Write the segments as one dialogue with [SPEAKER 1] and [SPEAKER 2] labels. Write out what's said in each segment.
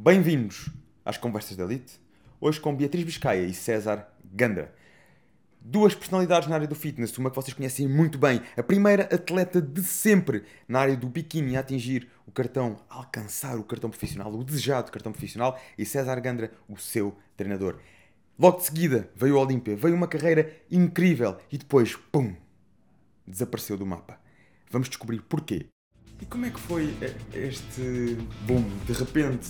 [SPEAKER 1] Bem-vindos às Conversas da Elite, hoje com Beatriz Biscaia e César Gandra. Duas personalidades na área do fitness, uma que vocês conhecem muito bem, a primeira atleta de sempre na área do biquíni a atingir o cartão, a alcançar o cartão profissional, o desejado cartão profissional, e César Gandra, o seu treinador. Logo de seguida veio a Olímpia, veio uma carreira incrível e depois, pum, desapareceu do mapa. Vamos descobrir porquê. E como é que foi eh, este boom? De repente,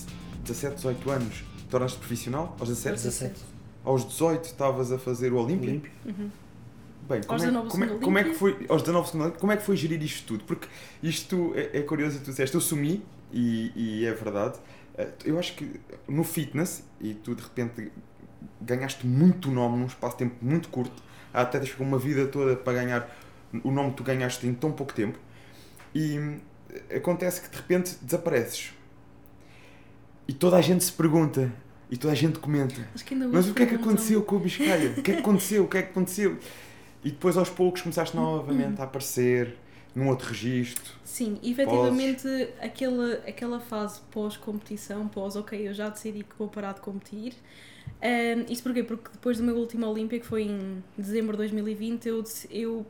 [SPEAKER 1] 17, 18 anos, tornaste profissional? Aos 17?
[SPEAKER 2] 17.
[SPEAKER 1] Aos 18 estavas a fazer o Olímpia?
[SPEAKER 2] Olímpio.
[SPEAKER 1] Bem, como,
[SPEAKER 3] Aos
[SPEAKER 1] é,
[SPEAKER 3] 19
[SPEAKER 1] como, é,
[SPEAKER 3] segundo
[SPEAKER 1] como é que foi, aos 19 segundo Olímpia, como é que foi gerir isto tudo? Porque isto é, é curioso e tu disseste, eu sumi, e, e é verdade, eh, eu acho que no fitness, e tu de repente ganhaste muito nome num espaço de tempo muito curto, há atletas ficam uma vida toda para ganhar o nome que tu ganhaste em tão pouco tempo, e hum, acontece que de repente desapareces. E toda a gente se pergunta, e toda a gente comenta, mas o que é que aconteceu com o Biscaia? O que é que aconteceu? O que é que aconteceu? E depois aos poucos começaste novamente a aparecer num outro registro.
[SPEAKER 3] Sim, efetivamente aquela, aquela fase pós-competição, pós, ok, eu já decidi que vou parar de competir. Ahm, isto porquê? Porque depois do meu último Olímpia, que foi em dezembro de 2020, eu, eu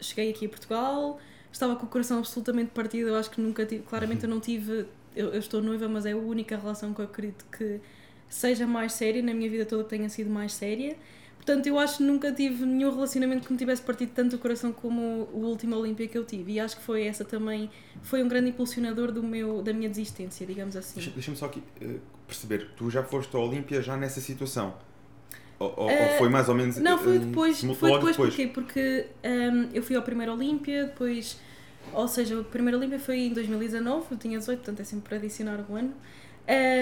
[SPEAKER 3] cheguei aqui a Portugal, estava com o coração absolutamente partido, eu acho que nunca tive, claramente eu não tive, eu, eu estou noiva, mas é a única relação que eu acredito que seja mais séria, na minha vida toda que tenha sido mais séria. Portanto, eu acho que nunca tive nenhum relacionamento que me tivesse partido tanto o coração como o último Olímpia que eu tive. E acho que foi essa também, foi um grande impulsionador do meu, da minha desistência, digamos assim.
[SPEAKER 1] Deixa- Deixa-me só aqui eh, perceber, tu já foste ao Olímpia já nessa situação? Ou, ou- ou
[SPEAKER 3] Eh,
[SPEAKER 1] foi mais ou menos.
[SPEAKER 3] Não, foi
[SPEAKER 1] eh,
[SPEAKER 3] depois.
[SPEAKER 1] simu-
[SPEAKER 3] Foi depois, porquê? Porque hum, eu fui ao primeiro Olímpia, depois. Ou seja, o primeiro Olímpia foi em 2019, eu tinha 18, portanto é sempre para adicionar o ano.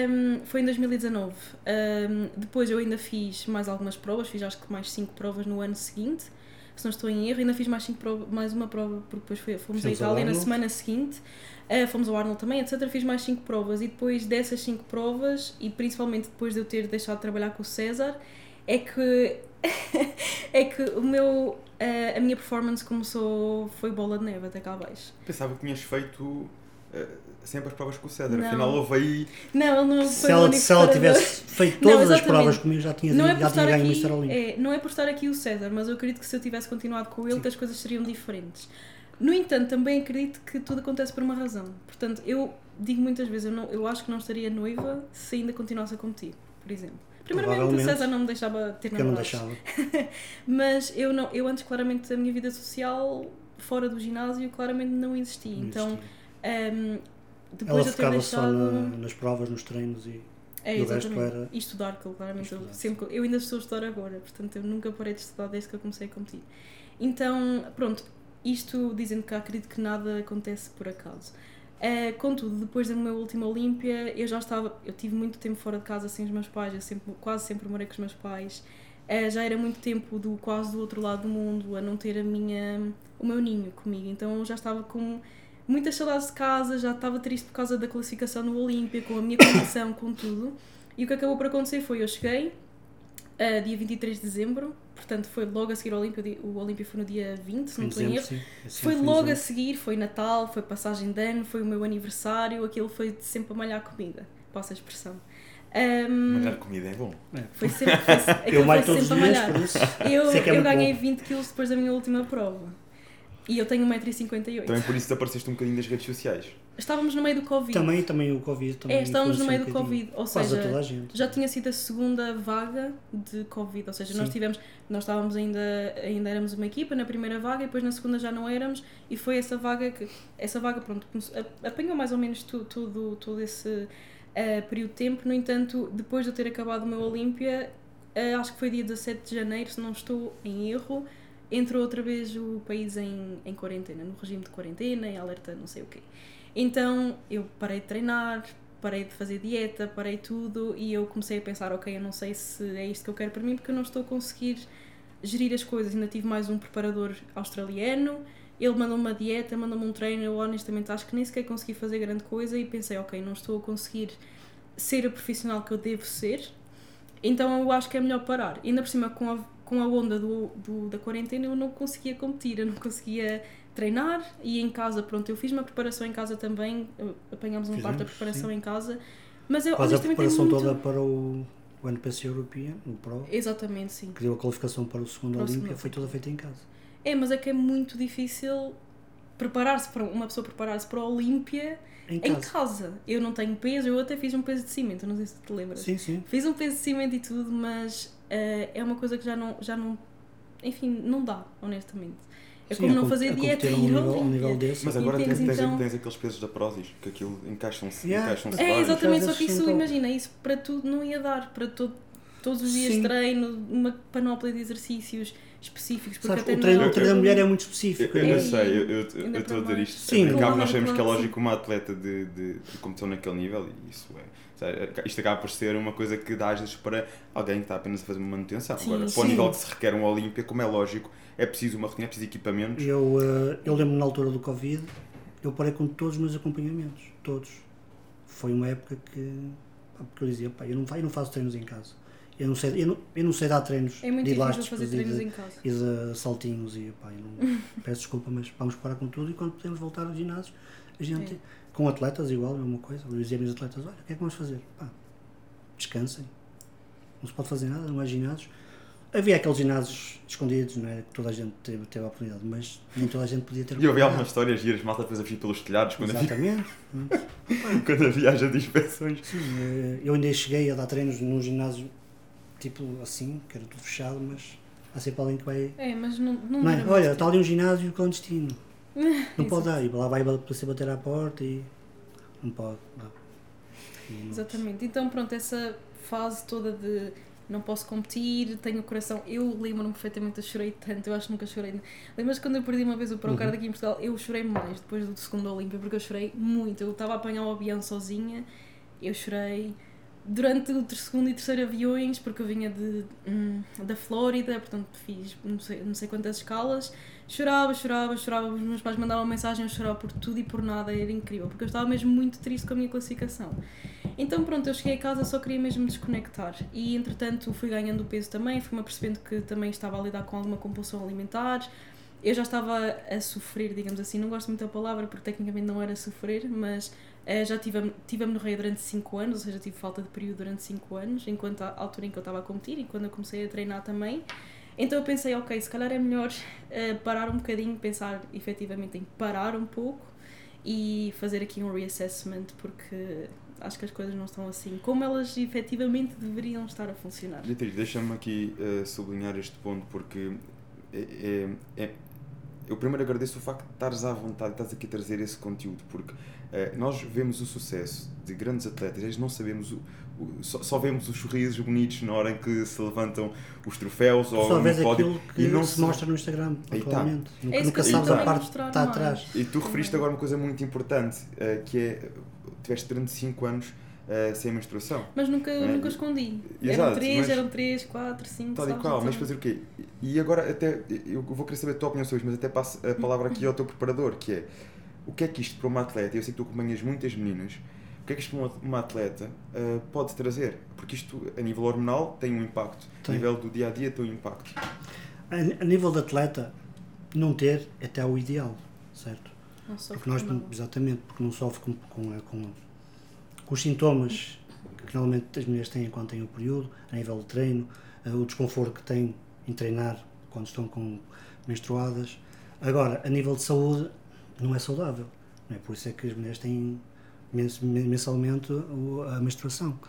[SPEAKER 3] Hum, foi em 2019. Hum, depois eu ainda fiz mais algumas provas, fiz acho que mais 5 provas no ano seguinte, se não estou em erro. Ainda fiz mais, cinco prova- mais uma prova, porque depois foi- fomos à
[SPEAKER 2] ao
[SPEAKER 3] Itália na semana seguinte. Uh, fomos ao Arnold também, etc. Fiz mais 5 provas e depois dessas 5 provas, e principalmente depois de eu ter deixado de trabalhar com o César, é que é que o meu uh, a minha performance começou foi bola de neve até cá abaixo.
[SPEAKER 1] Pensava que tinhas feito eh, sempre as provas com o César.
[SPEAKER 3] Não.
[SPEAKER 1] Afinal, houve aí.
[SPEAKER 3] Não, ele não foi
[SPEAKER 2] Se ela, se ela tivesse feito
[SPEAKER 3] Não,
[SPEAKER 2] todas as
[SPEAKER 3] exatamente.
[SPEAKER 2] provas comigo, já tinha,
[SPEAKER 3] não é
[SPEAKER 2] já tinha ganho o Mr.
[SPEAKER 3] É, não é por estar aqui o César, mas eu acredito que se eu tivesse continuado com ele,
[SPEAKER 2] Sim.
[SPEAKER 3] que as coisas seriam diferentes. No entanto, também acredito que tudo acontece por uma razão. Portanto, eu digo muitas vezes, eu, não, eu acho que não estaria noiva se ainda continuasse a competir, por exemplo. Primeiramente, o. César não me deixava ter
[SPEAKER 2] Que eu não
[SPEAKER 3] namorados.
[SPEAKER 2] deixava.
[SPEAKER 3] Mas eu, não, eu antes, claramente, a minha vida social, fora do ginásio, claramente não existia.
[SPEAKER 2] Não
[SPEAKER 3] então,
[SPEAKER 2] existia.
[SPEAKER 3] hum, depois
[SPEAKER 2] ela
[SPEAKER 3] de eu ter
[SPEAKER 2] focava só
[SPEAKER 3] deixado...
[SPEAKER 2] na- nas provas, nos treinos e
[SPEAKER 3] É,
[SPEAKER 2] o resto
[SPEAKER 3] exatamente.
[SPEAKER 2] era-
[SPEAKER 3] E estudar, claramente eu, sempre, eu ainda estou a estudar agora, portanto eu nunca parei de estudar desde que eu comecei a competir. Então, pronto, isto dizendo que acredito que nada acontece por acaso. Eh, contudo, depois do meu último Olímpia, eu já estava, eu tive muito tempo fora de casa sem os meus pais, eu sempre, quase sempre morei com os meus pais. Eh, já era muito tempo do quase do outro lado do mundo, a não ter a minha, o meu ninho comigo. Então eu já estava com muitas saudades de casa, já estava triste por causa da classificação no Olímpia, com a minha competição, com tudo. E o que acabou por acontecer foi, eu cheguei, uh, dia 23 de dezembro, portanto foi logo a seguir ao Olímpia, o di- o Olímpia foi no dia 20, se não estou em erro. Foi logo a seguir, foi Natal, foi passagem de ano, foi o meu aniversário, aquilo foi sempre a malhar comida, passa a expressão. Um,
[SPEAKER 1] Malhar comida é bom.
[SPEAKER 3] foi sempre, foi,
[SPEAKER 2] Eu
[SPEAKER 3] foi
[SPEAKER 2] malho todos os
[SPEAKER 3] sempre a malhar. Eu,
[SPEAKER 2] é
[SPEAKER 3] eu ganhei
[SPEAKER 2] bom.
[SPEAKER 3] 20 quilos depois da minha última prova. E eu tenho 1,58m.
[SPEAKER 1] Também por isso desapareceste um bocadinho das redes sociais.
[SPEAKER 3] Estávamos no meio do Covid.
[SPEAKER 2] Também, também o Covid. Também
[SPEAKER 3] É, estávamos no meio
[SPEAKER 2] um
[SPEAKER 3] do. Covid, ou seja,
[SPEAKER 2] toda a gente.
[SPEAKER 3] já tinha sido a segunda vaga de Covid, ou seja, nós
[SPEAKER 2] Sim.
[SPEAKER 3] tivemos, nós estávamos ainda, ainda éramos uma equipa na primeira vaga e depois na segunda já não éramos e foi essa vaga que, essa vaga pronto, apanhou mais ou menos tu- tudo, todo esse eh, período de tempo, no entanto, depois de eu ter acabado o meu Olímpia, eh, acho que foi dia 17 de janeiro, se não estou em erro, entrou outra vez o país em, em quarentena, no regime de quarentena, em alerta não sei o quê. Então eu parei de treinar, parei de fazer dieta, parei tudo e eu comecei a pensar, ok, eu não sei se é isto que eu quero para mim porque eu não estou a conseguir gerir as coisas. Ainda tive mais um preparador australiano, ele mandou-me uma dieta, mandou-me um treino, eu honestamente acho que nem sequer consegui fazer grande coisa e pensei, ok, não estou a conseguir ser a profissional que eu devo ser, então eu acho que é melhor parar. Ainda por cima, com a, com a onda do, do- da quarentena, eu não conseguia competir, eu não conseguia treinar e em casa, pronto, eu fiz uma preparação em casa também, apanhámos uma parte da preparação em casa, Mas eu
[SPEAKER 2] Quase a preparação
[SPEAKER 3] é muito...
[SPEAKER 2] toda para o, o NPC European, o Pro,
[SPEAKER 3] Exatamente, sim.
[SPEAKER 2] que deu a qualificação para o segundo Olímpia, foi toda feita em casa.
[SPEAKER 3] É, mas é que é muito difícil preparar-se para uma pessoa preparar-se para a Olímpia
[SPEAKER 2] Em
[SPEAKER 3] em
[SPEAKER 2] casa.
[SPEAKER 3] casa. Eu não tenho peso, eu até fiz um peso de cimento, não sei se te lembras.
[SPEAKER 2] Sim, sim.
[SPEAKER 3] Fiz um peso de cimento e tudo, mas eh, é uma coisa que já não, já não. Enfim, não dá, honestamente. É
[SPEAKER 2] Sim,
[SPEAKER 3] como
[SPEAKER 2] a
[SPEAKER 3] não fazer
[SPEAKER 2] a
[SPEAKER 3] dieta e
[SPEAKER 2] um
[SPEAKER 3] ir ao
[SPEAKER 2] nível, um nível desse.
[SPEAKER 1] Mas agora
[SPEAKER 3] tens,
[SPEAKER 1] tens,
[SPEAKER 3] então-
[SPEAKER 1] tens aqueles pesos da Prozis, que aquilo encaixam-se
[SPEAKER 2] Yeah.
[SPEAKER 1] encaixam-se
[SPEAKER 3] É,
[SPEAKER 1] vários.
[SPEAKER 3] exatamente, só que isso,
[SPEAKER 2] top.
[SPEAKER 3] imagina, isso para tudo não ia dar, para todo, todos os dias
[SPEAKER 2] Sim.
[SPEAKER 3] treino, uma panóplia de exercícios específicos, porque
[SPEAKER 2] Sabes,
[SPEAKER 3] até
[SPEAKER 2] o
[SPEAKER 3] não
[SPEAKER 2] treino,
[SPEAKER 3] é
[SPEAKER 2] o treino da mulher é muito
[SPEAKER 1] Eu,
[SPEAKER 2] específico.
[SPEAKER 1] eu
[SPEAKER 2] é-
[SPEAKER 1] não
[SPEAKER 3] É,
[SPEAKER 1] sei, eu- eu eu estou a dizer isto.
[SPEAKER 2] Sim,
[SPEAKER 1] acaba, nós sabemos que é lógico uma atleta de, de, de competição naquele nível e isso é. sabe, Isto acaba por ser uma coisa que dá às vezes para alguém que está apenas a fazer uma manutenção.
[SPEAKER 3] Sim,
[SPEAKER 1] Agora, para o nível que se requer um Olímpia, como é lógico, é preciso uma rotina, é preciso equipamentos.
[SPEAKER 2] Eu, eh, eu lembro na altura do Covid, eu parei com todos os meus acompanhamentos. Todos. Foi uma época que. Porque eu dizia, pá, eu não, eu não faço treinos em casa. Eu não sei, eu não, eu não sei dar treinos
[SPEAKER 3] É muito
[SPEAKER 2] de
[SPEAKER 3] difícil
[SPEAKER 2] elásticos
[SPEAKER 3] fazer
[SPEAKER 2] e
[SPEAKER 3] treinos
[SPEAKER 2] de,
[SPEAKER 3] em casa.
[SPEAKER 2] e de saltinhos e pá, eu não, peço desculpa, mas vamos parar com tudo e quando podemos voltar aos ginásios, a gente,
[SPEAKER 3] É.
[SPEAKER 2] com atletas igual, é uma coisa, eu dizia aos meus atletas, olha, o que é que vamos fazer? Pá, descansem, não se pode fazer nada, não há ginásios. Havia aqueles ginásios escondidos, não é? Que toda a gente teve, teve a oportunidade, mas nem toda a gente podia ter
[SPEAKER 1] E eu vi algumas histórias giras, malta depois a fugir pelos telhados quando havia,
[SPEAKER 2] Exatamente.
[SPEAKER 1] quando havia as inspeções.
[SPEAKER 2] Sim, eh, eu ainda cheguei a dar treinos num ginásio tipo assim, que era tudo fechado, mas há sempre alguém que vai.
[SPEAKER 3] É, mas não, não,
[SPEAKER 2] é? Olha, está ali um ginásio clandestino. Não pode dar. E lá vai polícia bater à porta e. Não pode. Não. E
[SPEAKER 3] Exatamente. Então, pronto, essa fase toda de não posso competir, tenho o coração. Eu lembro-me perfeitamente, eu chorei tanto, eu acho que nunca chorei. Lembras quando eu perdi uma vez o Procard aqui em Portugal? Eu chorei mais depois do segundo Olímpia, porque eu chorei muito. Eu estava a apanhar o avião sozinha, eu chorei. Durante o segundo e terceiro aviões, porque eu vinha de, hum, da Flórida, portanto fiz não sei, não sei quantas escalas, chorava, chorava, chorava. Os meus pais mandavam mensagem, eu chorava por tudo e por nada, era incrível, porque eu estava mesmo muito triste com a minha classificação. Então pronto, eu cheguei a casa, só queria mesmo desconectar. E entretanto fui ganhando peso também, fui-me apercebendo que também estava a lidar com alguma compulsão alimentar. Eu já estava a sofrer, digamos assim, não gosto muito da palavra porque tecnicamente não era sofrer, mas eh, já tive, tive amenorreia durante 5 anos, ou seja, tive falta de período durante 5 anos, enquanto a altura em que eu estava a competir e quando eu comecei a treinar também. Então eu pensei, ok, se calhar é melhor eh, parar um bocadinho, pensar efetivamente em parar um pouco e fazer aqui um reassessment, porque acho que as coisas não estão assim como elas efetivamente deveriam estar a funcionar.
[SPEAKER 1] Beatriz, deixa-me aqui eh, sublinhar este ponto porque é, é- é- eu primeiro agradeço o facto de estares à vontade, estás aqui a trazer esse conteúdo, porque eh, nós vemos o sucesso de grandes atletas, eles não sabemos o, o- só, só vemos os sorrisos bonitos na hora em que se levantam os troféus ou
[SPEAKER 2] Só vês
[SPEAKER 1] pódio
[SPEAKER 2] aquilo que
[SPEAKER 1] e não
[SPEAKER 2] se mostra no Instagram
[SPEAKER 1] Aí tá.
[SPEAKER 2] atualmente. Nunca,
[SPEAKER 3] É isso
[SPEAKER 2] nunca sabes a parte que está atrás.
[SPEAKER 1] E tu referiste agora uma coisa muito importante, eh, que é, tiveste durante 5 anos eh, sem menstruação.
[SPEAKER 3] Mas nunca,
[SPEAKER 1] É,
[SPEAKER 3] nunca escondi.
[SPEAKER 1] exato,
[SPEAKER 3] eram três,
[SPEAKER 1] mas-
[SPEAKER 3] eram três, quatro, cinco,
[SPEAKER 1] Tal e qual, mas
[SPEAKER 3] Então,
[SPEAKER 1] fazer o quê? E agora até, eu vou querer saber a tua opinião sobre isto, mas até passo a palavra aqui ao teu preparador, que é, o que é que isto para uma atleta, eu sei que tu acompanhas muitas meninas, o que é que isto para uma, uma atleta ah, pode trazer? Porque isto, a nível hormonal, tem um impacto, a
[SPEAKER 2] Tem.
[SPEAKER 1] nível do dia-a-dia tem um impacto.
[SPEAKER 2] A, a nível de atleta, não ter é até o ideal, certo?
[SPEAKER 3] Não
[SPEAKER 2] Porque nós, exatamente, porque não sofre com, com, com, com os sintomas que normalmente as mulheres têm quando têm o período, a nível de treino, eh, o desconforto que têm em treinar quando estão com menstruadas. Agora, a nível de saúde, não é saudável. Não é? Por isso é que as mulheres têm mens- mensalmente a menstruação.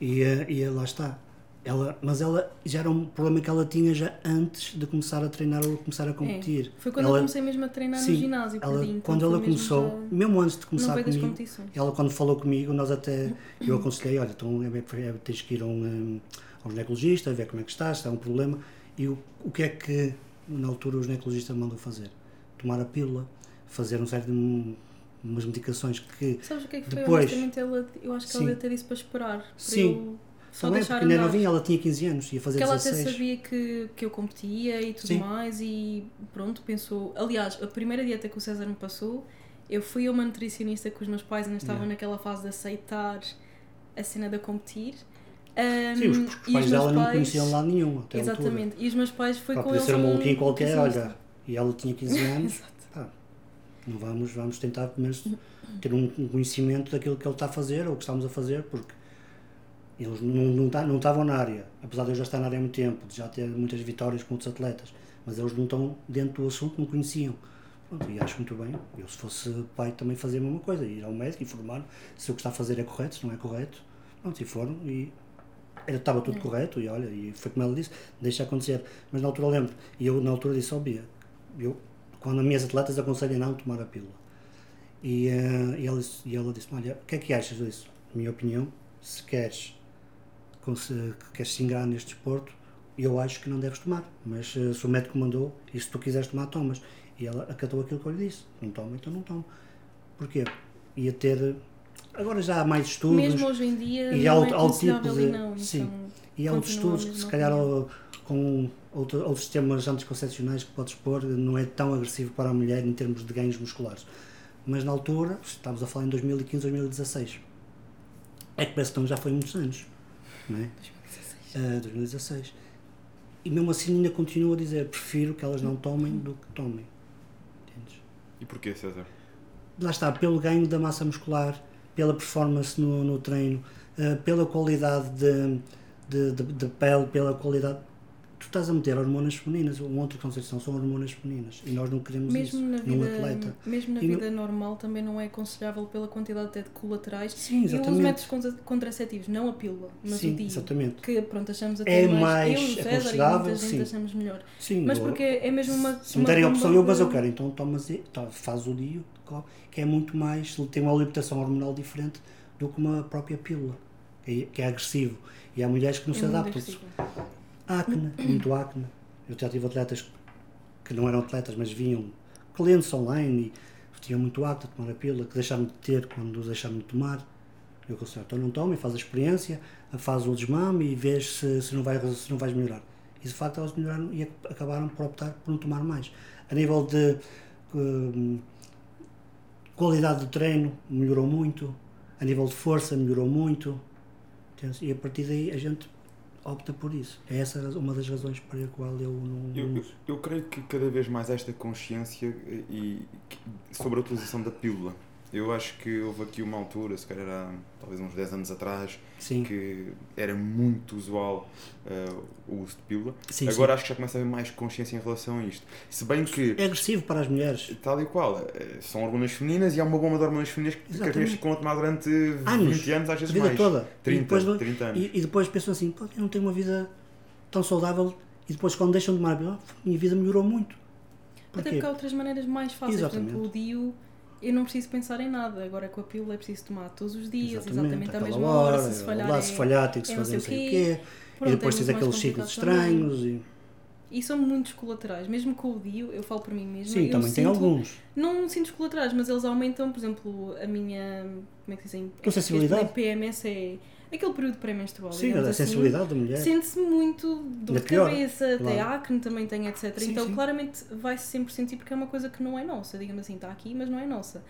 [SPEAKER 2] E, eh, e lá está. Ela, mas ela já era um problema que ela tinha já antes de começar a treinar ou começar a competir.
[SPEAKER 3] É. Foi quando
[SPEAKER 2] ela,
[SPEAKER 3] eu comecei mesmo a treinar no
[SPEAKER 2] Sim,
[SPEAKER 3] ginásio.
[SPEAKER 2] ela,
[SPEAKER 3] perdi, então
[SPEAKER 2] quando
[SPEAKER 3] foi
[SPEAKER 2] ela começou,
[SPEAKER 3] já
[SPEAKER 2] mesmo antes de
[SPEAKER 3] no
[SPEAKER 2] começar comigo, ela quando falou comigo, nós até, eu aconselhei, olha, então é, é, tens que ir a um, um, ao ginecologista, ver como é que estás, se há um problema. E o, o que é que na altura o ginecologista mandou fazer? Tomar a pílula, fazer um certo de umas medicações que
[SPEAKER 3] Sabes o que é que foi?
[SPEAKER 2] Depois-
[SPEAKER 3] Honestamente, ela, eu acho que
[SPEAKER 2] Sim.
[SPEAKER 3] ela até disse para esperar. Para
[SPEAKER 2] Sim.
[SPEAKER 3] eu só
[SPEAKER 2] também,
[SPEAKER 3] deixar
[SPEAKER 2] porque ainda é
[SPEAKER 3] andar.
[SPEAKER 2] novinha, ela tinha 15 anos, ia fazer
[SPEAKER 3] Porque ela até
[SPEAKER 2] 16.
[SPEAKER 3] sabia que, que eu competia e tudo
[SPEAKER 2] Sim.
[SPEAKER 3] mais e pronto, pensou. Aliás, a primeira dieta que o César me passou, eu fui a uma nutricionista que os meus pais ainda estavam
[SPEAKER 2] Yeah.
[SPEAKER 3] naquela fase de aceitar a cena de competir. Um,
[SPEAKER 2] Sim, os, os pais dela
[SPEAKER 3] meus
[SPEAKER 2] não
[SPEAKER 3] pais-
[SPEAKER 2] conheciam lá nenhum até.
[SPEAKER 3] Exatamente. E os meus pais foi
[SPEAKER 2] Pá,
[SPEAKER 3] com
[SPEAKER 2] podia
[SPEAKER 3] eles
[SPEAKER 2] ser
[SPEAKER 3] a
[SPEAKER 2] um maluquinho qualquer, olha, e ela tinha 15 anos, pá, Não vamos, vamos tentar pelo menos ter um um conhecimento daquilo que ele está a fazer ou que estamos a fazer, porque eles não, não, tá- não estavam na área, apesar de eu já estar na área há muito tempo, de já ter muitas vitórias com outros atletas, mas eles não estão dentro do assunto, não conheciam. Pronto, e acho muito bem. Eu, se fosse pai, também fazia a mesma coisa, ir ao médico, informar se o que está a fazer é correto, se não é correto. Pronto, e foram e era, estava tudo correto e olha, e foi como ela disse, deixa acontecer. Mas na altura lembro, e eu na altura disse, ó Bia, eu, quando as minhas atletas aconselham não tomar a pílula. E, eh, e, ela, e ela disse, olha, o que é que achas disso? Minha opinião, se queres, que queres se ingrar neste desporto, eu acho que não deves tomar. Mas eh, se o médico mandou, e se tu quiseres tomar, tomas. E ela acatou aquilo que eu lhe disse. Não toma, então não toma. Porquê? Ia ter... Agora já há mais estudos.
[SPEAKER 3] Mesmo hoje em dia,
[SPEAKER 2] E há
[SPEAKER 3] é
[SPEAKER 2] outro- tipo de-
[SPEAKER 3] não.
[SPEAKER 2] sim.
[SPEAKER 3] então-
[SPEAKER 2] E há outros estudos que se calhar com outro, outros sistemas anticoncepcionais que podes pôr não é tão agressivo para a mulher em termos de ganhos musculares. Mas na altura, estamos a falar em 2015, 2016. É que parece que já foi muitos anos. Não é?
[SPEAKER 3] 2016.
[SPEAKER 2] Ah, 2016. E mesmo assim ainda continuo a dizer, prefiro que elas não tomem do que tomem. Entendes?
[SPEAKER 1] E porquê, César?
[SPEAKER 2] lá está, pelo ganho da massa muscular, pela performance no, no treino, eh, pela qualidade de, de, de, de pele, pela qualidade. Tu estás a meter hormonas femininas, um outro concepção são hormonas femininas e nós não queremos
[SPEAKER 3] Mesmo
[SPEAKER 2] isso
[SPEAKER 3] na,
[SPEAKER 2] num
[SPEAKER 3] vida,
[SPEAKER 2] atleta.
[SPEAKER 3] mesmo na
[SPEAKER 2] E no-
[SPEAKER 3] vida normal também não é aconselhável pela quantidade até de colaterais.
[SPEAKER 2] Sim,
[SPEAKER 3] E os
[SPEAKER 2] exatamente.
[SPEAKER 3] métodos contra- contraceptivos, não a pílula, mas
[SPEAKER 2] Sim,
[SPEAKER 3] o DIU.
[SPEAKER 2] exatamente.
[SPEAKER 3] Que pronto, achamos até
[SPEAKER 2] É
[SPEAKER 3] mais,
[SPEAKER 2] mais
[SPEAKER 3] eu, César e
[SPEAKER 2] aconselhável,
[SPEAKER 3] muita achamos melhor.
[SPEAKER 2] Sim,
[SPEAKER 3] Mas porque é mesmo uma.
[SPEAKER 2] se me
[SPEAKER 3] uma
[SPEAKER 2] derem a opção,
[SPEAKER 3] bomba
[SPEAKER 2] eu, mas eu
[SPEAKER 3] de-
[SPEAKER 2] quero, então tomas, tá, faz o DIU, que é muito mais, tem uma limitação hormonal diferente do que uma própria pílula, que é, é agressivo. E há mulheres que não
[SPEAKER 3] é
[SPEAKER 2] se adaptam. Acne, muito acne. Eu já tive atletas que não eram atletas, mas vinham clientes online e tinham muito acne tomar a pílula, que deixaram de ter quando deixaram de tomar. Eu aconselho, então não tome, faz a experiência, faz o desmame e vês se, se, não, vai, se não vais melhorar. E de facto elas melhoraram e ac- acabaram por optar por não tomar mais. A nível de hum, qualidade do treino, melhorou muito. A nível de força, melhorou muito. Entendes? E a partir daí a gente opta por isso. É essa uma das razões para a qual eu não,
[SPEAKER 1] Eu, eu, eu creio que cada vez mais esta consciência e, e- sobre a utilização da pílula. Eu acho que houve aqui uma altura, se calhar há talvez uns 10 anos atrás,
[SPEAKER 2] Sim,
[SPEAKER 1] que era muito usual uh, o uso de pílula.
[SPEAKER 2] sim,
[SPEAKER 1] Agora acho que já começa a haver mais consciência em relação a isto. Se bem que,
[SPEAKER 2] sim. É agressivo para as mulheres.
[SPEAKER 1] tal e qual, eh, são hormonas femininas e há uma bomba de hormonas femininas que, que as mulheres ficam a tomar durante
[SPEAKER 2] Anos,
[SPEAKER 1] 20 anos, às vezes
[SPEAKER 2] vida
[SPEAKER 1] mais.
[SPEAKER 2] toda.
[SPEAKER 1] 30,
[SPEAKER 2] e, depois, não-
[SPEAKER 1] 30 anos.
[SPEAKER 2] e, e depois pensam assim, "Pô, eu não tenho uma vida tão saudável e depois quando deixam de tomar a pílula, a minha vida melhorou muito.
[SPEAKER 3] Até
[SPEAKER 2] Porquê?
[SPEAKER 3] porque há outras maneiras mais fáceis. Por
[SPEAKER 2] Exatamente.
[SPEAKER 3] exemplo, o DIU, eu não preciso pensar em nada. Agora com a pílula é preciso tomar todos os dias, exatamente, à
[SPEAKER 2] aquela
[SPEAKER 3] mesma hora. Se, se falhar,
[SPEAKER 2] lá,
[SPEAKER 3] é,
[SPEAKER 2] se falhar tem que se
[SPEAKER 3] é
[SPEAKER 2] fazer não sei o
[SPEAKER 3] quê. Pronto,
[SPEAKER 2] e depois
[SPEAKER 3] é
[SPEAKER 2] tens
[SPEAKER 3] muito mais
[SPEAKER 2] aqueles ciclos estranhos. E...
[SPEAKER 3] E são muitos colaterais. Mesmo com o DIU, eu falo por mim mesma.
[SPEAKER 2] Sim, também tem
[SPEAKER 3] sinto-
[SPEAKER 2] alguns.
[SPEAKER 3] Não sinto os colaterais, mas eles aumentam, por exemplo, a minha. Como é que dizem?
[SPEAKER 2] Tua sensibilidade?
[SPEAKER 3] PMS é aquele período pré-menstrual.
[SPEAKER 2] Sim, a
[SPEAKER 3] assim.
[SPEAKER 2] sensibilidade da mulher.
[SPEAKER 3] Sente-se muito dor
[SPEAKER 2] Ainda
[SPEAKER 3] de
[SPEAKER 2] pior,
[SPEAKER 3] cabeça, até
[SPEAKER 2] claro.
[SPEAKER 3] acne também tem, etc.
[SPEAKER 2] Sim,
[SPEAKER 3] então,
[SPEAKER 2] sim.
[SPEAKER 3] claramente, vai-se sempre sentir porque é uma coisa que não é nossa. Digamos assim, está aqui, mas não é nossa.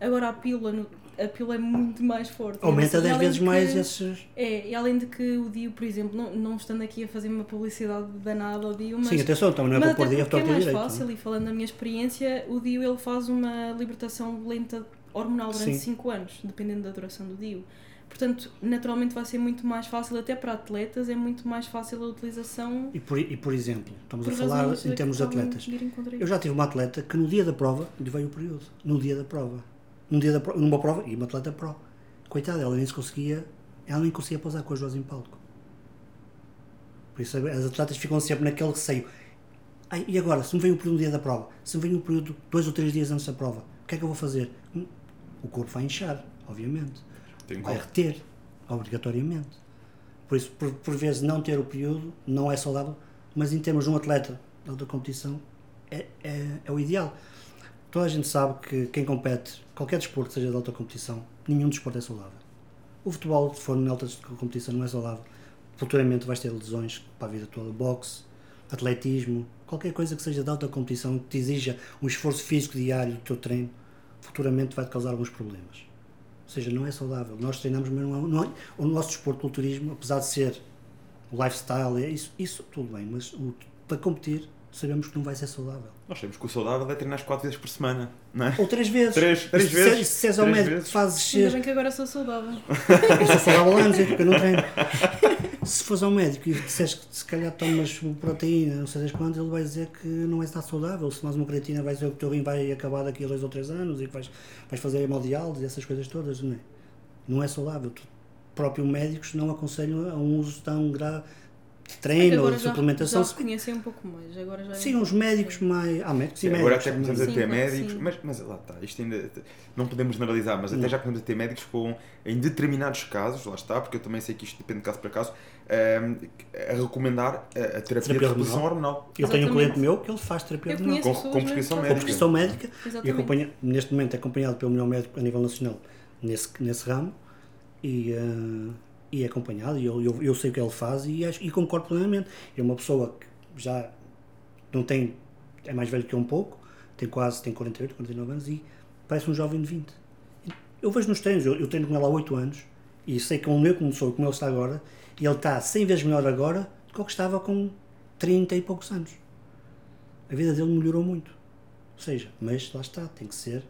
[SPEAKER 3] Agora, a pílula, no- a pílula é muito mais forte.
[SPEAKER 2] Aumenta
[SPEAKER 3] E
[SPEAKER 2] 10
[SPEAKER 3] além
[SPEAKER 2] vezes
[SPEAKER 3] de
[SPEAKER 2] mais
[SPEAKER 3] que-
[SPEAKER 2] esses.
[SPEAKER 3] É, e além de que o DIU, por exemplo, não, não estando aqui a fazer uma publicidade danada ao DIU, mas
[SPEAKER 2] Sim, atenção, também não é para pôr torto
[SPEAKER 3] é mais
[SPEAKER 2] direito.
[SPEAKER 3] fácil, e falando da minha experiência, o DIU ele faz uma libertação lenta hormonal durante
[SPEAKER 2] Sim.
[SPEAKER 3] 5 anos, dependendo da duração do DIU. Portanto, naturalmente vai ser muito mais fácil, até para atletas, é muito mais fácil a utilização
[SPEAKER 2] E por, e por exemplo, estamos
[SPEAKER 3] por
[SPEAKER 2] a falar em termos de atletas. Eu já tive uma atleta que no dia da prova lhe veio o período. No dia da prova. Num dia da prova, numa prova, e uma atleta pro. Coitada, ela nem se conseguia. Ela nem conseguia pousar com as duas em palco. Por isso as atletas ficam sempre naquele receio. Ai, e agora, se me vem o período no dia da prova, se me vem o período dois ou três dias antes da prova, o que é que eu vou fazer? Hum, O corpo vai inchar, obviamente.
[SPEAKER 1] Tem
[SPEAKER 2] Vai
[SPEAKER 1] como.
[SPEAKER 2] reter, obrigatoriamente. Por isso, por, por vezes, não ter o período não é saudável, mas em termos de um atleta de alta competição, é, é, é o ideal. Toda a gente sabe que quem compete, qualquer desporto, seja de alta competição, nenhum desporto é saudável. O futebol, se for em alta competição, não é saudável. Futuramente vais ter lesões para a vida toda. Boxe, atletismo, qualquer coisa que seja de alta competição, que te exija um esforço físico diário do teu treino, futuramente vai-te causar alguns problemas. Ou seja, não é saudável. Nós treinamos, mas não é, não é- o nosso desporto, o culturismo, apesar de ser o lifestyle, é isso, isso tudo bem, mas o- para competir sabemos que não vai ser saudável.
[SPEAKER 1] Nós sabemos que o saudável é treinar quatro vezes por semana, não é?
[SPEAKER 2] Ou três vezes.
[SPEAKER 1] Três, três
[SPEAKER 2] se,
[SPEAKER 1] vezes.
[SPEAKER 2] Se, se és ao médico
[SPEAKER 1] vezes.
[SPEAKER 2] que fazes
[SPEAKER 3] Ainda
[SPEAKER 2] ser.
[SPEAKER 3] bem que agora sou saudável.
[SPEAKER 2] Eu sou saudável há anos, é porque eu não treino. Se fores ao médico e disseres que se calhar tomas proteína, não sei das quantas, ele vai dizer que não és nada saudável. Se tomas uma creatina, vai dizer que o teu rim vai acabar daqui a dois ou três anos e que vais, vais fazer hemodiálise e essas coisas todas. Não é, não é saudável. Tu, próprio médicos não aconselham a um uso tão grave treino ou
[SPEAKER 3] agora já,
[SPEAKER 2] suplementação.
[SPEAKER 3] já reconhecem um pouco mais. Agora já é
[SPEAKER 2] Sim, uns médicos mais. Há médicos e
[SPEAKER 1] Sim,
[SPEAKER 2] médicos.
[SPEAKER 1] agora até começamos a
[SPEAKER 3] Sim,
[SPEAKER 1] ter médicos,
[SPEAKER 3] sim.
[SPEAKER 1] mas, mas lá está, isto ainda não podemos generalizar, mas até
[SPEAKER 2] Não.
[SPEAKER 1] já começamos a ter médicos com, em determinados casos, lá está, porque eu também sei que isto depende de caso para caso, ehm, a recomendar a, terapia,
[SPEAKER 2] Terapia
[SPEAKER 1] de reposição
[SPEAKER 2] hormonal. Eu tenho um
[SPEAKER 3] Exatamente.
[SPEAKER 2] cliente meu que ele faz terapia hormonal.
[SPEAKER 1] Com- com prescrição
[SPEAKER 3] que
[SPEAKER 2] Com
[SPEAKER 1] médica.
[SPEAKER 2] prescrição médica e
[SPEAKER 3] Exatamente.
[SPEAKER 2] acompanha, neste momento é acompanhado pelo melhor médico a nível nacional nesse, nesse ramo e, eh, e é acompanhado e eu, eu, eu sei o que ele faz e, acho, e concordo plenamente. É uma pessoa que já não tem, é mais velho que um pouco, tem quase, tem 48, 49 anos e parece um jovem de 20. Eu vejo nos treinos, eu, eu treino com ele há 8 anos e sei que como eu começou, como ele está agora, e ele está 100 vezes melhor agora do que o que estava com 30 e poucos anos. A vida dele melhorou muito. Ou seja, mas lá está, tem que ser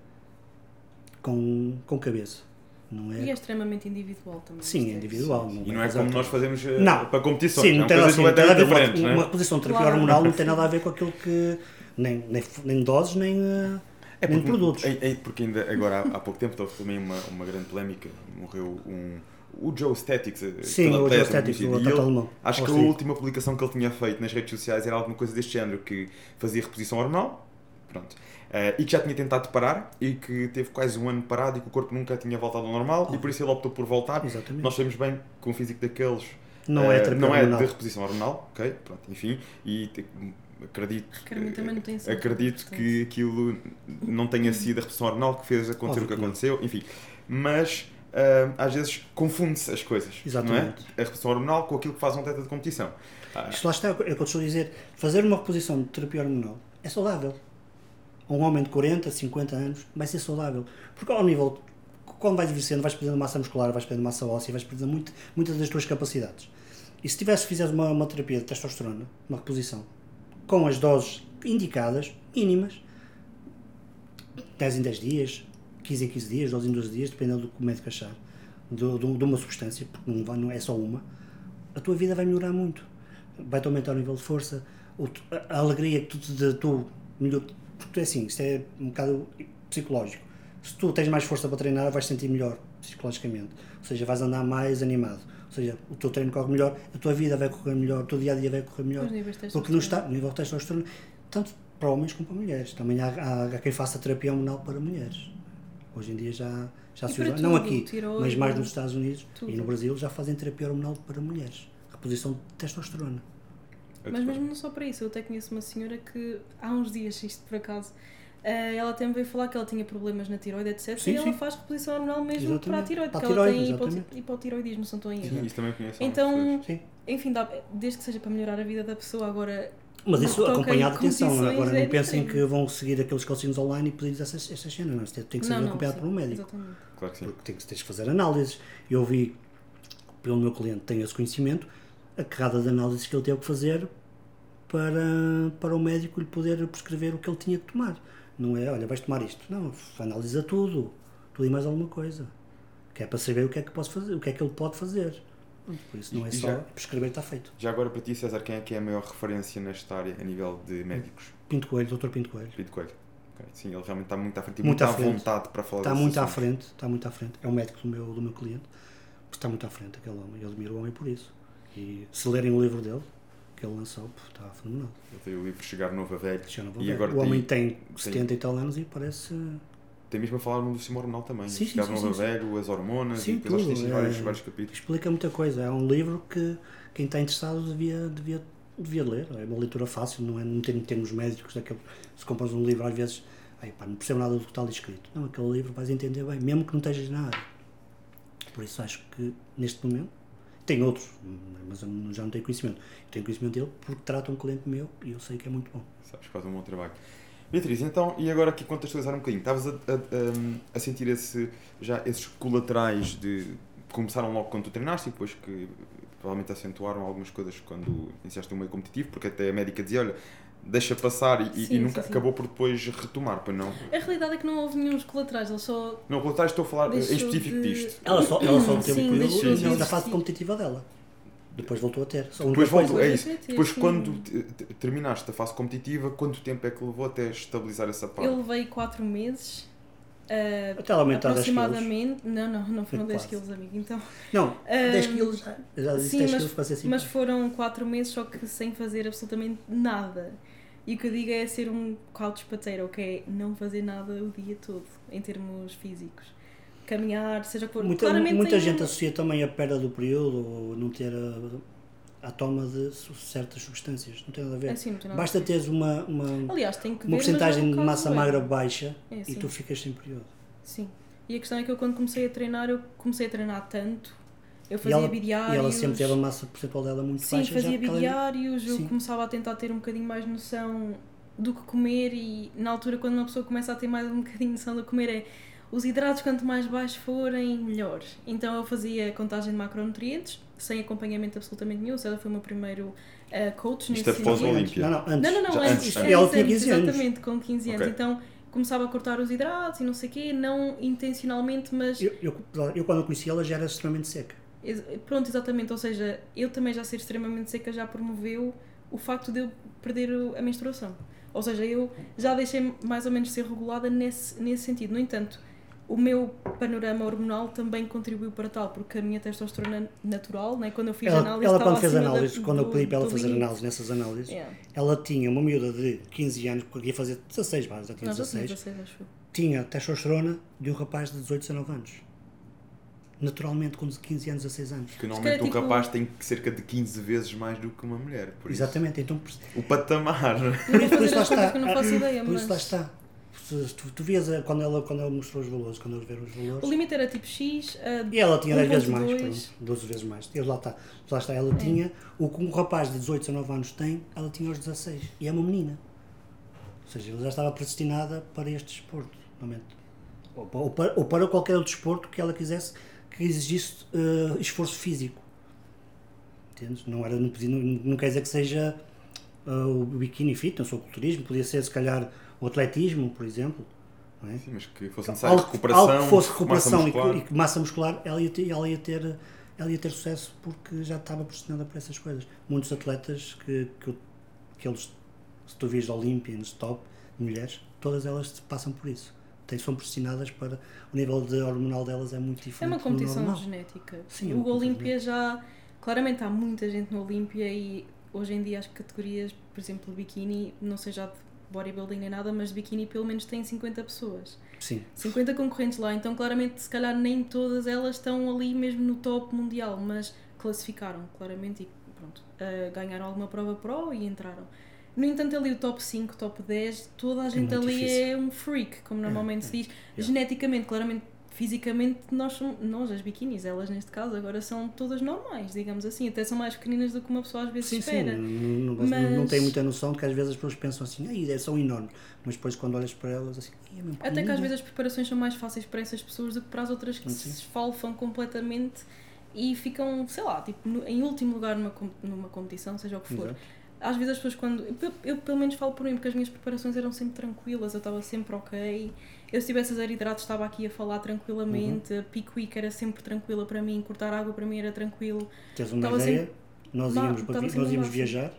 [SPEAKER 2] com, com cabeça. Não
[SPEAKER 3] E é
[SPEAKER 2] é?
[SPEAKER 3] extremamente individual também.
[SPEAKER 2] Sim,
[SPEAKER 3] Isto
[SPEAKER 2] é individual.
[SPEAKER 1] E não é como
[SPEAKER 2] que-
[SPEAKER 1] nós fazemos eh,
[SPEAKER 2] Não.
[SPEAKER 1] para competições,
[SPEAKER 2] Sim, não
[SPEAKER 1] são
[SPEAKER 2] tem nada,
[SPEAKER 1] coisas
[SPEAKER 2] assim, não tem nada a ver com
[SPEAKER 1] completamente
[SPEAKER 2] uma,
[SPEAKER 1] não é?
[SPEAKER 2] reposição de terapia
[SPEAKER 3] Claro.
[SPEAKER 2] hormonal não tem nada a ver com aquilo que nem, nem, nem doses nem, eh,
[SPEAKER 1] É
[SPEAKER 2] nem
[SPEAKER 1] porque,
[SPEAKER 2] produtos.
[SPEAKER 1] é- é porque ainda agora há, há pouco tempo houve também uma, uma grande polémica, morreu um, o Joe Statics, eh,
[SPEAKER 2] Sim, o Joe Statics, o atleta
[SPEAKER 1] ele-
[SPEAKER 2] alemão.
[SPEAKER 1] Acho que a última publicação que ele tinha feito nas redes sociais era alguma coisa deste género, que fazia reposição hormonal, pronto, eh, e que já tinha tentado parar, e que teve quase um ano parado e que o corpo nunca tinha voltado ao normal, e por isso ele optou por voltar.
[SPEAKER 2] Exatamente.
[SPEAKER 1] Nós sabemos bem que um físico daqueles
[SPEAKER 2] Não é
[SPEAKER 1] eh,
[SPEAKER 2] terapia
[SPEAKER 1] não é
[SPEAKER 2] hormonal.
[SPEAKER 1] de reposição hormonal, ok, pronto, enfim, e te- acredito,
[SPEAKER 3] manutenção.
[SPEAKER 1] acredito que aquilo não tenha sido a reposição hormonal que fez acontecer
[SPEAKER 2] Óbvio
[SPEAKER 1] o que
[SPEAKER 2] que não.
[SPEAKER 1] aconteceu, enfim, mas ah, às vezes confunde-se as coisas,
[SPEAKER 2] Exatamente.
[SPEAKER 1] não é? A reposição hormonal com aquilo que faz um atleta de competição. Ah,
[SPEAKER 2] Isto lá está, é o que eu estou a dizer. Fazer uma reposição de terapia hormonal é saudável. Um homem de 40, 50 anos vai ser saudável. Porque ao nível, quando vais envelhecendo, vais perdendo massa muscular, vais perdendo massa óssea, vais perdendo muito, muitas das tuas capacidades. E se tivesse, fizeres uma, uma terapia de testosterona, uma reposição, com as doses indicadas, mínimas, 10 em 10 dias, 15 em 15 dias, 12 em 12 dias, dependendo do que o médico achar, do, do, de uma substância, porque não, não é só uma, a tua vida vai melhorar muito. Vai-te aumentar o nível de força, a, alegria que tu, de, tu porque é assim, isto é um bocado psicológico. Se tu tens mais força para treinar, vais sentir melhor psicologicamente. Ou seja, vais andar mais animado. Ou seja, o teu treino corre melhor, a tua vida vai correr melhor, o teu dia a dia vai correr melhor. Porque não está, o nível de testosterona, tanto para homens como para mulheres. Também há, há, há quem faça terapia hormonal para mulheres. Hoje em dia já, já se usa, não aqui, mas mais nos Estados Unidos
[SPEAKER 3] tudo.
[SPEAKER 2] e no Brasil já fazem terapia hormonal para mulheres. Reposição de testosterona.
[SPEAKER 3] Mas mesmo não só para isso, eu até conheço uma senhora que há uns dias, isto por acaso, eh, ela até me veio falar que ela tinha problemas na tiroide, etc.
[SPEAKER 2] Sim,
[SPEAKER 3] e ela
[SPEAKER 2] sim.
[SPEAKER 3] faz reposição hormonal mesmo
[SPEAKER 2] Exatamente.
[SPEAKER 3] para a tiroide,
[SPEAKER 2] Para a
[SPEAKER 3] porque ela
[SPEAKER 2] tiroide,
[SPEAKER 3] tem
[SPEAKER 2] exatamente.
[SPEAKER 3] hipotiroidismo, se não estou em erro.
[SPEAKER 1] Sim, isso também conheço.
[SPEAKER 3] Então, enfim, dá- desde que seja para melhorar a vida da pessoa, agora
[SPEAKER 2] Mas isso acompanhado, atenção,
[SPEAKER 3] competições
[SPEAKER 2] agora
[SPEAKER 3] é
[SPEAKER 2] não pensem
[SPEAKER 3] diferente.
[SPEAKER 2] que vão seguir aqueles calcinhos online e pedir essas, essas cenas, não. Isto tem que ser
[SPEAKER 3] não, não,
[SPEAKER 2] acompanhado
[SPEAKER 3] sim,
[SPEAKER 2] por um médico.
[SPEAKER 3] Exatamente.
[SPEAKER 1] Claro que sim.
[SPEAKER 2] Porque tem que, tens que fazer análises. Eu vi, pelo meu cliente tem esse conhecimento, a carrada de análises que ele teve que fazer para, para o médico lhe poder prescrever o que ele tinha que tomar. Não é, olha, vais tomar isto. Não, analisa tudo. Tudo e mais alguma coisa. Que é para saber o que é que, posso fazer, o que, é que ele pode fazer. Por isso não é só
[SPEAKER 1] já-
[SPEAKER 2] prescrever está feito.
[SPEAKER 1] Já agora para ti, César, quem é que é a maior referência nesta área a nível de médicos?
[SPEAKER 2] Pinto Coelho, Dr. Pinto Coelho.
[SPEAKER 1] Pinto Coelho. Ok, Sim, ele realmente está muito à frente e
[SPEAKER 2] Muito
[SPEAKER 1] muito,
[SPEAKER 2] à
[SPEAKER 1] à
[SPEAKER 2] frente.
[SPEAKER 1] vontade para falar
[SPEAKER 2] Está muito à
[SPEAKER 1] assunto.
[SPEAKER 2] frente, está muito à frente. É o médico do meu, do meu cliente, está muito à frente aquele homem. Eu admiro o homem por isso. E se lerem o livro dele, que ele lançou, pô, está fenomenal.
[SPEAKER 1] Ele tem o livro Chegar Novo a Velho.
[SPEAKER 2] Já não vou
[SPEAKER 1] E agora
[SPEAKER 2] o homem
[SPEAKER 1] tem-
[SPEAKER 2] tem 70 e tal anos e parece.
[SPEAKER 1] Tem mesmo a falar no sistema hormonal também.
[SPEAKER 2] Sim,
[SPEAKER 1] Chegar
[SPEAKER 2] sim,
[SPEAKER 1] Novo a. Velho, as hormonas,
[SPEAKER 2] Sim,
[SPEAKER 1] e depois que
[SPEAKER 2] tudo,
[SPEAKER 1] tem
[SPEAKER 2] é-
[SPEAKER 1] vários, vários capítulos.
[SPEAKER 2] Explica muita coisa. É um livro que quem está interessado devia, devia, devia ler. É uma leitura fácil, não é? Não tem termos médicos. Daquele, se compras um livro, às vezes, ai, pá, não percebo nada do que está ali escrito. Não, aquele livro vais entender bem, mesmo que não estejas na área. Por isso acho que neste momento. Tem outros, mas eu já não tenho conhecimento. Eu tenho conhecimento dele porque trata um cliente meu e eu sei que é muito bom.
[SPEAKER 1] Sabes, faz um bom trabalho. Beatriz, então, e agora aqui contextualizar um bocadinho, estavas a, a, a- sentir esse, já esses colaterais de começaram logo quando tu treinaste e depois que provavelmente acentuaram algumas coisas quando iniciaste no meio competitivo, porque até a médica dizia, olha, deixa passar e, e
[SPEAKER 3] Sim,
[SPEAKER 1] nunca
[SPEAKER 3] sim, sim.
[SPEAKER 1] acabou por depois retomar, pois não?
[SPEAKER 3] A realidade é que não houve nenhum colaterais, ele só.
[SPEAKER 1] Não, contrário, estou a falar em
[SPEAKER 3] Deixou
[SPEAKER 1] específico
[SPEAKER 3] de-
[SPEAKER 1] disto.
[SPEAKER 2] Ela só, ela só teve o período
[SPEAKER 3] existir.
[SPEAKER 2] fase competitiva dela. Depois voltou a ter. Só
[SPEAKER 1] Depois voltou, é isso. Depois,
[SPEAKER 3] sim.
[SPEAKER 1] quando te- te- terminaste a fase competitiva, quanto tempo é que levou até estabilizar essa parte?
[SPEAKER 3] Eu levei 4 meses. ah,
[SPEAKER 2] Até ela aumentar 10 quilos.
[SPEAKER 3] aproximadamente. Não, não, não foram 10
[SPEAKER 2] Quase.
[SPEAKER 3] quilos, amigo. Então,
[SPEAKER 2] Não,
[SPEAKER 3] Ah,
[SPEAKER 2] 10 quilos já. Já disse
[SPEAKER 3] sim,
[SPEAKER 2] 10
[SPEAKER 3] mas-
[SPEAKER 2] quilos para assim.
[SPEAKER 3] mas foram 4 meses só que sem fazer absolutamente nada. E o que eu digo é ser um couch potato, que é não fazer nada o dia todo, em termos físicos. Caminhar, seja for.
[SPEAKER 2] Muita,
[SPEAKER 3] Claramente
[SPEAKER 2] muita
[SPEAKER 3] tem
[SPEAKER 2] gente associa também a perda do período ou não ter a, a toma de certas substâncias. Não tem nada a ver.
[SPEAKER 3] Assim, nada
[SPEAKER 2] Basta teres uma, uma,
[SPEAKER 3] Aliás, tem que
[SPEAKER 2] uma
[SPEAKER 3] ver,
[SPEAKER 2] porcentagem de massa magra baixa
[SPEAKER 3] É,
[SPEAKER 2] e tu ficas sem período.
[SPEAKER 3] Sim. E a questão é que eu quando comecei a treinar, eu comecei a treinar tanto. Eu
[SPEAKER 2] E
[SPEAKER 3] fazia
[SPEAKER 2] ela,
[SPEAKER 3] bidiários.
[SPEAKER 2] e ela sempre teve a massa percentual dela muito
[SPEAKER 3] Sim,
[SPEAKER 2] baixa.
[SPEAKER 3] fazia
[SPEAKER 2] porque ela-
[SPEAKER 3] bidiários, eu
[SPEAKER 2] Sim.
[SPEAKER 3] começava a tentar ter um bocadinho mais noção do que comer e na altura quando uma pessoa começa a ter mais um bocadinho noção do que comer é os hidratos quanto mais baixos forem, melhor. Então eu fazia contagem de macronutrientes, sem acompanhamento absolutamente nenhum, ela foi o meu primeiro eh, coach
[SPEAKER 1] Isto é
[SPEAKER 3] nesse
[SPEAKER 1] pós
[SPEAKER 3] sentido.
[SPEAKER 1] Olímpia.
[SPEAKER 2] Não, não, antes.
[SPEAKER 3] Não, não, não,
[SPEAKER 1] Já
[SPEAKER 3] antes,
[SPEAKER 1] antes,
[SPEAKER 3] isto
[SPEAKER 1] antes.
[SPEAKER 3] é
[SPEAKER 2] Ela
[SPEAKER 3] antes,
[SPEAKER 2] tinha 15 anos.
[SPEAKER 3] Exatamente, com 15 anos.
[SPEAKER 1] Ok.
[SPEAKER 3] Então começava a cortar os hidratos e não sei o quê, não intencionalmente, mas
[SPEAKER 2] Eu, eu, eu quando a conheci ela já era extremamente seca.
[SPEAKER 3] Pronto, exatamente. Ou seja, eu também já ser extremamente seca já promoveu o facto de eu perder a menstruação. Ou seja, eu já deixei mais ou menos ser regulada nesse, nesse sentido. No entanto, o meu panorama hormonal também contribuiu para tal, porque a minha testosterona natural, né, quando eu fiz
[SPEAKER 2] Ela,
[SPEAKER 3] análise,
[SPEAKER 2] ela quando fez
[SPEAKER 3] acima da-
[SPEAKER 2] quando eu
[SPEAKER 3] do-
[SPEAKER 2] pedi para ela fazer
[SPEAKER 3] limite.
[SPEAKER 2] análises, nessas análises,
[SPEAKER 3] Yeah.
[SPEAKER 2] ela tinha uma miúda de 15 anos, porque ia fazer 16, vá, já tinha
[SPEAKER 3] Não, já tinha
[SPEAKER 2] 16,
[SPEAKER 3] 16, acho eu.
[SPEAKER 2] tinha testosterona de um rapaz de 18, 19 anos. Naturalmente, com 15 anos, 16 anos.
[SPEAKER 1] Que normalmente um
[SPEAKER 3] tipo-
[SPEAKER 1] rapaz tem cerca de 15 vezes mais do que uma mulher. Por isso,
[SPEAKER 2] Exatamente, então
[SPEAKER 1] O patamar.
[SPEAKER 2] Por isso, por isso lá está.
[SPEAKER 3] que eu não faço ideia,
[SPEAKER 2] por isso lá está. Tu, tu vias a- quando ela, quando ela mostrou os valores, quando eles viram os
[SPEAKER 3] O
[SPEAKER 2] valores.
[SPEAKER 3] limite era tipo X,
[SPEAKER 2] E ela tinha 10 vezes mais,
[SPEAKER 3] 1.2.
[SPEAKER 2] pronto, 12 vezes mais. E lá está. Lá está. Ela
[SPEAKER 3] É.
[SPEAKER 2] tinha o que um rapaz de 18, 19 anos tem, ela tinha aos 16. E é uma menina. Ou seja, ela já estava predestinada para este desporto. Normalmente. Ou, pa- ou para, ou para qualquer outro desporto que ela quisesse exigisse eh, esforço físico. Entendes? Não, era, não, podia- não, não quer dizer que seja eh, o biquíni fitness ou o culturismo, podia ser se calhar o atletismo, por exemplo. Não é?
[SPEAKER 1] Sim, mas que fosse necessário
[SPEAKER 2] algo,
[SPEAKER 1] recuperação.
[SPEAKER 2] algo que fosse
[SPEAKER 1] massa
[SPEAKER 2] recuperação e,
[SPEAKER 1] muscular.
[SPEAKER 2] que- e que massa muscular, ela ia, ter, ela, ia ter, ela ia ter sucesso porque já estava pressionada por essas coisas. Muitos atletas que, que, que eles, se tu vês Olympians, top, mulheres, todas elas passam por isso. Tem, são pressionadas para. O nível de hormonal delas é muito
[SPEAKER 3] É
[SPEAKER 2] diferente.
[SPEAKER 3] uma
[SPEAKER 2] do
[SPEAKER 3] competição genética.
[SPEAKER 2] Sim, é
[SPEAKER 3] o
[SPEAKER 2] uma
[SPEAKER 3] Olímpia já. Claramente há muita gente no Olímpia e hoje em dia as categorias, por exemplo, biquíni, não sei já de bodybuilding nem nada, mas de biquíni pelo menos tem 50 pessoas.
[SPEAKER 2] Sim.
[SPEAKER 3] 50 concorrentes lá, então claramente se calhar nem todas elas estão ali mesmo no top mundial, mas classificaram claramente e pronto, ah, ganharam alguma prova pro e entraram. No entanto, ali o top 5, top 10, toda a gente
[SPEAKER 2] muito
[SPEAKER 3] ali
[SPEAKER 2] difícil.
[SPEAKER 3] é um freak, como normalmente
[SPEAKER 2] é,
[SPEAKER 3] se diz.
[SPEAKER 2] é.
[SPEAKER 3] Geneticamente, claramente, fisicamente, nós, nós, as biquinis, elas neste caso, agora são todas normais, digamos assim. Até são mais pequeninas do que uma pessoa às vezes
[SPEAKER 2] Sim, sim,
[SPEAKER 3] espera.
[SPEAKER 2] não, não, não,
[SPEAKER 3] Mas-
[SPEAKER 2] não tem muita noção de que às vezes as pessoas pensam assim, ai, são enormes, mas depois quando olhas para elas assim, "Ai, é
[SPEAKER 3] Até que às
[SPEAKER 2] pequenina."
[SPEAKER 3] vezes as preparações são mais fáceis para essas pessoas do que para as outras que
[SPEAKER 2] Sim.
[SPEAKER 3] se esfalfam completamente e ficam, sei lá, tipo, no- em último lugar numa, numa competição, seja o que for.
[SPEAKER 2] Exato.
[SPEAKER 3] Às vezes as pessoas quando. Eu, eu pelo menos falo por mim, porque as minhas preparações eram sempre tranquilas, eu estava sempre ok. Eu se tivesse a zero hidratos estava aqui a falar tranquilamente,
[SPEAKER 2] Uhum.
[SPEAKER 3] a peak week era sempre tranquila para mim, cortar água para mim era tranquilo.
[SPEAKER 2] Tens uma
[SPEAKER 3] Estava
[SPEAKER 2] ideia? Nós
[SPEAKER 3] Ba-
[SPEAKER 2] íamos,
[SPEAKER 3] estava
[SPEAKER 2] vi-
[SPEAKER 3] sempre
[SPEAKER 2] nós íamos viajar.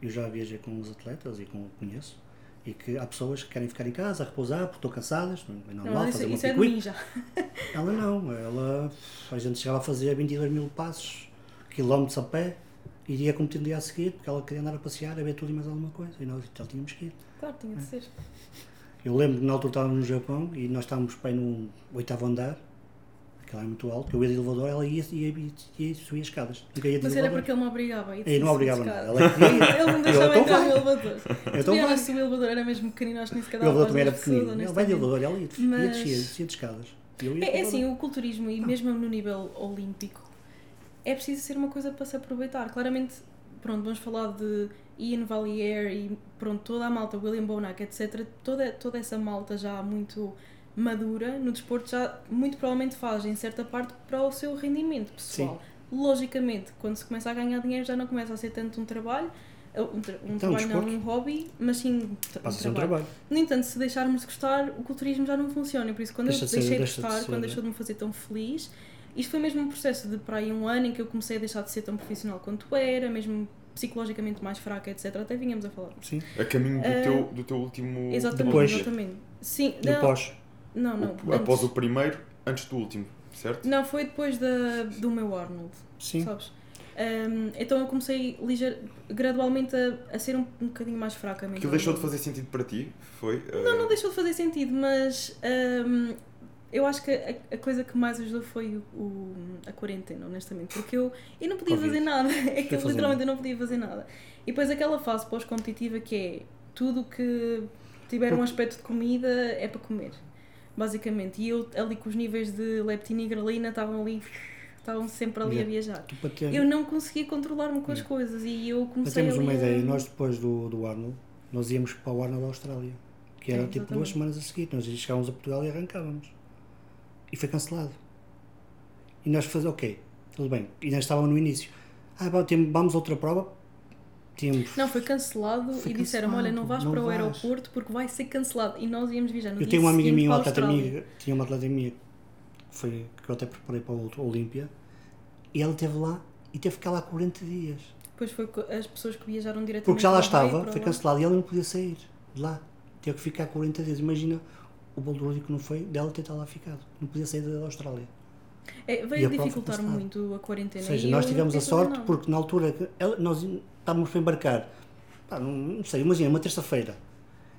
[SPEAKER 2] Eu já viajei com os atletas e com conheço. E que há pessoas que querem ficar em casa, a repousar, porque estão cansadas, não é
[SPEAKER 3] Não,
[SPEAKER 2] normal
[SPEAKER 3] mas isso,
[SPEAKER 2] fazer uma
[SPEAKER 3] isso é de
[SPEAKER 2] picuí.
[SPEAKER 3] mim já.
[SPEAKER 2] Ela não, ela. A gente chegava a fazer 22 mil passos, quilómetros a pé, e ia competir no dia a seguir, porque ela queria andar a passear, a ver tudo e mais alguma coisa. E nós já tínhamos que ir.
[SPEAKER 3] Claro, tinha de ser.
[SPEAKER 2] Eu lembro que na altura estávamos no Japão e nós estávamos aí no oitavo andar, aquela é muito alto, que eu ia de elevador, ela ia, ia, ia, ia subir as escadas.
[SPEAKER 3] Mas era
[SPEAKER 2] elevador.
[SPEAKER 3] porque ele me obrigava.
[SPEAKER 2] E não obrigava
[SPEAKER 3] nada.
[SPEAKER 2] Ela.
[SPEAKER 3] Ele não deixava
[SPEAKER 2] então
[SPEAKER 3] entrar no elevador.
[SPEAKER 2] Então vai.
[SPEAKER 3] se o elevador era mesmo pequenino, acho que nem sequer
[SPEAKER 2] O
[SPEAKER 3] dava
[SPEAKER 2] elevador também
[SPEAKER 3] para
[SPEAKER 2] era pequenino. Ele vai de elevador, ela ia, ia,
[SPEAKER 3] Mas-
[SPEAKER 2] descia, de escadas.
[SPEAKER 3] É, é
[SPEAKER 2] elevador.
[SPEAKER 3] assim, o culturismo e mesmo no nível olímpico é preciso ser uma coisa para se aproveitar. Claramente, pronto, vamos falar de Ian Valier e pronto, toda a malta, William Bonac, etc. Toda, toda essa malta já muito madura no desporto já muito provavelmente faz em certa parte para o seu rendimento pessoal. Logicamente, quando se começa a ganhar dinheiro já não começa a ser tanto um trabalho. Um, tra- um
[SPEAKER 2] Então,
[SPEAKER 3] trabalho não
[SPEAKER 2] desporto.
[SPEAKER 3] um hobby, mas sim um
[SPEAKER 2] ser um
[SPEAKER 3] trabalho.
[SPEAKER 2] trabalho.
[SPEAKER 3] No entanto, se deixarmos de gostar, o culturismo já não funciona. Por isso, quando
[SPEAKER 2] Deixa
[SPEAKER 3] eu
[SPEAKER 2] de
[SPEAKER 3] deixei de
[SPEAKER 2] de
[SPEAKER 3] gostar,
[SPEAKER 2] ser,
[SPEAKER 3] quando
[SPEAKER 2] né?
[SPEAKER 3] deixou de me fazer tão feliz, isto foi mesmo um processo de para aí um ano em que eu comecei a deixar de ser tão profissional quanto era, mesmo psicologicamente mais fraca, etc. Até vinhamos a falar.
[SPEAKER 2] Sim.
[SPEAKER 1] A caminho do,
[SPEAKER 3] Ah,
[SPEAKER 1] teu, do teu último.
[SPEAKER 3] Exatamente,
[SPEAKER 2] Depois.
[SPEAKER 3] exatamente. Sim,
[SPEAKER 2] No
[SPEAKER 3] não, não.
[SPEAKER 1] O- após o primeiro, antes do último, certo?
[SPEAKER 3] Não, foi depois da, do meu Arnold,
[SPEAKER 2] Sim.
[SPEAKER 3] sabes? Um, então eu comecei ligeir, gradualmente a, a ser um, um bocadinho mais fraca
[SPEAKER 1] Aquilo
[SPEAKER 3] mentalmente.
[SPEAKER 1] deixou de fazer sentido para ti? Foi?
[SPEAKER 3] Não, não deixou de fazer sentido, mas hum, eu acho que a, a coisa que mais ajudou foi o, o- a quarentena, honestamente, porque eu, eu não podia fazer nada, é que
[SPEAKER 2] fazer
[SPEAKER 3] literalmente eu não podia fazer nada. E depois aquela fase pós-competitiva que é tudo que tiver um aspecto de comida é para comer, basicamente. E eu ali com os níveis de leptina e grelina estavam ali, estavam sempre ali a
[SPEAKER 2] Yeah.
[SPEAKER 3] viajar.
[SPEAKER 2] Tu, para ter-
[SPEAKER 3] Eu não conseguia controlar-me com as coisas e eu
[SPEAKER 2] para
[SPEAKER 3] comecei
[SPEAKER 2] termos uma
[SPEAKER 3] a-
[SPEAKER 2] ideia, nós depois do, do Arnold, nós íamos para o Arnold da Austrália. Que era
[SPEAKER 3] É,
[SPEAKER 2] tipo duas semanas a seguir. Nós chegávamos a Portugal e arrancávamos. E foi cancelado. E nós fazemos, ok, tudo bem. E nós estávamos no início. Ah, vamos a outra prova. Tínhamos.
[SPEAKER 3] Não, foi cancelado
[SPEAKER 2] Foi
[SPEAKER 3] e disseram olha, não vais
[SPEAKER 2] cancelado,
[SPEAKER 3] para o
[SPEAKER 2] não vais."
[SPEAKER 3] aeroporto porque vai ser cancelado. E nós íamos viajar no
[SPEAKER 2] eu tenho uma amiga minha, uma atleta minha, tinha uma atleta minha que, foi, que eu até preparei para o Olímpia. E ela esteve lá e teve que ficar lá 40 dias.
[SPEAKER 3] Depois foi as pessoas que viajaram diretamente
[SPEAKER 2] Porque já lá
[SPEAKER 3] o
[SPEAKER 2] estava, foi cancelado e ela não podia sair de lá. Teve que ficar 40 dias. Imagina o bolo que não foi dela ter lá ficado. Não podia sair da Austrália.
[SPEAKER 3] É, veio dificultar muito a quarentena.
[SPEAKER 2] Ou seja, nós tivemos a sorte porque na altura que ela- nós estávamos para embarcar, pá, não, não sei, imagina, uma terça-feira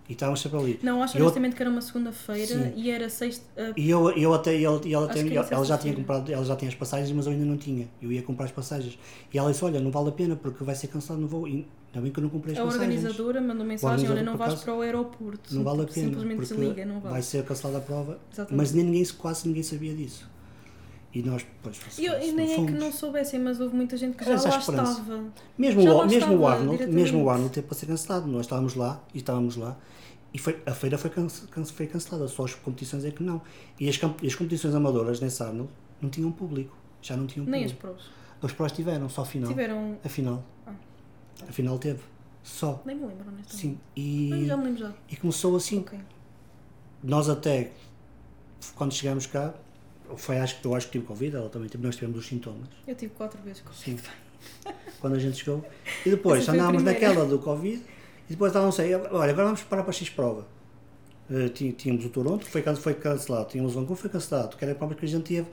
[SPEAKER 2] e estávamos sempre ali.
[SPEAKER 3] Não, acho
[SPEAKER 2] Eu-
[SPEAKER 3] honestamente que era uma segunda-feira e era sexta. ah,
[SPEAKER 2] E eu, eu até, e ela, e ela, tem- ela já tinha comprado, ela já tinha as passagens, mas eu ainda não tinha. Eu ia comprar as passagens. E ela disse: Olha, não vale a pena porque vai ser cancelado, não vou. E ainda bem que eu não comprei as
[SPEAKER 3] a
[SPEAKER 2] passagens.
[SPEAKER 3] organizadora mandou mensagem: olha, não vais para o aeroporto.
[SPEAKER 2] Não vale a pena.
[SPEAKER 3] Simplesmente desliga, não vale.
[SPEAKER 2] Vai ser cancelada a prova.
[SPEAKER 3] Exatamente.
[SPEAKER 2] Mas nem ninguém, quase ninguém sabia disso. E nós, pois,
[SPEAKER 3] E eu, e nem é que não soubessem, mas houve muita gente que já
[SPEAKER 2] a
[SPEAKER 3] lá
[SPEAKER 2] esperança.
[SPEAKER 3] estava.
[SPEAKER 2] Mesmo,
[SPEAKER 3] Já
[SPEAKER 2] o,
[SPEAKER 3] lá
[SPEAKER 2] mesmo, o
[SPEAKER 3] estava
[SPEAKER 2] Arnold,
[SPEAKER 3] diretamente.
[SPEAKER 2] mesmo o Arnold teve para ser cancelado. Nós estávamos lá e estávamos lá e foi, a feira foi, cance- foi cancelada, só as competições é que não. E as, as competições amadoras nesse Arnold não tinham público. Já não tinham
[SPEAKER 3] Nem as
[SPEAKER 2] público.
[SPEAKER 3] pros.
[SPEAKER 2] As provas tiveram, só a final.
[SPEAKER 3] Tiveram.
[SPEAKER 2] A final.
[SPEAKER 3] Ah.
[SPEAKER 2] A final teve. Só.
[SPEAKER 3] Nem me lembro, honestamente.
[SPEAKER 2] Sim. E,
[SPEAKER 3] já me lembro já.
[SPEAKER 2] e começou assim.
[SPEAKER 3] Ok.
[SPEAKER 2] Nós até, quando chegámos cá, foi, acho, que- eu acho que tive Covid, ela também teve, nós tivemos os sintomas.
[SPEAKER 3] Eu tive quatro vezes com
[SPEAKER 2] Sim. Quando a gente chegou. E depois
[SPEAKER 3] Essa foi a
[SPEAKER 2] andávamos
[SPEAKER 3] primeira.
[SPEAKER 2] naquela do Covid e depois estávamos aí, olha, agora vamos preparar para a X prova. Eh, tí- tínhamos o Toronto, que foi, foi cancelado, tínhamos o Vancouver, foi cancelado, que era provas que a gente teve.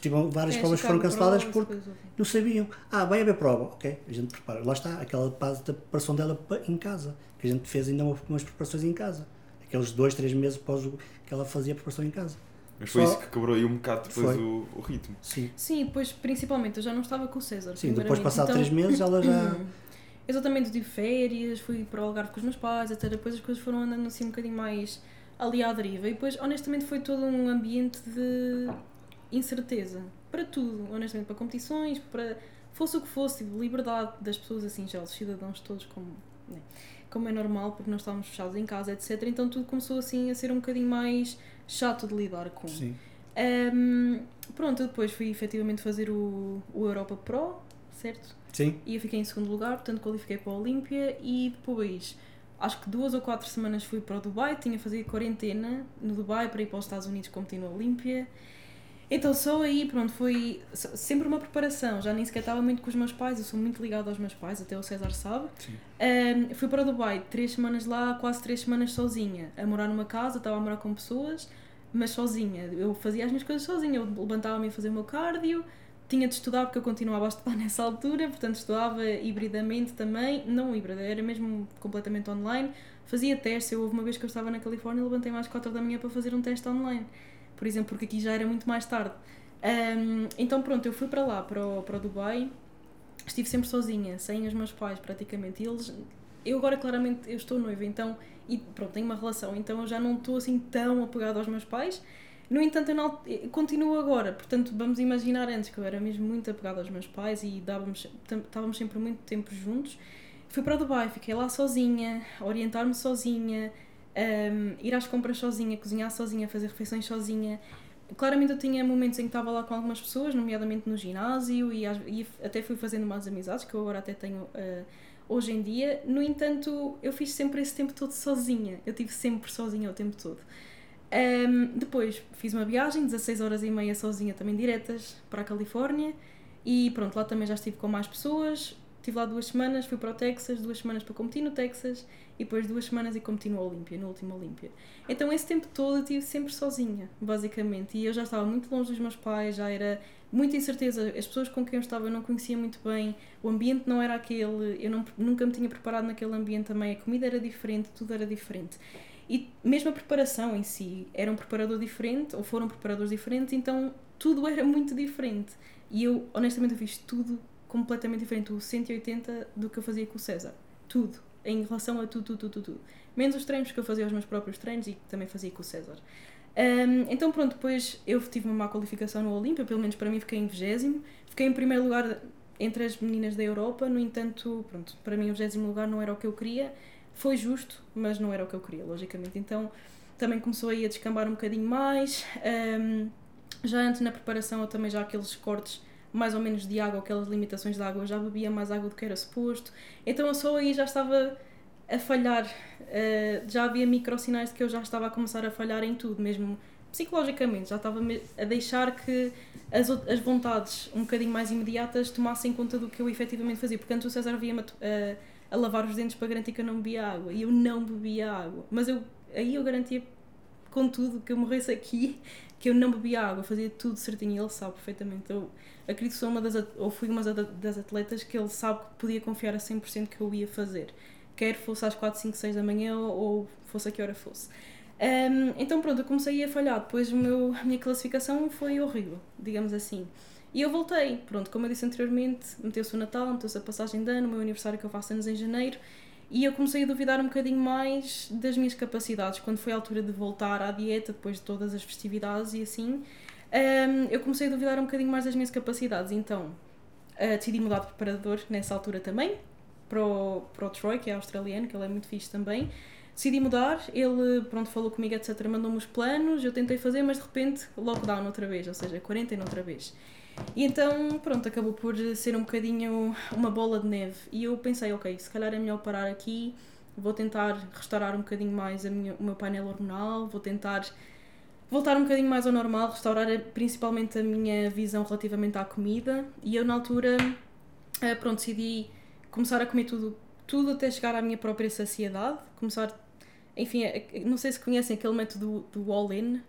[SPEAKER 2] Tive várias
[SPEAKER 3] É,
[SPEAKER 2] provas que foram canceladas
[SPEAKER 3] Pro,
[SPEAKER 2] porque não sabiam. Ah, vai haver prova. Ok, a gente prepara. Lá está, aquela base da preparação dela em casa, que a gente fez ainda umas, preparações em casa. Aqueles dois, três meses após o que ela fazia a preparação em casa.
[SPEAKER 1] Mas foi
[SPEAKER 2] Só-
[SPEAKER 1] isso que quebrou aí um bocado depois
[SPEAKER 2] Foi.
[SPEAKER 1] o, o ritmo.
[SPEAKER 2] Sim.
[SPEAKER 3] Sim, depois principalmente eu já não estava com o César.
[SPEAKER 2] Sim, depois passado
[SPEAKER 3] Então,
[SPEAKER 2] três meses ela já.
[SPEAKER 3] Exatamente, tive férias, fui para o Algarve com os meus pais, até depois as coisas foram andando assim um bocadinho mais ali à deriva. E depois, honestamente, foi todo um ambiente de incerteza. Para tudo, honestamente, para competições, para fosse o que fosse, tipo, liberdade das pessoas, assim, já os cidadãos todos, como, né, como é normal, porque nós estávamos fechados em casa, etc. Então tudo começou assim a ser um bocadinho mais chato de lidar com.
[SPEAKER 2] Sim.
[SPEAKER 3] Ahm, pronto, eu depois fui efetivamente fazer o, o Europa Pro, certo?
[SPEAKER 2] Sim.
[SPEAKER 3] E eu fiquei em segundo lugar, portanto qualifiquei para a Olímpia e depois, acho que duas ou quatro semanas fui para o Dubai, tinha fazer quarentena no Dubai para ir para os Estados Unidos competir na Olímpia. Então só aí, pronto, foi sempre uma preparação, já nem sequer estava muito com os meus pais, eu sou muito ligada aos meus pais, até o César sabe.
[SPEAKER 2] Sim.
[SPEAKER 3] Ahm, fui para o Dubai, três semanas lá, quase três semanas sozinha, a morar numa casa, estava a morar com pessoas, mas sozinha. Eu fazia as minhas coisas sozinha, eu levantava-me a fazer o meu cardio, tinha de estudar porque eu continuava a estudar nessa altura, portanto estudava hibridamente também, não híbrida, era mesmo completamente online. Fazia testes, eu houve uma vez que eu estava na Califórnia e levantei-me às 4 da manhã para fazer um teste online, por exemplo, porque aqui já era muito mais tarde. Ahm, então pronto, eu fui para lá, para o, para o Dubai, estive sempre sozinha, sem os meus pais praticamente, e eles... Eu agora claramente eu estou noiva, então, e pronto, tenho uma relação, então eu já não estou assim tão apegada aos meus pais, no entanto, eu não, eu continuo agora, portanto, vamos imaginar antes que eu era mesmo muito apegada aos meus pais e dávamos, estávamos sempre muito tempo juntos. Fui para Dubai, fiquei lá sozinha, orientar-me sozinha, hum, ir às compras sozinha, cozinhar sozinha, fazer refeições sozinha. Claramente eu tinha momentos em que estava lá com algumas pessoas, nomeadamente no ginásio, e, e até fui fazendo mais amizades, que eu agora até tenho ah, hoje em dia. No entanto, eu fiz sempre esse tempo todo sozinha. Eu tive sempre sozinha o tempo todo. Um, depois fiz uma viagem, 16 horas e meia sozinha, também diretas para a Califórnia. E pronto, lá também já estive com mais pessoas. Estive lá duas semanas, fui para o Texas, duas semanas para competir no Texas e depois duas semanas e competi no Olímpia, no último Olímpia. Então esse tempo todo eu estive sempre sozinha, basicamente. E eu já estava muito longe dos meus pais, já era muita incerteza. As pessoas com quem eu estava eu não conhecia muito bem, o ambiente não era aquele, eu não, nunca me tinha preparado naquele ambiente também, a comida era diferente, tudo era diferente. E mesmo a preparação em si, era um preparador diferente, ou foram preparadores diferentes, então tudo era muito diferente. E eu, honestamente, fiz tudo completamente diferente, o 180 do que eu fazia com o César. Tudo. Em relação a tudo, tudo, tudo, tudo. Menos os treinos que eu fazia os meus próprios treinos e que também fazia com o César. Um, então pronto, depois eu tive uma má qualificação no Olímpia, pelo menos para mim fiquei em 20 Fiquei em primeiro lugar entre as meninas da Europa, no entanto, pronto, para mim o 20 lugar não era o que eu queria. Foi justo, mas não era o que eu queria, logicamente. Então também começou aí a descambar um bocadinho mais. Um, já antes na preparação eu também já aqueles cortes mais ou menos de água, aquelas limitações de água, eu já bebia mais água do que era suposto. Então eu só aí já estava a falhar, uh, já havia microsinais de que eu já estava a começar a falhar em tudo, mesmo psicologicamente, já estava a deixar que as, as vontades um bocadinho mais imediatas tomassem conta do que eu efetivamente fazia, porque antes o César via-me a, a, lavar os dentes para garantir que eu não bebia água e eu não bebia água, mas eu, aí eu garantia com tudo que eu morresse aqui que eu não bebia água, fazia tudo certinho e ele sabe perfeitamente. Eu acredito que sou uma das, ou fui uma das atletas que ele sabe que podia confiar a 100% que eu ia fazer, quer fosse às 4, 5, 6 da manhã ou fosse a que hora fosse. Um, então pronto, eu comecei a falhar, depois o meu, a minha classificação foi horrível, digamos assim. E eu voltei, pronto, como eu disse anteriormente, meteu-se o Natal, meteu-se a passagem de ano, o meu aniversário que eu faço anos em janeiro, e eu comecei a duvidar um bocadinho mais das minhas capacidades. Quando foi a altura de voltar à dieta depois de todas as festividades e assim um, eu comecei a duvidar um bocadinho mais das minhas capacidades. Então uh, decidi mudar de preparador nessa altura também para o, para o Troy que é australiano que ele é muito fixe também. Decidi mudar ele pronto falou comigo etc mandou-me os planos eu tentei fazer mas de repente lockdown outra vez ou seja quarentena outra vez e então, pronto, acabou por ser um bocadinho uma bola de neve. E eu pensei, ok, se calhar é melhor parar aqui, vou tentar restaurar um bocadinho mais a minha, o meu painel hormonal, vou tentar voltar um bocadinho mais ao normal, restaurar principalmente a minha visão relativamente à comida. E eu, na altura, eh, pronto, decidi começar a comer tudo, tudo até chegar à minha própria saciedade. Começar, enfim, eh, não sei se conhecem aquele método do, do all-in.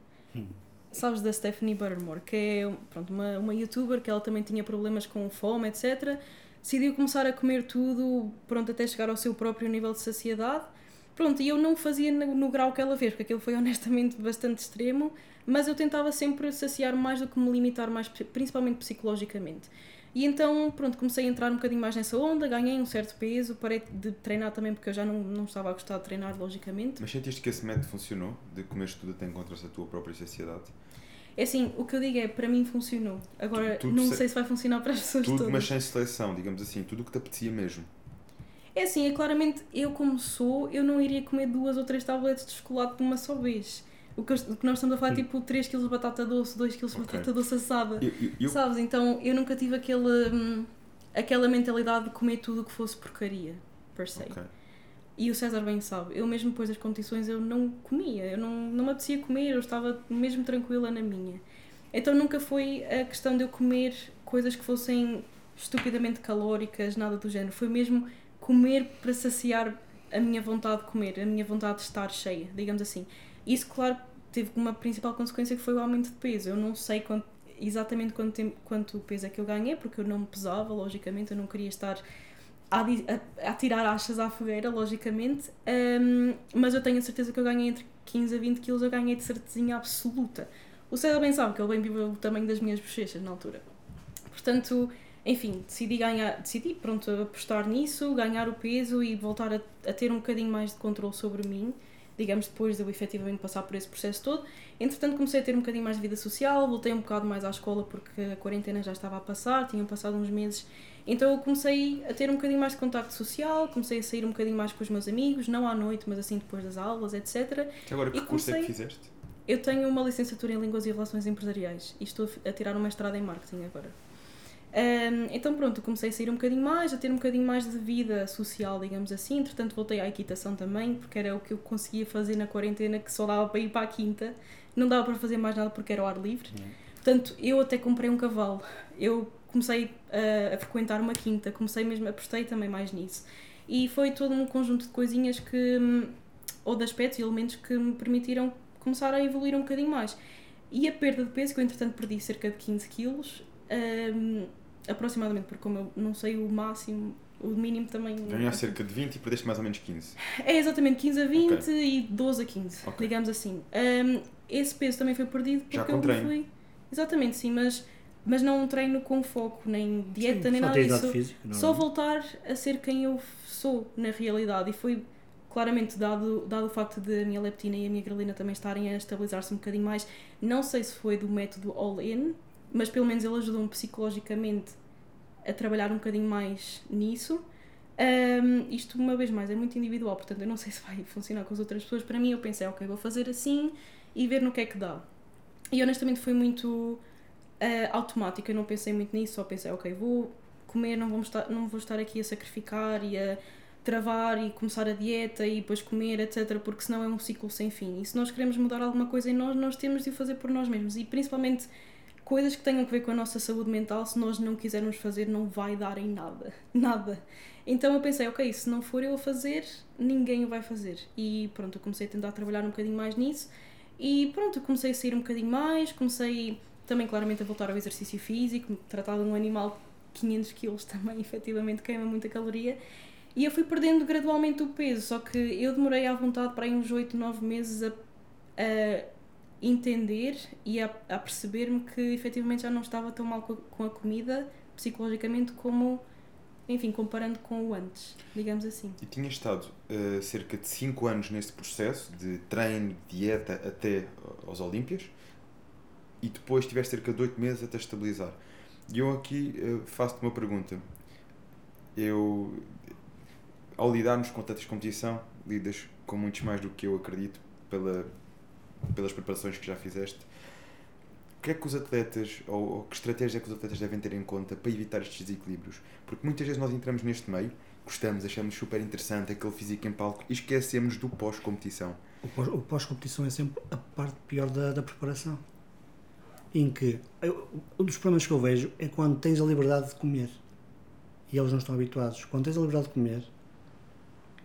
[SPEAKER 3] Sabes da Stephanie Buttermore, que é pronto, uma, uma youtuber que ela também tinha problemas com fome, etc. Decidiu começar a comer tudo, pronto, até chegar ao seu próprio nível de saciedade. Pronto, e eu não fazia no, no grau que ela fez, porque aquilo foi honestamente bastante extremo, mas eu tentava sempre saciar mais do que me limitar mais, principalmente psicologicamente. E então, pronto, comecei a entrar um bocadinho mais nessa onda, ganhei um certo peso, parei de treinar também porque eu já não, não estava a gostar de treinar, logicamente.
[SPEAKER 1] Mas sentiste que esse método funcionou? De comeres tudo até encontrar-se a tua própria saciedade?
[SPEAKER 3] É assim, o que eu digo é, para mim funcionou. Agora, tudo, tudo não sei se vai funcionar para as pessoas
[SPEAKER 1] tudo,
[SPEAKER 3] todas.
[SPEAKER 1] mas sem seleção, digamos assim, tudo o que te apetecia mesmo.
[SPEAKER 3] É assim, é claramente, eu como sou, eu não iria comer duas ou três tabletes de chocolate de uma só vez. O que, o que nós estamos a falar é tipo 3 kg de batata doce, 2 kg de okay. batata doce assada. Eu, eu, eu... Sabes? Então eu nunca tive aquele, hum, aquela mentalidade de comer tudo o que fosse porcaria, per se. Okay. E o César bem sabe, eu mesmo depois das competições eu não comia, eu não, não me apetecia comer, eu estava mesmo tranquila na minha. Então nunca foi a questão de eu comer coisas que fossem estupidamente calóricas, nada do género. Foi mesmo comer para saciar a minha vontade de comer, a minha vontade de estar cheia, digamos assim. Isso, claro, teve uma principal consequência que foi o aumento de peso. Eu não sei quanto, exatamente quanto, quanto peso é que eu ganhei, porque eu não me pesava, logicamente, eu não queria estar a, a, a tirar achas à fogueira, logicamente, um, mas eu tenho a certeza que eu ganhei entre 15 a 20 quilos, eu ganhei de certezinha absoluta. O César bem sabe que ele bem viu o tamanho das minhas bochechas na altura. Portanto, enfim, decidi ganhar, decidi, pronto, apostar nisso, ganhar o peso e voltar a, a ter um bocadinho mais de controle sobre mim digamos, depois de eu efetivamente passar por esse processo todo. Entretanto, comecei a ter um bocadinho mais de vida social, voltei um bocado mais à escola porque a quarentena já estava a passar, tinham passado uns meses. Então, eu comecei a ter um bocadinho mais de contacto social, comecei a sair um bocadinho mais com os meus amigos, não à noite, mas assim depois das aulas, etc.
[SPEAKER 1] Agora, que e curso é que fizeste?
[SPEAKER 3] Eu tenho uma licenciatura em Línguas e Relações Empresariais e estou a tirar uma mestrado em Marketing agora. Um, então pronto, comecei a sair um bocadinho mais, a ter um bocadinho mais de vida social, digamos assim. Entretanto, voltei à equitação também, porque era o que eu conseguia fazer na quarentena, que só dava para ir para a quinta. Não dava para fazer mais nada porque era ao ar livre.
[SPEAKER 1] Uhum.
[SPEAKER 3] Portanto, eu até comprei um cavalo. Eu comecei a, a frequentar uma quinta, comecei mesmo, apostei também mais nisso. E foi todo um conjunto de coisinhas que, ou de aspectos e elementos que me permitiram começar a evoluir um bocadinho mais. E a perda de peso, que eu entretanto perdi cerca de 15 quilos, um, aproximadamente, porque como eu não sei o máximo, o mínimo também.
[SPEAKER 1] Ganhar cerca de 20 e perdeste mais ou menos 15.
[SPEAKER 3] É exatamente 15 a 20
[SPEAKER 1] Ok.
[SPEAKER 3] e 12 a 15,
[SPEAKER 1] Ok.
[SPEAKER 3] digamos assim. Um, esse peso também foi perdido porque
[SPEAKER 1] Já com
[SPEAKER 3] eu
[SPEAKER 1] treino.
[SPEAKER 3] fui. Exatamente, sim, mas, mas não um treino com foco, nem dieta,
[SPEAKER 2] Sim,
[SPEAKER 3] nem
[SPEAKER 2] só
[SPEAKER 3] nada disso.
[SPEAKER 2] física, não é?
[SPEAKER 3] Só voltar a ser quem eu sou na realidade. E foi claramente dado, dado o facto de a minha leptina e a minha grelina também estarem a estabilizar-se um bocadinho mais. Não sei se foi do método all-in, mas pelo menos ele ajudou-me psicologicamente a trabalhar um bocadinho mais nisso. Um, isto, uma vez mais, é muito individual, portanto, eu não sei se vai funcionar com as outras pessoas. Para mim, eu pensei, ok, vou fazer assim e ver no que é que dá. E honestamente foi muito ah, automático, eu não pensei muito nisso, só pensei, ok, vou comer, não vou, estar, não vou estar aqui a sacrificar e a travar e começar a dieta e depois comer, etc. Porque senão é um ciclo sem fim. E se nós queremos mudar alguma coisa em nós, nós temos de o fazer por nós mesmos. E principalmente coisas que tenham a ver com a nossa saúde mental, se nós não quisermos fazer, não vai dar em nada. Nada. Então eu pensei, ok, se não for eu a fazer, ninguém o vai fazer. E pronto, eu comecei a tentar trabalhar um bocadinho mais nisso. E pronto, eu comecei a sair um bocadinho mais, comecei também claramente a voltar ao exercício físico, tratar de um animal 500 quilos também, efetivamente queima muita caloria. E eu fui perdendo gradualmente o peso, só que eu demorei à vontade para aí uns 8, 9 meses a, a entender e a, a perceber-me que efetivamente já não estava tão mal com a, com a comida, psicologicamente, como, enfim, comparando com o antes, digamos assim.
[SPEAKER 1] E tinha estado eh, cerca de 5 anos nesse processo de treino, dieta até aos Olímpias e depois tiveste cerca de 8 meses até estabilizar. E eu aqui eh, faço-te uma pergunta. Eu, ao lidarmos com tantas competição, lidas com muitos mais do que eu acredito pela, pelas preparações que já fizeste. O que é que os atletas, ou, ou que estratégias é que os atletas devem ter em conta para evitar estes desequilíbrios? Porque muitas vezes nós entramos neste meio, gostamos, achamos super interessante aquele físico em palco e esquecemos do pós-competição.
[SPEAKER 2] O pós- O pós-competição é sempre a parte pior da, da preparação. Em que eu- um dos problemas que eu vejo é quando tens a liberdade de comer e eles não estão habituados. Quando tens a liberdade de comer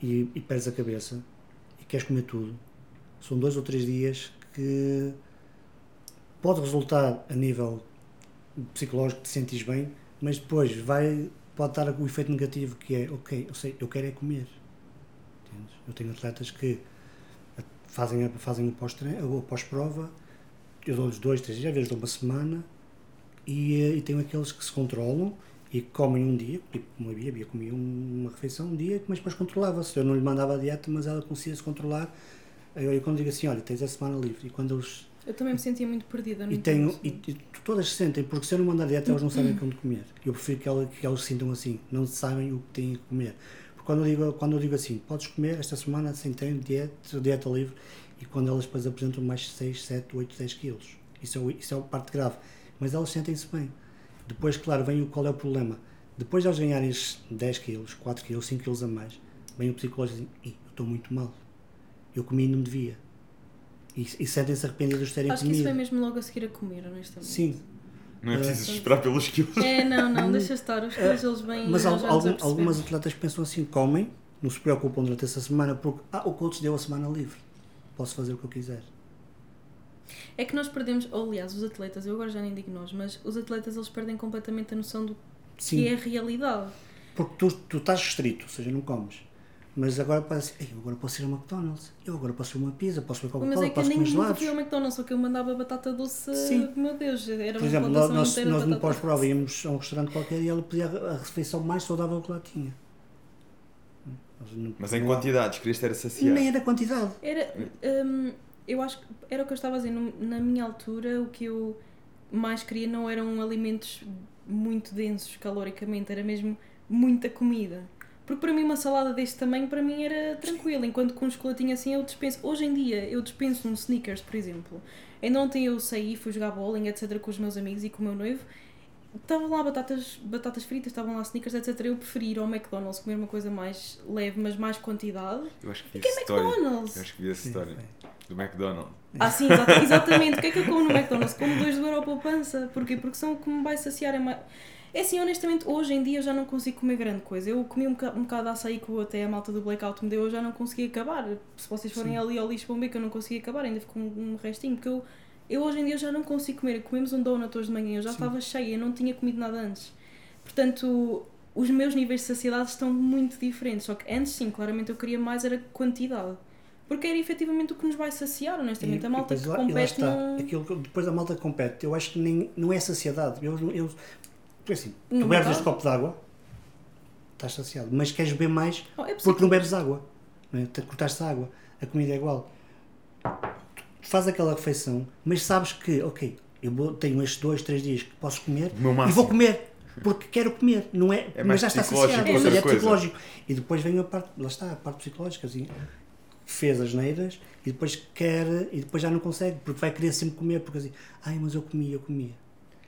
[SPEAKER 2] e, e perdes a cabeça e queres comer tudo, são dois ou três dias que pode resultar a nível psicológico, te sentes bem, mas depois vai, pode dar o efeito negativo que é, ok, eu sei, eu quero é comer. Entendes? Eu tenho atletas que fazem, fazem o pós-prova, eu dou-lhes dois, três dias, às vezes dou uma semana, e, eh, e tenho aqueles que se controlam e comem um dia, tipo como a Bia, a Bia comia um- uma refeição um dia, mas depois controlava-se. Eu não lhe mandava a dieta, mas ela conseguia se controlar. Eu, eu quando digo assim, olha, tens a semana livre, e quando eles.
[SPEAKER 3] Eu também me sentia muito perdida. no
[SPEAKER 2] E, tenho, e, e todas se sentem, porque se eu não mandar dieta, elas não sabem como comer. Eu prefiro que, ela, que elas se sintam assim, não sabem o que têm que comer. Porque quando eu digo, quando eu digo assim, podes comer esta semana sem treino, dieta, dieta livre, e quando elas depois apresentam mais 6, 7, 8, 10 quilos. Isso é, isso é a parte grave. Mas elas sentem-se bem. Depois, claro, vem o qual é o problema. Depois de elas ganharem esses 10 quilos, 4 quilos, 5 quilos a mais, vem o psicológico e diz, "Ih, eu estou muito mal. Eu comi e não devia. E, e sentem-se arrependidos de terem
[SPEAKER 3] Acho que isso
[SPEAKER 2] comido.
[SPEAKER 3] foi mesmo logo a seguir a comer, honestamente.
[SPEAKER 2] Sim,
[SPEAKER 1] Não é preciso esperar pelos quilos.
[SPEAKER 3] É, não, não, deixa estar. Os quilos eles vêm.
[SPEAKER 2] Mas al- algum- algumas atletas pensam assim, comem, não se preocupam durante essa semana, porque ah, o coach deu a semana livre, posso fazer o que eu quiser.
[SPEAKER 3] É que nós perdemos, ou aliás, os atletas, eu agora já nem digo nós, mas os atletas eles perdem completamente a noção do
[SPEAKER 2] Sim,
[SPEAKER 3] que é a realidade.
[SPEAKER 2] porque tu, tu estás restrito, ou seja, não comes. Mas agora parece, eu agora posso ir ao McDonald's, eu agora posso ir a uma pizza, posso ir a
[SPEAKER 3] Mas
[SPEAKER 2] Coca-Cola,
[SPEAKER 3] é que eu
[SPEAKER 2] posso
[SPEAKER 3] nem
[SPEAKER 2] comer
[SPEAKER 3] nunca
[SPEAKER 2] gelados.
[SPEAKER 3] fui ao McDonald's, só que eu mandava batata doce.
[SPEAKER 2] Sim.
[SPEAKER 3] Meu Deus, era
[SPEAKER 2] Por
[SPEAKER 3] uma
[SPEAKER 2] exemplo, nós,
[SPEAKER 3] plantação
[SPEAKER 2] nós,
[SPEAKER 3] inteira de
[SPEAKER 2] nós no pós-prova íamos a um restaurante qualquer e ela pedia a a refeição mais saudável que lá tinha.
[SPEAKER 1] Mas em quantidades, querias ter a saciar.
[SPEAKER 2] Nem era quantidade.
[SPEAKER 3] Era, hum, eu acho que era o que eu estava a dizer, na minha altura o que eu mais queria não eram alimentos muito densos caloricamente, era mesmo muita comida. Porque para mim uma salada deste tamanho para mim era tranquilo, enquanto com um chocolatinho assim eu dispenso. Hoje em dia eu dispenso um Snickers, por exemplo. Ainda ontem eu saí, fui jogar bowling, etc. com os meus amigos e com o meu noivo estavam lá batatas, batatas fritas, estavam lá sneakers, etc. Eu preferi ir ao McDonald's comer uma coisa mais leve, mas mais quantidade.
[SPEAKER 1] Eu acho que vi
[SPEAKER 3] Que
[SPEAKER 1] essa
[SPEAKER 3] é
[SPEAKER 1] história.
[SPEAKER 3] McDonald's?
[SPEAKER 1] Eu acho que vi essa história. Do McDonald's.
[SPEAKER 3] Ah, sim, exata- exatamente. O que é que eu como no McDonald's? Como dois do euro poupança. Porquê? Porque são o que me vai saciar. É, mais... é assim, honestamente, hoje em dia eu já não consigo comer grande coisa. Eu comi um bocado, um bocado de açaí que até a malta do Blackout me deu, eu já não consegui acabar. Se vocês forem
[SPEAKER 2] Sim.
[SPEAKER 3] ali ao lixo para um beco, eu não consegui acabar, ainda ficou um, um restinho. Porque eu, eu hoje em dia já não consigo comer. Comemos um donut hoje de manhã, eu já
[SPEAKER 2] Sim.
[SPEAKER 3] estava cheia, eu não tinha comido nada antes. Portanto, os meus níveis de saciedade estão muito diferentes. Só que antes, sim, claramente eu queria mais era quantidade. Porque era efetivamente o que nos vai saciar, honestamente. a malta que
[SPEAKER 2] depois lá- e lá
[SPEAKER 3] compete
[SPEAKER 2] está.
[SPEAKER 3] não.
[SPEAKER 2] Aquilo que depois a malta que compete, eu acho que nem, não é saciedade. Eu, eu, porque assim,
[SPEAKER 3] No
[SPEAKER 2] tu bebes este copo de água, estás saciado, mas queres beber mais
[SPEAKER 3] Oh, é
[SPEAKER 2] porque não bebes água. Não é? Te cortaste a água, a comida é igual. Tu fazes aquela refeição, mas sabes que, ok, eu vou- tenho estes dois, três dias que posso comer e vou comer. Porque quero comer, não é?
[SPEAKER 1] É
[SPEAKER 2] mas já está saciado, ou seja, é psicológico. E depois vem a parte, lá está, a parte psicológica, assim, fez as neiras e depois quer, e depois já não consegue, porque vai querer sempre comer, porque assim, ai, mas eu comia, eu comia.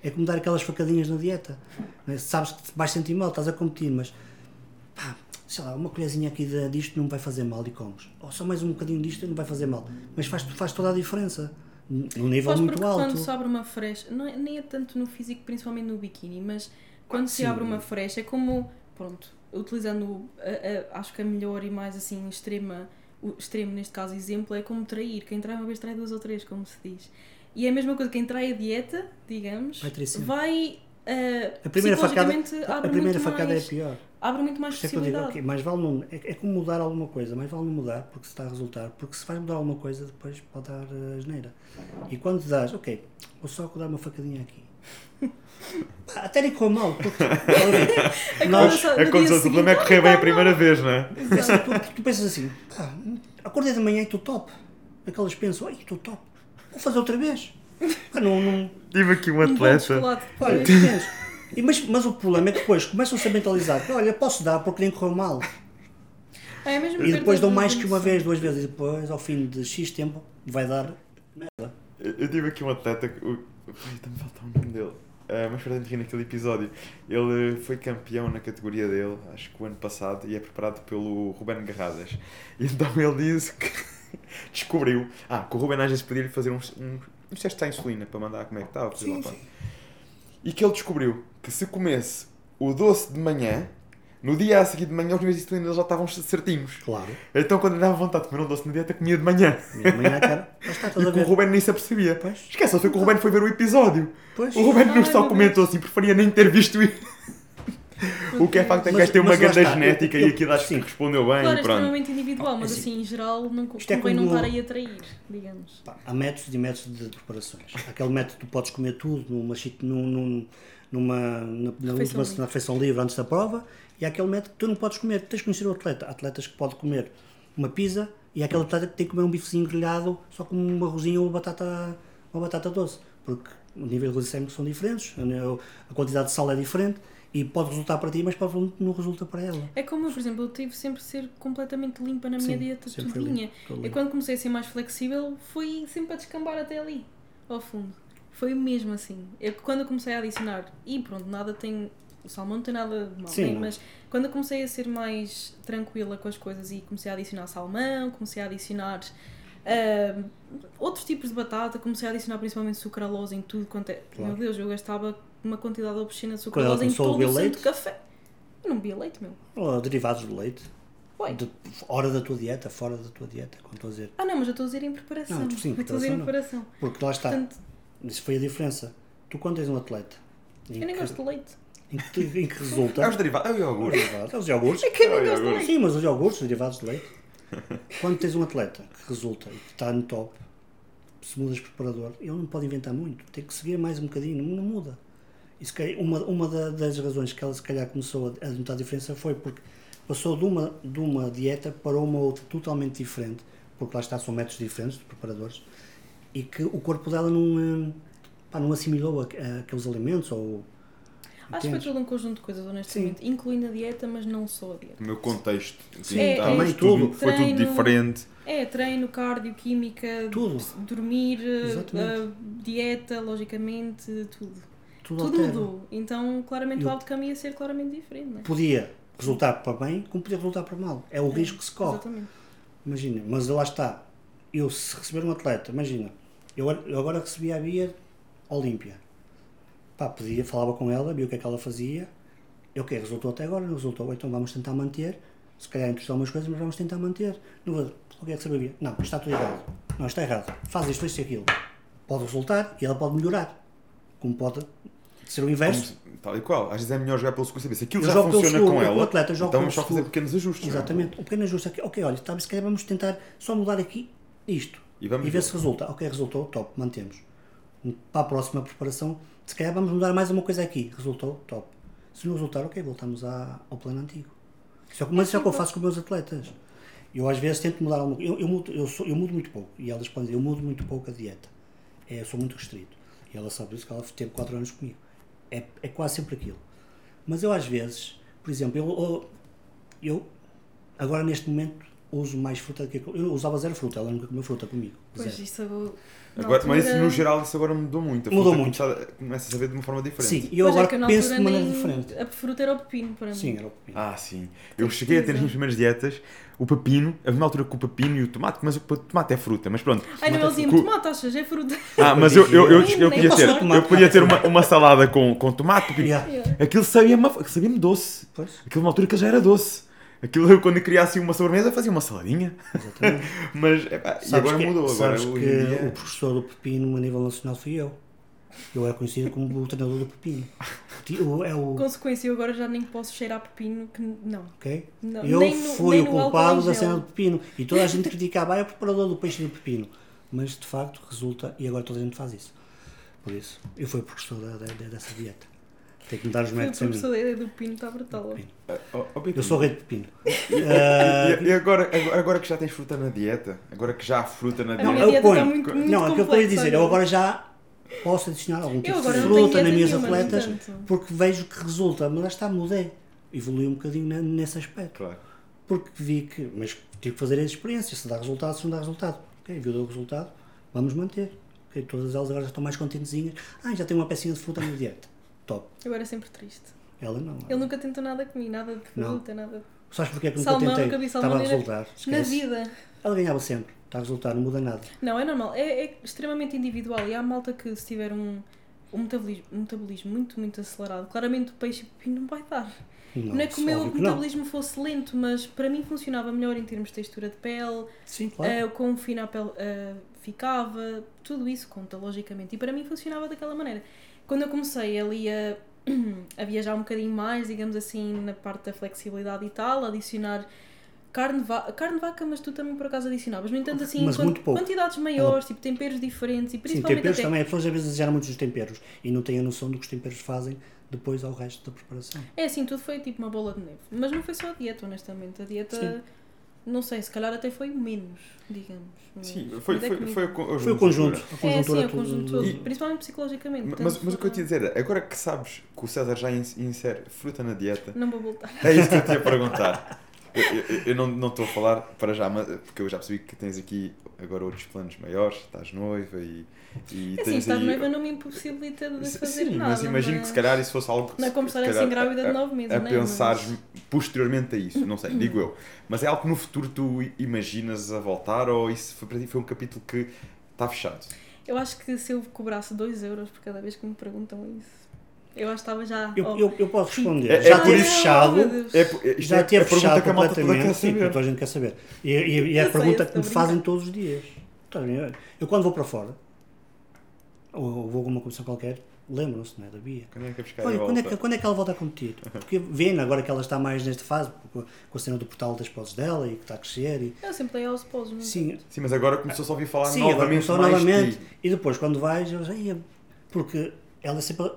[SPEAKER 2] É como dar aquelas facadinhas na dieta. não é? Sabes que vais sentir mal, estás a competir, mas pá, sei lá, uma colherzinha aqui de- disto não vai fazer mal e comes. Ou só mais um bocadinho disto não vai fazer mal. Mas faz, faz toda a diferença. Num nível
[SPEAKER 3] Faz
[SPEAKER 2] muito alto.
[SPEAKER 3] quando se abre uma frecha, não é, nem é tanto no físico, principalmente no biquíni, mas quando se
[SPEAKER 2] Sim.
[SPEAKER 3] abre uma frecha é como, pronto, utilizando, a- a- acho que a melhor e mais assim extrema, o extremo neste caso exemplo, é como trair. Quem trai uma vez trai duas ou três, como se diz. E é a mesma coisa, quem trai a dieta, digamos,
[SPEAKER 2] Vai sempre.
[SPEAKER 3] vai. Uh,
[SPEAKER 2] A primeira facada, a primeira
[SPEAKER 3] muito
[SPEAKER 2] facada
[SPEAKER 3] mais,
[SPEAKER 2] é pior.
[SPEAKER 3] Abre muito mais
[SPEAKER 2] é eu digo,
[SPEAKER 3] possibilidade.
[SPEAKER 2] ok, mais vale não. É, é como mudar alguma coisa, mais vale não mudar porque se está a resultar. Porque se vais mudar alguma coisa, depois pode dar uh, asneira. E quando dás, ok, vou só dar uma facadinha aqui. Até nem com mal, porque nós,
[SPEAKER 1] É como se o problema é correr bem a
[SPEAKER 3] "Ah,
[SPEAKER 1] primeira vez, não é?
[SPEAKER 2] tu, tu pensas assim, pá, acordei de manhã e estou top. Aquelas pensam, ai, estou top, vou fazer outra vez. Não, não,
[SPEAKER 1] Tive aqui um atleta.
[SPEAKER 2] olha. E, mas, mas o problema é que depois começam-se a mentalizar, que, olha, posso dar porque nem correu mal.
[SPEAKER 3] É mesmo
[SPEAKER 2] E depois dão mais que uma vez, duas vezes, e depois, ao fim de X tempo, vai dar merda.
[SPEAKER 1] Eu eu tive aqui um atleta o- está-me a faltar o nome dele. Ah, mas para rir naquele episódio. Ele foi campeão na categoria dele, acho que o ano passado, e é preparado pelo Ruben Garradas. E então ele disse que descobriu. Ah, que o Ruben às vezes pedia-lhe fazer uns, uns, uns testes à insulina para mandar como é que estava.
[SPEAKER 2] Sim, sim.
[SPEAKER 1] E que ele descobriu que se comesse o doce de manhã, no dia a seguir de manhã os níveis de insulina já estavam certinhos.
[SPEAKER 2] Claro.
[SPEAKER 1] Então quando lhe dava vontade de comer um doce na dieta, comia de manhã.
[SPEAKER 2] Cara. Está
[SPEAKER 1] E que o. Ruben nem se apercebia.
[SPEAKER 2] Pois.
[SPEAKER 1] Esquece, foi que o Ruben foi ver o episódio.
[SPEAKER 2] Pois.
[SPEAKER 1] O Ruben não só comentou assim, preferia nem ter visto isso. O que é facto é que
[SPEAKER 2] Mas-
[SPEAKER 1] tem uma grande genética
[SPEAKER 2] eu-
[SPEAKER 1] e aquilo acho que
[SPEAKER 2] sim.
[SPEAKER 1] respondeu bem
[SPEAKER 3] Claro, é
[SPEAKER 1] pronto.
[SPEAKER 3] extremamente individual, mas
[SPEAKER 2] Assim,
[SPEAKER 3] assim, em geral não
[SPEAKER 2] isto é
[SPEAKER 3] convém não
[SPEAKER 2] como-
[SPEAKER 3] estar aí a trair, digamos.
[SPEAKER 2] Pá, há métodos e métodos de preparações. Há aquele método que tu podes comer tudo numa, chi- num, num- numa, na, na
[SPEAKER 3] Refeição
[SPEAKER 2] última
[SPEAKER 3] livre.
[SPEAKER 2] na refeição livre antes da prova e há aquele método que tu não podes comer. Tens de conhecer o atleta. Há atletas que podem comer uma pizza e há aquele atleta que tem que comer um bifezinho grelhado só com um arrozinho ou uma batata, uma batata doce. Porque o nível de glicémico são diferentes, a quantidade de sal é diferente e pode resultar para ti, mas pode não resulta para ela.
[SPEAKER 3] É como eu, por exemplo, eu tive sempre de ser completamente limpa na minha
[SPEAKER 2] Sim,
[SPEAKER 3] dieta, tudinha. E
[SPEAKER 2] limpo.
[SPEAKER 3] quando comecei a ser mais flexível, foi sempre a descambar até ali, ao fundo. Foi mesmo assim. Eu, quando eu comecei a adicionar, e pronto, nada tem. O salmão não tem nada de mal,
[SPEAKER 2] Sim,
[SPEAKER 3] né? mas quando eu comecei a ser mais tranquila com as coisas e comecei a adicionar salmão, comecei a adicionar ah, outros tipos de batata, comecei a adicionar principalmente sucralose em tudo quanto é.
[SPEAKER 2] Claro.
[SPEAKER 3] Meu Deus, eu gastava uma quantidade obscena de sucralose em todo o santo
[SPEAKER 2] leite?
[SPEAKER 3] café. Eu não bebia leite, meu.
[SPEAKER 2] Ou derivados de leite.
[SPEAKER 3] Ué.
[SPEAKER 2] De, hora da tua dieta, fora da tua dieta, como estou a dizer.
[SPEAKER 3] Ah não, mas eu estou a dizer em preparação.
[SPEAKER 2] Não, sim,
[SPEAKER 3] eu estou a dizer em
[SPEAKER 2] preparação
[SPEAKER 3] preparação.
[SPEAKER 2] Porque lá está,
[SPEAKER 3] Portanto,
[SPEAKER 2] isso foi a diferença. Tu quando tens um atleta
[SPEAKER 3] eu nem
[SPEAKER 2] que,
[SPEAKER 3] gosto de leite.
[SPEAKER 2] em, que, em que
[SPEAKER 1] É
[SPEAKER 2] resulta.
[SPEAKER 1] os derivados. É o iogurte.
[SPEAKER 2] É os iogurtes.
[SPEAKER 3] É que eu nem gosto de leite.
[SPEAKER 2] Sim, mas os iogurtes, os derivados de leite. Quando tens um atleta que resulta e que está no top, se mudas de preparador, ele não pode inventar muito. Tem que seguir mais um bocadinho, não, não muda. Calhar, uma, uma da- das razões que ela se calhar começou a, notar a diferença foi porque passou de uma, de uma dieta para uma outra totalmente diferente, porque lá está, são métodos diferentes de preparadores, e que o corpo dela não, eh, pá, não assimilou aqueles alimentos ou
[SPEAKER 3] Acho que foi todo um conjunto de coisas, honestamente. Incluindo a dieta, mas não só a dieta.
[SPEAKER 1] O meu contexto.
[SPEAKER 2] Sim,
[SPEAKER 3] É,
[SPEAKER 1] tá,
[SPEAKER 3] é,
[SPEAKER 1] mas
[SPEAKER 2] tudo.
[SPEAKER 1] Foi tudo
[SPEAKER 3] Treino.
[SPEAKER 1] diferente.
[SPEAKER 3] É, treino, cardio, química,
[SPEAKER 2] Tudo.
[SPEAKER 3] dormir, eh, dieta, logicamente, tudo.
[SPEAKER 2] Tudo,
[SPEAKER 3] Tudo
[SPEAKER 2] altera.
[SPEAKER 3] mudou. Então, claramente,
[SPEAKER 2] Eu-
[SPEAKER 3] o outcome ia ser claramente diferente. Não é?
[SPEAKER 2] Podia resultar para bem, como podia resultar para mal. É o risco que se corre.
[SPEAKER 3] Exatamente.
[SPEAKER 2] Imagina, mas lá está. Eu, se receber um atleta, imagina, eu, eu agora recebi a Bia Olímpia. Pá, pedia, falava com ela, via o que é que ela fazia. Eu o que resultou até agora, não resultou, então vamos tentar manter. Se calhar entre algumas coisas, mas vamos tentar manter. Não vou, o que é que Bia? Não, está tudo errado. Não, está errado. Faz isto, isto e aquilo. Pode resultar e ela pode melhorar. Como pode ser o inverso.
[SPEAKER 1] Como Tal e qual. Às vezes é melhor jogar pelo seguro saber se aquilo
[SPEAKER 2] Eu
[SPEAKER 1] já
[SPEAKER 2] jogo pelo
[SPEAKER 1] funciona
[SPEAKER 2] seguro,
[SPEAKER 1] com
[SPEAKER 2] o
[SPEAKER 1] ela.
[SPEAKER 2] atleta joga
[SPEAKER 1] então vamos só fazer pequenos ajustes. não é?
[SPEAKER 2] Exatamente. Um pequeno ajuste aqui. Ok, olha, tá, se calhar vamos tentar só mudar aqui isto.
[SPEAKER 1] E vamos
[SPEAKER 2] ver
[SPEAKER 1] ver.
[SPEAKER 2] se resulta. Ok, resultou, top, mantemos. Para a próxima preparação, se calhar vamos mudar mais uma coisa aqui. Resultou, top. Se não resultar, ok, voltamos à- ao plano antigo. Isso é, o que- mas isso é o que eu faço com os meus atletas. Eu às vezes tento mudar alguma coisa. Eu, eu, mudo, eu, sou- eu mudo muito pouco. E elas podem dizer, eu mudo muito pouco a dieta. É, eu sou muito restrito. E ela sabe isso, que ela teve 4 anos comigo. É, é quase sempre aquilo. Mas eu às vezes, por exemplo, eu, eu, eu agora neste momento uso mais fruta do que eu usava zero fruta, ela nunca comeu fruta comigo.
[SPEAKER 3] Pois,
[SPEAKER 2] zero.
[SPEAKER 3] isso agora.
[SPEAKER 1] Agora, mas isso
[SPEAKER 3] altura-
[SPEAKER 1] no geral isso agora mudou muito. A
[SPEAKER 2] Mudou
[SPEAKER 1] fruta
[SPEAKER 2] muito.
[SPEAKER 1] Começa, começa a saber de uma forma diferente.
[SPEAKER 2] Sim, e eu
[SPEAKER 3] Pois é
[SPEAKER 2] agora
[SPEAKER 3] que na
[SPEAKER 2] penso de
[SPEAKER 3] altura
[SPEAKER 2] maneira diferente.
[SPEAKER 3] A fruta era o pepino para mim.
[SPEAKER 2] Sim, era o pepino.
[SPEAKER 1] Ah, sim. Eu cheguei a ter nas minhas primeiras dietas o pepino, havia uma altura com o pepino e o tomate, mas o tomate é fruta, mas pronto.
[SPEAKER 3] Ai não,
[SPEAKER 1] é
[SPEAKER 3] eles
[SPEAKER 1] fruta.
[SPEAKER 3] tomate, achas? É fruta.
[SPEAKER 1] Ah, mas eu, eu, eu, eu, podia ter, eu podia ter uma, uma salada com, com tomate, pepino.
[SPEAKER 2] Yeah.
[SPEAKER 1] Aquilo sabia-me sabia doce.
[SPEAKER 2] Pois,
[SPEAKER 1] Aquilo uma altura que já era doce. Aquilo eu quando queria assim uma sobremesa fazia uma saladinha.
[SPEAKER 2] exatamente.
[SPEAKER 1] Mas epá, e agora
[SPEAKER 2] que,
[SPEAKER 1] mudou. Agora
[SPEAKER 2] que
[SPEAKER 1] dia-
[SPEAKER 2] o professor do pepino a nível nacional fui eu. Eu era conhecido como o treinador do pepino. O- É o.
[SPEAKER 3] Consequência, eu agora já nem posso cheirar pepino. Que não.
[SPEAKER 2] ok?
[SPEAKER 3] não
[SPEAKER 2] Eu
[SPEAKER 3] nem no,
[SPEAKER 2] fui
[SPEAKER 3] nem
[SPEAKER 2] o
[SPEAKER 3] no álcool
[SPEAKER 2] culpado da cena do pepino. E toda a gente criticava, ah, é o preparador do peixe do pepino. Mas de facto resulta, e agora toda a gente faz isso. Por isso, eu fui professor da, da- dessa dieta. Tem que me dar os a mim.
[SPEAKER 3] professor da ideia do pepino, está brutal.
[SPEAKER 1] Ah, oh, oh,
[SPEAKER 2] Eu sou rei de pepino.
[SPEAKER 1] E, e agora, agora, que já tens fruta na dieta, agora que já há fruta na dieta.
[SPEAKER 2] eu
[SPEAKER 3] dieta está
[SPEAKER 2] ponho-
[SPEAKER 3] muito, muito
[SPEAKER 2] não, é o que eu estou a dizer. Eu agora já posso adicionar algum tipo
[SPEAKER 3] Eu
[SPEAKER 2] de
[SPEAKER 3] não tenho
[SPEAKER 2] fruta nas minhas atletas porque vejo que resulta. Mas lá está, mudei. Evolui um bocadinho ne- nesse aspecto.
[SPEAKER 1] Claro.
[SPEAKER 2] Porque vi que. Mas tive que fazer a experiência. Se dá resultado, se não dá resultado. Ok, viu o resultado, vamos manter. Ok, todas elas agora já estão mais contentezinhas. Ah, já tem uma pecinha de fruta na dieta. Top.
[SPEAKER 3] Eu era sempre triste.
[SPEAKER 2] Ela não.
[SPEAKER 3] Ele nunca tentou nada comigo, nada de
[SPEAKER 2] Não.
[SPEAKER 3] fruta, nada.
[SPEAKER 2] Sabes porque é que nunca
[SPEAKER 3] Salmão,
[SPEAKER 2] tentei?
[SPEAKER 3] nunca vi
[SPEAKER 2] Estava a
[SPEAKER 3] na-
[SPEAKER 2] resultar.
[SPEAKER 3] Na vida.
[SPEAKER 2] Ela ganhava sempre. Está a resultar, não muda nada.
[SPEAKER 3] Não, é normal. É, é extremamente individual. E há malta que se tiver um, um metabolismo, um metabolismo muito, muito acelerado, claramente o peixe não vai dar. Não, é que o meu
[SPEAKER 2] óbvio que não.
[SPEAKER 3] metabolismo fosse lento, mas para mim funcionava melhor em termos de textura de pele,
[SPEAKER 2] Sim, claro.
[SPEAKER 3] quão fina a pele eh, ficava, tudo isso conta, logicamente. E para mim funcionava daquela maneira. Quando eu comecei ali a, a viajar um bocadinho mais, digamos assim, na parte da flexibilidade e tal, adicionar carne, va carne vaca, mas tu também por acaso adicionavas. No entanto, assim,
[SPEAKER 2] Mas
[SPEAKER 3] quan-
[SPEAKER 2] muito pouco.
[SPEAKER 3] quantidades maiores, tipo temperos diferentes e
[SPEAKER 2] Sim,
[SPEAKER 3] principalmente
[SPEAKER 2] temperos
[SPEAKER 3] até...
[SPEAKER 2] também. As pessoas às vezes exageram muito os temperos e não têm a noção do que os temperos fazem depois ao resto da preparação.
[SPEAKER 3] É assim, tudo foi tipo uma bola de neve. Mas não foi só a dieta, honestamente. A dieta,
[SPEAKER 2] Sim.
[SPEAKER 3] Não sei, se calhar até foi menos, digamos. Mas-
[SPEAKER 1] Sim, foi,
[SPEAKER 3] é
[SPEAKER 1] foi, foi, o con-
[SPEAKER 2] Foi o conjunto.
[SPEAKER 3] É, sim, é o conjunto todo,
[SPEAKER 1] E-
[SPEAKER 3] principalmente psicologicamente.
[SPEAKER 1] Mas, mas o que eu te ia dizer é, agora que sabes que o César já ins- insere fruta na dieta,
[SPEAKER 3] Não vou voltar.
[SPEAKER 1] é isso que eu te ia perguntar. Eu, eu- eu não não estou a falar para já, mas- porque eu já percebi que tens aqui agora outros planos maiores, estás noiva e, e
[SPEAKER 3] É assim, estar
[SPEAKER 1] aí-
[SPEAKER 3] noiva não me impossibilita de fazer
[SPEAKER 1] sim,
[SPEAKER 3] nada.
[SPEAKER 1] mas imagino que se calhar isso fosse algo que
[SPEAKER 3] Não é
[SPEAKER 1] se-
[SPEAKER 3] como estar assim grávida de
[SPEAKER 1] a-
[SPEAKER 3] nove meses,
[SPEAKER 1] a
[SPEAKER 3] né?
[SPEAKER 1] pensares
[SPEAKER 3] Mas-
[SPEAKER 1] posteriormente a isso, não sei, digo eu. Mas é algo que no futuro tu imaginas a voltar ou isso foi para ti foi um capítulo que está fechado?
[SPEAKER 3] Eu acho que se eu cobrasse 2 euros por cada vez que me perguntam isso, eu acho que estava já.
[SPEAKER 2] Eu,
[SPEAKER 3] oh,
[SPEAKER 2] eu, eu posso responder.
[SPEAKER 1] É- é
[SPEAKER 2] já
[SPEAKER 1] por
[SPEAKER 2] teve
[SPEAKER 1] isso-
[SPEAKER 2] fechado.
[SPEAKER 1] É, isto
[SPEAKER 2] Já
[SPEAKER 1] é, a pergunta
[SPEAKER 2] fechado
[SPEAKER 1] a
[SPEAKER 2] completamente. Sim, toda a gente quer saber. E, e- e é a pergunta que me
[SPEAKER 3] a
[SPEAKER 2] fazem todos os dias. Eu- Eu quando vou para fora, ou vou a uma comissão qualquer, lembram-se, não é? Da Bia.
[SPEAKER 1] Quando é que é
[SPEAKER 2] Olha, quando é,
[SPEAKER 1] volta?
[SPEAKER 2] que, quando é que ela volta a competir? Porque vendo agora que ela está mais nesta fase, com, a cena do portal das poses dela e que está a crescer. E,
[SPEAKER 3] Eu sempre dei aos pós, não
[SPEAKER 2] sim,
[SPEAKER 1] Sim, mas agora começou-se a ouvir falar
[SPEAKER 2] sim agora
[SPEAKER 1] novamente
[SPEAKER 2] começou
[SPEAKER 1] mais
[SPEAKER 2] novamente. E depois, quando vais, eu sei, porque ela sempre.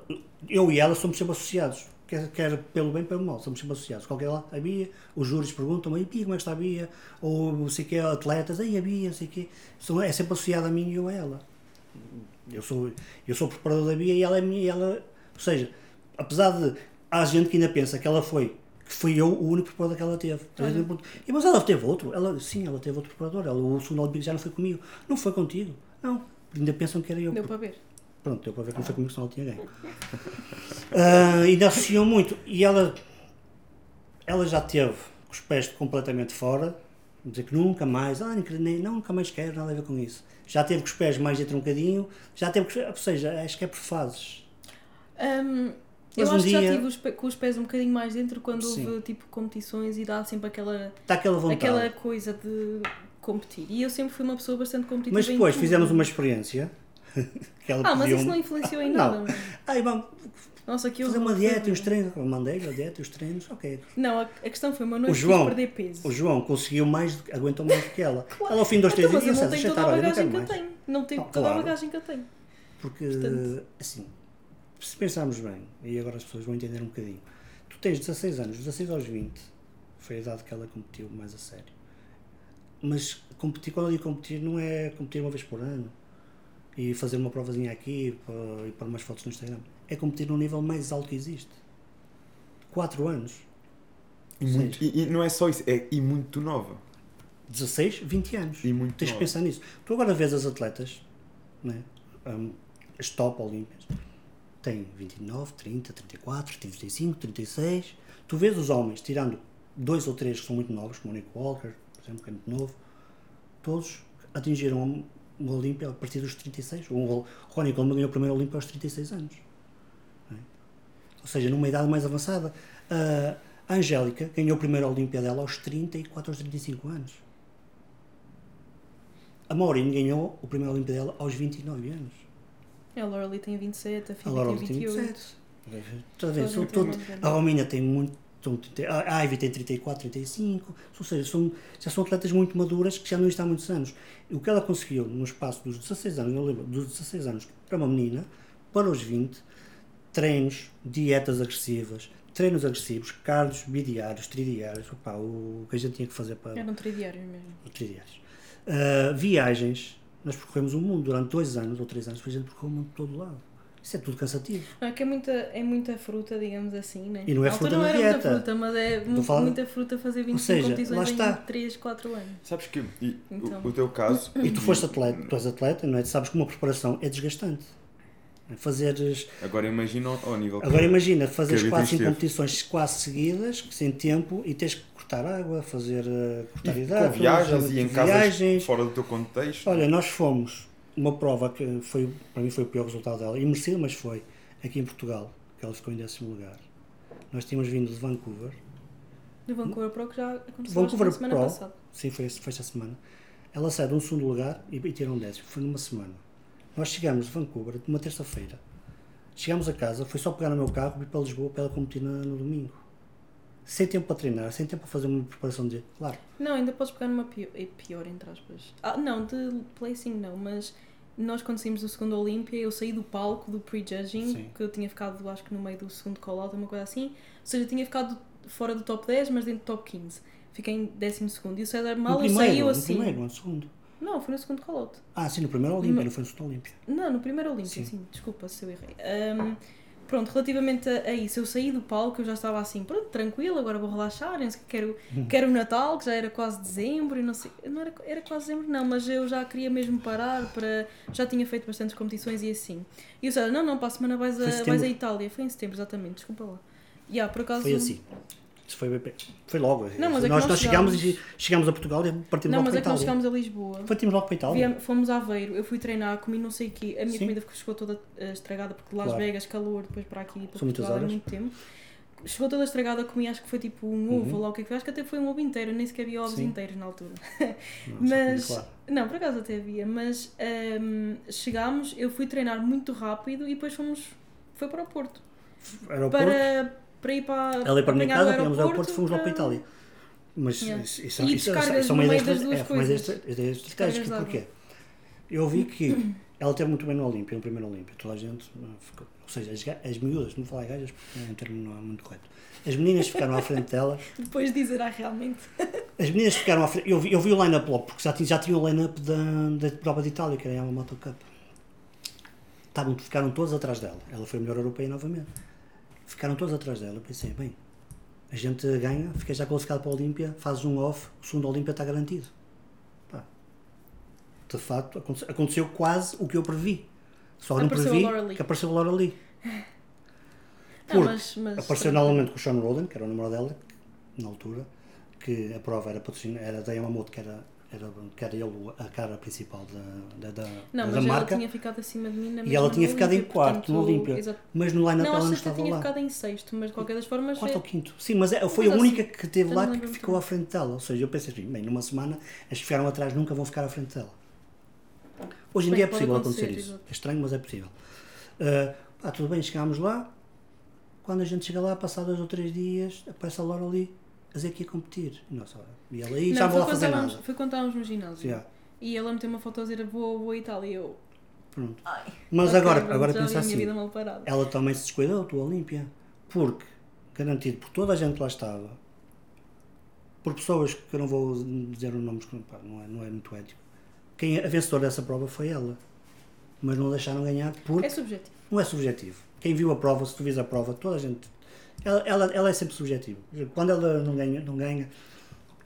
[SPEAKER 2] Eu e ela somos sempre associados. Quer, quer pelo bem, pelo mal, somos sempre associados. Qualquer lá, a Bia, os júris perguntam-me, "E Bia, como é que está a Bia? Ou não sei o que, atletas, aí a Bia, não sei o quê. São- É sempre associado a mim e eu a ela. Eu sou, eu sou preparador da Bia e ela é minha. Ela, ou seja, apesar de. Há gente que ainda pensa que ela foi. Que fui eu o único preparador que ela teve.
[SPEAKER 3] Olha.
[SPEAKER 2] E, mas ela teve outro. Ela, sim, ela teve outro preparador. Ela, o segundo Olímpico já não foi comigo. Não foi contigo. Não. Ainda pensam que era eu.
[SPEAKER 3] Deu para ver.
[SPEAKER 2] Pronto, deu para ver que não foi comigo, senão ela tinha ganho. Uh, ainda associou muito. E ela, ela já teve os pés completamente fora, dizer que nunca mais, ah, nem, nunca mais quero nada a ver com isso. Já teve com os pés mais dentro um bocadinho, já teve, ou seja, acho que é por fases.
[SPEAKER 3] Um, eu
[SPEAKER 2] um
[SPEAKER 3] acho que já
[SPEAKER 2] dia-
[SPEAKER 3] tive os com os pés um bocadinho mais dentro quando
[SPEAKER 2] Sim.
[SPEAKER 3] houve tipo competições e dá sempre aquela,
[SPEAKER 2] Está aquela vontade.
[SPEAKER 3] aquela coisa de competir. E eu sempre fui uma pessoa bastante competitiva.
[SPEAKER 2] Mas depois fizemos uma experiência.
[SPEAKER 3] Ah, mas isso não influenciou em
[SPEAKER 2] Não.
[SPEAKER 3] nada.
[SPEAKER 2] Ai, vamos
[SPEAKER 3] Nossa, que
[SPEAKER 2] fazer uma dieta e os treinos. Eu Mandei a dieta e os treinos, ok.
[SPEAKER 3] Não, a, a questão foi uma noite
[SPEAKER 2] O João-
[SPEAKER 3] perder peso.
[SPEAKER 2] O João conseguiu mais, aguentou mais do que ela. Ela ao fim de dois, três
[SPEAKER 3] Então,
[SPEAKER 2] dias
[SPEAKER 3] não
[SPEAKER 2] disse,
[SPEAKER 3] tenho
[SPEAKER 2] "Já
[SPEAKER 3] toda a
[SPEAKER 2] não
[SPEAKER 3] bagagem que eu tenho. Não tenho
[SPEAKER 2] Não,
[SPEAKER 3] toda a
[SPEAKER 2] claro.
[SPEAKER 3] bagagem que eu tenho.
[SPEAKER 2] Porque,
[SPEAKER 3] Portanto-
[SPEAKER 2] assim, se pensarmos bem, e agora as pessoas vão entender um bocadinho, tu tens 16 anos, 16 aos 20, foi a idade que ela competiu mais a sério. Mas competir, quando eu digo competir, não é competir uma vez por ano e fazer uma provazinha aqui e pôr umas fotos no Instagram. É competir no nível mais alto que existe. 4 anos.
[SPEAKER 1] E, muito- e- e não é só isso, é e muito nova.
[SPEAKER 2] 16, 20 anos.
[SPEAKER 1] E muito
[SPEAKER 2] Tens que
[SPEAKER 1] nova.
[SPEAKER 2] pensar nisso. Tu agora vês as atletas, né? um, as top olímpias, têm 29, 30, 34, 35, 36. Tu vês os homens, tirando dois ou três que são muito novos, como o Nick Walker, por exemplo, que é muito novo, todos atingiram uma Olímpia a partir dos 36. O Ronnie Coleman ganhou o primeiro Olímpia aos 36 anos. Ou seja, numa idade mais avançada. A Angélica ganhou o primeiro Olímpia dela aos 34 aos 35 anos. A Maureen ganhou o primeiro Olímpia dela aos 29 anos.
[SPEAKER 3] A Laura Lee tem 27, a
[SPEAKER 2] A Laura
[SPEAKER 3] tem
[SPEAKER 2] tem
[SPEAKER 3] 28.
[SPEAKER 2] 27. Estás a ver? São todo- a Romina tem muito. são 30 A Ivy tem 34, 35. Ou seja, são, já são atletas muito maduras que já não estão há muitos anos. O que ela conseguiu no espaço dos 16 anos, eu lembro, dos 16 anos para uma menina, para os 20, treinos, dietas agressivas, treinos agressivos, cardios, bidiários, tridiários, opá, o que a gente tinha que fazer para
[SPEAKER 3] Eram tridiários mesmo.
[SPEAKER 2] tridiários. Uh, viagens, nós percorremos o mundo durante dois anos ou três anos, a gente percorreu o mundo de todo lado. Isso é tudo cansativo.
[SPEAKER 3] Não, é que é muita, é muita fruta, digamos assim, né?
[SPEAKER 2] E não é fruta
[SPEAKER 3] não era
[SPEAKER 2] dieta.
[SPEAKER 3] muita fruta, mas é mu-
[SPEAKER 2] falando-
[SPEAKER 3] muita fruta fazer 25
[SPEAKER 2] seja, lá
[SPEAKER 3] competições em 3, 4 anos.
[SPEAKER 1] Sabes que e o-
[SPEAKER 3] Então.
[SPEAKER 1] o, teu caso.
[SPEAKER 2] E tu foste atleta, tu és atleta, não é? Tu sabes que uma preparação é desgastante. Fazeres,
[SPEAKER 1] Agora imagina ao, nível. que-
[SPEAKER 2] agora imagina, fazeres
[SPEAKER 1] Que a
[SPEAKER 2] 4,
[SPEAKER 1] Beatriz
[SPEAKER 2] 5
[SPEAKER 1] teve.
[SPEAKER 2] competições quase seguidas, sem tempo, e tens que cortar água, fazer uh, cortar
[SPEAKER 1] e
[SPEAKER 2] hidratos,
[SPEAKER 1] com viagens e em casas
[SPEAKER 2] viagens.
[SPEAKER 1] fora do teu contexto.
[SPEAKER 2] Olha, nós fomos uma prova que foi, para mim foi o pior resultado dela, e merecido, mas foi aqui em Portugal, que ela ficou em décimo lugar. Nós tínhamos vindo de Vancouver,
[SPEAKER 3] Do Vancouver Pro que já aconteceu
[SPEAKER 2] Vancouver
[SPEAKER 3] na semana
[SPEAKER 2] Pro,
[SPEAKER 3] passada.
[SPEAKER 2] sim, foi, foi esta semana. Ela saiu de um segundo lugar e, e tirou um décimo, foi numa semana. Nós chegámos de Vancouver numa terça-feira. Chegámos a casa, foi só pegar no meu carro e ir para Lisboa para ela competir na- no domingo. Sem tempo para treinar, sem tempo para fazer uma preparação de. Claro,
[SPEAKER 3] Não, ainda podes pegar numa pior, é pior entre aspas. Ah, não, de placing não, mas nós quando saímos do segundo Olímpia, eu saí do palco do prejudging, que eu tinha ficado, acho que no meio do segundo call-out, uma coisa assim. Ou seja, tinha ficado fora do top 10, mas dentro do top 15. Fiquei em décimo segundo. E o César
[SPEAKER 2] no
[SPEAKER 3] mal
[SPEAKER 2] primeiro,
[SPEAKER 3] saiu
[SPEAKER 2] no
[SPEAKER 3] assim.
[SPEAKER 2] primeiro, no segundo.
[SPEAKER 3] Não, foi no segundo call-out.
[SPEAKER 2] Ah, sim, no primeiro Olímpia, não foi no segundo Olímpia.
[SPEAKER 3] Não, no primeiro Olímpia,
[SPEAKER 2] Sim.
[SPEAKER 3] sim. Desculpa se eu errei. Ahm, pronto, relativamente a, a isso, eu saí do palco, eu já estava assim, pronto, tranquilo, agora vou relaxar, nem sei o que, quero,
[SPEAKER 2] Uhum.
[SPEAKER 3] quero o Natal, que já era quase dezembro, e não sei, não era, era quase dezembro, não, mas eu já queria mesmo parar para, já tinha feito bastantes competições e assim. E o César, não, não, para a semana vais a, vais a Itália, foi em setembro, exatamente, desculpa lá. E por acaso...
[SPEAKER 2] Foi assim. Isso foi, foi logo.
[SPEAKER 3] Não, mas é
[SPEAKER 2] nós,
[SPEAKER 3] nós
[SPEAKER 2] nós chegámos,
[SPEAKER 3] chegámos-
[SPEAKER 2] e chegámos a Portugal e partimos
[SPEAKER 3] Não,
[SPEAKER 2] logo
[SPEAKER 3] mas
[SPEAKER 2] para
[SPEAKER 3] é que nós
[SPEAKER 2] Itália.
[SPEAKER 3] chegámos a Lisboa.
[SPEAKER 2] Partimos logo para Itália.
[SPEAKER 3] Viemos- fomos a Aveiro, eu fui treinar, comi não sei o quê. A minha
[SPEAKER 2] Sim.
[SPEAKER 3] comida chegou toda eh, estragada porque de Las
[SPEAKER 2] Claro.
[SPEAKER 3] Vegas, calor, depois para aqui, para
[SPEAKER 2] São
[SPEAKER 3] Portugal
[SPEAKER 2] horas.
[SPEAKER 3] muito tempo. Chegou toda estragada, comi acho que foi tipo um ovo
[SPEAKER 2] Uhum.
[SPEAKER 3] ou lá o que é que foi. Acho que até foi um ovo inteiro, nem sequer havia ovos
[SPEAKER 2] Sim.
[SPEAKER 3] inteiros na altura.
[SPEAKER 2] Não,
[SPEAKER 3] mas-
[SPEAKER 2] claro.
[SPEAKER 3] Não, por acaso até havia, mas ahm, chegámos, eu fui treinar muito rápido e depois fomos. Foi para o Porto.
[SPEAKER 2] Aeroporto,
[SPEAKER 3] Para, para ir para.
[SPEAKER 2] ia para a minha
[SPEAKER 3] o
[SPEAKER 2] casa, fomos ao aeroporto e fomos logo para a Itália. Mas
[SPEAKER 3] Yeah.
[SPEAKER 2] isso, isso,
[SPEAKER 3] E
[SPEAKER 2] isso, isso, é uma ideia ideia
[SPEAKER 3] coisas. de
[SPEAKER 2] Porquê? Eu vi que ela teve muito bem no Olímpia, no primeiro Olímpia. Toda a gente uh, ficou. Ou seja, as, as miúdas, não vou falar gajas porque é um termo não é muito correto. As meninas ficaram à frente dela.
[SPEAKER 3] Depois dizer, ah, realmente.
[SPEAKER 2] As meninas ficaram à frente. Eu vi, eu vi o line-up logo, porque já tinha, já tinha o line-up da, da prova de Itália, que era a Moto Cup. Estavam, ficaram todos atrás dela. Ela foi a melhor europeia novamente. Ficaram todos atrás dela. Eu pensei, bem, a gente ganha, fica já qualificado para a Olímpia, fazes um off, o segundo Olímpia está garantido. Pá. De facto, aconte- aconteceu quase o que eu previ. Só não
[SPEAKER 3] Apareceu
[SPEAKER 2] previ que apareceu a Laura Lee.
[SPEAKER 3] Não,
[SPEAKER 2] Porque
[SPEAKER 3] mas, mas,
[SPEAKER 2] Apareceu novamente com o Sean Roden, que era o namorado dela, na altura, que a prova era patrocinada, era da Yamamoto, que era, era, que era ele a cara principal da, da, da,
[SPEAKER 3] Não,
[SPEAKER 2] da
[SPEAKER 3] mas ela
[SPEAKER 2] marca.
[SPEAKER 3] tinha ficado acima de mim na
[SPEAKER 2] E ela tinha ficado em quarto no Olímpia.
[SPEAKER 3] exato.
[SPEAKER 2] Mas no line-up ela não estava
[SPEAKER 3] tinha
[SPEAKER 2] lá.
[SPEAKER 3] ficado em sexto, mas de qualquer das formas.
[SPEAKER 2] Quarto
[SPEAKER 3] é-
[SPEAKER 2] ou quinto. Sim, mas é- foi
[SPEAKER 3] Mas
[SPEAKER 2] a única
[SPEAKER 3] assim,
[SPEAKER 2] que teve lá que ficou à frente dela. Ou seja, eu pensei assim, bem, numa semana as que ficaram atrás nunca vão ficar à frente dela. Hoje em
[SPEAKER 3] Bem,
[SPEAKER 2] dia é possível
[SPEAKER 3] acontecer,
[SPEAKER 2] acontecer isso.
[SPEAKER 3] exato.
[SPEAKER 2] É estranho, mas é possível. Ah, pá, tudo bem, chegámos lá. Quando a gente chega lá, passado dois ou três dias, aparece a Laura ali a dizer que ia competir. Nós, olha, e ela aí
[SPEAKER 3] Não,
[SPEAKER 2] já vou lá
[SPEAKER 3] quando
[SPEAKER 2] fazer nada.
[SPEAKER 3] Foi quando estávamos no ginásio.
[SPEAKER 2] Já,
[SPEAKER 3] E ela meteu uma foto a dizer vou, vou a Itália e eu.
[SPEAKER 2] pronto.
[SPEAKER 3] Ai,
[SPEAKER 2] Mas agora, agora pensa assim, ela também se descuidou, tua Olímpia. Porque, garantido por toda a gente que lá estava, por pessoas que eu não vou dizer os nomes, não, é, não é muito ético, quem, a vencedora dessa prova foi ela. Mas não a deixaram ganhar porque
[SPEAKER 3] É subjetivo.
[SPEAKER 2] não é subjetivo. Quem viu a prova, se tu vis a prova, toda a gente. Ela, ela, ela é sempre subjetiva. Quando ela não ganha, não ganha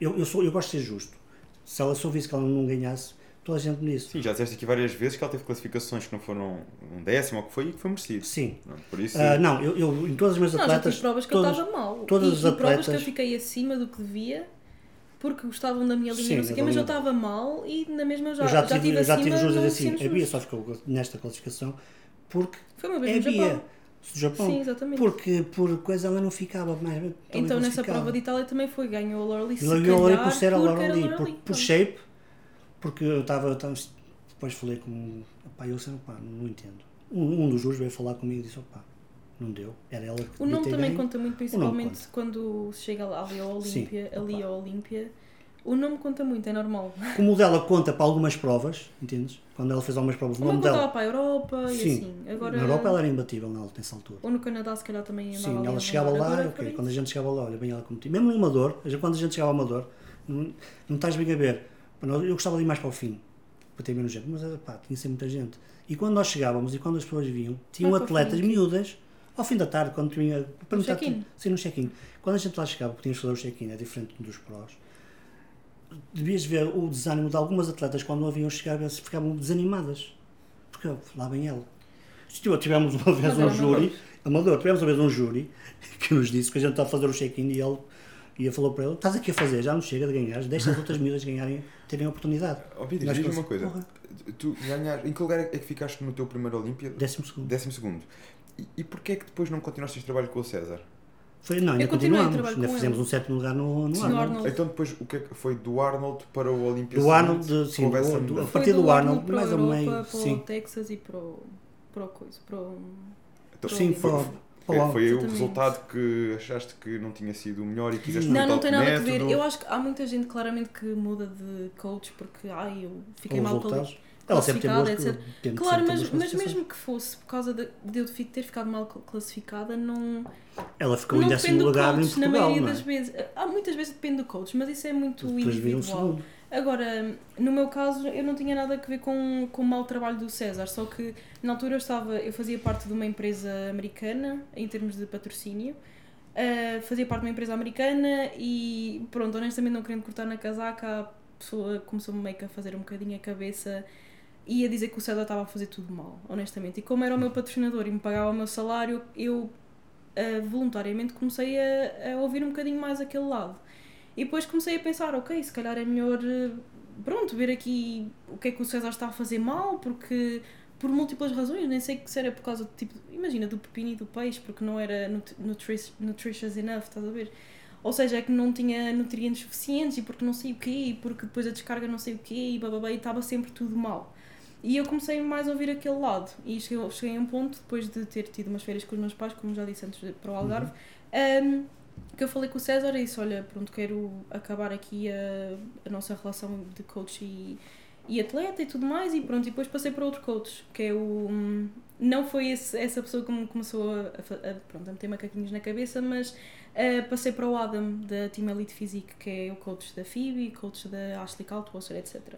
[SPEAKER 2] eu, eu, sou, eu gosto de ser justo. Se ela soubesse que ela não ganhasse, toda a gente me disse.
[SPEAKER 1] Sim, já disseste aqui várias vezes que ela teve classificações que não foram um décimo ou que foi e que foi merecido.
[SPEAKER 2] Sim.
[SPEAKER 1] Não, Por isso,
[SPEAKER 2] Ah, não, eu, eu em todas as minhas
[SPEAKER 3] Não, já
[SPEAKER 2] atletas.
[SPEAKER 3] tive provas que
[SPEAKER 2] todas-
[SPEAKER 3] eu estava mal.
[SPEAKER 2] todas
[SPEAKER 3] e,
[SPEAKER 2] as
[SPEAKER 3] e provas que eu
[SPEAKER 2] atletas-
[SPEAKER 3] fiquei acima do que devia porque gostavam da minha linha,
[SPEAKER 2] Sim,
[SPEAKER 3] não sei o quê, mas eu estava mal e na mesma eu já,
[SPEAKER 2] eu já tive,
[SPEAKER 3] tive
[SPEAKER 2] eu já
[SPEAKER 3] acima
[SPEAKER 2] tive juros a
[SPEAKER 3] no
[SPEAKER 2] dizer assim,
[SPEAKER 3] Oceano
[SPEAKER 2] a Bia
[SPEAKER 3] Justo.
[SPEAKER 2] só ficou nesta classificação porque
[SPEAKER 3] Foi uma vez
[SPEAKER 2] a
[SPEAKER 3] no
[SPEAKER 2] Bia
[SPEAKER 3] Japão.
[SPEAKER 2] Do Japão.
[SPEAKER 3] Sim, exatamente.
[SPEAKER 2] Porque por coisa ela não ficava mais.
[SPEAKER 3] Então nessa
[SPEAKER 2] classificava.
[SPEAKER 3] prova de Itália também foi, ganhou a Laura Lee. se
[SPEAKER 2] ganhou ali
[SPEAKER 3] calhar,
[SPEAKER 2] por ser a Laura por,
[SPEAKER 3] pronto.
[SPEAKER 2] shape, porque eu estava, depois falei com, opá, eu sei, opá, não entendo. Um, um dos juros veio falar comigo e disse, opá, não deu, era ela que
[SPEAKER 3] O nome também
[SPEAKER 2] ganho.
[SPEAKER 3] conta muito, principalmente
[SPEAKER 2] conta.
[SPEAKER 3] quando se chega ali ao
[SPEAKER 2] Sim,
[SPEAKER 3] Olímpia, ali ao Olímpia. O nome conta muito, é normal.
[SPEAKER 2] Como o dela conta para algumas provas, entendes? Quando ela fez algumas provas, o
[SPEAKER 3] Como
[SPEAKER 2] nome dela,
[SPEAKER 3] para a Europa e
[SPEAKER 2] sim,
[SPEAKER 3] assim. Agora,
[SPEAKER 2] na Europa ela era imbatível na- nessa altura.
[SPEAKER 3] Ou no Canadá, se calhar também andava
[SPEAKER 2] Sim,
[SPEAKER 3] ali
[SPEAKER 2] ela
[SPEAKER 3] a
[SPEAKER 2] chegava lá,
[SPEAKER 3] Agora,
[SPEAKER 2] ok, quando a gente chegava lá, olha bem ela competia. Mesmo no Amador, quando a gente chegava ao Amador, não, não estás bem a ver. Eu gostava de ir mais para o fim, para ter menos gente, mas pá, tinha sempre muita gente. E quando nós chegávamos e quando as pessoas vinham, tinham
[SPEAKER 3] Vai
[SPEAKER 2] atletas miúdas, ao fim da tarde, quando tinha. para
[SPEAKER 3] No check-in.
[SPEAKER 2] Sim, no check-in. Quando a gente lá chegava, de fazer o check-in, é diferente dos prós, devias ver o desânimo de algumas atletas quando haviam chegar, se ficavam desanimadas. Porque lá vem ela. Tivemos uma vez um
[SPEAKER 3] era
[SPEAKER 2] júri, amador, tivemos uma vez um júri que nos disse que a gente está a fazer o check-in e ele e ele falou para ele: estás aqui a fazer, já não chega de ganhar, deixa as outras miúdas ganharem, terem a oportunidade.
[SPEAKER 1] Pires,
[SPEAKER 2] Nós
[SPEAKER 1] diz-me uma coisa.
[SPEAKER 2] Porra,
[SPEAKER 1] Tu ganhar, em que lugar é que ficaste no teu primeiro Olímpia?
[SPEAKER 2] décimo segundo.
[SPEAKER 1] Décimo segundo. E, e porquê é que depois não continuaste este trabalho com o César?
[SPEAKER 2] Foi, não, ainda continuamos, ainda
[SPEAKER 3] com
[SPEAKER 2] fizemos
[SPEAKER 3] ele.
[SPEAKER 2] um sétimo lugar no, no Arnold.
[SPEAKER 3] no Arnold.
[SPEAKER 1] Então depois o que é que foi do Arnold para o Olímpia?
[SPEAKER 2] Do? Arnold, de- sim, do- do- a partir
[SPEAKER 3] Foi
[SPEAKER 2] do Arnold,
[SPEAKER 3] para
[SPEAKER 2] mais ou meio,
[SPEAKER 3] para
[SPEAKER 2] sim.
[SPEAKER 3] o Texas e para o, para o coisa, para o...
[SPEAKER 1] Então,
[SPEAKER 2] Sim,
[SPEAKER 3] Foi-
[SPEAKER 2] foi,
[SPEAKER 1] Foi,
[SPEAKER 2] foi,
[SPEAKER 1] foi o resultado que achaste que não tinha sido o melhor e quiseste
[SPEAKER 3] Não, não
[SPEAKER 1] o
[SPEAKER 3] tem nada a ver. Eu acho que há muita gente claramente que muda de coach porque ai, eu fiquei mal
[SPEAKER 2] resultados. Ela sempre teve boas
[SPEAKER 3] etc. Claro, mas, mas mesmo que fosse por causa de, de eu ter ficado mal cl- classificada, não,
[SPEAKER 2] Ela ficou em
[SPEAKER 3] não
[SPEAKER 2] décimo
[SPEAKER 3] depende do
[SPEAKER 2] lugar em
[SPEAKER 3] coach, na
[SPEAKER 2] Portugal,
[SPEAKER 3] maioria
[SPEAKER 2] não é?
[SPEAKER 3] das vezes. Há muitas vezes depende do coach, mas isso é muito
[SPEAKER 2] Depois
[SPEAKER 3] individual.
[SPEAKER 2] segundo.
[SPEAKER 3] Agora, no meu caso, eu não tinha nada a ver com, com o mau trabalho do César, só que na altura eu estava, eu fazia parte de uma empresa americana em termos de patrocínio. Uh, fazia parte de uma empresa americana e pronto, honestamente não querendo cortar na casaca, a pessoa começou-me meio que a fazer um bocadinho a cabeça e a dizer que o César estava a fazer tudo mal, honestamente. E como era o meu patrocinador e me pagava o meu salário, eu uh, voluntariamente comecei a, a ouvir um bocadinho mais aquele lado. E depois comecei a pensar, ok, se calhar é melhor, eh, pronto, ver aqui o que é que o César está a fazer mal, porque por múltiplas razões, nem sei se era por causa do tipo, imagina, do pepino e do peixe, porque não era nut- nutri- nutritious enough, estás a ver? Ou seja, é que não tinha nutrientes suficientes e porque não sei o quê, e porque depois a descarga não sei o quê, e bababá, e estava sempre tudo mal. E eu comecei mais a ouvir aquele lado, e cheguei, cheguei a um ponto, depois de ter tido umas férias com os meus pais, como já disse antes, para o Algarve, um, que eu falei com o César e disse, olha, pronto, quero acabar aqui a, a nossa relação de coach e, e atleta e tudo mais, e pronto, e depois passei para outro coach, que é o... hum, Não foi esse, essa pessoa que me começou a, a, a, pronto, a meter macaquinhos na cabeça, mas ah, passei para o Adam, da Team Elite Physique, que é o coach da Phoebe, coach da Ashley Kaltwasser, etc.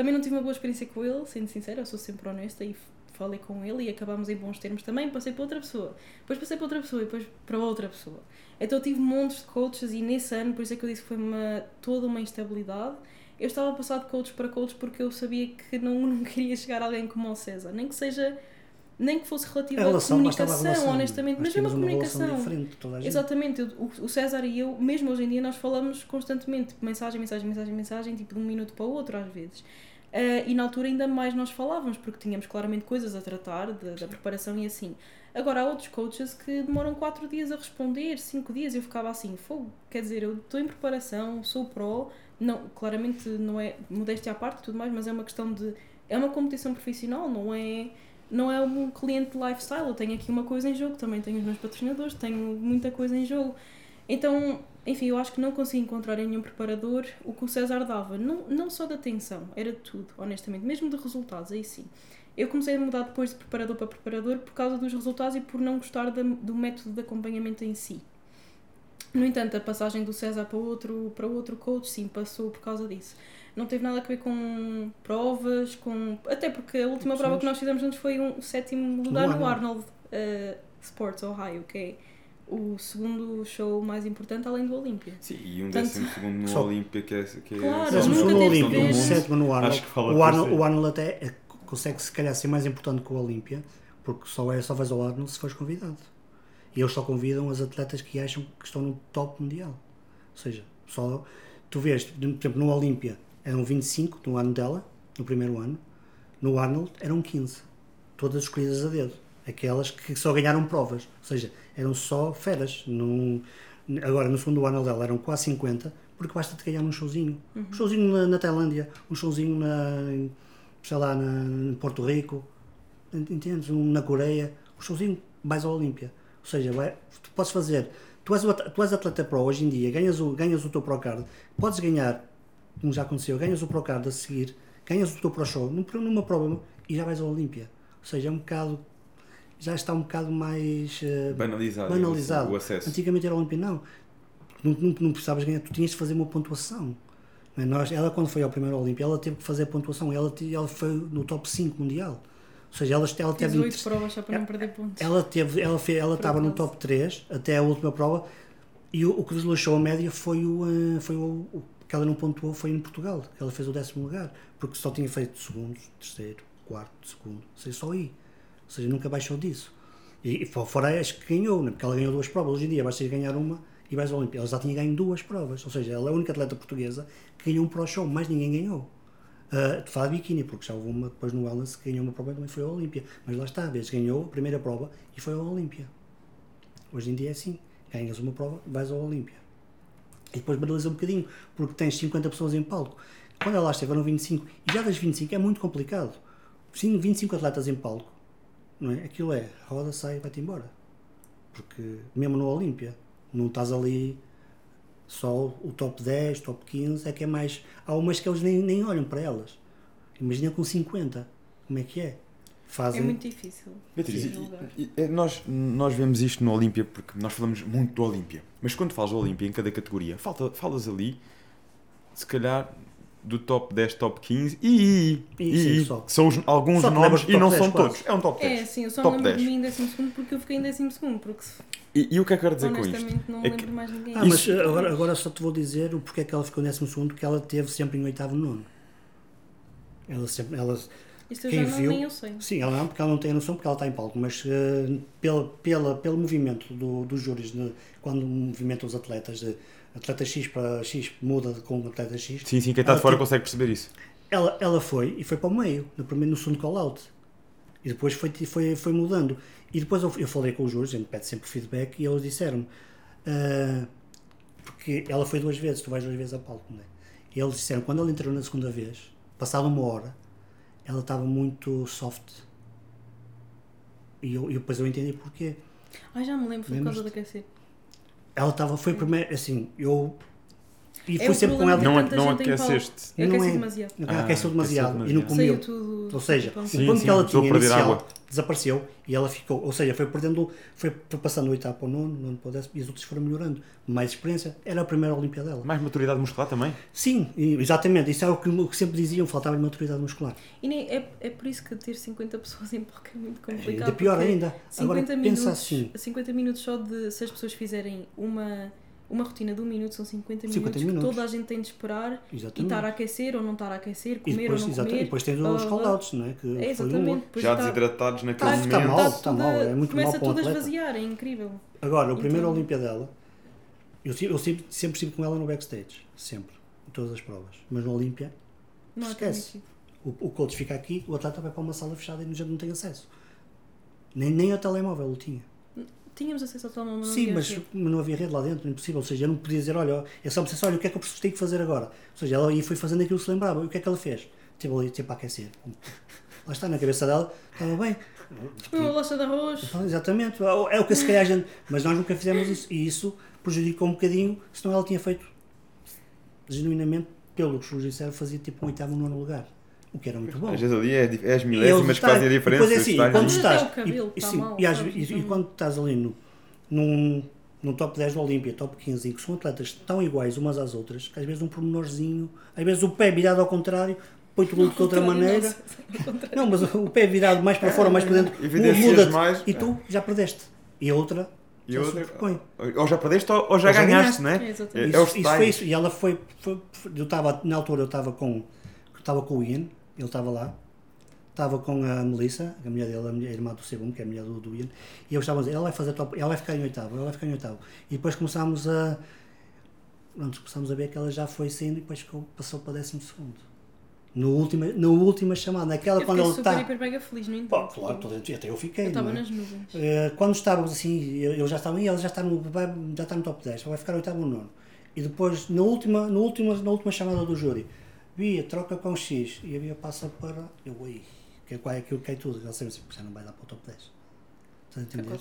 [SPEAKER 3] Também não tive uma boa experiência com ele, sendo sincera, eu sou sempre honesta e falei com ele e acabámos em bons termos também, passei para outra pessoa, depois passei para outra pessoa e depois para outra pessoa. Então eu tive montes de coaches e nesse ano, por isso é que eu disse que foi uma, toda uma instabilidade, eu estava a passar de coach para coach porque eu sabia que não, não queria chegar a alguém como o César, nem que seja nem que fosse à
[SPEAKER 2] relação, a
[SPEAKER 3] comunicação,
[SPEAKER 2] relação.
[SPEAKER 3] honestamente, mas mesmo a comunicação.
[SPEAKER 2] a.
[SPEAKER 3] Exatamente, o, o César e eu, mesmo hoje em dia, nós falamos constantemente, mensagem, mensagem, mensagem, mensagem, tipo de um minuto para o outro às vezes. Ah, e na altura ainda mais nós falávamos, porque tínhamos claramente coisas a tratar da, da preparação e assim. Agora há outros coaches que demoram 4 dias a responder, 5 dias, eu ficava assim, fogo, quer dizer, eu estou em preparação, sou pró, não, claramente não é modéstia à parte e tudo mais, mas é uma questão de. É uma competição profissional, não é não é um cliente de lifestyle. Eu tenho aqui uma coisa em jogo, também tenho os meus patrocinadores, tenho muita coisa em jogo. Então, enfim, eu acho que não consegui encontrar em nenhum preparador o que o César dava. Não, não só de atenção, era de tudo, honestamente. Mesmo de resultados, aí sim. Eu comecei a mudar depois de preparador para preparador por causa dos resultados e por não gostar da- do método de acompanhamento em si. No entanto, a passagem do César para outro, para outro coach, sim, passou por causa disso. Não teve nada a ver com provas, com. Até porque a última prova que nós fizemos juntos foi um sétimo lugar no
[SPEAKER 2] Arnold.
[SPEAKER 3] Arnold eh, Sports Ohio, que é o segundo show mais importante além do Olímpia.
[SPEAKER 1] Sim, e um
[SPEAKER 3] Tanto-
[SPEAKER 1] décimo segundo no
[SPEAKER 2] Só-
[SPEAKER 1] Olímpia que é, que é
[SPEAKER 3] Claro,
[SPEAKER 1] só
[SPEAKER 2] Décimo
[SPEAKER 3] nunca
[SPEAKER 2] segundo
[SPEAKER 3] teve
[SPEAKER 2] Olímpia,
[SPEAKER 3] vez.
[SPEAKER 2] sétimo no Arnold.
[SPEAKER 1] Acho que fala
[SPEAKER 2] o, Arnold o Arnold até é- consegue se calhar ser mais importante que o Olímpia, porque só, é, só vais ao Arnold se fores convidado. E eles só convidam as atletas que acham que estão no top mundial. Ou seja, só tu vês, por exemplo, no Olímpia eram 25 no ano dela, no primeiro ano, no Arnold eram 15. Todas escolhidas a dedo. Aquelas que só ganharam provas. Ou seja, eram só feras. Não, agora, no segundo ano dela eram quase 50, porque basta-te ganhar um showzinho. Um showzinho na, na Tailândia, um showzinho na, em, sei lá, na, em Porto Rico, entendes? Um na Coreia, um showzinho, vais ao Olímpia. Ou seja, vai, tu podes fazer, tu és, o tu és atleta pro hoje em dia, ganhas o, ganhas o teu Pro Card, podes ganhar, como já aconteceu, ganhas o Pro Card a seguir, ganhas o teu Pro Show num- numa prova e já vais ao Olímpia. Ou seja, é um bocado, já está um bocado mais eh,
[SPEAKER 1] banalizado,
[SPEAKER 2] banalizado.
[SPEAKER 1] o acesso.
[SPEAKER 2] Antigamente era Olímpia, não. Não, não, não precisavas ganhar, tu tinhas de fazer uma pontuação. Não é? Nós, ela, quando foi ao primeiro Olímpia, ela teve que fazer a pontuação. Ela, ela foi no top 5 mundial. Ou seja, ela, ela teve.
[SPEAKER 3] oito provas só para não perder pontos.
[SPEAKER 2] Ela teve, ela fez, ela estava no top 3 até a última prova e o, o que deslanchou a média foi o, eh, foi o, o que ela não pontuou foi em Portugal, que ela fez o décimo lugar, porque só tinha feito segundos, terceiro, quarto, segundo, seja, só aí. Ou seja, nunca baixou disso. E, e fo- fora as que ganhou, né? porque ela ganhou duas provas. Hoje em dia basta ganhar uma e vais ao Olímpia. Ela já tinha ganho duas provas, ou seja, ela é a única atleta portuguesa que ganhou um Pro Show, mais ninguém ganhou. Uh, de falar de biquíni, porque já houve uma depois no Wellness que ganhou uma prova e também foi ao Olímpia. Mas lá está, vez ganhou a primeira prova e foi ao Olímpia. Hoje em dia é assim: ganhas uma prova, vais ao Olímpia. E depois banaliza um bocadinho, porque tens 50 pessoas em palco. Quando ela esteve, eram 25, e já das 25 é muito complicado. Sim, 25 atletas em palco, não é? Aquilo é, roda, sai e vai-te embora. Porque mesmo no Olímpia, não estás ali só o top 10, top 15, é que é mais. Há umas que eles nem, nem olham para elas. Imagina com 50, como é que é?
[SPEAKER 3] É
[SPEAKER 2] Fazem.
[SPEAKER 3] muito difícil.
[SPEAKER 1] Beatriz,
[SPEAKER 3] Sim,
[SPEAKER 1] e- e- e nós, nós vemos isto no Olímpia porque nós falamos muito do Olímpia. Mas quando falas do Olímpia em cada categoria, falta, falas ali, se calhar, do top 10, top 15 e, e,
[SPEAKER 2] E,
[SPEAKER 1] e,
[SPEAKER 2] sim,
[SPEAKER 1] e.
[SPEAKER 2] só.
[SPEAKER 1] são os- alguns nomes e
[SPEAKER 2] top
[SPEAKER 1] não
[SPEAKER 2] 10
[SPEAKER 1] são
[SPEAKER 2] quase.
[SPEAKER 1] todos. É um top 10.
[SPEAKER 3] É, sim, eu só
[SPEAKER 1] Top
[SPEAKER 3] me lembro
[SPEAKER 1] 10.
[SPEAKER 3] de mim em décimo segundo porque eu fiquei em décimo segundo, porque
[SPEAKER 1] E, e o que é que eu quero dizer com isto?
[SPEAKER 3] honestamente não
[SPEAKER 1] É
[SPEAKER 3] lembro
[SPEAKER 1] que-
[SPEAKER 3] de mais ninguém.
[SPEAKER 2] Ah, mas
[SPEAKER 1] Isso-
[SPEAKER 2] eh, agora, agora só te vou dizer o porquê é que ela ficou em 12 segundo, que ela teve sempre em oitavo nono. Ela sempre, ela,
[SPEAKER 3] Isto eu
[SPEAKER 2] quem
[SPEAKER 3] já não,
[SPEAKER 2] viu-
[SPEAKER 3] nem eu sei.
[SPEAKER 2] sim, ela não, porque ela não tem a noção, porque ela está em palco, mas eh, pela, pela, pelo movimento do, dos júris, de, quando movimentam os atletas, de atleta X para X muda com atleta X,
[SPEAKER 1] Sim, sim, quem está de fora
[SPEAKER 2] tem-
[SPEAKER 1] consegue perceber isso.
[SPEAKER 2] ela, ela foi e foi para o meio, no, primeiro, no segundo call-out. E depois foi, foi, foi mudando. E depois eu, eu falei com os júris, a gente pede sempre feedback, e eles disseram ah, porque ela foi duas vezes, tu vais duas vezes a palco, não é? E eles disseram, quando ela entrou na segunda vez, passada uma hora, ela estava muito soft. E eu, e depois eu entendi porquê.
[SPEAKER 3] Ai, já me lembro, foi por causa de aquecer.
[SPEAKER 2] Ela estava, foi primeiro, assim, eu. E
[SPEAKER 3] É
[SPEAKER 2] fui sempre com ela.
[SPEAKER 3] de
[SPEAKER 1] Não, não aqueceste.
[SPEAKER 3] Eu
[SPEAKER 2] Não é-
[SPEAKER 3] demasiado.
[SPEAKER 2] Ela
[SPEAKER 1] Ah,
[SPEAKER 2] aqueceu demasiado
[SPEAKER 1] aqueceu
[SPEAKER 2] e não
[SPEAKER 1] demasiado.
[SPEAKER 2] comeu.
[SPEAKER 3] Saiu tudo.
[SPEAKER 2] Ou seja, o
[SPEAKER 1] Sim,
[SPEAKER 2] ponto
[SPEAKER 1] sim,
[SPEAKER 2] que ela tinha inicial
[SPEAKER 1] água.
[SPEAKER 2] desapareceu e ela ficou, ou seja, foi perdendo, foi, foi passando o oitavo para o nono, nono para o décimo e os outros foram melhorando. Mais experiência, era a primeira Olimpíada dela.
[SPEAKER 1] Mais maturidade muscular também?
[SPEAKER 2] Sim, exatamente, isso é o que, o que sempre diziam, faltava-lhe maturidade muscular.
[SPEAKER 3] E nem, é, é por isso que ter 50 pessoas em palco é muito complicado.
[SPEAKER 2] Ainda pior ainda.
[SPEAKER 3] 50
[SPEAKER 2] Agora
[SPEAKER 3] minutos,
[SPEAKER 2] pensa assim,
[SPEAKER 3] 50 minutos só de se as pessoas fizerem uma uma rotina de um minuto são 50 minutos,
[SPEAKER 2] 50
[SPEAKER 3] que
[SPEAKER 2] minutos.
[SPEAKER 3] toda a gente tem de esperar e
[SPEAKER 2] Exatamente.
[SPEAKER 3] estar a aquecer ou não estar a aquecer,
[SPEAKER 2] E
[SPEAKER 3] comer
[SPEAKER 2] depois,
[SPEAKER 3] ou não comer.
[SPEAKER 2] e depois tens os call-outs, não é? Que
[SPEAKER 3] É,
[SPEAKER 2] um
[SPEAKER 3] exatamente. Depois
[SPEAKER 1] Já
[SPEAKER 3] está-
[SPEAKER 1] desidratados naquele momento.
[SPEAKER 2] tá mal.
[SPEAKER 3] está
[SPEAKER 2] mal, é muito
[SPEAKER 3] começa
[SPEAKER 2] mal para um
[SPEAKER 3] tudo a esvaziar, é incrível.
[SPEAKER 2] Agora, o primeiro
[SPEAKER 3] Então-
[SPEAKER 2] Olímpia dela, eu, sempre- eu sempre, sempre estive com ela no backstage. Sempre. Em todas as provas. Mas no Olímpia, Esquece. o, o coach fica aqui, o atleta vai para uma sala fechada e já não tem acesso. Nem, nem ao telemóvel o tinha.
[SPEAKER 3] Tínhamos acesso ao telemóvel, não
[SPEAKER 2] Sim, mas
[SPEAKER 3] rede.
[SPEAKER 2] não havia rede lá dentro, impossível. Ou seja, eu não podia dizer, olha, é só me dizer, olha, o que é que eu tenho que fazer agora? Ou seja, ela ia foi fazendo aquilo que se lembrava. E o que é que ela fez? Teve ali, teve para aquecer. Lá está, na cabeça dela, estava bem.
[SPEAKER 3] Uma bolacha de arroz.
[SPEAKER 2] Então, exatamente, é o que se calhar a gente. Mas nós nunca fizemos isso. E isso prejudicou um bocadinho, senão ela tinha feito genuinamente, pelo que os juros disseram, fazia tipo um oitavo, nono lugar. O que era muito bom.
[SPEAKER 1] Às vezes ali é, é as
[SPEAKER 2] E
[SPEAKER 1] milésimas que fazem a diferença.
[SPEAKER 2] Depois é assim,
[SPEAKER 1] está
[SPEAKER 2] quando estás.
[SPEAKER 3] cabelo
[SPEAKER 2] e, e,
[SPEAKER 3] tá mal,
[SPEAKER 2] e,
[SPEAKER 3] sabes,
[SPEAKER 2] e- e
[SPEAKER 3] então-
[SPEAKER 2] quando estás ali no, num, num top 10 do Olímpia, top 15, em que são atletas tão iguais umas às outras, que às vezes um pormenorzinho, às vezes o pé virado ao contrário, põe-te o de outra maneira.
[SPEAKER 3] não.
[SPEAKER 2] Não, mas o pé virado mais para fora, mais para dentro, muda-te
[SPEAKER 1] mais,
[SPEAKER 2] e
[SPEAKER 1] é.
[SPEAKER 2] tu já perdeste. E a outra
[SPEAKER 1] E
[SPEAKER 2] já
[SPEAKER 1] outra-. Ou já perdeste ou, ou já
[SPEAKER 2] Ou
[SPEAKER 1] ganhaste,
[SPEAKER 2] ganhaste.
[SPEAKER 1] não é?
[SPEAKER 3] É,
[SPEAKER 1] É,
[SPEAKER 2] Isso, isso foi isso. E ela foi. foi- foi- eu estava, na altura, eu estava com, eu estava com o Ian, ele estava lá. Estava com a Melissa, a mulher dele, a, mulher, a irmã do Sebum, que é a mulher do, do Ian. E eu estava a dizer, ela vai fazer top, ela vai ficar em oitavo, ela vai ficar em oitavo. E depois começámos a. Pronto, começámos a ver que ela já foi saindo e depois ficou, passou para décimo segundo. No última, na última chamada, naquela
[SPEAKER 3] Eu
[SPEAKER 2] quando ele
[SPEAKER 3] super,
[SPEAKER 2] está.
[SPEAKER 3] hiper, mega feliz, no
[SPEAKER 2] Pô,
[SPEAKER 3] entanto.
[SPEAKER 2] claro, toda- até eu fiquei.
[SPEAKER 3] Eu estava
[SPEAKER 2] não é?
[SPEAKER 3] nas nuvens.
[SPEAKER 2] Eh, quando estávamos assim, eu, já estava, "Ih, ele já está, no, já está no top 10, vai ficar oitavo ou nono. E depois, na última, na, última, na última chamada do júri, Bia, troca com X. E a Bia passa para. Eu, ui, que é qual é aquilo que cai tudo. Ela sempre assim, já não vai dar para o top 10. Estás a entender?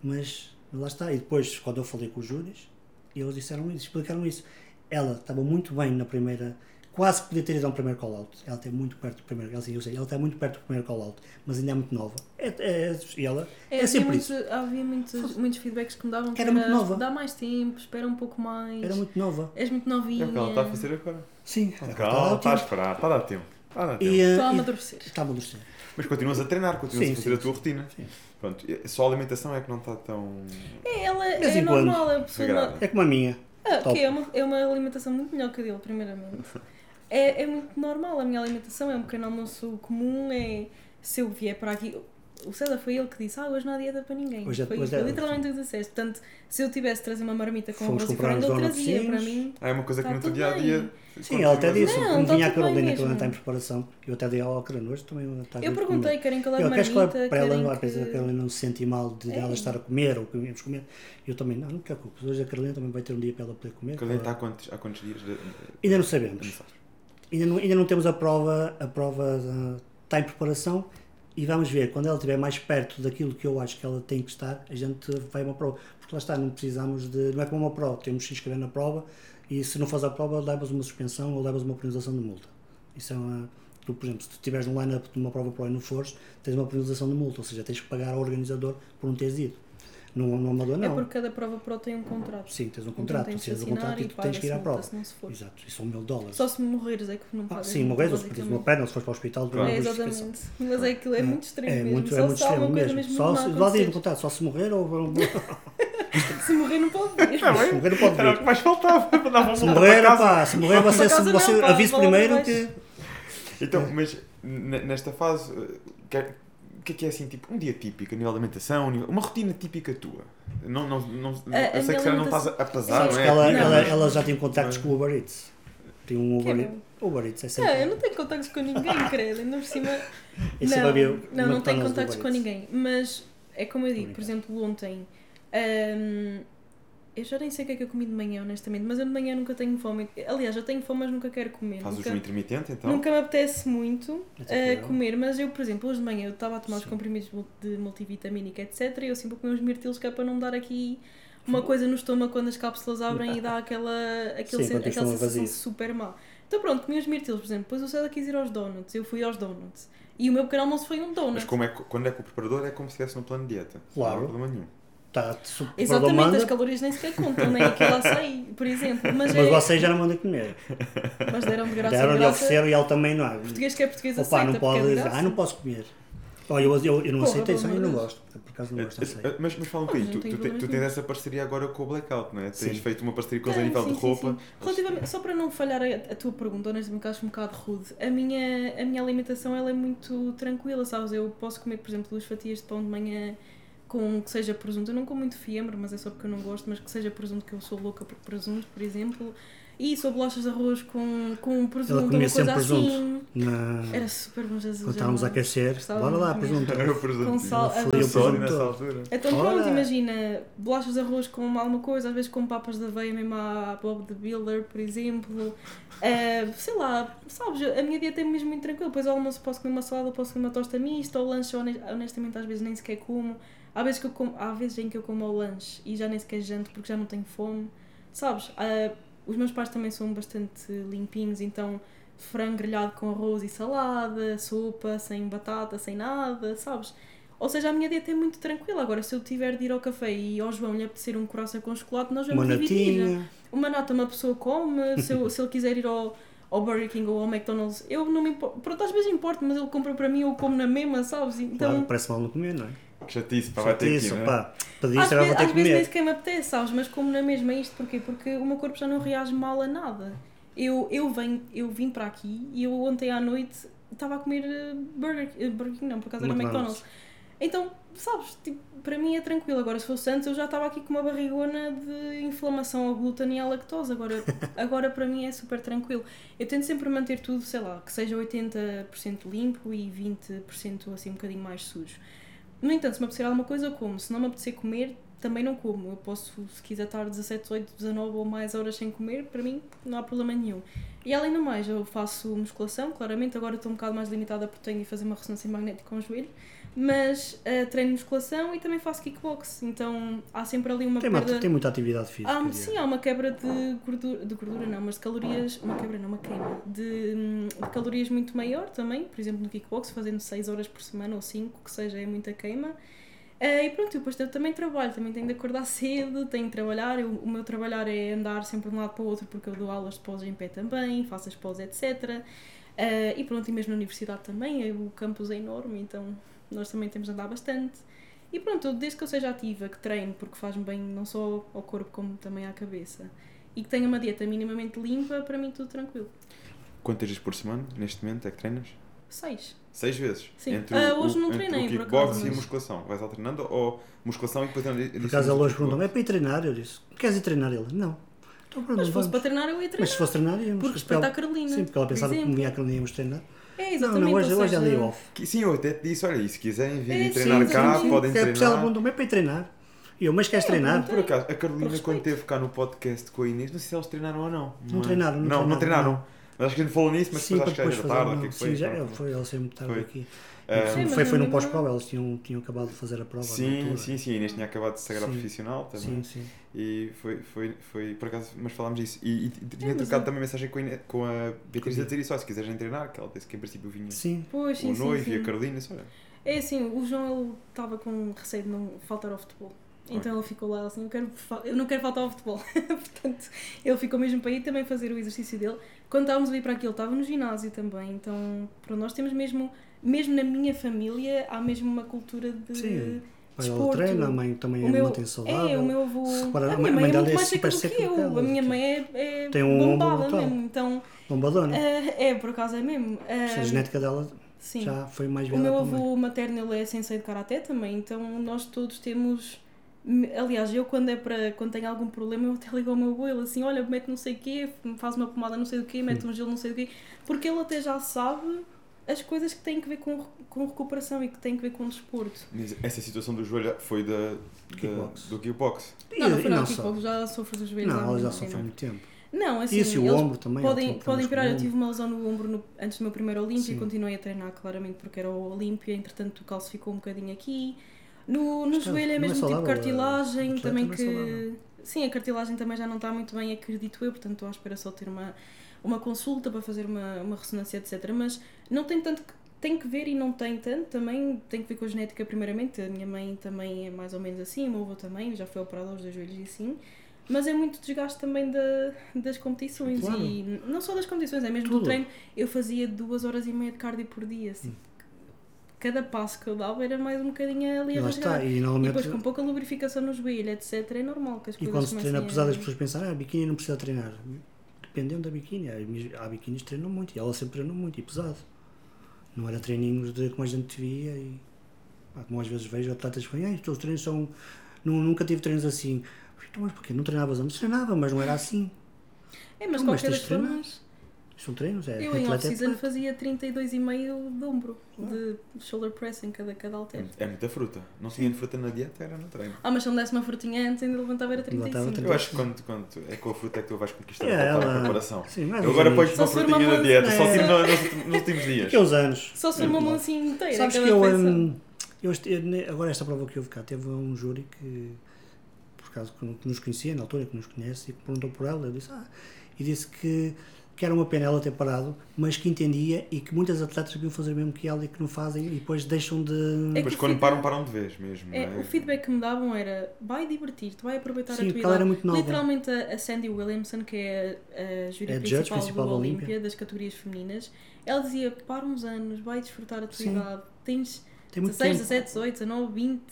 [SPEAKER 2] Mas lá está. E depois, quando eu falei com os júris, eles disseram isso, explicaram isso. Ela estava muito bem na primeira. Quase que podia ter ido ao primeiro call-out. Ela está muito perto do primeiro. Ela, eu sei, ela está muito perto do primeiro call-out, mas ainda é muito nova. É, é, e ela é,
[SPEAKER 3] havia
[SPEAKER 2] sempre
[SPEAKER 3] muito-
[SPEAKER 2] isso.
[SPEAKER 3] Havia muitos, muitos feedbacks que me davam que
[SPEAKER 2] Era muito nova.
[SPEAKER 3] Dá mais tempo, espera um pouco mais.
[SPEAKER 2] Era muito nova.
[SPEAKER 3] És muito
[SPEAKER 1] É
[SPEAKER 3] novinha.
[SPEAKER 1] o que ela está a fazer agora.
[SPEAKER 2] Sim,
[SPEAKER 1] Calma,
[SPEAKER 2] ela
[SPEAKER 1] está a
[SPEAKER 2] está
[SPEAKER 1] esperar, está a dar tempo. Está a dar tempo.
[SPEAKER 2] e, eh,
[SPEAKER 3] Estou a amadurecer.
[SPEAKER 2] Está a amadurecer.
[SPEAKER 1] Mas continuas a treinar, continuas
[SPEAKER 2] Sim,
[SPEAKER 1] a fazer
[SPEAKER 2] sim,
[SPEAKER 1] a tua
[SPEAKER 2] sim.
[SPEAKER 1] rotina.
[SPEAKER 2] Sim.
[SPEAKER 1] Pronto, só a alimentação é que não está tão.
[SPEAKER 3] É, ela é normal, a pessoa.
[SPEAKER 1] Sagrada.
[SPEAKER 2] É como a minha.
[SPEAKER 3] Ah, que é uma, é uma alimentação muito melhor que a dele, primeiramente. É, é muito normal a minha alimentação, é um pequeno almoço comum, é se eu vier para aqui. O César foi ele que disse, ah, hoje não há dieta para ninguém.
[SPEAKER 2] Hoje é-
[SPEAKER 3] foi,
[SPEAKER 2] hoje é-
[SPEAKER 3] literalmente o que disseste. Portanto, se eu tivesse de trazer uma marmita com arroz e frango, eu trazia para mim.
[SPEAKER 1] Ah, é uma coisa que
[SPEAKER 3] Tá
[SPEAKER 1] no teu dia a dia.
[SPEAKER 2] Sim, ela até disse,
[SPEAKER 3] Não,
[SPEAKER 2] vinha a Carolina, que ela está em preparação, eu até dei ao Carolina hoje também. está a
[SPEAKER 3] Eu perguntei,
[SPEAKER 2] comer.
[SPEAKER 3] querem que
[SPEAKER 2] quero que
[SPEAKER 3] marmita,
[SPEAKER 2] ela- para ela,
[SPEAKER 3] que...
[SPEAKER 2] ela não se sente mal de
[SPEAKER 3] É.
[SPEAKER 2] ela estar a comer ou que íamos comer. Eu também, não, não te preocupes. Hoje a Carolina também vai ter um dia para ela poder comer.
[SPEAKER 1] Carolina
[SPEAKER 2] Ela-
[SPEAKER 1] está há quantos, há quantos dias? de-
[SPEAKER 2] Ainda Não sabemos. Ainda não, ainda não temos a prova, a prova ah, está em preparação e vamos ver, quando ela estiver mais perto daquilo que eu acho que ela tem que estar, a gente vai a uma prova. Porque lá está, não precisamos de. Não é como uma prova, temos que se inscrever na prova e se não faz a prova, levas uma suspensão ou levas uma penalização de multa. Isso é uma. Tu, por exemplo, se tu estiveres num line-up de uma prova pro e não fores, tens uma penalização de multa, ou seja, tens que pagar ao organizador por não teres ido. No, no amador,
[SPEAKER 3] É
[SPEAKER 2] não.
[SPEAKER 3] porque cada prova pro tem um contrato.
[SPEAKER 2] Sim, tens um
[SPEAKER 3] Então
[SPEAKER 2] contrato,
[SPEAKER 3] tens
[SPEAKER 2] tu
[SPEAKER 3] de
[SPEAKER 2] tens um contrato e tu tens que ir à prova.
[SPEAKER 3] se não se for.
[SPEAKER 2] Exato, e são mil dólares.
[SPEAKER 3] Só se morreres é que não
[SPEAKER 2] Ah,
[SPEAKER 3] pagas.
[SPEAKER 2] sim, morres, ou se perdes uma perna, ou se fores para o hospital,
[SPEAKER 1] Claro.
[SPEAKER 3] É, exatamente. Mas é aquilo, é muito extremo
[SPEAKER 2] É muito, é muito extremo
[SPEAKER 3] coisa
[SPEAKER 2] mesmo.
[SPEAKER 3] mesmo
[SPEAKER 2] Só se, lá diz no contrato, só se morrer ou
[SPEAKER 3] Se morrer não pode vir.
[SPEAKER 2] se morrer não pode
[SPEAKER 1] Era o
[SPEAKER 2] vir.
[SPEAKER 1] que mais faltava para dar uma
[SPEAKER 2] Se morrer, pá, se morrer você,
[SPEAKER 3] não,
[SPEAKER 2] você
[SPEAKER 3] bola
[SPEAKER 2] primeiro que.
[SPEAKER 1] Então, mas n- nesta fase, eh, é- o que é que é assim, tipo, um dia típico, a nível de alimentação, a uma rotina típica tua? Não, não, não,
[SPEAKER 3] A- a
[SPEAKER 1] eu sei que se não estás a pesar,
[SPEAKER 2] Sabes
[SPEAKER 1] não
[SPEAKER 2] que
[SPEAKER 1] é?
[SPEAKER 2] ela,
[SPEAKER 3] Não,
[SPEAKER 2] ela,
[SPEAKER 3] mas-
[SPEAKER 2] ela já tem contactos
[SPEAKER 1] Mas-
[SPEAKER 2] com o Uber Eats. Tem um
[SPEAKER 3] é
[SPEAKER 2] Uber. Eats. Uber Eats é
[SPEAKER 3] Não,
[SPEAKER 2] sempre.
[SPEAKER 3] eu não tenho contactos com ninguém, credo. Ainda por cima.
[SPEAKER 2] É
[SPEAKER 3] Não,
[SPEAKER 2] a
[SPEAKER 3] não, não tenho contactos com ninguém. Mas é como eu digo, por exemplo, ontem. hum, eu já nem sei o que é que eu comi de manhã, honestamente. Mas eu de manhã nunca tenho fome. Aliás, eu tenho fome, mas nunca quero comer.
[SPEAKER 1] Faz o
[SPEAKER 3] nunca,
[SPEAKER 1] jejum intermitente, então?
[SPEAKER 3] nunca me apetece muito
[SPEAKER 2] É
[SPEAKER 3] uh, comer. Mas eu, por exemplo, hoje de manhã eu estava a tomar os
[SPEAKER 2] Sim.
[SPEAKER 3] comprimidos mul- de multivitamínica, etc. E eu sempre comi uns mirtilos que é para não dar aqui. Uma coisa no estômago quando as cápsulas abrem e dá aquela, aquele
[SPEAKER 2] Sim,
[SPEAKER 3] sen-
[SPEAKER 2] o
[SPEAKER 3] aquela sensação
[SPEAKER 2] vazio.
[SPEAKER 3] super má. Então pronto, comi os mirtilos, por exemplo. Depois o César quis ir aos donuts, eu fui aos donuts. E o meu pequeno almoço foi um donut.
[SPEAKER 1] Mas como é, quando é com o preparador é como se estivesse no plano de dieta.
[SPEAKER 2] Claro.
[SPEAKER 1] Não há problema nenhum.
[SPEAKER 2] Tá, se o
[SPEAKER 3] Exatamente, as
[SPEAKER 2] manda,
[SPEAKER 3] calorias nem sequer contam, nem aquilo açaí, por exemplo. Mas,
[SPEAKER 2] mas
[SPEAKER 3] é,
[SPEAKER 2] vocês já não mandam comer.
[SPEAKER 3] mas deram de graça
[SPEAKER 2] Deram-lhe
[SPEAKER 3] de
[SPEAKER 2] oferecer e ele também não.
[SPEAKER 3] Português que é português
[SPEAKER 2] Opa,
[SPEAKER 3] aceita,
[SPEAKER 2] não
[SPEAKER 3] é de
[SPEAKER 2] pode.
[SPEAKER 3] graça.
[SPEAKER 2] Ah, não posso comer. Olha, eu, eu, eu não
[SPEAKER 3] Porra,
[SPEAKER 2] aceitei isso, eu não gosto. Por acaso não
[SPEAKER 1] Eh,
[SPEAKER 2] gosto
[SPEAKER 1] eh, Mas, mas fala um bocadinho, tu, tu, tu tens essa parceria agora com o Blackout, não é? Tens
[SPEAKER 2] Sim.
[SPEAKER 1] feito uma parceria com
[SPEAKER 3] Tenho,
[SPEAKER 1] nível
[SPEAKER 3] sim,
[SPEAKER 1] de
[SPEAKER 3] sim,
[SPEAKER 1] roupa.
[SPEAKER 3] Relativamente, só para não falhar a, a tua pergunta, honestamente, que acho um bocado rude, a minha, a minha alimentação ela é muito tranquila, sabes? Eu posso comer, por exemplo, duas fatias de pão de manhã com que seja presunto. Eu não como muito fiambre, mas é só porque eu não gosto, mas que seja presunto, que eu sou louca por presunto, por exemplo. E sou bolachas de arroz com, com presunto,
[SPEAKER 2] Ela comia
[SPEAKER 3] uma coisa
[SPEAKER 2] presunto.
[SPEAKER 3] assim.
[SPEAKER 2] Na...
[SPEAKER 3] Era super bom, Jesus.
[SPEAKER 2] Quando
[SPEAKER 3] já
[SPEAKER 2] estávamos a aquecer, bora lá, presunto.
[SPEAKER 1] Era o presunto.
[SPEAKER 3] Com sal,
[SPEAKER 2] Fui
[SPEAKER 3] a
[SPEAKER 2] eu
[SPEAKER 1] Sódio
[SPEAKER 2] presunto
[SPEAKER 1] nessa altura.
[SPEAKER 3] Então
[SPEAKER 2] Ora.
[SPEAKER 3] pronto, imagina, bolachas de arroz com alguma coisa, às vezes com papas de aveia mesmo à Bob de Builder, por exemplo. Ah, sei lá, sabes, a minha dieta é mesmo muito tranquila. Depois ao almoço posso comer uma salada, posso comer uma tosta mista, ao lanche hone- honestamente às vezes nem sequer como. Há vezes, que eu como, há vezes em que eu como ao lanche e já nem sequer janto porque já não tenho fome. Sabes, ah, os meus pais também são bastante limpinhos, então frango grelhado com arroz e salada, sopa, sem batata, sem nada, sabes? Ou seja, a minha dieta é muito tranquila. Agora, se eu tiver de ir ao café e ao João lhe apetecer um coração com chocolate, nós
[SPEAKER 2] Uma
[SPEAKER 3] vamos dividir.
[SPEAKER 2] natinha.
[SPEAKER 3] Uma nata uma pessoa come, se, eu- se ele quiser ir ao, ao Burger King ou ao McDonald's, eu não me importo. Pronto, às vezes importa, mas ele compra para mim, eu como na mesma, sabes? Então,
[SPEAKER 2] Claro, parece mal não comer, não é?
[SPEAKER 1] Que chatice, pá, vai ter que
[SPEAKER 2] Isso,
[SPEAKER 1] ir, é?
[SPEAKER 2] pá.
[SPEAKER 3] às,
[SPEAKER 2] Pediste, agora vou ter
[SPEAKER 3] às
[SPEAKER 2] que
[SPEAKER 3] vezes nem
[SPEAKER 2] comer.
[SPEAKER 3] sequer me apetece, sabes? Mas como na mesma isto, porquê? Porque o meu corpo já não reage mal a nada. Eu, eu, venho, eu vim para aqui e eu ontem à noite estava a comer eh, Burger, eh, Burger King, não, por acaso era
[SPEAKER 2] McDonald's.
[SPEAKER 3] McDonald's. Então, sabes, tipo, para mim é tranquilo. Agora, se fosse antes, eu já estava aqui com uma barrigona de inflamação ao glúten e à lactose. Agora, agora para mim é super tranquilo. Eu tento sempre manter tudo, sei lá, que seja 80% limpo e 20% assim um bocadinho mais sujo. No entanto, se me apetecer alguma coisa, eu como. Se não me apetecer comer, também não como. Eu posso, se quiser estar 17, 18, 19 ou mais horas sem comer, para mim não há problema nenhum. E além do mais, eu faço musculação, claramente. Agora estou um bocado mais limitada porque tenho de fazer uma ressonância magnética com o joelho. Mas eh, treino musculação e também faço kickbox. Então há sempre ali uma
[SPEAKER 2] Tem,
[SPEAKER 3] perda.
[SPEAKER 2] uma, tem muita atividade física.
[SPEAKER 3] Há,
[SPEAKER 2] diária.
[SPEAKER 3] sim, há uma quebra de gordura, de gordura não, mas de calorias, uma quebra não, uma queima, de, de calorias muito maior também, por exemplo no kickbox, fazendo 6 horas por semana ou 5, que seja, é muita queima. Eh, e pronto, depois eu também trabalho, também tenho de acordar cedo, tenho de trabalhar, eu- o meu trabalhar é andar sempre de um lado para o outro porque eu dou aulas de pós em pé também, faço as pós, etc. Eh, e pronto, e mesmo na universidade também, o campus é enorme, então nós também temos de andar bastante. E pronto, desde que eu seja ativa, que treino, porque faz-me bem não só ao corpo como também à cabeça, e que tenha uma dieta minimamente limpa, para mim tudo tranquilo.
[SPEAKER 1] Quantas vezes por semana, neste momento, é que treinas?
[SPEAKER 3] Seis.
[SPEAKER 1] Seis vezes?
[SPEAKER 3] Sim.
[SPEAKER 1] Entre
[SPEAKER 3] Ah,
[SPEAKER 1] o,
[SPEAKER 3] hoje não
[SPEAKER 1] entre
[SPEAKER 3] treinei,
[SPEAKER 1] o
[SPEAKER 3] por
[SPEAKER 1] kickbox
[SPEAKER 3] acaso,
[SPEAKER 1] e a
[SPEAKER 3] mas-
[SPEAKER 1] musculação. Vais alternando ou musculação e depois
[SPEAKER 2] Por acaso ele hoje perguntou-me, é para ir treinar? Eu disse, queres ir treinar? Ele, não. Então pronto,
[SPEAKER 3] Mas se fosse
[SPEAKER 2] vamos.
[SPEAKER 3] para treinar, eu ia
[SPEAKER 2] Mas
[SPEAKER 3] treinar.
[SPEAKER 2] se fosse treinar, íamos.
[SPEAKER 3] Por
[SPEAKER 2] ela-
[SPEAKER 3] à Carolina.
[SPEAKER 2] Sim, porque ela
[SPEAKER 3] por
[SPEAKER 2] pensava que
[SPEAKER 3] exemplo.
[SPEAKER 2] comia a Carolina íamos treinar.
[SPEAKER 3] É,
[SPEAKER 2] Não,
[SPEAKER 3] exatamente.
[SPEAKER 2] não, hoje,
[SPEAKER 3] ou
[SPEAKER 2] hoje é
[SPEAKER 3] seja,
[SPEAKER 2] day off.
[SPEAKER 1] Sim, eu até te disse, olha, e se quiserem vir
[SPEAKER 3] É,
[SPEAKER 1] treinar
[SPEAKER 3] sim,
[SPEAKER 1] cá,
[SPEAKER 3] sim.
[SPEAKER 1] podem
[SPEAKER 2] É, porque ela
[SPEAKER 1] treinar.
[SPEAKER 2] perguntou-me, é para ir treinar. E eu, mas queres
[SPEAKER 3] É,
[SPEAKER 2] treinar?
[SPEAKER 1] Por acaso, a Carolina, quando esteve cá no podcast com a Inês, não sei se eles treinaram ou não.
[SPEAKER 2] Não
[SPEAKER 1] mas-
[SPEAKER 2] treinaram, não
[SPEAKER 1] Não, não
[SPEAKER 2] treinaram,
[SPEAKER 1] treinaram. Mas acho que a gente falou nisso, mas
[SPEAKER 2] Sim,
[SPEAKER 1] depois acho que já
[SPEAKER 2] depois
[SPEAKER 1] era tarde. o que é
[SPEAKER 2] Não,
[SPEAKER 1] que foi?
[SPEAKER 2] sim, já,
[SPEAKER 1] Então,
[SPEAKER 2] foi ela sempre tarde
[SPEAKER 1] Foi.
[SPEAKER 2] aqui.
[SPEAKER 1] Ah,
[SPEAKER 3] Sim,
[SPEAKER 2] foi, foi no
[SPEAKER 3] mesmo-
[SPEAKER 2] pós-prova, eles tinham, tinham acabado de fazer a prova.
[SPEAKER 1] Sim, sim, sim. A Inês tinha acabado de se sagrar profissional também.
[SPEAKER 2] Sim, sim.
[SPEAKER 1] E foi, foi, foi, por acaso, mas falámos disso. E, e tinha
[SPEAKER 3] É,
[SPEAKER 1] trocado
[SPEAKER 3] é-
[SPEAKER 1] também mensagem com a, Inês, com a Beatriz a dizer isso, se quiseres treinar, que ela disse que em princípio vinha
[SPEAKER 2] Sim,
[SPEAKER 3] Pois, sim,
[SPEAKER 1] o noivo
[SPEAKER 3] sim.
[SPEAKER 1] e a Carolina, olha,
[SPEAKER 3] É assim, o João ele estava com receio de não faltar ao futebol. Então ele ficou lá assim, eu, quero, eu não quero faltar ao futebol. Portanto, ele ficou mesmo para ir também fazer o exercício dele. Quando estávamos a ir para aqui, ele estava no ginásio também. Então, pronto, nós temos mesmo, mesmo na minha família, há mesmo uma cultura de
[SPEAKER 2] Sim. Pai,
[SPEAKER 3] desporto.
[SPEAKER 2] treina, a mãe também
[SPEAKER 3] O
[SPEAKER 2] é
[SPEAKER 3] meu,
[SPEAKER 2] mantém saudável.
[SPEAKER 3] é, o meu avô. A minha
[SPEAKER 2] mãe
[SPEAKER 3] mãe é
[SPEAKER 2] dela
[SPEAKER 3] muito
[SPEAKER 2] é
[SPEAKER 3] mais seca do que eu. A minha mãe é, é
[SPEAKER 2] tem um
[SPEAKER 3] bombada
[SPEAKER 2] brutal.
[SPEAKER 3] mesmo. Então,
[SPEAKER 2] Bombadona.
[SPEAKER 3] eh, é, por acaso é mesmo.
[SPEAKER 2] a
[SPEAKER 3] Eh,
[SPEAKER 2] genética dela
[SPEAKER 3] sim.
[SPEAKER 2] já foi mais
[SPEAKER 3] O
[SPEAKER 2] virada
[SPEAKER 3] meu
[SPEAKER 2] para a mãe.
[SPEAKER 3] avô materno ele é sensei de karaté também, então nós todos temos. Aliás, eu quando é para quando tenho algum problema, eu até ligo ao meu avô, ele assim, olha, mete não sei o quê, faz uma pomada não sei do quê, mete um gelo não sei do quê, porque ele até já sabe as coisas que têm que ver com, com recuperação e que têm que ver com desporto.
[SPEAKER 1] mas essa situação do joelho foi da, da-
[SPEAKER 2] Kickbox.
[SPEAKER 1] do kickbox.
[SPEAKER 3] Não, não foi
[SPEAKER 2] só.
[SPEAKER 3] tipo, já sofro dos joelhos há
[SPEAKER 2] Não, ela já
[SPEAKER 3] muito
[SPEAKER 2] sofre há
[SPEAKER 3] tempo.
[SPEAKER 2] muito tempo.
[SPEAKER 3] Não, assim,
[SPEAKER 2] Isso e o ombro também.
[SPEAKER 3] podem, podem piorar.
[SPEAKER 2] o
[SPEAKER 3] Eu tive uma lesão no ombro no- antes do meu primeiro Olímpia e continuei a treinar claramente porque era o Olímpia, entretanto calcificou um bocadinho aqui. No, no
[SPEAKER 2] Está-
[SPEAKER 3] joelho é
[SPEAKER 2] não é
[SPEAKER 3] mesmo tipo
[SPEAKER 2] saudável,
[SPEAKER 3] cartilagem,
[SPEAKER 2] atleta
[SPEAKER 3] também
[SPEAKER 2] não é
[SPEAKER 3] que.
[SPEAKER 2] saudável.
[SPEAKER 3] Sim, a cartilagem também já não está muito bem, acredito eu, portanto estou à espera só de ter uma, uma consulta para fazer uma, uma ressonância, etc. Mas não tem tanto que. Tem que ver e não tem tanto, também tem que ver com a genética primeiramente. A minha mãe também é mais ou menos assim, o meu avô também, já foi operado aos dois joelhos e assim. Mas é muito desgaste também da, das competições
[SPEAKER 2] Claro.
[SPEAKER 3] e não só das competições, é mesmo
[SPEAKER 2] Tudo.
[SPEAKER 3] do treino. Eu fazia duas horas e meia de cardio por dia, assim. cada passo que eu dava era mais um bocadinho ali a rasgar.
[SPEAKER 2] está, e
[SPEAKER 3] E
[SPEAKER 2] normalmente.
[SPEAKER 3] depois com pouca lubrificação no joelho, etc. É normal que as
[SPEAKER 2] E
[SPEAKER 3] coisas
[SPEAKER 2] quando se treina pesado, as pessoas pensam, ah, a biquíni não precisa treinar. Dependendo da biquíni. Há biquínis que treinam muito, e ela sempre treinou muito, e pesado. Não era treininhos de como a gente via, e pá, como às vezes vejo atletas que falam, os teus treinos são. Nu- Nunca tive treinos assim. Então, mas porquê? Não treinavas antes? Treinava, mas não era assim.
[SPEAKER 3] É, mas
[SPEAKER 2] Então, mas
[SPEAKER 3] qualquer das formas,
[SPEAKER 2] São treinos, é.
[SPEAKER 3] eu em
[SPEAKER 2] é
[SPEAKER 3] off-season
[SPEAKER 2] atleta.
[SPEAKER 3] fazia 32,5 de ombro, de shoulder press em cada, cada halter.
[SPEAKER 1] É muita fruta. Não se tinha fruta na dieta, era no treino.
[SPEAKER 3] Ah, mas se me desse uma frutinha antes, ainda levantava era
[SPEAKER 2] Levantava
[SPEAKER 3] 35.
[SPEAKER 1] Eu acho que quando, quando é com a fruta é que tu vais conquistar
[SPEAKER 2] É,
[SPEAKER 1] a
[SPEAKER 2] ela-
[SPEAKER 1] preparação.
[SPEAKER 2] Sim, mais
[SPEAKER 1] Eu agora
[SPEAKER 3] Só
[SPEAKER 1] uma frutinha
[SPEAKER 3] uma
[SPEAKER 1] na dieta, só
[SPEAKER 2] moça.
[SPEAKER 1] tiro no- nos, últimos- nos últimos dias.
[SPEAKER 2] Aqueles anos.
[SPEAKER 3] Só se for uma mãozinha inteira.
[SPEAKER 2] Sabes que eu, hum, eu agora esta prova que houve cá, teve um júri que, por acaso, que, que nos conhecia na altura, que nos conhece, e que perguntou por ela, eu disse, ah, e disse que, que era uma pena ela ter parado, mas que entendia e que muitas atletas deviam fazer o mesmo que ela e que não fazem e depois deixam de...
[SPEAKER 3] É
[SPEAKER 1] Depois quando
[SPEAKER 3] o
[SPEAKER 1] param,
[SPEAKER 3] feedback-
[SPEAKER 1] param de vez mesmo.
[SPEAKER 3] É,
[SPEAKER 1] é?
[SPEAKER 3] o feedback que me davam era vai divertir-te, vai aproveitar
[SPEAKER 2] Sim,
[SPEAKER 3] a tua
[SPEAKER 2] ela era
[SPEAKER 3] idade.
[SPEAKER 2] muito nova.
[SPEAKER 3] Literalmente a, Sandy Williamson, que é a, a júri
[SPEAKER 2] É judge
[SPEAKER 3] principal,
[SPEAKER 2] principal
[SPEAKER 3] do
[SPEAKER 2] da
[SPEAKER 3] Olímpia,
[SPEAKER 2] Olímpia.
[SPEAKER 3] das categorias femininas, ela dizia: para uns anos, vai desfrutar a tua
[SPEAKER 2] Sim.
[SPEAKER 3] idade, tens
[SPEAKER 2] Tem muito
[SPEAKER 3] 16,
[SPEAKER 2] tempo.
[SPEAKER 3] 17, 18, 19, 20,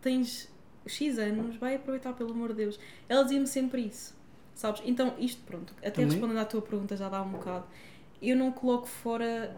[SPEAKER 3] tens X anos, vai aproveitar pelo amor de Deus. Ela dizia-me sempre isso, sabes? Então, isto pronto, até
[SPEAKER 2] Também.
[SPEAKER 3] respondendo à tua pergunta já dá um bocado. Eu não coloco fora.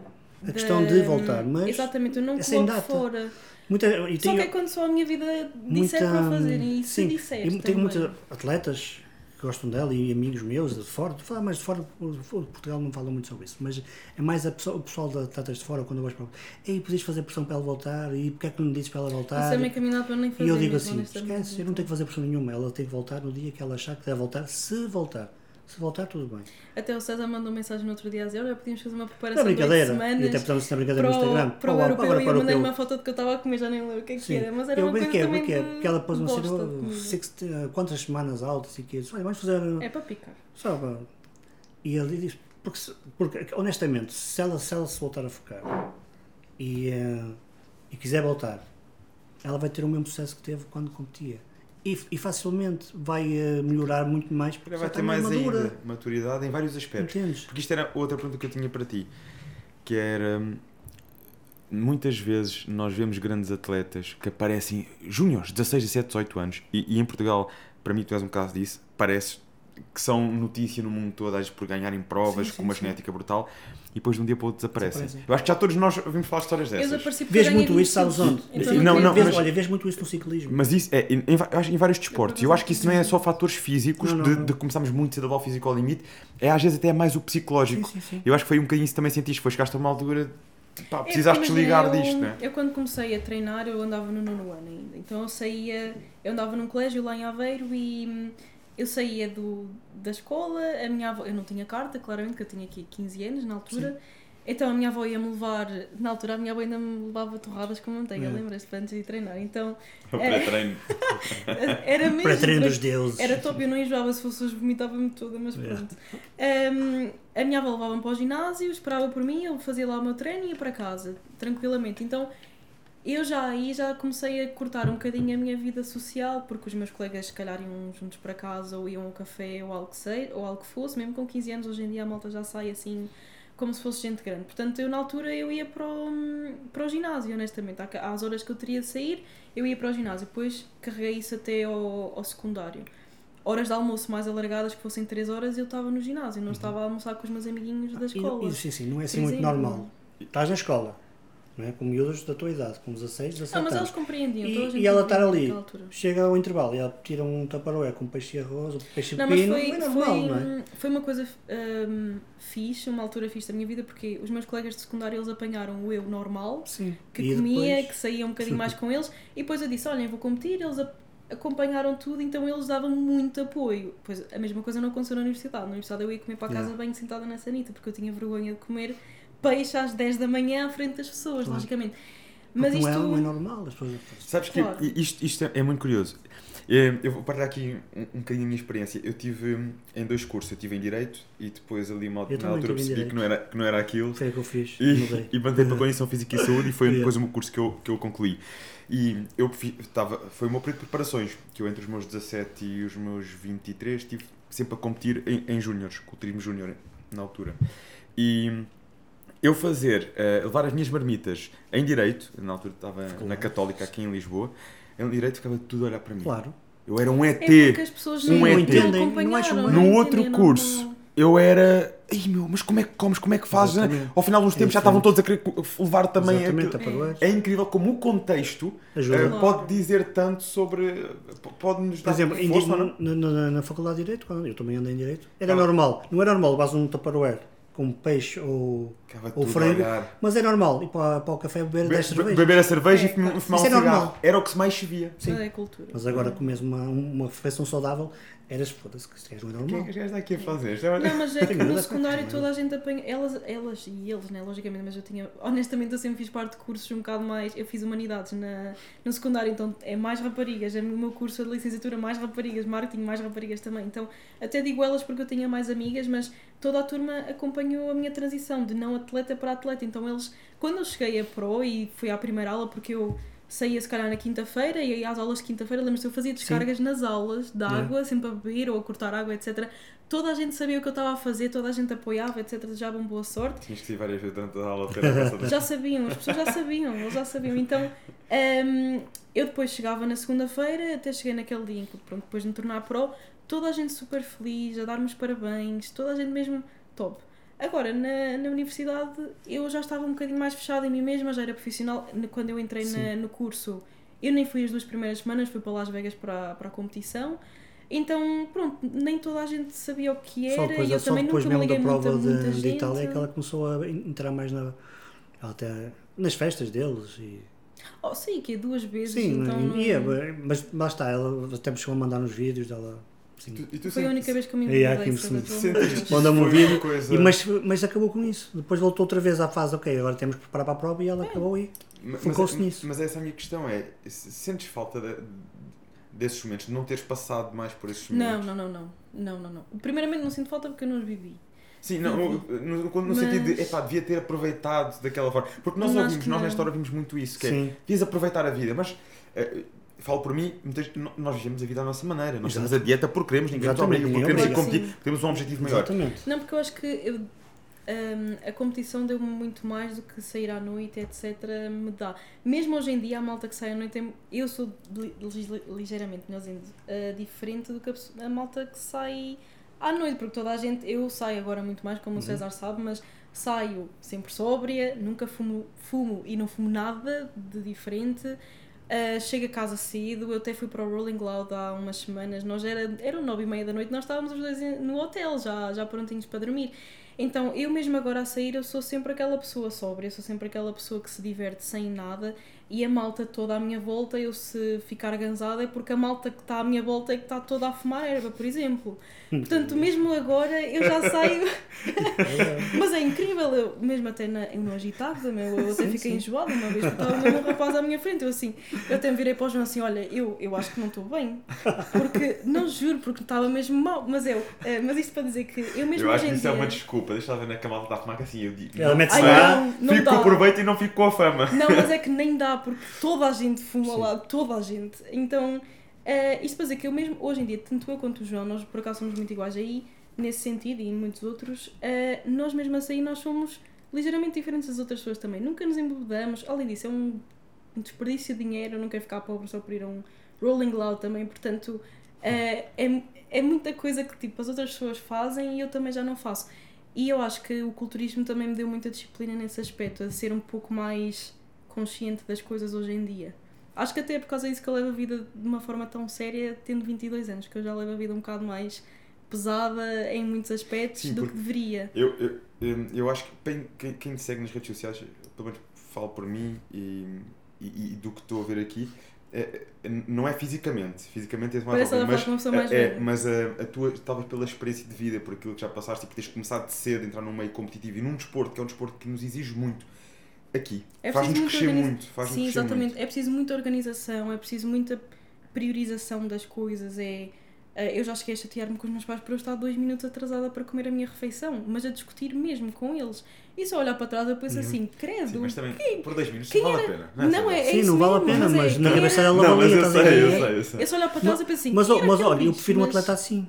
[SPEAKER 2] A questão de voltar, mas
[SPEAKER 3] Exatamente, eu não
[SPEAKER 2] é
[SPEAKER 3] coloco fora.
[SPEAKER 2] Muita, e
[SPEAKER 3] Só
[SPEAKER 2] tem-
[SPEAKER 3] que é quando só a minha vida disser
[SPEAKER 2] muita-
[SPEAKER 3] para fazer e se
[SPEAKER 2] sim,
[SPEAKER 3] disser.
[SPEAKER 2] e tenho muitos atletas que gostam dela e amigos meus de fora, de falar mais de fora, de Portugal não falam muito sobre isso, mas é mais a pessoa- o pessoal de atletas de fora quando eu gosto para Ei, podias fazer pressão para ela voltar e porque é que não me dizes para ela voltar?
[SPEAKER 3] Isso é meio caminhado para nem fazer.
[SPEAKER 2] E eu digo
[SPEAKER 3] mesmo,
[SPEAKER 2] assim, esquece, eu não tenho que fazer pressão nenhuma, ela tem que voltar no dia que ela achar que deve voltar, se voltar. Se voltar, tudo bem.
[SPEAKER 3] Até o César mandou mensagem no outro dia a dizer: Olha, podíamos fazer uma
[SPEAKER 2] é
[SPEAKER 3] preparação oito
[SPEAKER 2] brincadeira. E até isso na brincadeira
[SPEAKER 3] para
[SPEAKER 2] no Instagram.
[SPEAKER 3] o, para o europeu
[SPEAKER 2] agora
[SPEAKER 3] e
[SPEAKER 2] para
[SPEAKER 3] eu mandei uma foto de que eu estava a comer, já nem lembro o que é que era, mas era
[SPEAKER 2] eu
[SPEAKER 3] uma coisa
[SPEAKER 2] brinquei,
[SPEAKER 3] também
[SPEAKER 2] brinquei,
[SPEAKER 3] de
[SPEAKER 2] porque ela pôs um
[SPEAKER 3] comida.
[SPEAKER 2] six- eh, quantas semanas altas e que disse, olha, vamos fazer
[SPEAKER 3] É para picar.
[SPEAKER 2] só para... E ele diz, porque, porque honestamente, se ela, se ela se voltar a focar e, eh, e quiser voltar, ela vai ter o mesmo sucesso que teve quando competia. E, e facilmente vai eh, melhorar muito mais porque
[SPEAKER 1] Vai ter
[SPEAKER 2] mais madura.
[SPEAKER 1] ainda maturidade em vários aspectos.
[SPEAKER 2] Entendes?
[SPEAKER 1] Porque isto era outra pergunta que eu tinha para ti, que era muitas vezes nós vemos grandes atletas que aparecem júniores, 16, 17, 18 anos, e, e em Portugal, para mim tu és um caso disso, parece que são notícia no mundo todo, às por ganharem provas
[SPEAKER 2] Sim, sim,
[SPEAKER 1] com uma
[SPEAKER 2] sim.
[SPEAKER 1] genética brutal, e depois de um dia para o outro desaparecem.
[SPEAKER 2] Desaparecem.
[SPEAKER 1] Eu acho que já todos nós ouvimos falar de histórias
[SPEAKER 3] Eu
[SPEAKER 1] dessas.
[SPEAKER 2] Vês muito isso, sabes
[SPEAKER 3] 25.
[SPEAKER 2] onde?
[SPEAKER 3] Então
[SPEAKER 1] Não,
[SPEAKER 3] não,
[SPEAKER 2] vês,
[SPEAKER 1] mas-
[SPEAKER 2] Olha, vês muito isso no ciclismo.
[SPEAKER 1] Mas isso é em, em eu em vários desportos. Eu acho que isso não é só fatores físicos,
[SPEAKER 2] Não, não,
[SPEAKER 1] de,
[SPEAKER 2] não.
[SPEAKER 1] de começarmos muito cedo a levar o físico ao limite, é às vezes até mais o psicológico.
[SPEAKER 2] Sim, sim, sim.
[SPEAKER 1] Eu acho que foi um bocadinho isso que também sentiste, foi chegaste a uma altura, pá,
[SPEAKER 3] É,
[SPEAKER 1] precisaste desligar
[SPEAKER 3] imagina,
[SPEAKER 1] disto,
[SPEAKER 3] eu,
[SPEAKER 1] né?
[SPEAKER 3] Eu quando comecei a treinar, eu andava no nono ano ainda. Então eu saía, eu andava num colégio lá em Aveiro e hum, eu saía do, da escola, a minha avó, eu não tinha carta, claramente, que eu tinha aqui 15 anos na altura. Então a minha avó ia-me levar, na altura a minha avó ainda me levava torradas com manteiga,
[SPEAKER 2] É.
[SPEAKER 3] lembras-te, para antes de treinar. Então
[SPEAKER 1] O pré-treino.
[SPEAKER 3] era mesmo.
[SPEAKER 2] Para treino dos deuses.
[SPEAKER 3] Era top, eu não enjoava, se fosse hoje vomitava-me toda, mas
[SPEAKER 2] É.
[SPEAKER 3] pronto. Um, a minha avó levava-me para o ginásio, esperava por mim, eu fazia lá o meu treino e ia para casa, tranquilamente. Então eu já aí já comecei a cortar um bocadinho a minha vida social, porque os meus colegas se calhar iam juntos para casa ou iam ao café ou algo que sei, ou algo que fosse, mesmo com 15 anos hoje em dia a malta já sai assim como se fosse gente grande. Portanto, eu na altura eu ia para o, para o ginásio, honestamente. Às horas que eu teria de sair, eu ia para o ginásio. Depois carreguei isso até ao, ao secundário. Horas de almoço mais alargadas, que fossem 3 horas, eu estava no ginásio. Não estava a almoçar com os meus amiguinhos da escola.
[SPEAKER 2] E, e, sim, sim, não é assim muito normal. Estás na escola, não é? Com miúdos da tua idade, com 16, 17
[SPEAKER 3] Não, mas
[SPEAKER 2] anos.
[SPEAKER 3] eles compreendiam.
[SPEAKER 2] E- e ela estar
[SPEAKER 3] compreendia
[SPEAKER 2] ali. Chega ao intervalo e ela tira um taparoé com peixe arroz, ou peixe
[SPEAKER 3] Não, mas
[SPEAKER 2] pepino,
[SPEAKER 3] foi,
[SPEAKER 2] é normal,
[SPEAKER 3] foi,
[SPEAKER 2] não é?
[SPEAKER 3] foi uma coisa hum, fixe, uma altura fixe da minha vida, porque os meus colegas de secundário eles apanharam o eu normal,
[SPEAKER 2] Sim.
[SPEAKER 3] que
[SPEAKER 2] E
[SPEAKER 3] comia,
[SPEAKER 2] depois-
[SPEAKER 3] que saía um bocadinho mais com eles, e depois eu disse: Olhem, vou competir, eles acompanharam tudo, então eles davam muito apoio. Pois a mesma coisa não aconteceu na universidade. Na universidade eu ia comer para a casa
[SPEAKER 2] Yeah.
[SPEAKER 3] bem sentada na sanita, porque eu tinha vergonha de comer peixe às 10 da manhã à frente das pessoas,
[SPEAKER 2] Claro.
[SPEAKER 3] logicamente.
[SPEAKER 2] Porque
[SPEAKER 3] Mas isto.
[SPEAKER 2] não, é, não é normal. As pessoas...
[SPEAKER 1] Sabes que
[SPEAKER 3] Claro.
[SPEAKER 1] isto, isto é, é muito curioso. Eh, Eu vou partilhar aqui um, um bocadinho a minha experiência. Eu tive hum, em dois cursos, eu tive em Direito e depois ali uma, na altura percebi que não, era, que não era aquilo.
[SPEAKER 2] Foi o que eu fiz.
[SPEAKER 1] E, e mantei para a Condição Física e Saúde e foi
[SPEAKER 2] Yeah.
[SPEAKER 1] depois o meu curso que eu, que eu concluí. E eu estava, foi o meu período de preparações, que eu entre os meus 17 e os meus 23 estive sempre a competir em, em júniores, culturismo júnior na altura. E, eu fazer, uh, levar as minhas marmitas em direito, na altura estava
[SPEAKER 2] Claro.
[SPEAKER 1] na Católica aqui em Lisboa, em direito ficava tudo a olhar para mim.
[SPEAKER 2] Claro.
[SPEAKER 1] Eu era um ET.
[SPEAKER 3] É porque as pessoas
[SPEAKER 1] Um
[SPEAKER 3] não,
[SPEAKER 1] ET.
[SPEAKER 3] não
[SPEAKER 2] entendem, não acham
[SPEAKER 3] não
[SPEAKER 2] bem.
[SPEAKER 1] No
[SPEAKER 3] entendem,
[SPEAKER 1] outro
[SPEAKER 3] não-
[SPEAKER 1] curso, eu era. Ai meu, mas como é que comes? Como é que fazes?
[SPEAKER 2] Exatamente.
[SPEAKER 1] Ao final dos
[SPEAKER 2] É
[SPEAKER 1] tempos já estavam todos a querer levar também
[SPEAKER 2] Exatamente,
[SPEAKER 1] aquilo. É incrível como o contexto
[SPEAKER 3] Claro.
[SPEAKER 1] pode dizer tanto sobre. pode-nos
[SPEAKER 2] Por
[SPEAKER 1] dar
[SPEAKER 2] exemplo, em
[SPEAKER 1] força não?
[SPEAKER 2] na, na- na Faculdade de Direito, quando eu também andei em Direito, era
[SPEAKER 1] Ah.
[SPEAKER 2] normal. Não era normal levares um tupperware com peixe ou, ou frango, mas é normal ir para, para o café beber
[SPEAKER 1] Be-
[SPEAKER 2] 10
[SPEAKER 1] be-
[SPEAKER 2] cervejas.
[SPEAKER 1] beber a cerveja
[SPEAKER 3] É,
[SPEAKER 1] e fumar um
[SPEAKER 2] é
[SPEAKER 1] cigarro.
[SPEAKER 2] normal.
[SPEAKER 1] Era o que se mais se via.
[SPEAKER 2] Sim.
[SPEAKER 3] É cultura.
[SPEAKER 2] Mas agora comes uma, uma refeição saudável, eras foda-se, que isto é
[SPEAKER 1] O que é
[SPEAKER 2] normal.
[SPEAKER 1] que os gajos aqui a fazer? Isto é-
[SPEAKER 3] Não, mas é que no secundário toda a gente apanha. Elas, elas e eles, né? Logicamente, mas eu tinha. Honestamente, eu sempre fiz parte de cursos um bocado mais. Eu fiz humanidades na, no secundário, então é mais raparigas. É no meu curso de licenciatura, mais raparigas. Marketing, mais raparigas também. Então, até digo elas porque eu tinha mais amigas, mas toda a turma acompanhou a minha transição de não atleta para atleta. Então, eles. Quando eu cheguei a pro e fui à primeira aula, porque eu saía se calhar na quinta-feira e ia às aulas de quinta-feira, lembro-se, eu fazia descargas nas aulas de
[SPEAKER 2] Yeah.
[SPEAKER 3] água, sempre a beber ou a cortar água, etc. Toda a gente sabia o que eu estava a fazer, toda a gente apoiava, etc. Desejavam boa sorte.
[SPEAKER 1] Tinhas que ir várias vezes durante a aula a.
[SPEAKER 3] Já sabiam, as pessoas já sabiam, eles já sabiam. Então, hum, eu depois chegava na segunda-feira, até cheguei naquele dia em que, pronto, depois de me tornar pro, toda a gente super feliz, a dar-me os parabéns, toda a gente mesmo top. Agora, na, na universidade, eu já estava um bocadinho mais fechada em mim mesma, já era profissional. Quando eu entrei na- no curso, eu nem fui as duas primeiras semanas, fui para Las Vegas para, para a competição. Então, pronto, nem toda a gente sabia o que
[SPEAKER 2] Só
[SPEAKER 3] era
[SPEAKER 2] depois,
[SPEAKER 3] e eu
[SPEAKER 2] só
[SPEAKER 3] também
[SPEAKER 2] depois
[SPEAKER 3] nunca me
[SPEAKER 2] mesmo da
[SPEAKER 3] liguei muito a
[SPEAKER 2] prova
[SPEAKER 3] muita
[SPEAKER 2] de, de
[SPEAKER 3] gente.
[SPEAKER 2] Itália é que ela começou a entrar mais na, até nas festas deles. E,
[SPEAKER 3] Oh, sim, que é duas vezes.
[SPEAKER 2] sim,
[SPEAKER 3] então não-
[SPEAKER 2] ia, mas lá está, ela até me chegou a mandar nos vídeos dela. Sim.
[SPEAKER 1] E tu
[SPEAKER 3] Foi a única vez que eu me
[SPEAKER 2] É,
[SPEAKER 3] envolvi.
[SPEAKER 2] quem
[SPEAKER 3] sobre
[SPEAKER 2] me. Manda-me um vídeo.
[SPEAKER 1] coisa-
[SPEAKER 2] E, mas, mas acabou com isso. Depois voltou outra vez à fase, ok, agora temos que preparar para a prova e ela acabou aí. Focou-se
[SPEAKER 1] mas,
[SPEAKER 2] nisso.
[SPEAKER 1] Mas essa é a minha questão é, se- sentes falta de- desses momentos, de não teres passado mais por esses
[SPEAKER 3] Não,
[SPEAKER 1] momentos?
[SPEAKER 3] não, não, não. Não, não, não. Primeiramente não sinto falta porque eu não os vivi.
[SPEAKER 1] Sim, não, no, no, no
[SPEAKER 3] Mas-
[SPEAKER 1] sentido de, epá, devia ter aproveitado daquela forma. Porque nós
[SPEAKER 3] Não,
[SPEAKER 1] ouvimos, nós
[SPEAKER 3] não.
[SPEAKER 1] nesta hora ouvimos muito isso, que é, devias aproveitar a vida, mas eh, falo por mim, nós vivemos a vida à nossa maneira, nós
[SPEAKER 2] Exato.
[SPEAKER 1] temos a dieta porque queremos, ninguém nos obriga, porque queremos ir
[SPEAKER 3] obriga.
[SPEAKER 1] competir, temos um objetivo maior.
[SPEAKER 2] Exatamente.
[SPEAKER 3] Não, porque eu acho que eu, hum, a competição deu-me muito mais do que sair à noite, etc. Me dá. Mesmo hoje em dia, a malta que sai à noite, tem- eu sou li- li- ligeiramente, melhor dizendo, uh, diferente do que a, a malta que sai à noite, porque toda a gente, eu saio agora muito mais, como o César sabe, mas saio sempre sóbria, nunca fumo, fumo e não fumo nada de diferente. Uh, chego a casa cedo, eu até fui para o Rolling Loud há umas semanas, nós era, eram nove e meia da noite, nós estávamos os dois no hotel, já, já prontinhos para dormir. Então, eu mesmo agora a sair, eu sou sempre aquela pessoa sóbria, eu sou sempre aquela pessoa que se diverte sem nada e a malta toda à minha volta, eu se ficar gansada é porque a malta que está à minha volta é que está toda a fumar erva, por exemplo. Portanto, mesmo agora eu já saio. Mas é incrível, eu, mesmo até na, no agitado, meu, eu até
[SPEAKER 2] Sim,
[SPEAKER 3] fiquei
[SPEAKER 2] sim.
[SPEAKER 3] enjoada uma vez, porque estava um rapaz à minha frente, eu assim, eu até me virei para o João assim, olha, eu, eu acho que não estou bem, porque, não juro, porque estava mesmo mal, mas eu, eh, mas isto para dizer que eu mesmo
[SPEAKER 1] Eu acho que isso é
[SPEAKER 3] dia...
[SPEAKER 1] uma desculpa, deixa eu ver na camada da fumar que assim eu digo.
[SPEAKER 2] Ela mete-se
[SPEAKER 3] não, não
[SPEAKER 1] fico
[SPEAKER 3] dá.
[SPEAKER 1] com o proveito e não fico com a fama.
[SPEAKER 3] Não, mas é que nem dá, porque toda a gente fuma
[SPEAKER 2] Sim.
[SPEAKER 3] lá, toda a gente. Então, eh, isto para dizer que eu mesmo, hoje em dia, tanto eu quanto o João, nós por acaso somos muito iguais aí, nesse sentido e em muitos outros, eh, nós mesmo assim nós somos ligeiramente diferentes das outras pessoas também. Nunca nos embebedamos, além disso, é um, desperdício de dinheiro, eu não quero ficar pobre só por ir a um Rolling Loud também, portanto, eh, é, é muita coisa que tipo, as outras pessoas fazem e eu também já não faço. E eu acho que o culturismo também me deu muita disciplina nesse aspecto, a ser um pouco mais consciente das coisas hoje em dia. Acho que até é por causa disso que eu levo a vida de uma forma tão séria, tendo 22 anos, que eu já levo a vida um bocado mais pesada em muitos aspectos
[SPEAKER 1] Sim,
[SPEAKER 3] do que deveria.
[SPEAKER 1] Eu, eu, eu, acho que quem, quem, quem te segue nas redes sociais, pelo menos falo por mim e, e, e do que estou a ver aqui, é, é- não é fisicamente. Fisicamente és mais jovem,
[SPEAKER 3] com uma mais
[SPEAKER 1] é, é, mas a, a tua, talvez pela experiência de vida, por aquilo que já passaste e que tens começado de cedo a entrar num meio competitivo e num desporto, que é um desporto que nos exige muito, aqui.
[SPEAKER 3] É
[SPEAKER 1] faz-nos
[SPEAKER 3] preciso
[SPEAKER 1] crescer muito. Faz-nos
[SPEAKER 3] Sim,
[SPEAKER 1] crescer
[SPEAKER 3] exatamente.
[SPEAKER 1] muito.
[SPEAKER 3] É preciso muita organização, é preciso muita priorização das coisas. É, eh, eu já cheguei a chatear-me com os meus pais por eu estar dois minutos atrasada para comer a minha refeição, mas a discutir mesmo com eles. E só olhar para trás eu penso
[SPEAKER 2] Uhum.
[SPEAKER 3] assim, credo.
[SPEAKER 1] Sim, mas também, por dois minutos
[SPEAKER 3] quem
[SPEAKER 1] não vale
[SPEAKER 3] era-
[SPEAKER 1] a pena.
[SPEAKER 3] Não,
[SPEAKER 1] Não,
[SPEAKER 3] é, é
[SPEAKER 2] Sim,
[SPEAKER 3] isso
[SPEAKER 2] não vale a
[SPEAKER 3] mesmo,
[SPEAKER 2] pena, mas
[SPEAKER 3] é,
[SPEAKER 2] na
[SPEAKER 3] quem
[SPEAKER 2] cabeça
[SPEAKER 3] era-
[SPEAKER 2] dela
[SPEAKER 1] Não, mas
[SPEAKER 2] valia,
[SPEAKER 1] eu
[SPEAKER 2] estás a
[SPEAKER 1] sei, eu sei, eu sei.
[SPEAKER 3] Eu só olhar para trás e penso assim,
[SPEAKER 2] Mas,
[SPEAKER 3] quem
[SPEAKER 2] mas olha, eu prefiro um
[SPEAKER 3] Mas-
[SPEAKER 2] atleta assim.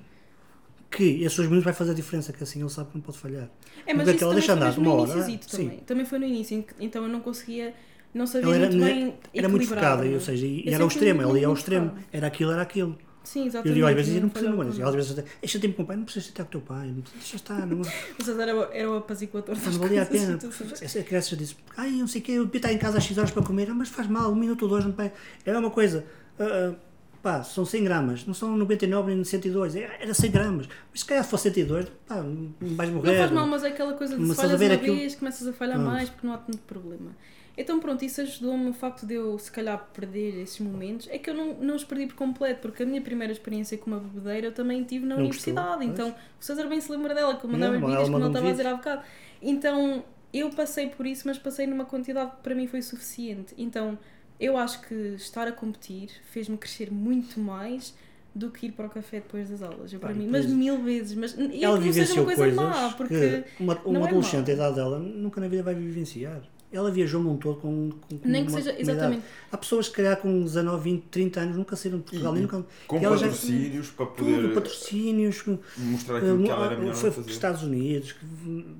[SPEAKER 2] Que esses dois minutos vai fazer a diferença, que assim ele sabe que não pode falhar.
[SPEAKER 3] É, mas
[SPEAKER 2] Porque
[SPEAKER 3] isso
[SPEAKER 2] deixa
[SPEAKER 3] foi
[SPEAKER 2] andar uma
[SPEAKER 3] no
[SPEAKER 2] hora, sim.
[SPEAKER 3] também. Também foi no início, então eu não conseguia, não sabia
[SPEAKER 2] Ela era,
[SPEAKER 3] muito bem
[SPEAKER 2] era muito focada,
[SPEAKER 3] é?
[SPEAKER 2] ou seja, e
[SPEAKER 3] Eu
[SPEAKER 2] era ao
[SPEAKER 3] sempre
[SPEAKER 2] extremo, ela ia ao extremo. Era aquilo, era aquilo.
[SPEAKER 3] Sim,
[SPEAKER 2] Eu
[SPEAKER 3] exatamente.
[SPEAKER 2] digo às vezes, eu não
[SPEAKER 3] não
[SPEAKER 2] preciso, mas às vezes deixa tempo com o pai, não precisas estar com o teu pai, não deixa estar, não,
[SPEAKER 3] O César era, era o apaziguador das
[SPEAKER 2] não valia a pena. Essa criança disse, ai, não sei o quê, eu devia estar em casa às 6 horas para comer, ah, mas faz mal, um minuto ou dois, não pai. Era uma coisa, ah, pá, são 100 gramas, não são 99 nem 102, era era 100 gramas. Mas se calhar se fosse 102, pá, vais morrer.
[SPEAKER 3] Não faz mal, mas é aquela coisa de se falhas uma
[SPEAKER 2] aquilo-
[SPEAKER 3] vez, começas a falhar mais porque não há tanto problema. Então pronto, isso ajudou-me o facto de eu se calhar perder esses momentos. É que eu não, não os perdi por completo, porque a minha primeira experiência com uma bebedeira eu também tive na
[SPEAKER 2] Não
[SPEAKER 3] universidade.
[SPEAKER 2] gostou,
[SPEAKER 3] então o César bem se lembra dela, que eu mandava
[SPEAKER 2] É,
[SPEAKER 3] como ele
[SPEAKER 2] mandou-me
[SPEAKER 3] estava a dizer há bocado. Então eu passei por isso, mas passei numa quantidade que para mim foi suficiente. Então eu acho que estar a competir fez-me crescer muito mais do que ir para o café depois das aulas. Eu, para mim, mas mil vezes. Mas, e é
[SPEAKER 2] ela
[SPEAKER 3] que não seja
[SPEAKER 2] vivenciou
[SPEAKER 3] uma coisa
[SPEAKER 2] coisas
[SPEAKER 3] má, porque
[SPEAKER 2] que uma,
[SPEAKER 3] não
[SPEAKER 2] uma
[SPEAKER 3] é
[SPEAKER 2] adolescente da idade dela nunca na vida vai vivenciar. Ela viajou o mundo todo com, com, com
[SPEAKER 3] Nem que
[SPEAKER 2] uma-
[SPEAKER 3] seja,
[SPEAKER 2] uma idade.
[SPEAKER 3] exatamente.
[SPEAKER 2] Há pessoas que, se calhar, com 19, 20, 30 anos nunca saíram de Portugal.
[SPEAKER 1] E-
[SPEAKER 2] nem nunca,
[SPEAKER 1] Com
[SPEAKER 2] e ela já-
[SPEAKER 1] patrocínios para poder
[SPEAKER 2] tudo, patrocínios,
[SPEAKER 1] mostrar aquilo que ela era melhor
[SPEAKER 2] foi para os. Estados Unidos, que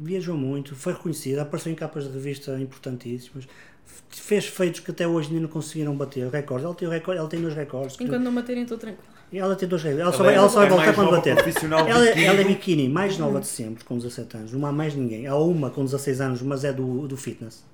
[SPEAKER 2] viajou muito, foi reconhecida, apareceu em capas de revista importantíssimas, fez feitos que até hoje ainda não conseguiram bater recordes. Ela tem, o recorde, ela tem dois recordes. que-
[SPEAKER 3] Enquanto não baterem, estou tranquila.
[SPEAKER 2] ela tem dois recordes. Ela, só
[SPEAKER 1] Ela
[SPEAKER 2] vai,
[SPEAKER 1] é-
[SPEAKER 2] ela só vai
[SPEAKER 1] é
[SPEAKER 2] voltar
[SPEAKER 1] mais
[SPEAKER 2] quando
[SPEAKER 1] nova
[SPEAKER 2] bater. Ela, ela é biquíni mais nova de sempre, com 17 anos. Não há mais ninguém. Há uma com 16 anos, mas é do, do fitness.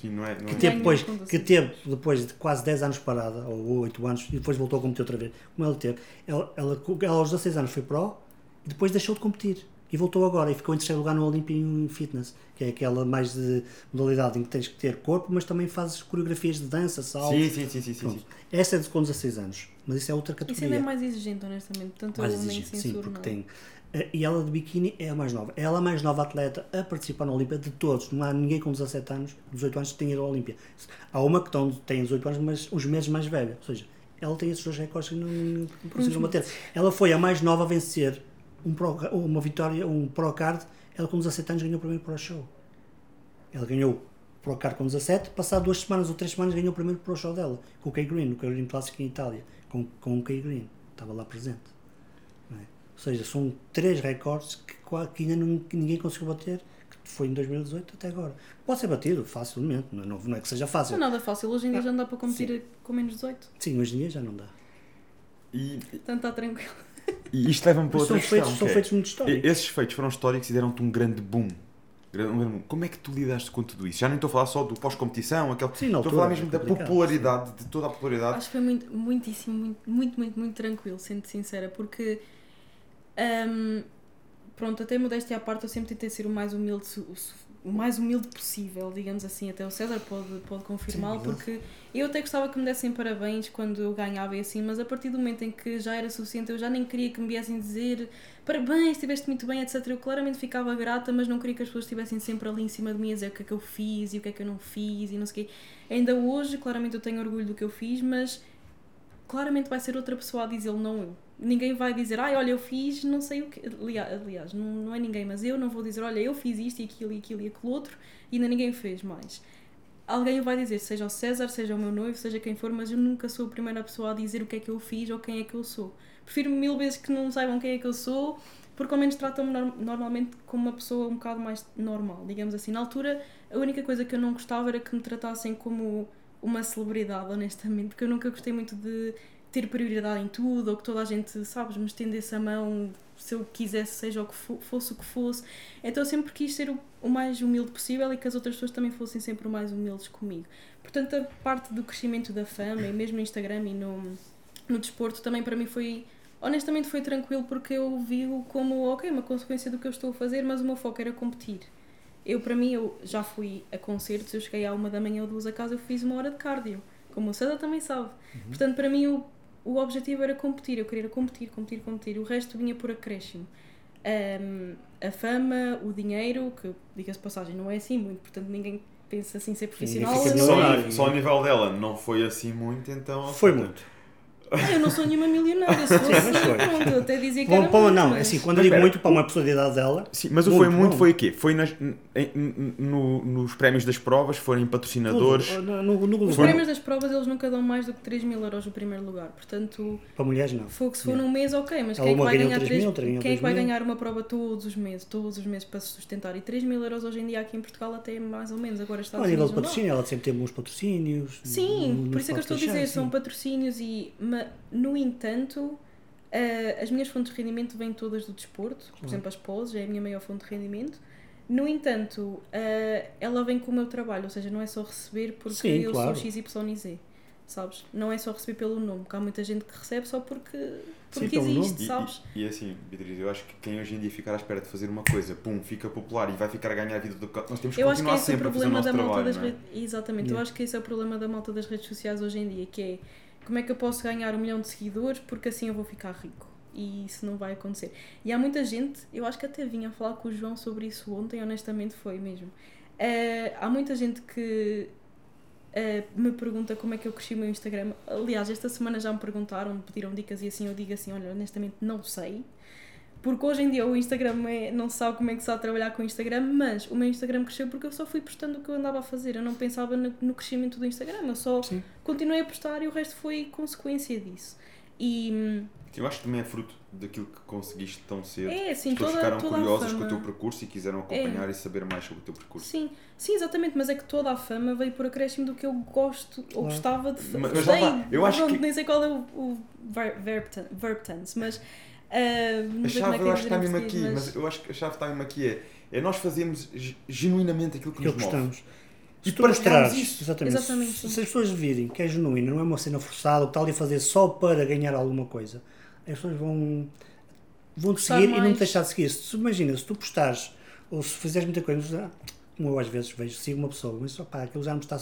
[SPEAKER 1] Sim, não é, não
[SPEAKER 2] Que
[SPEAKER 1] é.
[SPEAKER 2] teve, depois, que
[SPEAKER 3] 16.
[SPEAKER 2] teve depois de quase 10 anos parada, ou 8 anos, e depois voltou a competir outra vez, como ela teve. Ela, ela, ela aos 16 anos foi pro e depois deixou de competir. E voltou agora e ficou em terceiro lugar no Olympian Fitness, que é aquela mais de modalidade em que tens que ter corpo, mas também fazes coreografias de dança, salto.
[SPEAKER 1] Sim, sim, sim, sim, sim, sim.
[SPEAKER 2] Essa é de com 16 anos, mas isso é outra
[SPEAKER 3] Isso ainda
[SPEAKER 2] categoria.
[SPEAKER 3] é mais exigente, honestamente. Portanto,
[SPEAKER 2] mais exigente, sim, porque
[SPEAKER 3] nada.
[SPEAKER 2] tem. eh, E ela de biquíni é a mais nova. Ela é a mais nova atleta a participar na Olímpia de todos. Não há ninguém com 17 anos, 18 anos que tenha ido à Olímpia. Há uma que tem 18 anos, mas uns meses mais velha. Ou seja, ela tem esses dois recordes que não, não conseguiram bater. Ela foi a mais nova a vencer um pro, uma vitória, um Pro Card. Ela com 17 anos ganhou o primeiro Pro Show. Ela ganhou o Pro Card com 17, passado duas semanas ou três semanas ganhou o primeiro Pro Show dela, com o Kay Green, no Kay Green Classic em Itália, com, com o Kay Green. Estava lá presente. é? Ou seja, são três recordes que, que ainda não- que ninguém conseguiu bater, que foi em 2018 até agora. Pode ser batido facilmente, não é, não- é que seja fácil.
[SPEAKER 3] Não é nada fácil. Hoje em dia já não dá para competir com menos 18.
[SPEAKER 2] Sim, hoje em dia já não dá.
[SPEAKER 1] E,
[SPEAKER 3] Portanto, está tranquilo.
[SPEAKER 1] E isto leva-me para
[SPEAKER 2] Mas
[SPEAKER 1] outra
[SPEAKER 2] são
[SPEAKER 1] questão.
[SPEAKER 2] feitos, são
[SPEAKER 1] é,
[SPEAKER 2] feitos muito históricos.
[SPEAKER 1] Esses feitos foram históricos e deram-te um grande boom. Como é que tu lidaste com tudo isso? Já nem estou a falar só do pós-competição, aquele...
[SPEAKER 2] Sim,
[SPEAKER 1] estou a falar mesmo
[SPEAKER 2] é
[SPEAKER 1] da popularidade, de toda a popularidade.
[SPEAKER 3] Acho que foi muito, muitíssimo, muito, muito, muito, muito tranquilo, sendo sincera, porque. hum, pronto, até modéstia à parte, eu sempre tentei ser o mais humilde, o mais humilde possível, digamos assim. Até o César pode, pode confirmá-lo, porque eu até gostava que me dessem parabéns quando eu ganhava e assim, mas a partir do momento em que já era suficiente, eu já nem queria que me viessem dizer parabéns, estiveste muito bem, etc. Eu claramente ficava grata, mas não queria que as pessoas estivessem sempre ali em cima de mim a dizer o que é que eu fiz e o que é que eu não fiz e não sei o quê. Ainda hoje, claramente, eu tenho orgulho do que eu fiz, mas claramente vai ser outra pessoa a dizê-lo, não eu. Ninguém vai dizer, ai, olha, eu fiz não sei o que. Aliás, não, não é ninguém, mas eu não vou dizer, olha, eu fiz isto e aquilo e aquilo e aquilo outro e ainda ninguém fez mais. Alguém vai dizer, seja o César, seja o meu noivo, seja quem for, mas eu nunca sou a primeira pessoa a dizer o que é que eu fiz ou quem é que eu sou. Prefiro mil vezes que não saibam quem é que eu sou, porque ao menos tratam-me nor- normalmente como uma pessoa um bocado mais normal, digamos assim. Na altura, a única coisa que eu não gostava era que me tratassem como uma celebridade, honestamente, porque eu nunca gostei muito de ter prioridade em tudo, ou que toda a gente, sabes, me estendesse a mão se eu quisesse, seja o que fo- fosse o que fosse. Então eu sempre quis ser o, o mais humilde possível e que as outras pessoas também fossem sempre o mais humildes comigo. Portanto, a parte do crescimento da fama, e mesmo no Instagram e no, no desporto, também para mim foi, honestamente, foi tranquilo porque eu vi-o como, ok, uma consequência do que eu estou a fazer, mas o meu foco era competir. Eu, para mim, eu já fui a concertos, eu cheguei à uma da manhã ou duas a casa, eu fiz uma hora de cardio, como o César também sabe. Portanto, para mim, o, o objetivo era competir, eu queria competir, competir, competir. O resto vinha por acréscimo. Ahm, a fama, o dinheiro, que, diga-se de passagem, não é assim muito, portanto, ninguém pensa assim ser profissional. não
[SPEAKER 1] Só,
[SPEAKER 3] é?
[SPEAKER 1] só ao nível dela não foi assim muito, então...
[SPEAKER 2] Foi muito.
[SPEAKER 3] Ah, eu não sou nenhuma milionária, se fosse,
[SPEAKER 2] mas foi.
[SPEAKER 3] pronto, eu até dizia que
[SPEAKER 2] Bom,
[SPEAKER 3] era
[SPEAKER 2] bom,
[SPEAKER 3] muito,
[SPEAKER 2] não,
[SPEAKER 3] mas-
[SPEAKER 2] é assim, quando
[SPEAKER 1] Mas
[SPEAKER 2] eu digo
[SPEAKER 1] espera,
[SPEAKER 2] muito para uma personalidade dela,
[SPEAKER 1] Sim, mas o
[SPEAKER 2] Muito
[SPEAKER 1] foi muito
[SPEAKER 2] bom.
[SPEAKER 1] foi o quê? Foi nas, em- no- nos prémios das provas, forem patrocinadores.
[SPEAKER 2] no, no, no
[SPEAKER 3] Os prémios das provas eles nunca dão mais do que 3 mil euros no primeiro lugar, portanto,
[SPEAKER 2] para mulheres não.
[SPEAKER 3] fogo se for
[SPEAKER 2] Yeah.
[SPEAKER 3] num mês, ok, mas quem é que vai ganhar
[SPEAKER 2] 3
[SPEAKER 3] três-
[SPEAKER 2] mil, outra ganhou
[SPEAKER 3] quem é que vai
[SPEAKER 2] 3
[SPEAKER 3] ganhar uma prova todos os meses, todos os meses para se sustentar? E 3 mil euros hoje em dia aqui em Portugal até é mais ou menos, agora está
[SPEAKER 2] a nível de patrocínio, ela sempre teve bons patrocínios.
[SPEAKER 3] Sim, por isso é que eu estou a dizer, são patrocínios e, no entanto, eh, as minhas fontes de rendimento vêm todas do desporto, por
[SPEAKER 2] Claro.
[SPEAKER 3] exemplo, as poses é a minha maior fonte de rendimento. No entanto, eh, ela vem com o meu trabalho, ou seja, não é só receber porque
[SPEAKER 2] Sim,
[SPEAKER 3] eu
[SPEAKER 2] claro.
[SPEAKER 3] sou XYZ, sabes? Não é só receber pelo nome, porque há muita gente que recebe só porque, porque
[SPEAKER 2] pelo
[SPEAKER 3] existe,
[SPEAKER 2] nome.
[SPEAKER 1] E,
[SPEAKER 3] sabes?
[SPEAKER 1] e, e assim, Beatriz, eu acho que quem hoje em dia ficar à espera de fazer uma coisa, pum, fica popular e vai ficar a ganhar a vida do nós temos que
[SPEAKER 3] Eu acho que
[SPEAKER 1] continuar
[SPEAKER 3] esse é o
[SPEAKER 1] sempre a fazer o
[SPEAKER 3] problema
[SPEAKER 1] nosso
[SPEAKER 3] da malta
[SPEAKER 1] trabalho.
[SPEAKER 3] das
[SPEAKER 1] não é?
[SPEAKER 3] redes. Exatamente, eu
[SPEAKER 2] Yeah.
[SPEAKER 3] acho que esse é o problema da malta das redes sociais hoje em dia, que é como é que eu posso ganhar um milhão de seguidores porque assim eu vou ficar rico. E isso não vai acontecer. E há muita gente, eu acho que até vinha a falar com o João sobre isso ontem, honestamente foi mesmo. Eh, há muita gente que eh, me pergunta como é que eu cresci o meu Instagram. Aliás, esta semana já me perguntaram, me pediram dicas e assim eu digo assim: olha, honestamente não sei. Porque hoje em dia o Instagram é, não se sabe como é que se sabe trabalhar com o Instagram, mas o meu Instagram cresceu porque eu só fui postando o que eu andava a fazer. Eu não pensava no, no crescimento do Instagram, eu só
[SPEAKER 2] Sim.
[SPEAKER 3] continuei a postar e o resto foi consequência disso. E hum,
[SPEAKER 1] Eu acho que também é fruto daquilo que conseguiste tão cedo.
[SPEAKER 3] é assim,
[SPEAKER 1] As pessoas
[SPEAKER 3] toda,
[SPEAKER 1] ficaram
[SPEAKER 3] toda
[SPEAKER 1] curiosas
[SPEAKER 3] a
[SPEAKER 1] com o teu percurso e quiseram acompanhar e saber mais sobre o teu percurso.
[SPEAKER 3] Sim, sim, exatamente, mas é que toda a fama veio por acréscimo do que eu gosto ou
[SPEAKER 2] Claro.
[SPEAKER 3] gostava de fazer.
[SPEAKER 1] Mas- mas lá eu acho que-
[SPEAKER 3] Nem sei qual é o, o verb tense, mas. Não
[SPEAKER 1] A
[SPEAKER 3] como
[SPEAKER 1] chave
[SPEAKER 3] é que
[SPEAKER 1] eu
[SPEAKER 3] é
[SPEAKER 1] acho que está mesmo aqui,
[SPEAKER 3] português,
[SPEAKER 1] mas eu acho que a chave está mesmo aqui é, é nós fazermos ge- genuinamente aquilo que
[SPEAKER 2] Que
[SPEAKER 1] nos
[SPEAKER 2] gostamos.
[SPEAKER 1] E
[SPEAKER 2] tu
[SPEAKER 1] partilhamos
[SPEAKER 2] mostrares,
[SPEAKER 1] isso.
[SPEAKER 2] exatamente,
[SPEAKER 3] Exatamente,
[SPEAKER 2] se,
[SPEAKER 3] sim.
[SPEAKER 2] se as pessoas virem que é genuíno, não é uma cena forçada, ou que está ali a fazer só para ganhar alguma coisa, as pessoas vão, vão te seguir e não
[SPEAKER 3] mais.
[SPEAKER 2] te deixar de seguir. Se, imagina, se tu postares ou se fizeres muita coisa, como eu às vezes vejo, sigo uma pessoa, mas só pá, aquilo já me está.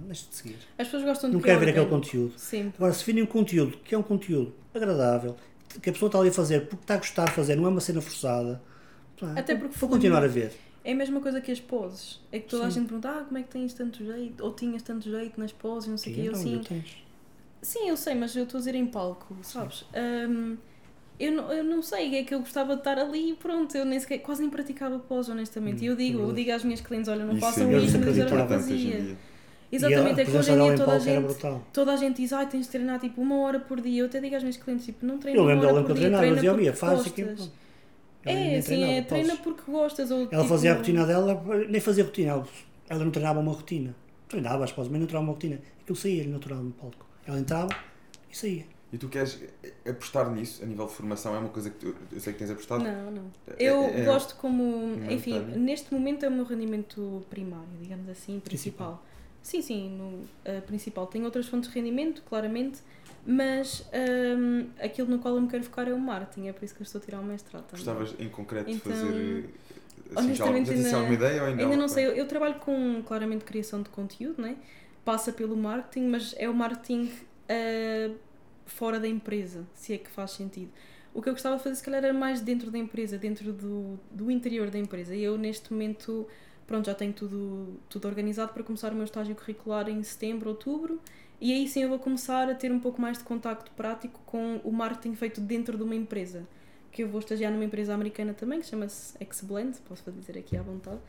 [SPEAKER 2] Deixa de seguir.
[SPEAKER 3] As pessoas gostam de
[SPEAKER 2] Não quero ver aquele conteúdo.
[SPEAKER 3] Sempre.
[SPEAKER 2] Agora, se virem um conteúdo que é um conteúdo agradável, que a pessoa está ali a fazer porque está a gostar de fazer, não é uma cena forçada,
[SPEAKER 3] Até porque
[SPEAKER 2] vou continuar a ver.
[SPEAKER 3] É a mesma coisa que as poses. É que toda a
[SPEAKER 2] Sim.
[SPEAKER 3] gente pergunta, ah, como é que tens tanto jeito? Ou tinhas tanto jeito nas poses, não sei o quê. Eu
[SPEAKER 2] Então,
[SPEAKER 3] sim.
[SPEAKER 2] eu tens.
[SPEAKER 3] Sim, eu sei, mas eu estou a dizer em palco, sabes? Hum, eu, não, eu não sei, é que eu gostava de estar ali e pronto, eu nem sequer, quase nem praticava pós, honestamente. E eu digo, eu digo às minhas clientes, olha, não
[SPEAKER 1] Isso
[SPEAKER 3] façam
[SPEAKER 1] é
[SPEAKER 3] isto,
[SPEAKER 1] mesmo
[SPEAKER 3] mas eu não
[SPEAKER 1] importante hoje em
[SPEAKER 3] fazia. Exatamente,
[SPEAKER 2] e
[SPEAKER 3] é que hoje em dia toda a, gente,
[SPEAKER 2] brutal.
[SPEAKER 3] toda a gente diz, ai, tens de treinar tipo uma hora por dia. Eu até digo às minhas clientes, tipo, não treina
[SPEAKER 2] Eu
[SPEAKER 3] uma
[SPEAKER 2] lembro
[SPEAKER 3] hora
[SPEAKER 2] dela que
[SPEAKER 3] por
[SPEAKER 2] eu
[SPEAKER 3] dia,
[SPEAKER 2] treinava,
[SPEAKER 3] treina porque
[SPEAKER 2] faz aqui.
[SPEAKER 3] gostas." É, assim,
[SPEAKER 2] treinava,
[SPEAKER 3] é, treina porque gostas. Ou,
[SPEAKER 2] Ela
[SPEAKER 3] tipo,
[SPEAKER 2] fazia a rotina dela, nem fazia rotina, ela, ela não treinava uma rotina. Treinava, as pós, mas não treinava uma rotina. Aquilo saía natural no palco. Ela entrava e saía.
[SPEAKER 1] E tu queres apostar nisso, a nível de formação, é uma coisa que tu, eu sei que tens apostado?
[SPEAKER 3] Não, não.
[SPEAKER 1] É-
[SPEAKER 3] Eu
[SPEAKER 1] é- é-
[SPEAKER 3] gosto como. Enfim, neste momento é o meu rendimento primário, digamos assim, principal. Sim, sim, no, a principal. Tenho outras fontes de rendimento, claramente, mas hum, aquilo no qual eu me quero focar é o marketing, é por isso que eu estou a tirar o mestrado também.
[SPEAKER 1] Gostavas em concreto de
[SPEAKER 3] Então,
[SPEAKER 1] fazer. Assim, já,
[SPEAKER 3] honestamente,
[SPEAKER 1] já tens
[SPEAKER 3] ainda-
[SPEAKER 1] ideia ou ainda
[SPEAKER 3] Ainda não sei, eu, eu trabalho com claramente criação de conteúdo, né? passa pelo marketing, mas é o marketing ah, fora da empresa, se é que faz sentido. O que eu gostava de fazer, se calhar, era mais dentro da empresa, dentro do, do interior da empresa. E eu, neste momento, pronto, já tenho tudo, tudo organizado para começar o meu estágio curricular em setembro, outubro. E aí sim eu vou começar a ter um pouco mais de contacto prático com o marketing feito dentro de uma empresa. Que eu vou estagiar numa empresa americana também, que chama-se Xblend, posso dizer aqui à vontade.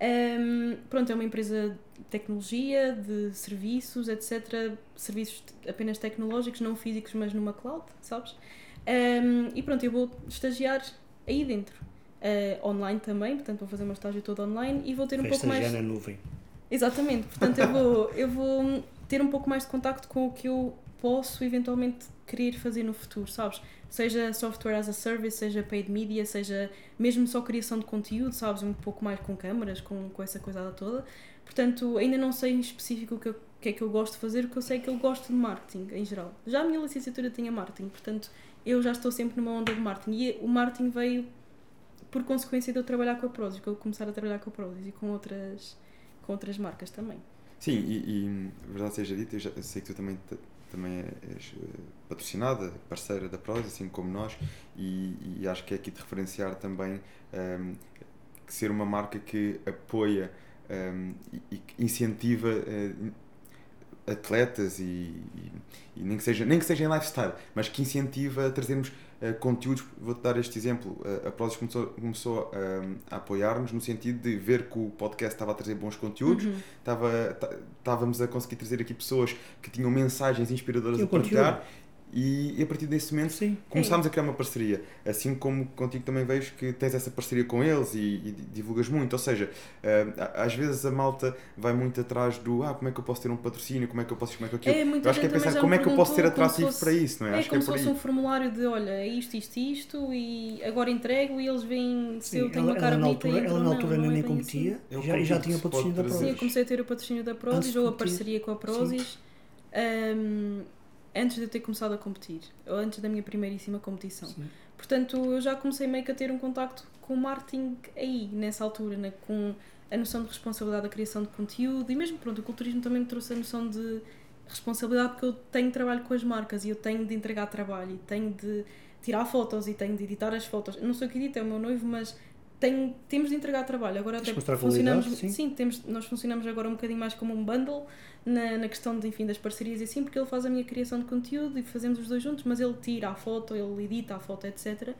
[SPEAKER 3] Um, pronto, é uma empresa de tecnologia, de serviços, etc. Serviços apenas tecnológicos, não físicos, mas numa cloud, sabes? Um, e pronto, eu vou estagiar aí dentro. Uh, online também, portanto vou fazer meu estágio todo online e vou ter um pouco
[SPEAKER 2] Festa
[SPEAKER 3] mais.
[SPEAKER 2] já na nuvem.
[SPEAKER 3] Exatamente, portanto eu vou, eu vou ter um pouco mais de contacto com o que eu posso eventualmente querer fazer no futuro, sabes? Seja software as a service, seja paid media, seja mesmo só criação de conteúdo, sabes? Um pouco mais com câmaras, com, com essa coisada toda. Portanto, ainda não sei em específico o que, eu- que é que eu gosto de fazer, o que eu sei que eu gosto de marketing em geral. Já a minha licenciatura tinha marketing, portanto eu já estou sempre numa onda de marketing e o marketing veio por consequência de eu trabalhar com a Prozis, que eu começar a trabalhar com a Prozis e com outras, com outras marcas também.
[SPEAKER 1] Sim, e, e verdade seja dita, eu, já, eu sei que tu também, também és eh, patrocinada, parceira da Prozis, assim como nós, e, e acho que é aqui de referenciar também ehm, que ser uma marca que apoia ehm, e, que incentiva eh, atletas e, e, e nem, que seja, nem que seja em lifestyle, mas que incentiva a trazermos uh, conteúdos. Vou-te dar este exemplo. Uh, a Prozis começou, começou uh, a apoiar-nos no sentido de ver que o podcast estava a trazer bons conteúdos,
[SPEAKER 3] Uhum.
[SPEAKER 1] estava, tá- estávamos a conseguir trazer aqui pessoas que tinham mensagens inspiradoras a partilhar. E, e a partir desse momento
[SPEAKER 2] Sim.
[SPEAKER 1] começámos a criar uma parceria. Assim como contigo também vejo que tens essa parceria com eles e, e divulgas muito. Ou seja, a- às vezes a malta vai muito atrás do ah, como é que eu posso ter um patrocínio, como é que eu posso isto, como é que aquilo.
[SPEAKER 3] É, muita
[SPEAKER 1] eu acho que é pensar
[SPEAKER 3] já
[SPEAKER 1] como é que eu posso ser
[SPEAKER 3] como
[SPEAKER 1] atrativo
[SPEAKER 3] fosse-
[SPEAKER 1] para isso, não é?
[SPEAKER 3] É
[SPEAKER 1] acho que é
[SPEAKER 3] como se
[SPEAKER 1] por
[SPEAKER 3] fosse
[SPEAKER 1] aí.
[SPEAKER 3] um formulário de olha, é isto, isto, isto e agora entrego e eles veem se
[SPEAKER 2] Sim,
[SPEAKER 3] eu tenho
[SPEAKER 2] ela,
[SPEAKER 3] uma cara
[SPEAKER 2] ela na
[SPEAKER 3] bonita
[SPEAKER 2] altura,
[SPEAKER 3] e entro
[SPEAKER 2] ela na
[SPEAKER 3] não,
[SPEAKER 2] altura
[SPEAKER 3] não é
[SPEAKER 2] nem
[SPEAKER 3] bem
[SPEAKER 2] competia
[SPEAKER 1] É o
[SPEAKER 2] e já, e já
[SPEAKER 1] conteúdo
[SPEAKER 2] tinha
[SPEAKER 1] se
[SPEAKER 2] patrocínio da
[SPEAKER 1] pode
[SPEAKER 3] Sim, eu
[SPEAKER 2] Prozis.
[SPEAKER 3] comecei a ter o patrocínio da Prozis ou a parceria com a Prozis antes de eu ter começado a competir, ou antes da minha primeiríssima competição.
[SPEAKER 2] Sim.
[SPEAKER 3] Portanto, eu já comecei meio que a ter um contacto com o marketing aí, nessa altura, né? com a noção de responsabilidade da criação de conteúdo e mesmo, pronto, o culturismo também me trouxe a noção de responsabilidade porque eu tenho trabalho com as marcas e eu tenho de entregar trabalho e tenho de tirar fotos e tenho de editar as fotos. Eu não sei o que edita, é o meu noivo, mas tenho, temos de entregar trabalho. Agora até funcionamos,
[SPEAKER 2] qualidade, sim.
[SPEAKER 3] temos, nós funcionamos agora um bocadinho mais como um bundle na, na questão de, enfim, das parcerias e assim, porque ele faz a minha criação de conteúdo e fazemos os dois juntos, mas ele tira a foto, ele edita a foto, etc.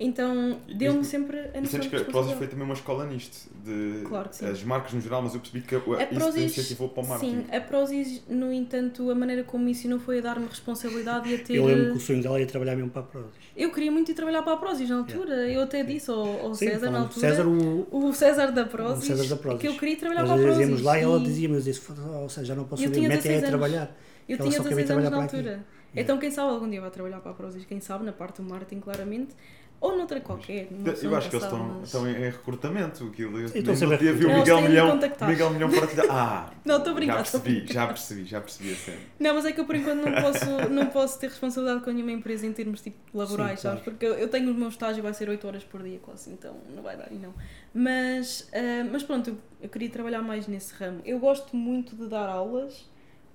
[SPEAKER 3] Então
[SPEAKER 1] E-
[SPEAKER 3] deu-me
[SPEAKER 1] e-
[SPEAKER 3] sempre a
[SPEAKER 1] E
[SPEAKER 3] noção de
[SPEAKER 1] que a Prozis foi também uma escola nisto, de
[SPEAKER 3] Claro que sim.
[SPEAKER 1] as marcas no geral, mas eu percebi que a-
[SPEAKER 3] A
[SPEAKER 1] isso
[SPEAKER 3] Prozis,
[SPEAKER 1] incentivou para o marketing.
[SPEAKER 3] sim, a Prozis, no entanto, a maneira como me ensinou foi a dar-me responsabilidade e a ter...
[SPEAKER 2] Eu lembro que o sonho dela era trabalhar mesmo para a Prozis.
[SPEAKER 3] Eu queria muito ir trabalhar para a Prozis na altura. Eu até disse ao, ao
[SPEAKER 2] Sim,
[SPEAKER 3] César na altura.
[SPEAKER 2] César, o,
[SPEAKER 3] O César da Prozis,
[SPEAKER 2] O César da Prozis.
[SPEAKER 3] que eu queria trabalhar
[SPEAKER 2] nós
[SPEAKER 3] para a Prozis.
[SPEAKER 2] dizíamos lá e ela
[SPEAKER 3] e
[SPEAKER 2] dizia, mas eu disse, ou seja, já não posso
[SPEAKER 3] Eu
[SPEAKER 2] saber,
[SPEAKER 3] tinha
[SPEAKER 2] mete é
[SPEAKER 3] 16
[SPEAKER 2] a
[SPEAKER 3] anos.
[SPEAKER 2] trabalhar.
[SPEAKER 3] Eu
[SPEAKER 2] Ela
[SPEAKER 3] tinha
[SPEAKER 2] só queria
[SPEAKER 3] 16 anos na
[SPEAKER 2] aqui.
[SPEAKER 3] altura. Então quem sabe algum dia vai trabalhar para a Prozis, quem sabe na parte do marketing claramente, ou noutra qualquer.
[SPEAKER 1] Eu acho que
[SPEAKER 3] nunca
[SPEAKER 1] eles estão, estão em recrutamento. Aquilo,
[SPEAKER 2] a
[SPEAKER 1] no dia vi o. Miguel Milhão,
[SPEAKER 3] contactar.
[SPEAKER 1] Miguel Milhão partilhar. Ah!
[SPEAKER 3] Não, estou a brincar,
[SPEAKER 1] Já percebi, já percebi, já percebi a cena.
[SPEAKER 3] Não, mas é que eu por enquanto não posso, não posso ter responsabilidade com nenhuma empresa em termos tipo laborais, sabes?
[SPEAKER 2] claro.
[SPEAKER 3] Porque eu, eu tenho o meu estágio, vai ser 8 horas por dia quase, então não vai dar e não. Mas, ah, mas pronto, eu, eu queria trabalhar mais nesse ramo. Eu gosto muito de dar aulas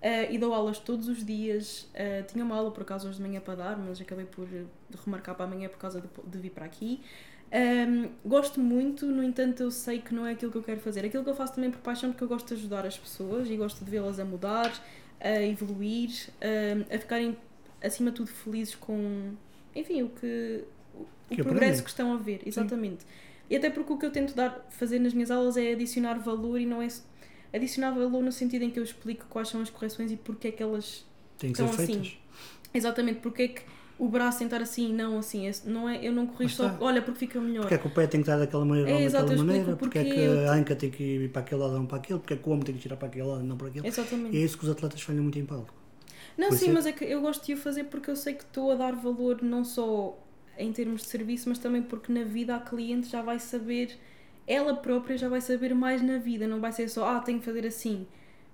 [SPEAKER 3] ah, e dou aulas todos os dias. Ah, tinha uma aula por acaso hoje de manhã para dar, mas acabei por eh, remarcar para amanhã por causa de, de vir para aqui. Ahm, gosto muito, no entanto, eu sei que não é aquilo que eu quero fazer. Aquilo que eu faço também por paixão, porque eu gosto de ajudar as pessoas e gosto de vê-las a mudar, a evoluir, ahm, a ficarem, acima de tudo, felizes com, enfim, o que. o
[SPEAKER 2] Que
[SPEAKER 3] progresso que estão a ver, exatamente. E até porque o que eu tento dar, fazer nas minhas aulas é adicionar valor e não é adicionar valor no sentido em que eu explico quais são as correções e porque é que elas
[SPEAKER 2] Tem que ser
[SPEAKER 3] Então, assim,
[SPEAKER 2] feitas.
[SPEAKER 3] Exatamente, porque é que o braço tem que estar assim e não assim. Não é, eu não corrijo
[SPEAKER 2] Lá
[SPEAKER 3] só, olha, porque fica melhor.
[SPEAKER 2] Porque é que o pé tem que estar daquela maneira
[SPEAKER 3] É,
[SPEAKER 2] ou daquela maneira? Porque é que a anca tem que ir para aquele lado ou para aquele? Porque é que o ombro tem que tirar para aquele lado e não para aquele?
[SPEAKER 3] Exatamente.
[SPEAKER 2] E é isso que os atletas falham muito em palco.
[SPEAKER 3] Não,
[SPEAKER 2] Por
[SPEAKER 3] sim,
[SPEAKER 2] é-
[SPEAKER 3] mas é que eu gosto de o fazer porque eu sei que estou a dar valor não só em termos de serviço, mas também porque na vida a cliente já vai saber, ela própria já vai saber mais na vida, não vai ser só, ah, tenho que fazer assim.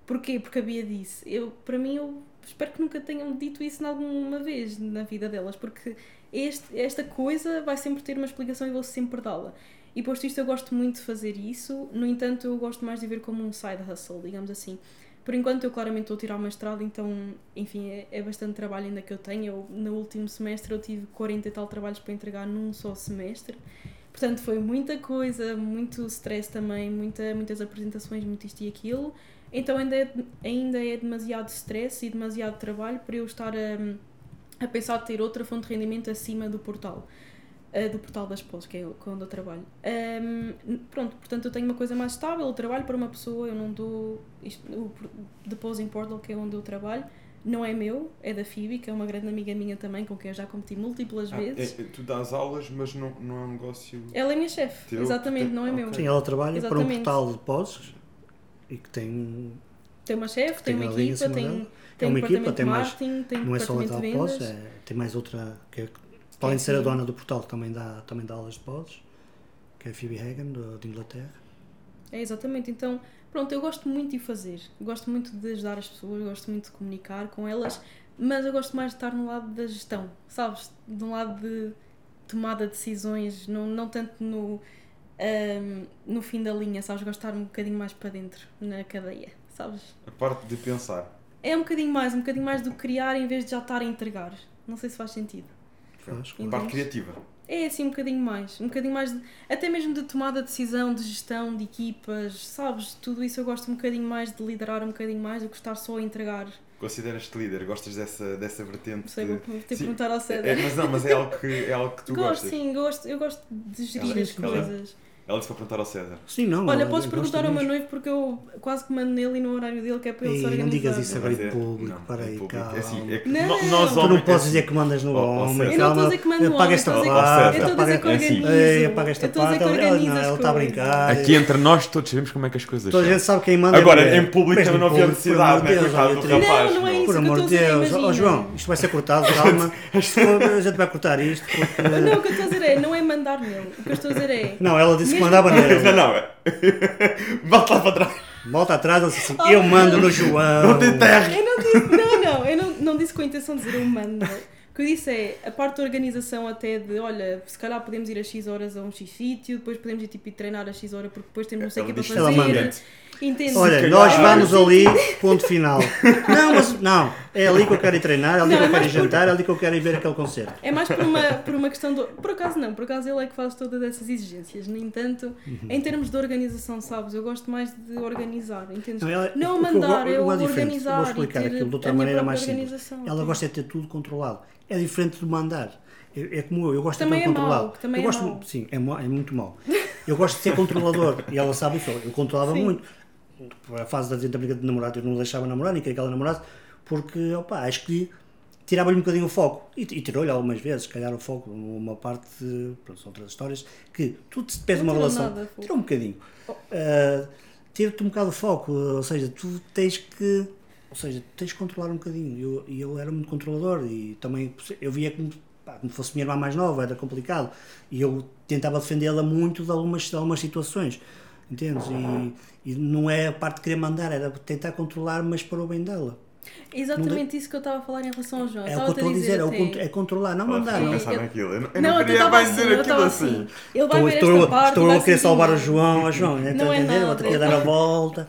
[SPEAKER 3] Porquê? Porque a Bia disse. Eu, para mim, eu espero que nunca tenham dito isso alguma vez na vida delas, porque este, esta coisa vai sempre ter uma explicação e vou sempre dá-la. E posto isto, eu gosto muito de fazer isso, no entanto, eu gosto mais de ver como um side hustle, digamos assim. Por enquanto, eu claramente estou a tirar o mestrado, então, enfim, é, é bastante trabalho ainda que eu tenho. Eu, no último semestre, eu tive 40 e tal trabalhos para entregar num só semestre. Portanto, foi muita coisa, muito stress também, muita, muitas apresentações, muito isto e aquilo. Então, ainda é, ainda é demasiado stress e demasiado trabalho para eu estar a, a pensar de ter outra fonte de rendimento acima do portal. eh, do portal das pós, que é onde eu trabalho. Ahm, pronto, portanto eu tenho uma coisa mais estável, eu trabalho para uma pessoa, eu não dou isto, o The Posing Portal, que é onde eu trabalho, não é meu, é da Phoebe, que é uma grande amiga minha também, com quem eu já competi múltiplas
[SPEAKER 1] Ah,
[SPEAKER 3] vezes.
[SPEAKER 1] é- tu dás aulas, mas não, não é um negócio.
[SPEAKER 3] Ela é minha chefe, exatamente, não é meu.
[SPEAKER 1] ok.
[SPEAKER 2] Sim, ela trabalha para um
[SPEAKER 3] Exatamente.
[SPEAKER 2] portal de poses e que tem.
[SPEAKER 3] Tem uma chefe, tem,
[SPEAKER 2] Tem
[SPEAKER 3] uma equipa, tem,
[SPEAKER 2] dela.
[SPEAKER 3] tem
[SPEAKER 2] É
[SPEAKER 3] um
[SPEAKER 2] uma equipa, tem mais-
[SPEAKER 3] marketing, tem
[SPEAKER 2] Não é só a
[SPEAKER 3] de
[SPEAKER 2] poses, é, tem mais outra. Que é, além de ser a dona do portal, que também dá, também dá aulas de poses, que é a Phoebe Hagan, de Inglaterra.
[SPEAKER 3] É, exatamente. Então, pronto, eu gosto muito de fazer. Gosto muito de ajudar as pessoas, gosto muito de comunicar com elas, mas eu gosto mais de estar no lado da gestão, sabes? De um lado de tomada de decisões, não, não tanto no, ahm, no fim da linha, sabes? Gosto de estar um bocadinho mais para dentro, na cadeia, sabes?
[SPEAKER 1] A parte de pensar.
[SPEAKER 3] É um bocadinho mais, um bocadinho mais do criar em vez de já estar a entregar. Não sei se faz sentido.
[SPEAKER 2] Faz.
[SPEAKER 1] A parte criativa.
[SPEAKER 3] É assim um bocadinho mais. Um bocadinho mais, de, até mesmo de tomada de decisão, de gestão, de equipas, sabes? Tudo isso eu gosto um bocadinho mais de liderar um bocadinho mais do que estar só a entregar.
[SPEAKER 1] Consideras-te líder? Gostas dessa, dessa vertente?
[SPEAKER 3] Não sei, vou ter que perguntar ao
[SPEAKER 1] É,
[SPEAKER 3] Cédar.
[SPEAKER 1] mas não, mas é algo que, é algo que tu
[SPEAKER 3] gosto,
[SPEAKER 1] gostas.
[SPEAKER 3] sim, gosto, eu gosto de gerir
[SPEAKER 1] Ela-
[SPEAKER 3] as
[SPEAKER 1] ela-
[SPEAKER 3] coisas.
[SPEAKER 1] Ela disse para perguntar ao César.
[SPEAKER 2] Sim, não.
[SPEAKER 3] Olha,
[SPEAKER 2] eu
[SPEAKER 3] perguntar ao meu noivo porque eu quase que mando nele e no horário dele que é para ele
[SPEAKER 2] Ei,
[SPEAKER 3] se
[SPEAKER 2] não
[SPEAKER 3] organizar.
[SPEAKER 2] digas isso agora.
[SPEAKER 1] Mas
[SPEAKER 2] em
[SPEAKER 1] é-
[SPEAKER 2] público,
[SPEAKER 1] não,
[SPEAKER 2] para aí,
[SPEAKER 1] público.
[SPEAKER 2] calma.
[SPEAKER 1] É assim, é que
[SPEAKER 3] Não.
[SPEAKER 1] no- nós
[SPEAKER 2] Tu não
[SPEAKER 1] homens.
[SPEAKER 2] podes
[SPEAKER 1] é
[SPEAKER 2] dizer que mandas no
[SPEAKER 1] Oh, oh,
[SPEAKER 2] homem.
[SPEAKER 1] César.
[SPEAKER 3] Eu não estou a dizer que mando
[SPEAKER 2] apaga
[SPEAKER 3] homem,
[SPEAKER 2] esta
[SPEAKER 3] estou a dizer-
[SPEAKER 2] parte,
[SPEAKER 1] eu
[SPEAKER 3] estou a dizer
[SPEAKER 2] apaga-
[SPEAKER 3] que
[SPEAKER 1] É assim.
[SPEAKER 3] organizo.
[SPEAKER 2] Ei, apaga esta
[SPEAKER 3] Eu estou a dizer
[SPEAKER 2] parte.
[SPEAKER 3] que
[SPEAKER 2] Ela,
[SPEAKER 3] organizo
[SPEAKER 2] não,
[SPEAKER 3] as
[SPEAKER 2] ela está a
[SPEAKER 3] coisas.
[SPEAKER 2] brincar.
[SPEAKER 1] Aqui entre nós todos sabemos como é que as coisas
[SPEAKER 2] Toda a
[SPEAKER 1] são.
[SPEAKER 2] gente sabe quem manda. é
[SPEAKER 1] Agora,
[SPEAKER 2] mulher.
[SPEAKER 1] em público
[SPEAKER 2] Mas
[SPEAKER 1] também não havia
[SPEAKER 2] público,
[SPEAKER 1] necessidade,
[SPEAKER 2] por amor
[SPEAKER 1] né?
[SPEAKER 2] de Deus,
[SPEAKER 1] Coitado
[SPEAKER 2] olha,
[SPEAKER 1] do
[SPEAKER 2] Teresa.
[SPEAKER 1] rapaz.
[SPEAKER 3] Não, não é isso
[SPEAKER 2] Por
[SPEAKER 3] que eu
[SPEAKER 2] amor
[SPEAKER 3] estou
[SPEAKER 2] de
[SPEAKER 3] a dizer,
[SPEAKER 2] Deus, ó
[SPEAKER 3] imagina.
[SPEAKER 2] João, isto vai ser cortado, calma. Isto- a gente vai cortar isto. porque-
[SPEAKER 3] Não, o que eu estou a dizer é, não é mandar nele. O que eu estou a dizer é.
[SPEAKER 2] Não, ela disse que mandava
[SPEAKER 1] Não,
[SPEAKER 2] nele.
[SPEAKER 1] não. Volta lá para trás.
[SPEAKER 2] Volta atrás, assim:
[SPEAKER 3] Oh,
[SPEAKER 2] Eu mando no João.
[SPEAKER 1] Não te enterres.
[SPEAKER 3] Eu não disse, não, não, eu não, não disse com a intenção de dizer eu mando. O que eu disse é a parte da organização até de, olha, se calhar podemos ir a X horas a um X sítio, depois podemos ir tipo treinar a X hora porque depois temos não sei o que para fazer.
[SPEAKER 2] Manda.
[SPEAKER 3] Entende?
[SPEAKER 2] Olha,
[SPEAKER 1] calhar-
[SPEAKER 2] nós vamos ali, ponto final. Não, mas não, é ali que eu quero ir treinar, é ali
[SPEAKER 3] Não,
[SPEAKER 2] que eu
[SPEAKER 3] é
[SPEAKER 2] quero ir jantar, é ali que eu quero ir ver aquele concerto.
[SPEAKER 3] É mais por uma, por uma questão do. Por acaso não, por acaso ele é que faz todas essas exigências. No entanto,
[SPEAKER 2] Uhum.
[SPEAKER 3] em termos de organização, sabes? Eu gosto mais de organizar, entendes?
[SPEAKER 2] Não, ela-
[SPEAKER 3] Não
[SPEAKER 2] eu
[SPEAKER 3] mandar, eu,
[SPEAKER 2] eu gosto diferente.
[SPEAKER 3] organizar.
[SPEAKER 2] Vou explicar
[SPEAKER 3] e ter
[SPEAKER 2] aquilo de outra maneira mais simples.
[SPEAKER 3] organização,
[SPEAKER 2] Ela gosta de ter tudo controlado. É diferente de mandar. É, é como eu, eu gosto
[SPEAKER 3] Também
[SPEAKER 2] de
[SPEAKER 3] é
[SPEAKER 2] ter tudo
[SPEAKER 3] mau,
[SPEAKER 2] controlado.
[SPEAKER 3] que também
[SPEAKER 2] eu
[SPEAKER 3] é
[SPEAKER 2] gosto,
[SPEAKER 3] mau.
[SPEAKER 2] Sim, é, mau- é muito mau. Eu gosto de ser controlador e ela sabe isso. Eu controlava
[SPEAKER 3] Sim.
[SPEAKER 2] muito. A fase da brinca de namorado, eu não deixava namorar, nem queria que ela namorasse, porque opa, acho que tirava-lhe um bocadinho o foco. E, e tirou-lhe algumas vezes, se calhar, o foco. Uma parte, de, pronto, são outras histórias, que tu te pedes
[SPEAKER 3] Não
[SPEAKER 2] uma relação.
[SPEAKER 3] nada,
[SPEAKER 2] tirou um bocadinho. Uh, Tira-te um bocado o foco, ou seja, tu tens que. Ou seja, tens que controlar um bocadinho. E eu, eu era muito controlador e também eu via como, pá, como fosse minha irmã mais nova, era complicado. E eu tentava defendê-la muito de algumas, de algumas situações. Entendes? E, e não é a parte de querer mandar, era tentar controlar, mas para o bem dela.
[SPEAKER 3] Exatamente isso que eu estava a falar em relação ao João.
[SPEAKER 2] É o que eu estou a dizer, é, é controlar, não mandar. Não.
[SPEAKER 3] eu-
[SPEAKER 1] naquilo. Eu não, eu
[SPEAKER 3] Não,
[SPEAKER 1] não queria mais
[SPEAKER 3] assim,
[SPEAKER 1] dizer aquilo assim.
[SPEAKER 3] assim. Ele vai
[SPEAKER 2] Estou,
[SPEAKER 3] ver
[SPEAKER 2] estou,
[SPEAKER 3] parte.
[SPEAKER 2] estou a querer salvar o João, a João, né?
[SPEAKER 3] Não
[SPEAKER 2] Está a
[SPEAKER 3] é
[SPEAKER 2] entender? Vou
[SPEAKER 3] nada.
[SPEAKER 2] ter que dar a volta.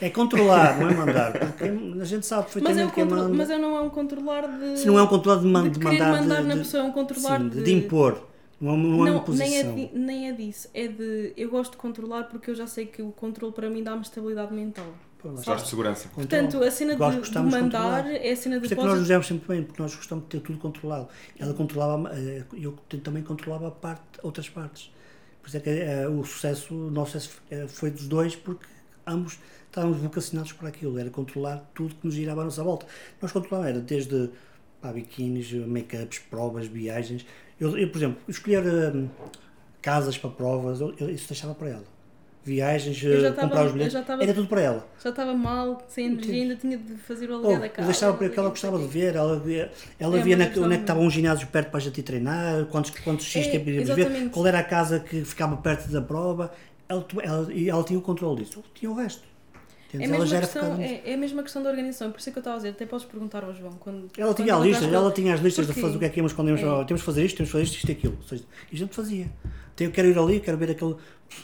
[SPEAKER 2] É controlar, não é mandar. Porque a gente sabe
[SPEAKER 3] Mas, é
[SPEAKER 2] perfeitamente
[SPEAKER 3] o
[SPEAKER 2] quem
[SPEAKER 3] contro...
[SPEAKER 2] manda.
[SPEAKER 3] mas eu não é um controlar de.
[SPEAKER 2] Se não é um controlar de, man-
[SPEAKER 3] de
[SPEAKER 2] de
[SPEAKER 3] querer
[SPEAKER 2] mandar,
[SPEAKER 3] mandar
[SPEAKER 2] de,
[SPEAKER 3] na
[SPEAKER 2] de-
[SPEAKER 3] pessoa, é um controlar
[SPEAKER 2] sim,
[SPEAKER 3] de-
[SPEAKER 2] de impor. Não, é- não uma
[SPEAKER 3] Não, nem é,
[SPEAKER 2] posição.
[SPEAKER 3] di- nem é disso. É de. Eu gosto de controlar porque eu já sei que o controle para mim dá-me estabilidade mental.
[SPEAKER 1] Gosto de segurança.
[SPEAKER 3] Portanto, a cena de, de
[SPEAKER 2] de
[SPEAKER 3] mandar
[SPEAKER 2] controlar.
[SPEAKER 3] é a cena
[SPEAKER 2] Por
[SPEAKER 3] de
[SPEAKER 2] isso é que nós nos demos sempre bem, porque nós gostamos de ter tudo controlado. Ela controlava, eh, eu também controlava parte, outras partes. Por isso é que eh, o sucesso, o nosso sucesso eh, foi dos dois, porque ambos estávamos vocacionados para aquilo, era controlar tudo que nos girava à nossa volta. Nós controlávamos, era desde pá, biquínis, make-ups, provas, viagens. Eu, eu, por exemplo, escolher eh, casas para provas, eu- eu- isso deixava para ela. Viagens,
[SPEAKER 3] Eu
[SPEAKER 2] eh,
[SPEAKER 3] estava-
[SPEAKER 2] comprar os
[SPEAKER 3] eu
[SPEAKER 2] bilhetes,
[SPEAKER 3] já estava-
[SPEAKER 2] era tudo para ela.
[SPEAKER 3] Já estava mal, sem energia, ainda tinha de fazer o
[SPEAKER 2] Oh,
[SPEAKER 3] aluguel da
[SPEAKER 2] eu
[SPEAKER 3] casa.
[SPEAKER 2] deixava para
[SPEAKER 3] não
[SPEAKER 2] que ela gostava de ver, ela via, ela
[SPEAKER 3] É,
[SPEAKER 2] via na, onde é que estava
[SPEAKER 3] muito.
[SPEAKER 2] um ginásio perto para a gente ir treinar, quantos, quantos X
[SPEAKER 3] É,
[SPEAKER 2] tempo ver, qual era a casa que ficava perto da prova, ela, ela, e ela tinha o controle disso, tinha o resto.
[SPEAKER 3] É a, mesma
[SPEAKER 2] já era
[SPEAKER 3] questão, é, é a mesma questão da organização, por isso é que eu estava a dizer, até podes perguntar ao João. Quando,
[SPEAKER 2] Ela
[SPEAKER 3] quando
[SPEAKER 2] tinha a lista, ela tinha as listas de
[SPEAKER 3] Porquê?
[SPEAKER 2] fazer o que é que íamos quando íamos,
[SPEAKER 3] É.
[SPEAKER 2] "Oh, temos que fazer isto, temos que fazer isto, isto e aquilo. Ou seja, e a gente fazia. Então, eu quero ir ali, quero ver aquele.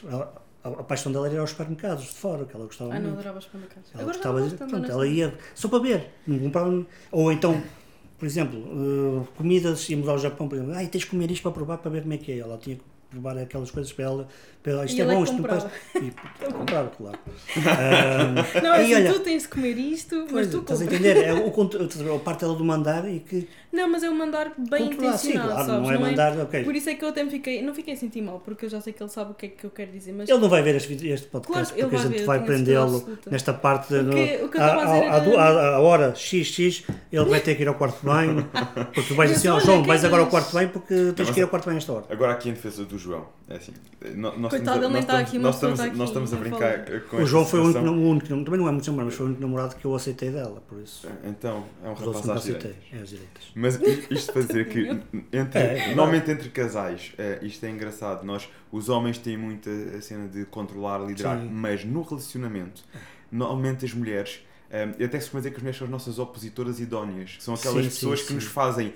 [SPEAKER 2] A, a paixão dela era ir aos supermercados de fora, que ela gostava
[SPEAKER 3] Ah, não
[SPEAKER 2] muito.
[SPEAKER 3] adorava os supermercados.
[SPEAKER 2] Ela
[SPEAKER 3] Agora
[SPEAKER 2] gostava
[SPEAKER 3] não
[SPEAKER 2] de, pronto, ela ia só para ver, não comprava. Ou então, por exemplo, eh, comidas, íamos ao Japão, por exemplo, ai, tens de comer isto para provar para ver como é que é. Ela tinha provar aquelas coisas para ela, para ela isto
[SPEAKER 3] E
[SPEAKER 2] é
[SPEAKER 3] é
[SPEAKER 2] bom, isto não
[SPEAKER 3] comprava.
[SPEAKER 2] parece. E comprava, claro. Ah,
[SPEAKER 3] Não, é assim,
[SPEAKER 2] olha,
[SPEAKER 3] tu tens de comer isto, mas
[SPEAKER 2] pois,
[SPEAKER 3] tu
[SPEAKER 2] estás a
[SPEAKER 3] compras.
[SPEAKER 2] entender? É o, a parte dela do mandar e que
[SPEAKER 3] Não, mas é um mandar bem
[SPEAKER 2] controlar, sim, claro,
[SPEAKER 3] sabes?
[SPEAKER 2] não é mandar, ok.
[SPEAKER 3] Por isso é que eu até me fiquei, não fiquei a sentir mal, porque eu já sei que ele sabe o que é que eu quero dizer, mas
[SPEAKER 2] Ele não vai ver este, este podcast
[SPEAKER 3] Claro, ele
[SPEAKER 2] porque a
[SPEAKER 3] vai
[SPEAKER 2] gente
[SPEAKER 3] ver,
[SPEAKER 2] vai
[SPEAKER 3] a
[SPEAKER 2] prendê-lo nesta parte
[SPEAKER 3] O que-
[SPEAKER 2] no-
[SPEAKER 3] o que eu a
[SPEAKER 2] du- à- à hora XX, ele vai ter que ir ao quarto de banho, porque tu vais assim, ó
[SPEAKER 3] olha,
[SPEAKER 2] João,
[SPEAKER 3] quem
[SPEAKER 2] vais agora ao quarto de banho porque tens que ir ao quarto de banho a esta hora.
[SPEAKER 1] Agora aqui em defesa do João, é assim, nó- nós
[SPEAKER 3] Coitado,
[SPEAKER 1] estamos a,
[SPEAKER 3] ele nem
[SPEAKER 1] nós
[SPEAKER 3] está aqui,
[SPEAKER 1] nós estamos,
[SPEAKER 3] está aqui,
[SPEAKER 1] nós estamos a brincar com
[SPEAKER 2] O João foi o único, o único, também não é muito namorado, mas foi o único namorado que eu aceitei dela, por isso.
[SPEAKER 1] Então, é um rapaz
[SPEAKER 2] nunca
[SPEAKER 1] às direitas.
[SPEAKER 2] aceitei, é às direitas.
[SPEAKER 1] Mas isto para dizer que entre,
[SPEAKER 2] É, é
[SPEAKER 1] normalmente entre casais, eh, isto é engraçado, nós, os homens têm muita a cena de controlar, liderar,
[SPEAKER 2] Sim.
[SPEAKER 1] mas no relacionamento, normalmente as mulheres, eh, eu até costumo dizer que as mulheres são as nossas opositoras idóneas, que são aquelas
[SPEAKER 2] Sim,
[SPEAKER 1] pessoas
[SPEAKER 2] sim,
[SPEAKER 1] que nos fazem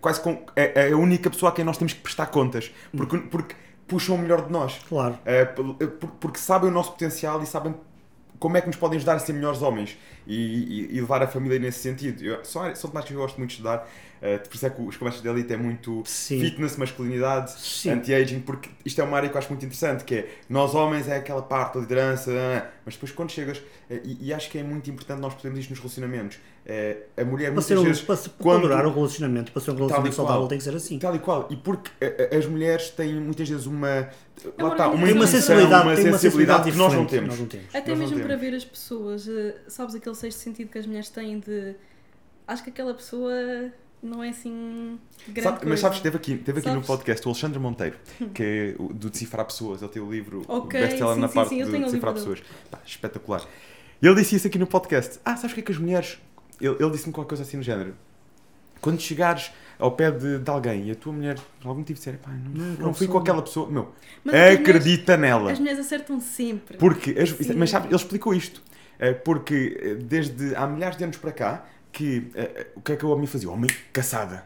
[SPEAKER 1] quase com, é, é a única pessoa a quem nós temos que prestar contas, porque, porque puxam o melhor de nós.
[SPEAKER 2] Claro.
[SPEAKER 1] Por- porque sabem o nosso potencial e sabem como é que nos podem ajudar a ser melhores homens e, e- e levar a família nesse sentido. Eu, são, são temáticas que eu gosto muito de estudar. Uh, por isso é que os conversas de elite é muito
[SPEAKER 2] Sim.
[SPEAKER 1] fitness, masculinidade, anti-aging, porque isto é uma área que eu acho muito interessante, que é nós homens é aquela parte da liderança, ah, mas depois quando chegas, eh, e, e acho que é muito importante nós percebermos isto nos relacionamentos, é, a mulher
[SPEAKER 2] Para,
[SPEAKER 1] muitas
[SPEAKER 2] ser um,
[SPEAKER 1] vezes,
[SPEAKER 2] para, para
[SPEAKER 1] quando-
[SPEAKER 2] durar um relacionamento, para ser um relacionamento
[SPEAKER 1] qual.
[SPEAKER 2] saudável, tem que ser assim.
[SPEAKER 1] tal e qual, e porque as mulheres têm muitas vezes uma, lá está, uma,
[SPEAKER 2] uma sensibilidade,
[SPEAKER 1] uma sensibilidade
[SPEAKER 2] sensibilidade
[SPEAKER 1] que nós não temos.
[SPEAKER 2] Nós não temos.
[SPEAKER 3] Até
[SPEAKER 1] Nós
[SPEAKER 3] mesmo para ver as pessoas, sabes aquele sexto sentido que as mulheres têm de. Acho que aquela pessoa não é assim grande
[SPEAKER 1] Sabe- mas sabes, teve aqui, teve aqui no
[SPEAKER 3] Sabes?
[SPEAKER 1] podcast o Alexandre Monteiro, que é do Decifrar Pessoas, ele tem o livro
[SPEAKER 3] Ok,
[SPEAKER 1] best-seller na
[SPEAKER 3] sim,
[SPEAKER 1] parte
[SPEAKER 3] sim, eu
[SPEAKER 1] de
[SPEAKER 3] tenho o
[SPEAKER 1] Decifrar Pessoas. Pá, espetacular. Ele disse isso aqui no podcast. Ah, sabes o que é que as mulheres... Ele, ele disse-me qualquer coisa assim no género. Quando chegares ao pé de, de alguém e a tua mulher, por algum motivo, disser, pá, não,
[SPEAKER 2] Não,
[SPEAKER 1] não, fui com aquela pessoa, meu,
[SPEAKER 3] Mas é
[SPEAKER 1] acredita nela.
[SPEAKER 3] mulheres- As mulheres acertam sempre.
[SPEAKER 1] Porque, as- mas sabe, ele explicou isto. Eh, Porque eh, desde há milhares de anos para cá, que eh, o que é que o homem fazia? O homem caçada.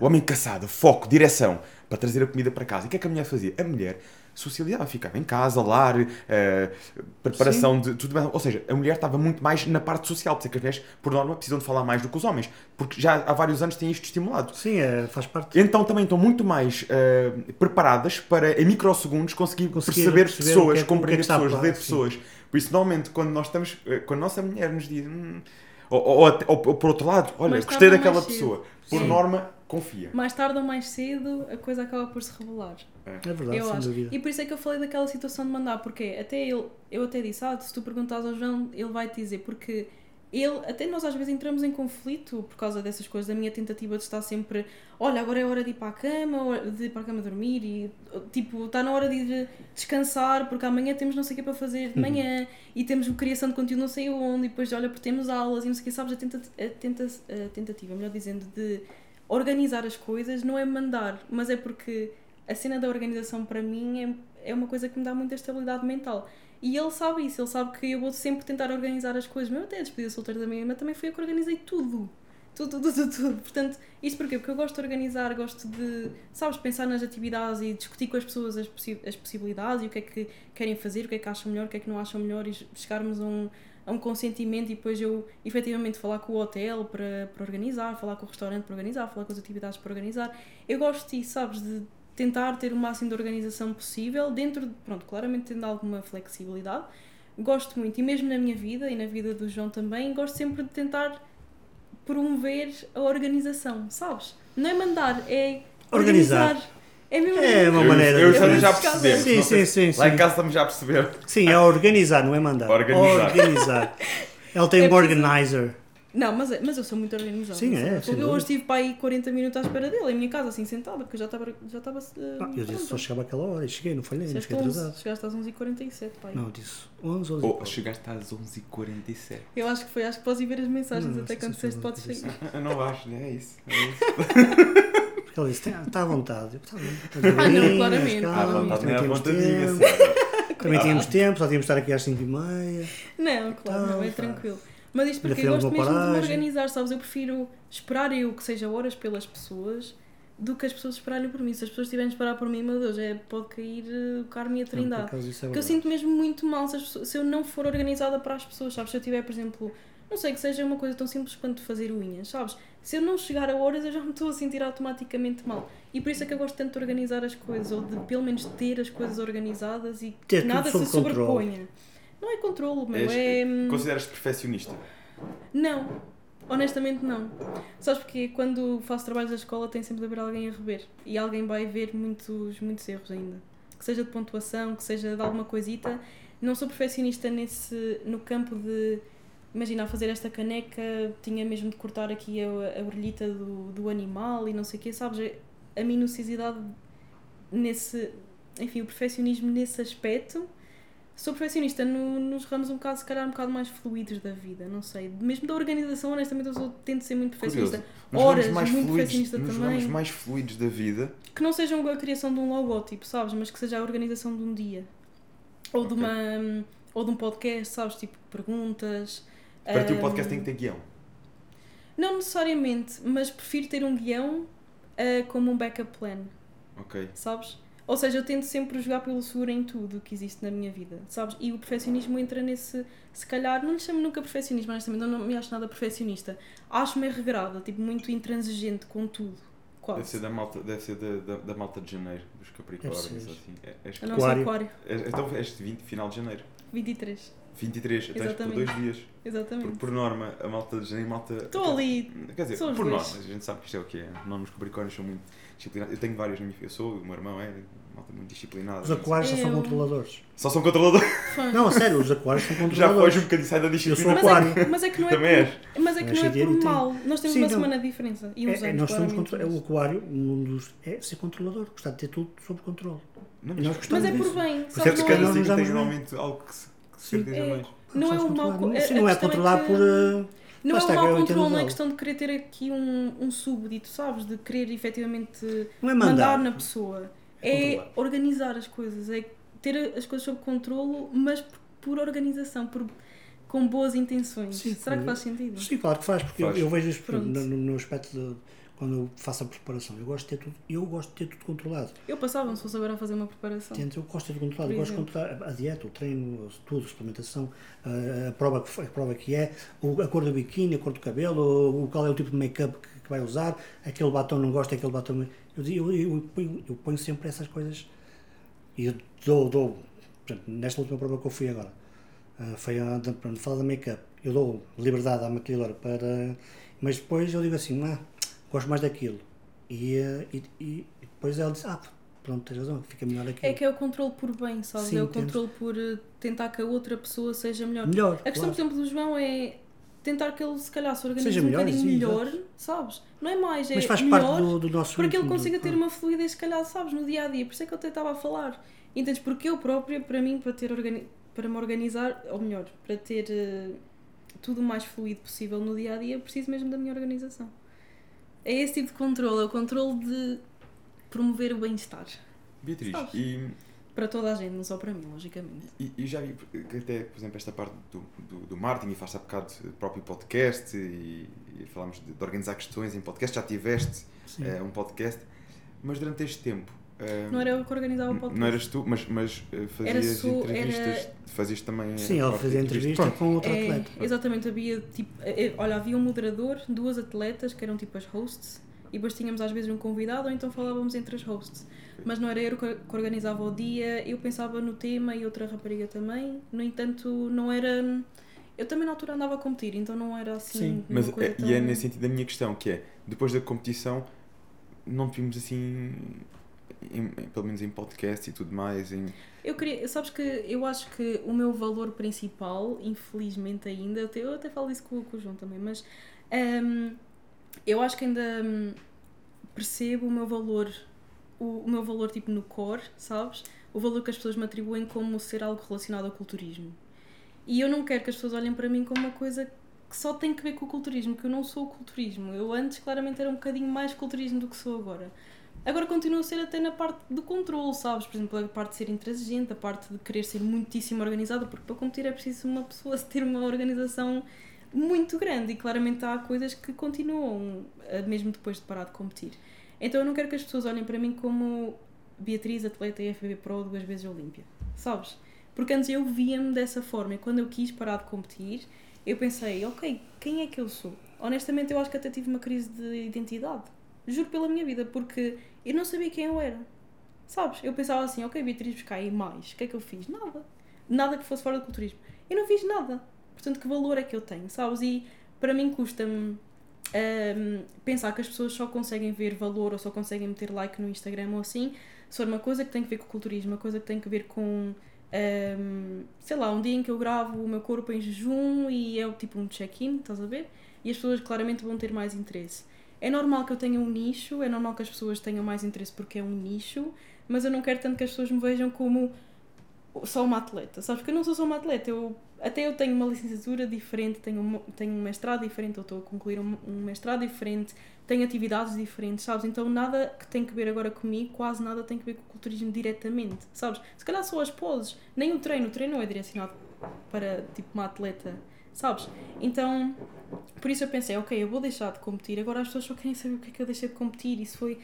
[SPEAKER 1] O homem caçada, foco, direção, para trazer a comida para casa. E o que é que a mulher fazia? A mulher socializava, ficava em casa, lar, eh, preparação de tudo bem. Ou seja, a mulher estava muito mais na parte social. Por isso é que as mulheres, por norma, precisam de falar mais do que os homens. Porque já há vários anos têm isto estimulado.
[SPEAKER 2] Sim, é, faz parte.
[SPEAKER 1] Então também estão muito mais eh, preparadas para, em microsegundos, conseguir,
[SPEAKER 2] Conseguir
[SPEAKER 1] perceber,
[SPEAKER 2] perceber
[SPEAKER 1] pessoas,
[SPEAKER 2] é
[SPEAKER 1] compreender
[SPEAKER 2] é
[SPEAKER 1] pessoas,
[SPEAKER 2] par,
[SPEAKER 1] ler
[SPEAKER 2] sim.
[SPEAKER 1] pessoas. Por isso, normalmente, quando nós estamos, quando a nossa mulher nos diz, "Hum", ou, ou, ou- ou por outro lado, olha,
[SPEAKER 3] Mais
[SPEAKER 1] gostei daquela pessoa, por
[SPEAKER 3] Sim.
[SPEAKER 1] norma, confia.
[SPEAKER 3] Mais tarde ou mais cedo, a coisa acaba por se revelar.
[SPEAKER 2] É verdade,
[SPEAKER 3] eu
[SPEAKER 2] sem
[SPEAKER 3] acho.
[SPEAKER 2] dúvida.
[SPEAKER 3] E por isso é que eu falei daquela situação de mandar, porque até ele, eu até disse, ah, se tu perguntares ao João, ele vai te dizer, porque ele, até nós às vezes entramos em conflito por causa dessas coisas, da minha tentativa de estar sempre, olha, agora é hora de ir para a cama, de ir para a cama dormir e tipo, está na hora de ir descansar, porque amanhã temos não sei o que para fazer de manhã e temos criação de conteúdo não sei onde, e depois olha, porque temos aulas e não sei o que, sabes, a, tenta, a, tenta, a tentativa, melhor dizendo, de organizar as coisas não é mandar, mas é porque a cena da organização para mim é, é uma coisa que me dá muita estabilidade mental. E ele sabe isso, ele sabe que eu vou sempre tentar organizar as coisas. Mesmo até a despedida solteira da minha irmã também foi eu que organizei tudo. Tudo, tudo, tudo, tudo. Portanto, isto porquê? Porque eu gosto de organizar, gosto de, sabes, pensar nas atividades e discutir com as pessoas as, possi as possibilidades e o que é que querem fazer, o que é que acham melhor, o que é que não acham melhor e chegarmos a um, a um consentimento e depois eu efetivamente falar com o hotel para, para organizar, falar com o restaurante para organizar, falar com as atividades para organizar. Eu gosto disso, sabes, de tentar ter o máximo de organização possível, dentro de, pronto, claramente tendo alguma flexibilidade. Gosto muito, e mesmo na minha vida e na vida do João também, gosto sempre de tentar promover a organização, sabes? Não é mandar, é
[SPEAKER 2] Organizar.
[SPEAKER 3] organizar. É mesmo
[SPEAKER 2] É uma
[SPEAKER 1] Eu-
[SPEAKER 2] maneira
[SPEAKER 1] eu,
[SPEAKER 2] de-
[SPEAKER 1] também já
[SPEAKER 3] Sim,
[SPEAKER 1] percebemos.
[SPEAKER 2] sim,
[SPEAKER 1] sei-
[SPEAKER 2] sim, sim,
[SPEAKER 1] Lá em
[SPEAKER 2] sim.
[SPEAKER 1] casa estamos já a perceber.
[SPEAKER 2] Sim, é organizar, não é mandar.
[SPEAKER 1] Organizar.
[SPEAKER 2] Organizar. Ele tem
[SPEAKER 3] É
[SPEAKER 2] um
[SPEAKER 3] preciso-
[SPEAKER 2] organizer.
[SPEAKER 3] Não, mas, é- mas eu sou muito organizada.
[SPEAKER 2] Sim, é,
[SPEAKER 3] Porque eu hoje estive para aí 40 minutos à espera dele, em minha casa, assim, sentada, porque eu já estava. Já estava
[SPEAKER 2] Ah, eu disse só chegava àquela hora e cheguei, não falhei, não fiquei
[SPEAKER 3] 11,
[SPEAKER 2] atrasado.
[SPEAKER 3] chegaste às 11h47, pai.
[SPEAKER 2] Não, eu disse 11, 11 e
[SPEAKER 1] Oh,
[SPEAKER 2] pouco.
[SPEAKER 1] chegaste às 11h47.
[SPEAKER 3] Eu acho que foi, acho que podes ir ver as mensagens
[SPEAKER 2] Não,
[SPEAKER 3] até quando
[SPEAKER 2] sim,
[SPEAKER 3] disseste podes sair.
[SPEAKER 1] Eu não acho, né? É isso. É isso.
[SPEAKER 2] Porque ele disse, está à vontade. Eu, "Tá bem, tá
[SPEAKER 3] Ah, não, claramente,
[SPEAKER 2] calma,
[SPEAKER 1] À
[SPEAKER 3] Ah,
[SPEAKER 1] vontade,
[SPEAKER 2] também
[SPEAKER 1] à
[SPEAKER 2] temos
[SPEAKER 1] vontade,
[SPEAKER 2] tempo. Também tínhamos tempo, só tínhamos de estar aqui às 5 e meia.
[SPEAKER 3] Não, claro, não, é
[SPEAKER 2] Então,
[SPEAKER 3] tranquilo. Mas isto porque eu gosto mesmo de me
[SPEAKER 2] paragem.
[SPEAKER 3] organizar, sabes? Eu prefiro esperar eu que seja horas pelas pessoas do que as pessoas esperarem por mim. Se as pessoas estiverem a esperar por mim, meu Deus, é, pode cair eh, o carme e a
[SPEAKER 2] Não, por
[SPEAKER 3] trindade.
[SPEAKER 2] isso é
[SPEAKER 3] Porque eu sinto mesmo muito mal se, pessoas- se eu não for organizada para as pessoas, sabes? Se eu tiver, por exemplo, não sei, que seja uma coisa tão simples quanto fazer unhas, sabes? Se eu não chegar a horas, eu já me estou a sentir automaticamente mal. E por isso é que eu gosto tanto de organizar as coisas, ou de pelo menos ter as coisas organizadas e que
[SPEAKER 2] tudo
[SPEAKER 3] nada se
[SPEAKER 2] controle.
[SPEAKER 3] Não é controle, meu,
[SPEAKER 1] És-
[SPEAKER 3] é. hum,
[SPEAKER 1] Consideras-te perfeccionista?
[SPEAKER 3] Não, honestamente não. Sabes porque quando faço trabalhos da escola tem sempre de haver alguém a rever e alguém vai ver muitos, muitos erros ainda. Que seja de pontuação, que seja de alguma coisita. Não sou perfeccionista nesse, no campo de imagina a fazer esta caneca, tinha mesmo de cortar aqui a, a orelhita do, do animal e não sei o quê, sabes? A minuciosidade nesse, enfim, o perfeccionismo nesse aspecto Sou perfeccionista no- nos ramos um bocado, se calhar, um bocado mais fluidos da vida, não sei. Mesmo da organização, honestamente, eu sou, tento ser muito perfeccionista.
[SPEAKER 1] Curioso.
[SPEAKER 3] Horas,
[SPEAKER 1] mais
[SPEAKER 3] muito
[SPEAKER 1] fluidos,
[SPEAKER 3] perfeccionista
[SPEAKER 1] nos
[SPEAKER 3] também.
[SPEAKER 1] ramos mais fluidos da vida,
[SPEAKER 3] Que não sejam a criação de um logótipo, sabes? Mas que seja a organização de um dia. Ou de
[SPEAKER 1] Ok.
[SPEAKER 3] uma. Ou de um podcast, sabes? Tipo, perguntas.
[SPEAKER 1] para ti o
[SPEAKER 3] ahm,
[SPEAKER 1] podcast tem que ter guião.
[SPEAKER 3] Não necessariamente, mas prefiro ter um guião ah, como um backup plan.
[SPEAKER 1] Ok.
[SPEAKER 3] sabes? Ou seja, eu tento sempre jogar pelo seguro em tudo que existe na minha vida, sabes? E o perfeccionismo entra nesse. Se calhar, não lhe chamo nunca perfeccionismo, honestamente, não me acho nada perfeccionista. Acho-me regrada, tipo, muito intransigente com tudo. Quase.
[SPEAKER 1] Deve ser da malta, deve ser da, da, da malta de janeiro, dos Capricórnios, assim. É, és,
[SPEAKER 3] A nossa
[SPEAKER 2] Aquário.
[SPEAKER 3] aquário.
[SPEAKER 1] és- então és de 20, final de janeiro.
[SPEAKER 3] 23.
[SPEAKER 1] 23, até por dois dias.
[SPEAKER 3] Exatamente.
[SPEAKER 1] Por, por norma, a malta de janeiro, malta.
[SPEAKER 3] Estou ali.
[SPEAKER 1] Quer dizer, por
[SPEAKER 3] dois.
[SPEAKER 1] norma, a gente sabe que isto é o que é. Não nos Capricórnios são muito disciplinados. Eu tenho vários na minha Eu sou, o meu irmão é, malta muito disciplinada.
[SPEAKER 2] Os aquários só são
[SPEAKER 3] Eu-
[SPEAKER 2] controladores.
[SPEAKER 1] Só são controladores.
[SPEAKER 2] Não, a sério, os aquários são
[SPEAKER 1] Já foge um
[SPEAKER 2] controladores.
[SPEAKER 1] bocadinho, sai da
[SPEAKER 2] Eu
[SPEAKER 1] disciplina.
[SPEAKER 2] sou
[SPEAKER 3] Mas
[SPEAKER 2] aquário.
[SPEAKER 3] é, mas é que não é
[SPEAKER 1] Também és.
[SPEAKER 3] por, mas é que
[SPEAKER 2] Mas
[SPEAKER 3] não é
[SPEAKER 2] de
[SPEAKER 3] por mal. Nós temos
[SPEAKER 2] Sim,
[SPEAKER 3] uma
[SPEAKER 2] não.
[SPEAKER 3] semana de diferença. E uns
[SPEAKER 2] É, é,
[SPEAKER 3] anos,
[SPEAKER 2] nós somos
[SPEAKER 3] claramente,
[SPEAKER 2] contra...
[SPEAKER 3] mas-
[SPEAKER 2] O aquário, um dos... é ser controlador, gostar de ter tudo sob controle.
[SPEAKER 1] Não,
[SPEAKER 2] nós
[SPEAKER 3] Mas é por
[SPEAKER 2] disso.
[SPEAKER 3] bem.
[SPEAKER 2] Por
[SPEAKER 3] Sabes,
[SPEAKER 2] isso é
[SPEAKER 3] não
[SPEAKER 2] que
[SPEAKER 3] é,
[SPEAKER 2] nos
[SPEAKER 1] signo tem
[SPEAKER 2] bem.
[SPEAKER 1] normalmente algo que se, que se
[SPEAKER 2] Sim.
[SPEAKER 1] caracteriza
[SPEAKER 3] É.
[SPEAKER 1] mais.
[SPEAKER 3] Não é
[SPEAKER 2] Somos
[SPEAKER 3] um mau co-
[SPEAKER 2] controlados.
[SPEAKER 3] a-
[SPEAKER 2] Sim,
[SPEAKER 3] a
[SPEAKER 2] não é
[SPEAKER 3] questão é
[SPEAKER 2] controlar
[SPEAKER 3] que-
[SPEAKER 2] por... uh,
[SPEAKER 3] Não
[SPEAKER 2] Lá
[SPEAKER 3] é um
[SPEAKER 2] eu
[SPEAKER 3] mau controle, não é questão de querer ter aqui um, um súbdito, sabes? De querer efetivamente
[SPEAKER 2] Não é
[SPEAKER 3] mandar,
[SPEAKER 2] mandar.
[SPEAKER 3] na pessoa.
[SPEAKER 2] É
[SPEAKER 3] É organizar as coisas, é ter as coisas sob controlo, mas por, por organização, por, com boas intenções.
[SPEAKER 2] Sim,
[SPEAKER 3] Será que faz sentido?
[SPEAKER 2] Sim, claro que faz, porque eu-
[SPEAKER 1] Faz.
[SPEAKER 2] Eu, vejo isso no, no aspecto de quando eu faço a preparação. Eu gosto de ter tudo, eu gosto de ter tudo controlado.
[SPEAKER 3] Eu passava, se fosse agora a fazer uma preparação.
[SPEAKER 2] Tento, eu gosto de ter tudo controlado. Eu gosto de controlar a dieta, o treino, tudo, a suplementação, a, a prova, que, a prova que é, a cor do biquíni, a cor do cabelo, o, qual é o tipo de make-up que, que vai usar, aquele batom não gosta, aquele batom. Eu, eu, eu, ponho, eu ponho sempre essas coisas e eu dou, nesta última prova que eu fui agora, ah, foi a fala da make-up. Eu dou liberdade à maquilhadora para. Mas depois eu digo assim, ah, gosto mais daquilo. E, ah, e, e depois ela diz, ah, pronto, tens razão, fica melhor aquilo.
[SPEAKER 3] É que é o controle por bem, sabes?
[SPEAKER 2] Sim,
[SPEAKER 3] é o
[SPEAKER 2] entendo.
[SPEAKER 3] controle por eh, tentar que a outra pessoa seja melhor.
[SPEAKER 2] Melhor.
[SPEAKER 3] A questão,
[SPEAKER 2] claro.
[SPEAKER 3] por exemplo, do João é tentar que ele se calhar se organize
[SPEAKER 2] Seja
[SPEAKER 3] um
[SPEAKER 2] melhor,
[SPEAKER 3] bocadinho
[SPEAKER 2] sim,
[SPEAKER 3] melhor,
[SPEAKER 2] exato.
[SPEAKER 3] sabes? Não é mais, é
[SPEAKER 2] Mas faz
[SPEAKER 3] melhor
[SPEAKER 2] parte do, do nosso
[SPEAKER 3] para que ele
[SPEAKER 2] ritmo,
[SPEAKER 3] consiga
[SPEAKER 2] do-
[SPEAKER 3] ter uma fluidez, se calhar, sabes, no dia a dia. Por isso é que eu até estava a falar. Entendes? Porque eu própria, para mim, para, ter organi para me organizar, ou melhor, para ter eh, tudo o mais fluido possível no dia a dia, preciso mesmo da minha organização. É esse tipo de controle, é o controle de promover o bem-estar.
[SPEAKER 1] Beatriz,
[SPEAKER 3] Sabes?
[SPEAKER 1] e,
[SPEAKER 3] Para toda a gente, não só para mim, logicamente.
[SPEAKER 1] e, e já vi que até, por exemplo, esta parte do, do, do marketing e faz há bocado o próprio podcast e, e falámos de, de organizar questões em podcast, já tiveste eh, um podcast, mas durante este tempo. Eh,
[SPEAKER 3] Não era eu que organizava o podcast.
[SPEAKER 1] Não eras tu, mas, mas eh, fazias
[SPEAKER 3] só-
[SPEAKER 1] entrevistas,
[SPEAKER 3] era-
[SPEAKER 1] fazias também.
[SPEAKER 2] Sim,
[SPEAKER 1] a
[SPEAKER 2] ela fazia entrevista
[SPEAKER 1] Pronto,
[SPEAKER 2] com outro
[SPEAKER 3] É,
[SPEAKER 2] atleta.
[SPEAKER 3] exatamente, havia tipo. eh, eh, Olha, havia um moderador, duas atletas que eram tipo as hosts, e depois tínhamos às vezes um convidado, ou então falávamos entre as hosts. Mas não era eu que organizava o dia, eu pensava no tema e outra rapariga também. No entanto, não era. Eu também na altura andava a competir, então não era assim.
[SPEAKER 2] Sim.
[SPEAKER 1] Mas
[SPEAKER 3] coisa
[SPEAKER 1] é,
[SPEAKER 3] tão...
[SPEAKER 1] e é nesse sentido a minha questão, que é, depois da competição, não vimos assim, em- pelo menos em podcast e tudo mais, em,
[SPEAKER 3] Eu queria, sabes que eu acho que o meu valor principal, infelizmente ainda, eu até, eu até falo isso com, com o João também, mas hum, eu acho que ainda hum, percebo o meu valor, o, o meu valor tipo no core, sabes? O valor que as pessoas me atribuem como ser algo relacionado ao culturismo. E eu não quero que as pessoas olhem para mim como uma coisa que só tem que ver com o culturismo, que eu não sou o culturismo. Eu antes claramente era um bocadinho mais culturismo do que sou agora. Agora continuo a ser até na parte do controle, sabes? Por exemplo, a parte de ser intransigente, a parte de querer ser muitíssimo organizada, porque para competir é preciso uma pessoa ter uma organização muito grande e claramente há coisas que continuam eh, mesmo depois de parar de competir. Então eu não quero que as pessoas olhem para mim como Beatriz, atleta IFBB Pro duas vezes Olímpia, sabes? Porque antes eu via-me dessa forma e quando eu quis parar de competir, eu pensei, ok, quem é que eu sou? Honestamente, eu acho que até tive uma crise de identidade. Juro pela minha vida, porque eu não sabia quem eu era. Sabes? Eu pensava assim, ok, Beatriz Biscay, e mais? O que é que eu fiz? Nada. Nada que fosse fora do culturismo. Eu não fiz nada. Portanto, que valor é que eu tenho, sabes? E para mim custa-me hum, pensar que as pessoas só conseguem ver valor ou só conseguem meter like no Instagram ou assim se for uma coisa que tem que ver com o culturismo, uma coisa que tem que ver com, hum, sei lá, um dia em que eu gravo o meu corpo em jejum e é tipo um check-in, estás a ver? E as pessoas claramente vão ter mais interesse. É normal que eu tenha um nicho, é normal que as pessoas tenham mais interesse porque é um nicho, mas eu não quero tanto que as pessoas me vejam como só uma atleta, sabes? Porque eu não sou só uma atleta, eu, até eu tenho uma licenciatura diferente, tenho tenho um mestrado diferente, eu estou a concluir um, um mestrado diferente, tenho atividades diferentes, sabes? Então nada que tem que ver agora comigo, quase nada tem que ver com o culturismo diretamente, sabes? Se calhar só as poses, nem o treino, o treino não é direcionado para tipo uma atleta, sabes? Então, por isso eu pensei, ok, eu vou deixar de competir, agora as pessoas só querem saber o que é que eu deixei de competir, isso foi,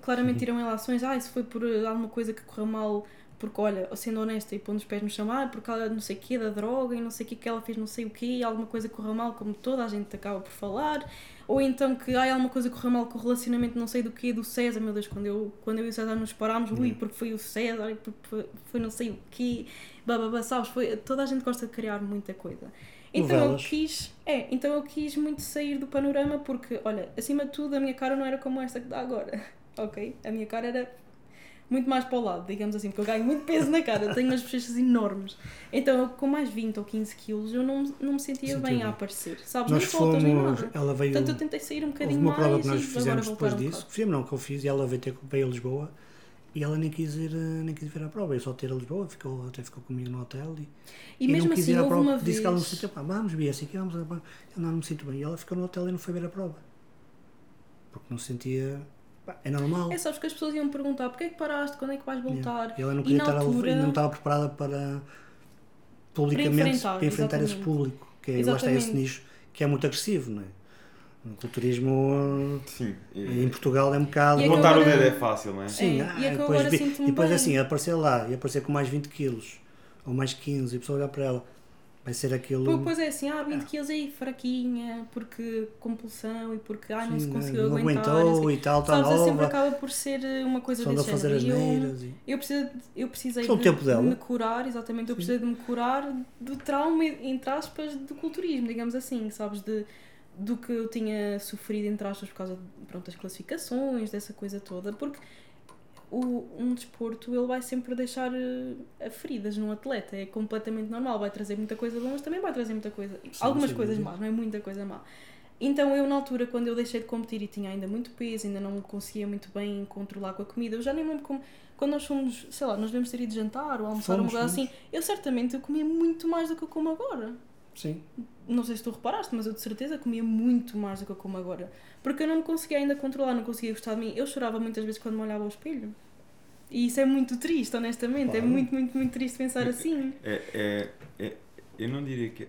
[SPEAKER 3] claramente tiram relações, ah, isso foi por eh, alguma coisa que correu mal, porque olha, sendo honesta e pondo os pés no chão, ah, porque ela não sei o quê da droga e não sei o quê que ela fez não sei o quê, alguma coisa correu mal, como toda a gente acaba por falar, ou então que ah, alguma coisa correu mal com o relacionamento não sei do quê do César, meu Deus, quando eu, quando eu e o César nos parámos, ui, porque foi o César, porque foi, foi não sei o quê, bababá, sabes, foi, toda a gente gosta de criar muita coisa. Então
[SPEAKER 2] Novelas.
[SPEAKER 3] eu quis, é, então eu quis muito sair do panorama porque, olha, acima de tudo a minha cara não era como esta que dá agora, ok? A minha cara era muito mais para o lado, digamos assim, porque eu ganho muito peso na cara, tenho umas bochechas enormes. Então eu com mais 20 ou 15 quilos eu não, não me sentia
[SPEAKER 2] Sentiu
[SPEAKER 3] bem a aparecer, sabes?
[SPEAKER 2] Nós
[SPEAKER 3] nem nem
[SPEAKER 2] fomos,
[SPEAKER 3] nada.
[SPEAKER 2] ela veio,
[SPEAKER 3] Portanto eu tentei sair um
[SPEAKER 2] houve
[SPEAKER 3] bocadinho
[SPEAKER 2] uma prova
[SPEAKER 3] mais
[SPEAKER 2] que nós
[SPEAKER 3] e agora
[SPEAKER 2] fizemos depois
[SPEAKER 3] um
[SPEAKER 2] disso,
[SPEAKER 3] bocado.
[SPEAKER 2] fizemos não, que eu fiz, e ela veio ter veio a Lisboa, e ela nem quis ir, eh, nem quis vir à prova, eu só ter a Lisboa, ficou, até ficou comigo no hotel, e,
[SPEAKER 3] E, mesmo
[SPEAKER 2] não quis
[SPEAKER 3] assim
[SPEAKER 2] ir à prova, disse
[SPEAKER 3] vez...
[SPEAKER 2] que ela não se sentia, pá, vamos ver assim, que vamos, eu não, me sinto bem, e ela ficou no hotel e não foi ver a prova, porque não se sentia, pá, é normal.
[SPEAKER 3] É, sabes que as pessoas iam perguntar porquê é que paraste, quando é que vais voltar?
[SPEAKER 2] E ela não
[SPEAKER 3] E
[SPEAKER 2] queria estar
[SPEAKER 3] altura-
[SPEAKER 2] e não estava preparada para publicamente
[SPEAKER 3] enfrentar,
[SPEAKER 2] para enfrentar esse público, que é, lá está esse nicho que é muito agressivo, não é? O culturismo
[SPEAKER 1] Sim.
[SPEAKER 2] em Portugal é um bocado.
[SPEAKER 3] E é
[SPEAKER 1] Montar o
[SPEAKER 3] agora-
[SPEAKER 1] dedo é fácil, não é?
[SPEAKER 2] Sim,
[SPEAKER 3] É,
[SPEAKER 2] ah,
[SPEAKER 3] e é que eu
[SPEAKER 2] depois, vi- e depois
[SPEAKER 3] bem.
[SPEAKER 2] assim, aparecer lá e aparecer com mais 20 quilos ou mais 15 e a pessoa olhar para ela, vai ser aquilo.
[SPEAKER 3] Pois é assim, ah, 20 quilos aí, fraquinha, porque compulsão e porque ai, não se
[SPEAKER 2] sim,
[SPEAKER 3] conseguiu
[SPEAKER 2] não
[SPEAKER 3] aguentar. não
[SPEAKER 2] aguentou e tal, está
[SPEAKER 3] Sabes, é sempre
[SPEAKER 2] nova,
[SPEAKER 3] acaba por ser eh, uma coisa desse
[SPEAKER 2] fazer
[SPEAKER 3] género.
[SPEAKER 2] as
[SPEAKER 3] E eu,
[SPEAKER 2] neiras. E...
[SPEAKER 3] eu, precisei, eu precisei
[SPEAKER 2] Só o
[SPEAKER 3] de,
[SPEAKER 2] tempo dela.
[SPEAKER 3] de me curar, exatamente, eu precisei de me curar do trauma, entre aspas, do culturismo, digamos assim, sabes, de, do que eu tinha sofrido, entre aspas, por causa de, pronto, das classificações, dessa coisa toda, porque o, um desporto ele vai sempre deixar eh, feridas num atleta, é completamente normal, vai trazer muita coisa boa, mas também vai trazer muita coisa, algumas
[SPEAKER 2] sem
[SPEAKER 3] coisas más, não é muita coisa má. Então eu na altura, quando eu deixei de competir e tinha ainda muito peso, ainda não conseguia muito bem controlar com a comida, eu já nem lembro como, quando nós fomos, sei lá, nós devemos ter ido jantar ou almoçar
[SPEAKER 2] Fomos,
[SPEAKER 3] coisa assim, eu certamente eu comia muito mais do que eu como agora.
[SPEAKER 2] Sim,
[SPEAKER 3] Não sei se tu reparaste, mas eu de certeza comia muito mais do que eu como agora. Porque eu não me conseguia ainda controlar, não conseguia gostar de mim. Eu chorava muitas vezes quando me olhava ao espelho. E isso é muito triste, honestamente. É
[SPEAKER 2] Claro.
[SPEAKER 3] muito, muito, muito triste pensar assim.
[SPEAKER 1] É, é, é- eu não diria que.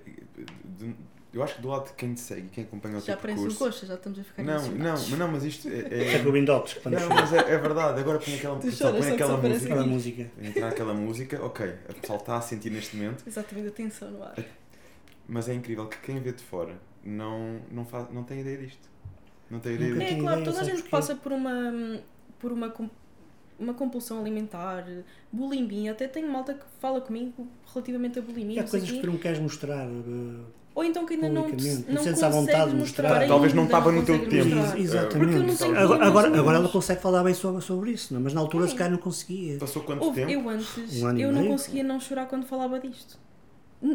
[SPEAKER 1] de- Eu acho que do lado de quem te segue, quem acompanha o
[SPEAKER 3] Já
[SPEAKER 1] teu
[SPEAKER 3] parece o
[SPEAKER 1] percurso.
[SPEAKER 3] coxa, já estamos a ficar
[SPEAKER 1] Não, não, mas não, mas isto é.
[SPEAKER 2] é
[SPEAKER 1] é-
[SPEAKER 2] Bindox que quando
[SPEAKER 1] não, mas é, é verdade. Agora põe aquela, pessoal, põe aquela música.
[SPEAKER 2] aquela música.
[SPEAKER 1] Entrar aquela música, ok, a pessoa está a sentir neste momento,
[SPEAKER 3] Exatamente, atenção no ar.
[SPEAKER 1] Mas é incrível que quem vê de fora não, não, faz, não tem ideia disto. Não tem ideia disto.
[SPEAKER 3] É claro, toda a gente
[SPEAKER 2] porquê?
[SPEAKER 3] passa por uma por uma uma compulsão alimentar, bulimia, até tenho malta que fala comigo relativamente a bulimia,
[SPEAKER 2] E há coisas que tu não queres mostrar. eh,
[SPEAKER 3] ou então que ainda não te,
[SPEAKER 2] não sentes à vontade de
[SPEAKER 3] mostrar,
[SPEAKER 2] mostrar.
[SPEAKER 1] Talvez não estava no teu tempo.
[SPEAKER 3] mostrar.
[SPEAKER 1] Eh,
[SPEAKER 2] Exatamente.
[SPEAKER 3] Porque
[SPEAKER 2] agora, agora, agora ela consegue falar bem sobre, sobre isso, não? é? mas na altura
[SPEAKER 3] É.
[SPEAKER 2] se calhar não conseguia.
[SPEAKER 1] Passou quanto
[SPEAKER 3] Houve-
[SPEAKER 1] tempo?
[SPEAKER 3] eu antes,
[SPEAKER 2] Um
[SPEAKER 3] eu não conseguia não chorar quando falava disto.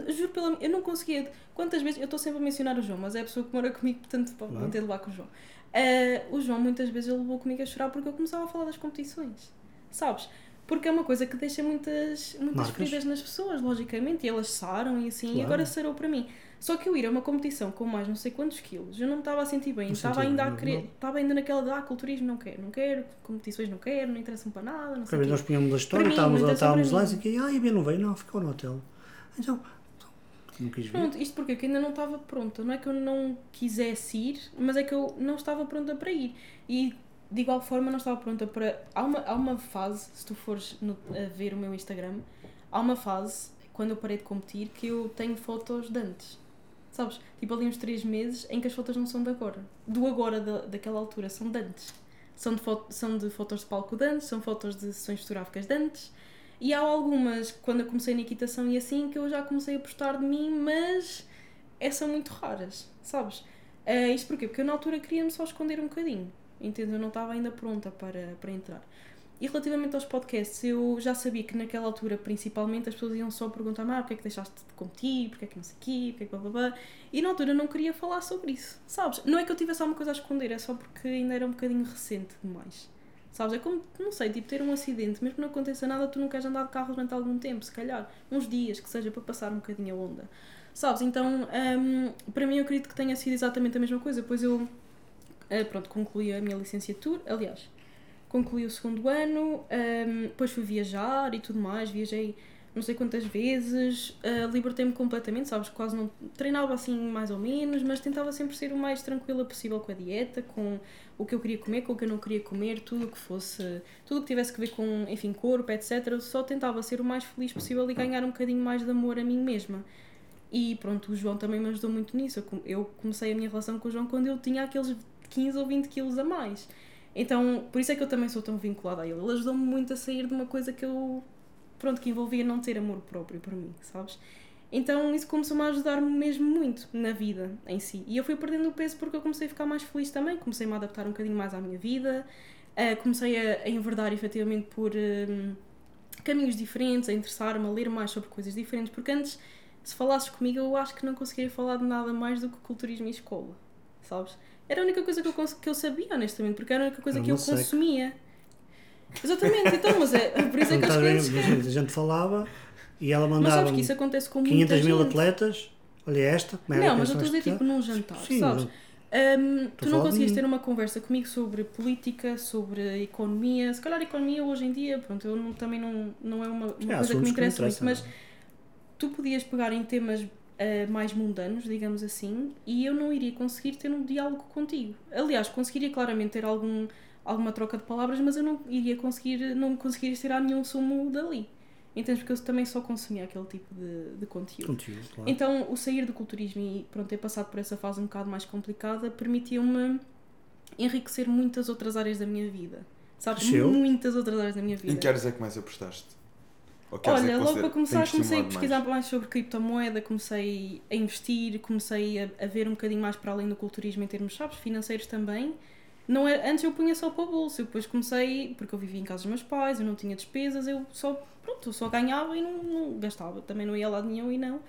[SPEAKER 3] Juro pela eu não conseguia. Quantas vezes, eu estou sempre a mencionar o João, mas é a pessoa que mora comigo, portanto vou
[SPEAKER 2] Claro.
[SPEAKER 3] ter de levar com o João. Ah, o João muitas vezes ele levou comigo a chorar porque eu começava a falar das competições. Sabes? Porque é uma coisa que deixa muitas, muitas
[SPEAKER 2] Marcas.
[SPEAKER 3] feridas nas pessoas, logicamente, e elas saram e assim, e
[SPEAKER 2] Claro.
[SPEAKER 3] agora sarou para mim. Só que eu ir a uma competição com mais não sei quantos quilos, eu não me estava a sentir bem,
[SPEAKER 2] Não
[SPEAKER 3] estava ainda a querer, estava ainda naquela de ah, culturismo não quero, não quero, competições não quero, não interessam para nada, não sei quê.
[SPEAKER 2] nós punhamos a história, estávamos,
[SPEAKER 3] muita
[SPEAKER 2] estávamos lá e que ah, a Bia não veio, não, ficou no hotel. Então, não quis vir.
[SPEAKER 3] Pronto, isto porque eu ainda não estava pronta. Não é que eu não quisesse ir, mas é que eu não estava pronta para ir. E de igual forma não estava pronta para. Há uma, há uma fase, se tu fores no- a ver o meu Instagram, há uma fase, quando eu parei de competir, que eu tenho fotos de antes. Sabes? Tipo ali uns 3 meses em que as fotos não são de agora. Do agora da, daquela altura, são de antes. São de, foto, são de fotos de palco de antes, são fotos de sessões fotográficas de antes. E há algumas, quando eu comecei na equitação e assim, que eu já comecei a postar de mim, mas é, são muito raras, sabes? Eh, isto porquê? Porque eu na altura queria-me só esconder um bocadinho, entende? Eu não estava ainda pronta para, para entrar. E relativamente aos podcasts, eu já sabia que naquela altura, principalmente, as pessoas iam só perguntar-me ah, porque é que deixaste de competir, porque é que não sei o quê, é que blá blá blá. E na altura eu não queria falar sobre isso, sabes? Não é que eu tivesse alguma coisa a esconder, é só porque ainda era um bocadinho recente demais. Sabes? É como, não sei, tipo ter um acidente, mesmo que não aconteça nada, tu não queres andar de carro durante algum tempo, se calhar, uns dias, que seja para passar um bocadinho a onda. Sabes? Então, hum, para mim, eu acredito que tenha sido exatamente a mesma coisa, pois eu, eh, pronto, concluí a minha licenciatura, aliás, concluí o segundo ano, hum, depois fui viajar e tudo mais, viajei não sei quantas vezes, uh, libertei-me completamente, sabes? Quase não treinava assim mais ou menos, mas tentava sempre ser o mais tranquila possível com a dieta, com o que eu queria comer, com o que eu não queria comer, tudo que fosse, tudo que tivesse que ver com, enfim, corpo, etc. Só tentava ser o mais feliz possível e ganhar um bocadinho mais de amor a mim mesma. E pronto, o João também me ajudou muito nisso. Eu comecei a minha relação com o João quando eu tinha aqueles 15 ou 20 quilos a mais. Então, por isso é que eu também sou tão vinculada a ele. Ele ajudou-me muito a sair de uma coisa que eu pronto, que envolvia não ter amor próprio para mim, sabes? Então isso começou-me a ajudar-me mesmo muito na vida em si. E eu fui perdendo o peso porque eu comecei a ficar mais feliz também, comecei-me a adaptar um bocadinho mais à minha vida, uh, comecei a, a enverdar efetivamente por uh, caminhos diferentes, a interessar-me, a ler mais sobre coisas diferentes, porque antes, se falasses comigo, eu acho que não conseguiria falar de nada mais do que culturismo e escola, sabes? Era a única coisa que eu, que eu sabia, honestamente, porque era a única coisa que eu consumia. Exatamente, então, mas é por isso é que
[SPEAKER 2] as coisas... A gente falava e ela mandava. Mas sabes
[SPEAKER 3] que isso acontece com
[SPEAKER 2] 500 mil atletas. Olha esta,
[SPEAKER 3] como é Não, mas eu estou a dizer tipo num jantar, Sim, sabes? Um, tu não conseguiste ter uma conversa comigo sobre política, sobre economia. Se calhar economia hoje em dia, pronto, eu não, também não, não é uma, uma é, coisa que me interessa muito, mas tu podias pegar em temas uh, mais mundanos, digamos assim, e eu não iria conseguir ter um diálogo contigo. Aliás, conseguiria claramente ter algum alguma troca de palavras, mas eu não iria conseguir, não conseguiria tirar nenhum sumo dali. Entendes? Porque eu também só consumia aquele tipo de, de conteúdo.
[SPEAKER 2] conteúdo claro.
[SPEAKER 3] Então, o sair do culturismo e pronto, ter passado por essa fase um bocado mais complicada permitiu-me enriquecer muitas outras áreas da minha vida. Sabes? Cresceu? Muitas outras áreas da minha vida.
[SPEAKER 1] Em que áreas é que mais apostaste?
[SPEAKER 3] Olha, logo para começar comecei a pesquisar mais. mais sobre criptomoeda, comecei a investir, comecei a, a ver um bocadinho mais para além do culturismo em termos, sabes, financeiros também. Não era, antes eu punha só para o bolso, eu depois comecei, porque eu vivia em casa dos meus pais, eu não tinha despesas, eu só, pronto, eu só ganhava e não, não gastava, também não ia lá nenhum e não.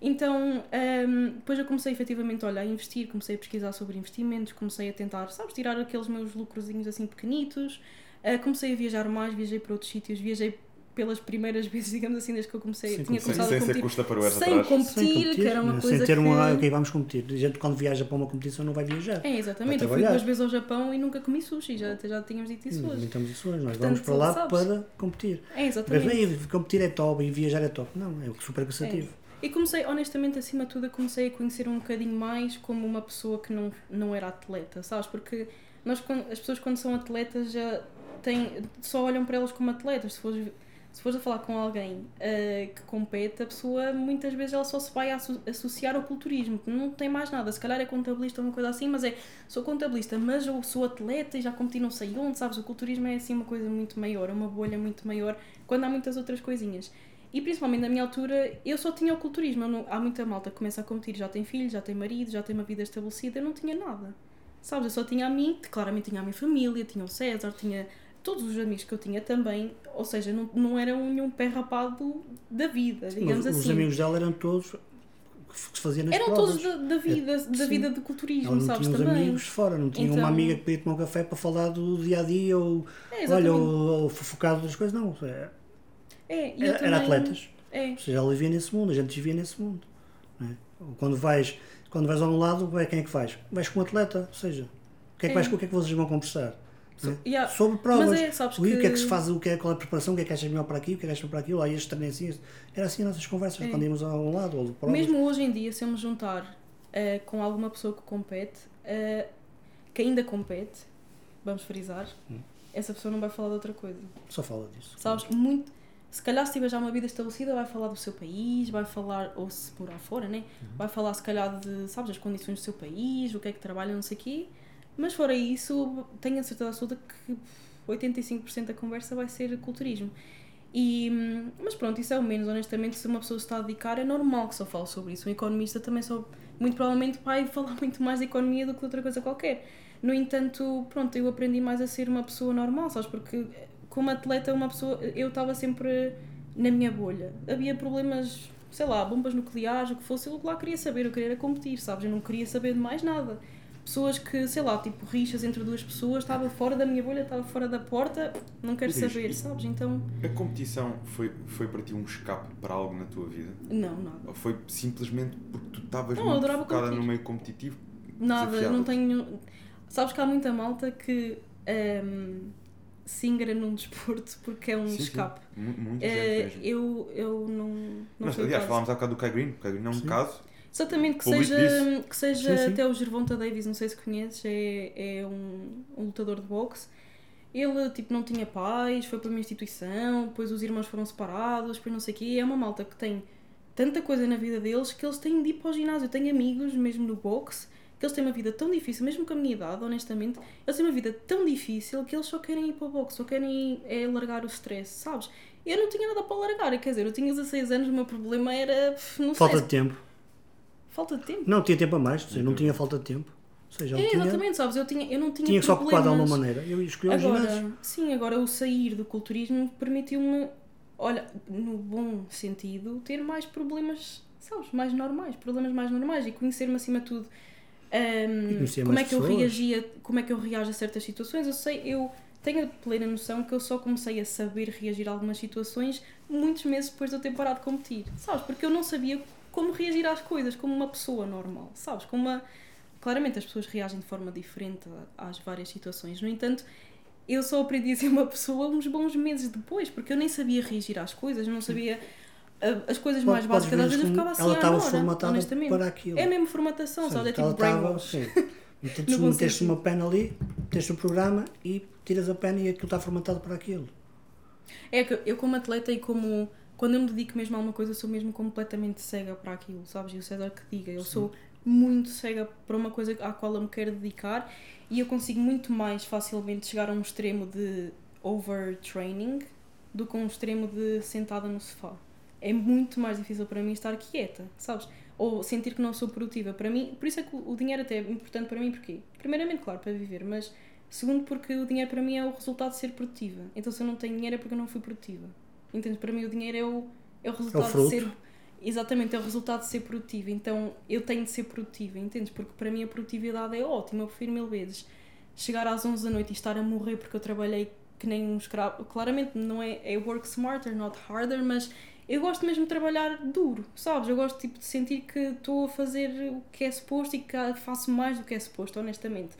[SPEAKER 3] Então, um, depois eu comecei efetivamente olha, a investir, comecei a pesquisar sobre investimentos, comecei a tentar, sabes, tirar aqueles meus lucrozinhos assim pequenitos, uh, comecei a viajar mais, viajei para outros sítios, viajei pelas primeiras vezes, digamos assim, desde que eu comecei,
[SPEAKER 1] Sim,
[SPEAKER 3] tinha começado
[SPEAKER 1] sem,
[SPEAKER 3] a competir.
[SPEAKER 1] Sem custa para o
[SPEAKER 3] sem competir, sem competir, que era uma
[SPEAKER 2] sem
[SPEAKER 3] coisa
[SPEAKER 2] ter
[SPEAKER 3] uma,
[SPEAKER 2] ok, vamos competir. A gente quando viaja para uma competição não vai viajar.
[SPEAKER 3] É, exatamente. Eu fui duas vezes ao Japão e nunca comi sushi, já, já tínhamos dito isso hoje.
[SPEAKER 2] Não tínhamos isso hoje, nós Portanto, vamos para lá sabes? para competir.
[SPEAKER 3] É, exatamente. Mas,
[SPEAKER 2] bem, competir é top e viajar é top. Não, é super cansativo. É.
[SPEAKER 3] E comecei, honestamente, acima de tudo, comecei a conhecer um bocadinho mais como uma pessoa que não, não era atleta, sabes? Porque nós, as pessoas quando são atletas já têm, só olham para elas como atletas. Se fores se fores a falar com alguém uh, que compete, a pessoa muitas vezes ela só se vai associar ao culturismo, não tem mais nada. Se calhar é contabilista ou uma coisa assim, mas é sou contabilista, mas eu sou atleta e já competi não sei onde, sabes? O culturismo é assim uma coisa muito maior, uma bolha muito maior, quando há muitas outras coisinhas. E principalmente na minha altura, eu só tinha o culturismo. Não, há muita malta que começa a competir, já tem filhos, já tem marido, já tem uma vida estabelecida, eu não tinha nada. Sabes? Eu só tinha a mim, claramente tinha a minha família, tinha o César, tinha todos os amigos que eu tinha também, ou seja, não, não era nenhum pé rapado da vida, digamos
[SPEAKER 2] Mas
[SPEAKER 3] assim.
[SPEAKER 2] Os amigos dela eram todos que se faziam nas
[SPEAKER 3] Eram
[SPEAKER 2] provas.
[SPEAKER 3] todos da, da vida, é, da vida do culturismo,
[SPEAKER 2] Ela não
[SPEAKER 3] sabes
[SPEAKER 2] tinha
[SPEAKER 3] também.
[SPEAKER 2] amigos fora, não tinha então... uma amiga que podia tomar um café para falar do dia a dia ou, é, olha, ou, ou focado das coisas, não. É,
[SPEAKER 3] é,
[SPEAKER 2] era,
[SPEAKER 3] também...
[SPEAKER 2] atletas.
[SPEAKER 3] É.
[SPEAKER 2] Ou seja, ela vivia nesse mundo, a gente vivia nesse mundo. É? Quando vais quando vais a um lado, quem é que vais? Vais com um atleta, ou seja, o que é que, vais, o que, é que vocês vão conversar? So,
[SPEAKER 3] yeah.
[SPEAKER 2] Sobre provas.
[SPEAKER 3] Mas é, sabes
[SPEAKER 2] o que... que é que se faz, o que é, qual é a preparação, o que é que achas melhor para aqui, o que é que achas para aquilo, aí este também assim. Era assim as nossas conversas é. quando íamos a um lado ou provas.
[SPEAKER 3] Mesmo hoje em dia, se eu me juntar uh, com alguma pessoa que compete, uh, que ainda compete, vamos frisar, hum. essa pessoa não vai falar de outra coisa.
[SPEAKER 2] Só fala disso.
[SPEAKER 3] Sabes, claro. muito. Se calhar se tiver já uma vida estabelecida, vai falar do seu país, vai falar, ou se morar fora, né? Uhum. Vai falar se calhar de, sabes, as condições do seu país, o que é que trabalha, não sei o quê. Mas fora isso, tenho a certeza absoluta que 85% da conversa vai ser culturismo. E, mas pronto, isso é o menos, honestamente, se uma pessoa se está a dedicar, é normal que só fale sobre isso. Um economista também só, muito provavelmente, vai falar muito mais de economia do que outra coisa qualquer. No entanto, pronto, eu aprendi mais a ser uma pessoa normal, sabes? Porque como atleta, uma pessoa, eu estava sempre na minha bolha. Havia problemas, sei lá, bombas nucleares, o que fosse, eu lá queria saber, eu queria competir, sabes? Eu não queria saber de mais nada pessoas que, sei lá, tipo, rixas entre duas pessoas, estava fora da minha bolha, estava fora da porta, não quero saber, sabes? Então.
[SPEAKER 1] A competição foi, foi para ti um escape para algo na tua vida?
[SPEAKER 3] Não, nada.
[SPEAKER 1] Ou foi simplesmente porque tu estavas muito focada no meio competitivo?
[SPEAKER 3] Nada, não tenho. Sabes que há muita malta que. Um, se engrana num desporto porque é um
[SPEAKER 1] Sim, sim.
[SPEAKER 3] escape.
[SPEAKER 1] Mu- Muita
[SPEAKER 3] Eh,
[SPEAKER 1] gente mesmo.
[SPEAKER 3] eu, eu não. não
[SPEAKER 1] Mas, aliás, falámos há bocado do Kai Green. O Kai Green é um
[SPEAKER 2] Sim.
[SPEAKER 1] caso.
[SPEAKER 3] Exatamente, que seja, que seja
[SPEAKER 2] Sim, sim.
[SPEAKER 3] até o Gervonta Davis, não sei se conheces, é, é um, um lutador de boxe. Ele tipo, não tinha pais, foi para uma instituição, depois os irmãos foram separados, depois não sei o quê. É uma malta que tem tanta coisa na vida deles que eles têm de ir para o ginásio. Eu tenho amigos, mesmo no boxe, que eles têm uma vida tão difícil, mesmo com a minha idade, honestamente, eles têm uma vida tão difícil que eles só querem ir para o boxe, só querem é, largar o stress, sabes? Eu não tinha nada para largar, quer dizer, eu tinha 16 anos, o meu problema era, não
[SPEAKER 2] Falta
[SPEAKER 3] sei,
[SPEAKER 2] de tempo.
[SPEAKER 3] Falta de tempo.
[SPEAKER 2] Não, tinha tempo a mais, seja, não tinha falta de tempo. Ou seja,
[SPEAKER 3] É,
[SPEAKER 2] tinha,
[SPEAKER 3] exatamente, sabes? Eu, tinha, eu não tinha
[SPEAKER 2] tinha que se ocupar de alguma maneira. Eu escolhi o ginásio.
[SPEAKER 3] Agora, sim, agora o sair do culturismo permitiu-me, olha, no bom sentido, ter mais problemas, sabes, mais normais, problemas mais normais e conhecer-me acima de tudo.
[SPEAKER 2] conhecer
[SPEAKER 3] como é que eu
[SPEAKER 2] pessoas.
[SPEAKER 3] reagia, como é que eu reajo a certas situações? Eu sei, eu tenho a plena noção que eu só comecei a saber reagir a algumas situações muitos meses depois de eu ter parado de competir, sabes? Porque eu não sabia como reagir às coisas como uma pessoa normal, sabes? Como uma Claramente as pessoas reagem de forma diferente a- às várias situações. No entanto, eu só aprendi a ser uma pessoa uns bons meses depois, porque eu nem sabia reagir às coisas, não sabia ah, as coisas mais
[SPEAKER 2] Podes
[SPEAKER 3] básicas. Às vezes eu ficava assim
[SPEAKER 2] ela
[SPEAKER 3] à
[SPEAKER 2] estava formatada
[SPEAKER 3] honestamente.
[SPEAKER 2] para aquilo.
[SPEAKER 3] É mesmo formatação,
[SPEAKER 2] Ou seja,
[SPEAKER 3] sabe? É tipo brainwash.
[SPEAKER 2] sim. Então, tu meteste uma pena ali, tens o programa e tiras a pena e aquilo está formatado para aquilo.
[SPEAKER 3] É que eu como atleta e como quando eu me dedico mesmo a alguma coisa, sou mesmo completamente cega para aquilo, sabes? E o César que diga, eu sou muito cega para uma coisa à qual eu me quero dedicar e eu consigo muito mais facilmente chegar a um extremo de overtraining do que um extremo de sentada no sofá. É muito mais difícil para mim estar quieta, sabes? Ou sentir que não sou produtiva. Para mim, por isso é que o dinheiro até é importante para mim, porque primeiramente, claro, para viver, mas segundo porque o dinheiro para mim é o resultado de ser produtiva. Então se eu não tenho dinheiro é porque eu não fui produtiva. Entendes? Para mim o dinheiro é o, é o resultado de
[SPEAKER 2] fruto.
[SPEAKER 3] ser Exatamente, é o resultado de ser produtiva. Então eu tenho de ser produtiva, entendes? Porque para mim a produtividade é ótima. Eu prefiro mil vezes chegar às 11 da noite e estar a morrer porque eu trabalhei que nem um escravo. Claramente não é, é work smarter, not harder, mas eu gosto mesmo de trabalhar duro, sabes? Eu gosto tipo, de sentir que estou a fazer o que é suposto e que faço mais do que é suposto, honestamente.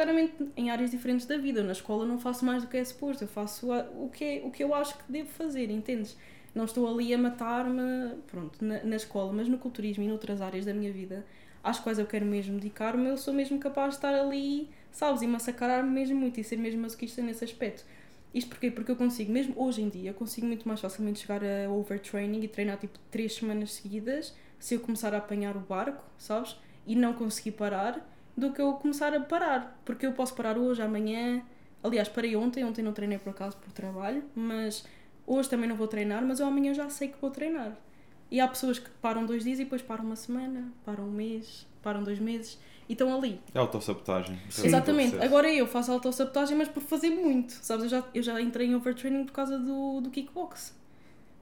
[SPEAKER 3] Claramente em áreas diferentes da vida. Na escola não faço mais do que é suposto, eu faço o que, é, o que eu acho que devo fazer, entendes? Não estou ali a matar-me, pronto, na, na escola, mas no culturismo e noutras áreas da minha vida, às quais eu quero mesmo dedicar-me, eu sou mesmo capaz de estar ali, sabes, e massacrar-me mesmo muito e ser mesmo masoquista nesse aspecto. Isto porquê? Porque eu consigo, mesmo hoje em dia, eu consigo muito mais facilmente chegar a overtraining e treinar tipo três semanas seguidas se eu começar a apanhar o barco, sabes? E não conseguir parar, do que eu começar a parar. Porque eu posso parar hoje, amanhã. Aliás, parei ontem, ontem não treinei por acaso por trabalho, mas hoje também não vou treinar, mas eu amanhã já sei que vou treinar. E há pessoas que param dois dias e depois param uma semana, param um mês, param dois meses e estão ali.
[SPEAKER 1] É autossabotagem. Isso é
[SPEAKER 3] Exatamente. Agora eu faço autossabotagem, mas por fazer muito. Sabes, eu já, eu já entrei em overtraining por causa do, do kickbox.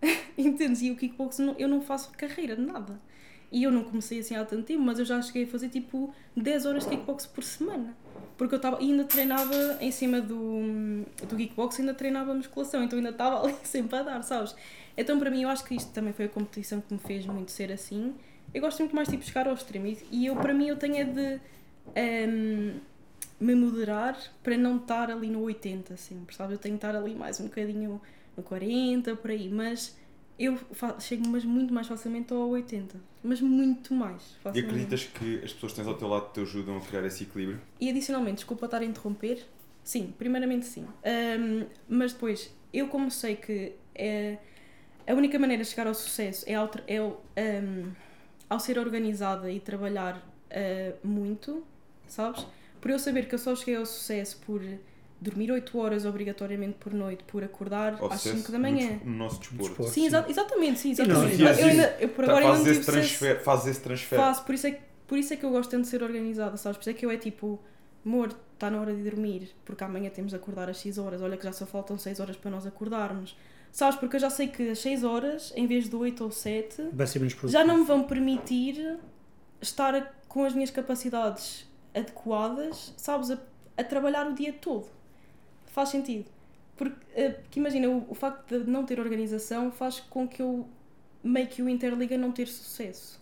[SPEAKER 3] Entendes? E o kickbox não- eu não faço carreira, nada. E eu não comecei assim há tanto tempo, mas eu já cheguei a fazer tipo 10 horas de kickbox por semana. Porque eu estava ainda treinava em cima do, do kickbox, ainda treinava musculação, então ainda estava ali sempre a dar, sabes? Então para mim eu acho que isto também foi a competição que me fez muito ser assim. Eu gosto muito mais tipo chegar ao extremo e, eu para mim eu tenho é de ehm, me moderar para não estar ali no 80 sempre, sabe? Eu tenho de estar ali mais um bocadinho no 40, por aí, mas eu chego mas muito mais facilmente ao 80, mas muito mais
[SPEAKER 1] E
[SPEAKER 3] facilmente.
[SPEAKER 1] acreditas que as pessoas que tens ao teu lado te ajudam a criar esse equilíbrio?
[SPEAKER 3] E adicionalmente, desculpa estar a interromper, sim, primeiramente sim. Ahm, mas depois, eu como sei que é, a única maneira de chegar ao sucesso é ao, é ahm, ao ser organizada e trabalhar ah, muito, sabes? Por eu saber que eu só cheguei ao sucesso por dormir 8 horas obrigatoriamente por noite, por acordar
[SPEAKER 1] Ao
[SPEAKER 3] às
[SPEAKER 1] sucesso
[SPEAKER 3] 5 da manhã.
[SPEAKER 1] No nosso desporto.
[SPEAKER 2] Desporto.
[SPEAKER 3] Sim, exa- exatamente, sim,
[SPEAKER 2] não,
[SPEAKER 3] exatamente.
[SPEAKER 2] e
[SPEAKER 3] eu ainda, eu por
[SPEAKER 1] Tá,
[SPEAKER 3] agora ainda
[SPEAKER 1] fazes,
[SPEAKER 3] não
[SPEAKER 1] esse transfer, fazes esse transfer.
[SPEAKER 3] Faço, por isso, é, que- por isso é que eu gosto tanto de ser organizada, sabes? Por isso é que eu é tipo, amor, está na hora de dormir, porque amanhã temos de acordar às 6 horas, olha que já só faltam 6 horas para nós acordarmos. Sabes? Porque eu já sei que às 6 horas, em vez de 8 ou 7,
[SPEAKER 2] Vai ser menos produtivo.
[SPEAKER 3] já não me vão permitir estar com as minhas capacidades adequadas, sabes? A, a trabalhar o dia todo. Faz sentido. Porque, eh, porque imagina, o, o facto de não ter organização faz com que eu meio que o Interliga não ter sucesso.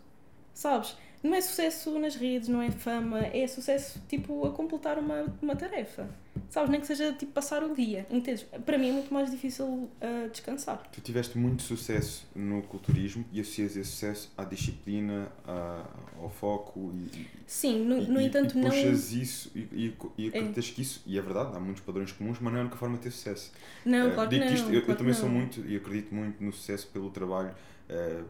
[SPEAKER 3] Sabes? Não é sucesso nas redes, não é fama, é sucesso tipo a completar uma, uma tarefa. Sabes, nem que seja tipo passar o dia, entendes? Para mim é muito mais difícil uh, descansar.
[SPEAKER 1] Tu tiveste muito sucesso no culturismo e associas esse sucesso à disciplina, à, ao foco e,
[SPEAKER 3] Sim, no,
[SPEAKER 1] e,
[SPEAKER 3] no
[SPEAKER 1] e-
[SPEAKER 3] entanto
[SPEAKER 1] e
[SPEAKER 3] não...
[SPEAKER 1] puxas isso e, e, e acreditas que isso, e é verdade, há muitos padrões comuns, mas não é a única forma de ter sucesso.
[SPEAKER 3] Não,
[SPEAKER 1] Eh,
[SPEAKER 3] claro que não.
[SPEAKER 1] isto, eu, eu
[SPEAKER 3] claro
[SPEAKER 1] também
[SPEAKER 3] que
[SPEAKER 1] sou
[SPEAKER 3] não.
[SPEAKER 1] muito e acredito muito no sucesso pelo trabalho. Eh,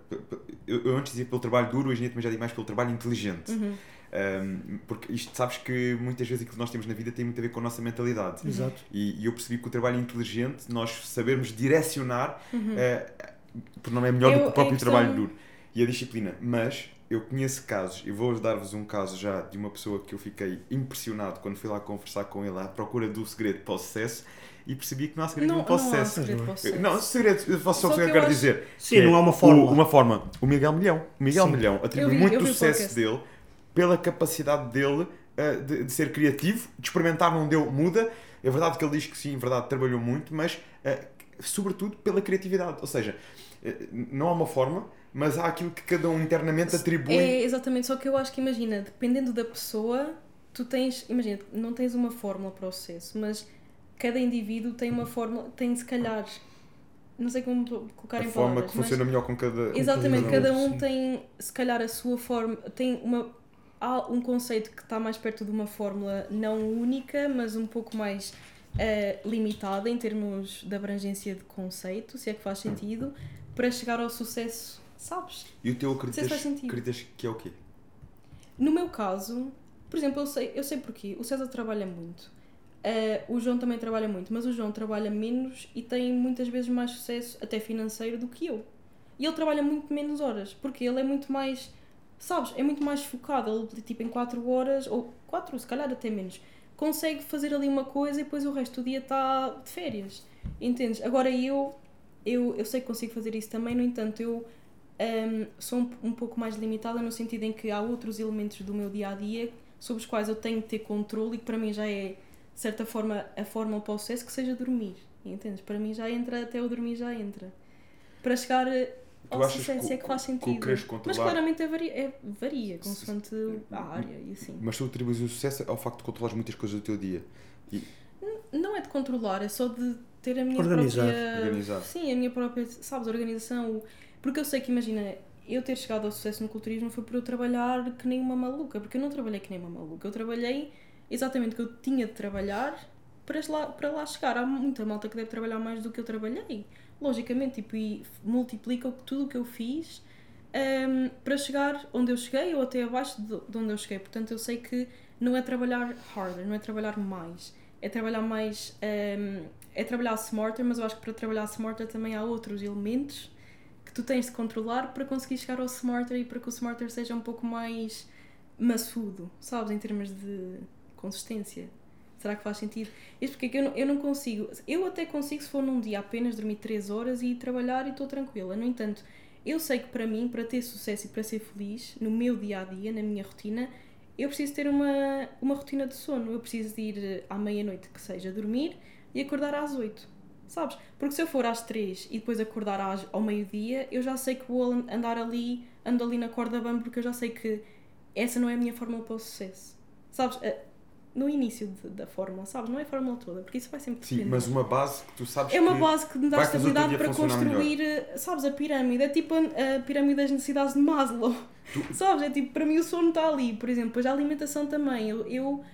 [SPEAKER 1] eu, eu antes dizia pelo trabalho duro, hoje em dia também já digo mais pelo trabalho inteligente.
[SPEAKER 3] Uhum.
[SPEAKER 1] Um, porque isto sabes que muitas vezes aquilo que nós temos na vida tem muito a ver com a nossa mentalidade.
[SPEAKER 2] Exato.
[SPEAKER 1] E, e eu percebi que o trabalho inteligente, nós sabermos direcionar, eh, porque não é melhor do
[SPEAKER 3] Uhum. Eu-
[SPEAKER 1] que o próprio
[SPEAKER 3] a questão-
[SPEAKER 1] trabalho duro. E a disciplina. Mas eu conheço casos, e vou dar-vos um caso já de uma pessoa que eu fiquei impressionado quando fui lá conversar com ele à procura do segredo para o sucesso e percebi que não há segredo
[SPEAKER 3] Não,
[SPEAKER 1] nenhum para o
[SPEAKER 3] não há
[SPEAKER 1] sucesso.
[SPEAKER 3] segredo para o sucesso.
[SPEAKER 1] Não, segredo, eu só o que eu
[SPEAKER 3] que eu
[SPEAKER 1] quero
[SPEAKER 3] acho-
[SPEAKER 1] dizer.
[SPEAKER 2] Sim,
[SPEAKER 1] que
[SPEAKER 2] não
[SPEAKER 1] é
[SPEAKER 2] há uma
[SPEAKER 1] o-
[SPEAKER 2] fórmula.
[SPEAKER 1] uma forma. O Miguel Milhão. O Miguel
[SPEAKER 2] Sim.
[SPEAKER 1] Milhão atribui
[SPEAKER 3] vi-
[SPEAKER 1] muito
[SPEAKER 3] o
[SPEAKER 1] sucesso dele pela capacidade dele uh, de, de ser criativo, de experimentar não deu, muda. É verdade que ele diz que sim, é verdade, trabalhou muito, mas uh, sobretudo pela criatividade. Ou seja, uh, não há uma forma, mas há aquilo que cada um internamente atribui.
[SPEAKER 3] É exatamente, só que eu acho que imagina, dependendo da pessoa, tu tens, imagina, não tens uma fórmula para o sucesso, mas cada indivíduo tem uma fórmula, tem se calhar, não sei como colocar
[SPEAKER 1] a
[SPEAKER 3] em
[SPEAKER 1] forma
[SPEAKER 3] palavras,
[SPEAKER 1] que funciona melhor com cada.
[SPEAKER 3] Exatamente, cada
[SPEAKER 2] um, sim.
[SPEAKER 3] tem se calhar a sua forma, tem uma há um conceito que está mais perto de uma fórmula não única, mas um pouco mais eh, limitada em termos de abrangência de conceito, se é que faz sentido, para chegar ao sucesso, sabes?
[SPEAKER 1] E o teu acreditas, acreditas que é o quê?
[SPEAKER 3] No meu caso, por exemplo, eu sei, eu sei porquê. O César trabalha muito. Eh, o João também trabalha muito, mas o João trabalha menos e tem muitas vezes mais sucesso, até financeiro, do que eu. E ele trabalha muito menos horas, porque ele é muito mais, sabes, é muito mais focado. Ele, tipo, em 4 horas, ou 4, se calhar até menos, consegue fazer ali uma coisa e depois o resto do dia está de férias. Entendes? Agora eu, eu, eu sei que consigo fazer isso também, no entanto, eu um, sou um, um pouco mais limitada no sentido em que há outros elementos do meu dia a dia sobre os quais eu tenho que ter controle e que para mim já é, de certa forma, a fórmula para o sucesso que seja dormir. Entendes? Para mim já entra, até o dormir já entra. Para chegar eh, ao sucesso,
[SPEAKER 1] que
[SPEAKER 3] é que faz
[SPEAKER 1] o- que
[SPEAKER 3] sentido.
[SPEAKER 1] queres
[SPEAKER 3] Mas
[SPEAKER 1] controlar-
[SPEAKER 3] claramente é varia, é, varia consoante a área e assim.
[SPEAKER 1] Mas tu atribuis o sucesso ao facto de controlares muitas coisas do teu dia. E
[SPEAKER 3] Não é de controlar, é só de ter a minha
[SPEAKER 2] Organizar.
[SPEAKER 3] própria.
[SPEAKER 1] Organizar.
[SPEAKER 3] Sim, a minha própria, sabes, organização. Porque eu sei que, imagina, eu ter chegado ao sucesso no culturismo foi por eu trabalhar que nem uma maluca. Porque eu não trabalhei que nem uma maluca. Eu trabalhei exatamente o que eu tinha de trabalhar para lá, para lá chegar. Há muita malta que deve trabalhar mais do que eu trabalhei. Logicamente, tipo, e multiplica tudo o que eu fiz hum, para chegar onde eu cheguei ou até abaixo de de onde eu cheguei. Portanto, eu sei que não é trabalhar harder, não é trabalhar mais. É trabalhar mais. hum, é trabalhar smarter, mas eu acho que para trabalhar smarter também há outros elementos que tu tens de controlar para conseguir chegar ao smarter e para que o smarter seja um pouco mais maçudo, sabes? Em termos de consistência. Será que faz sentido? Isto porque é que eu não, eu não consigo. Eu até consigo se for num dia apenas dormir 3 horas e trabalhar e estou tranquila. No entanto, eu sei que para mim, para ter sucesso e para ser feliz no meu dia a dia, na minha rotina, eu preciso ter uma, uma rotina de sono. Eu preciso de ir eh, à meia-noite, que seja, dormir e acordar às 8. Sabes? Porque se eu for às 3 e depois acordar às, ao meio-dia, eu já sei que vou an- andar ali, ando ali na corda bamba, porque eu já sei que essa não é a minha fórmula para o sucesso. Sabes? No início de- da fórmula, sabes? Não é a fórmula toda, porque isso vai sempre
[SPEAKER 1] sim,
[SPEAKER 3] depender.
[SPEAKER 1] mas uma base que tu sabes
[SPEAKER 3] É uma
[SPEAKER 1] que
[SPEAKER 3] base que me dá estabilidade para
[SPEAKER 1] melhor.
[SPEAKER 3] construir, eh, sabes, a pirâmide. É tipo a, a pirâmide das necessidades de Maslow. Sabes? É tipo, para mim o sono está ali, por exemplo. Depois a alimentação também. Eu, eu-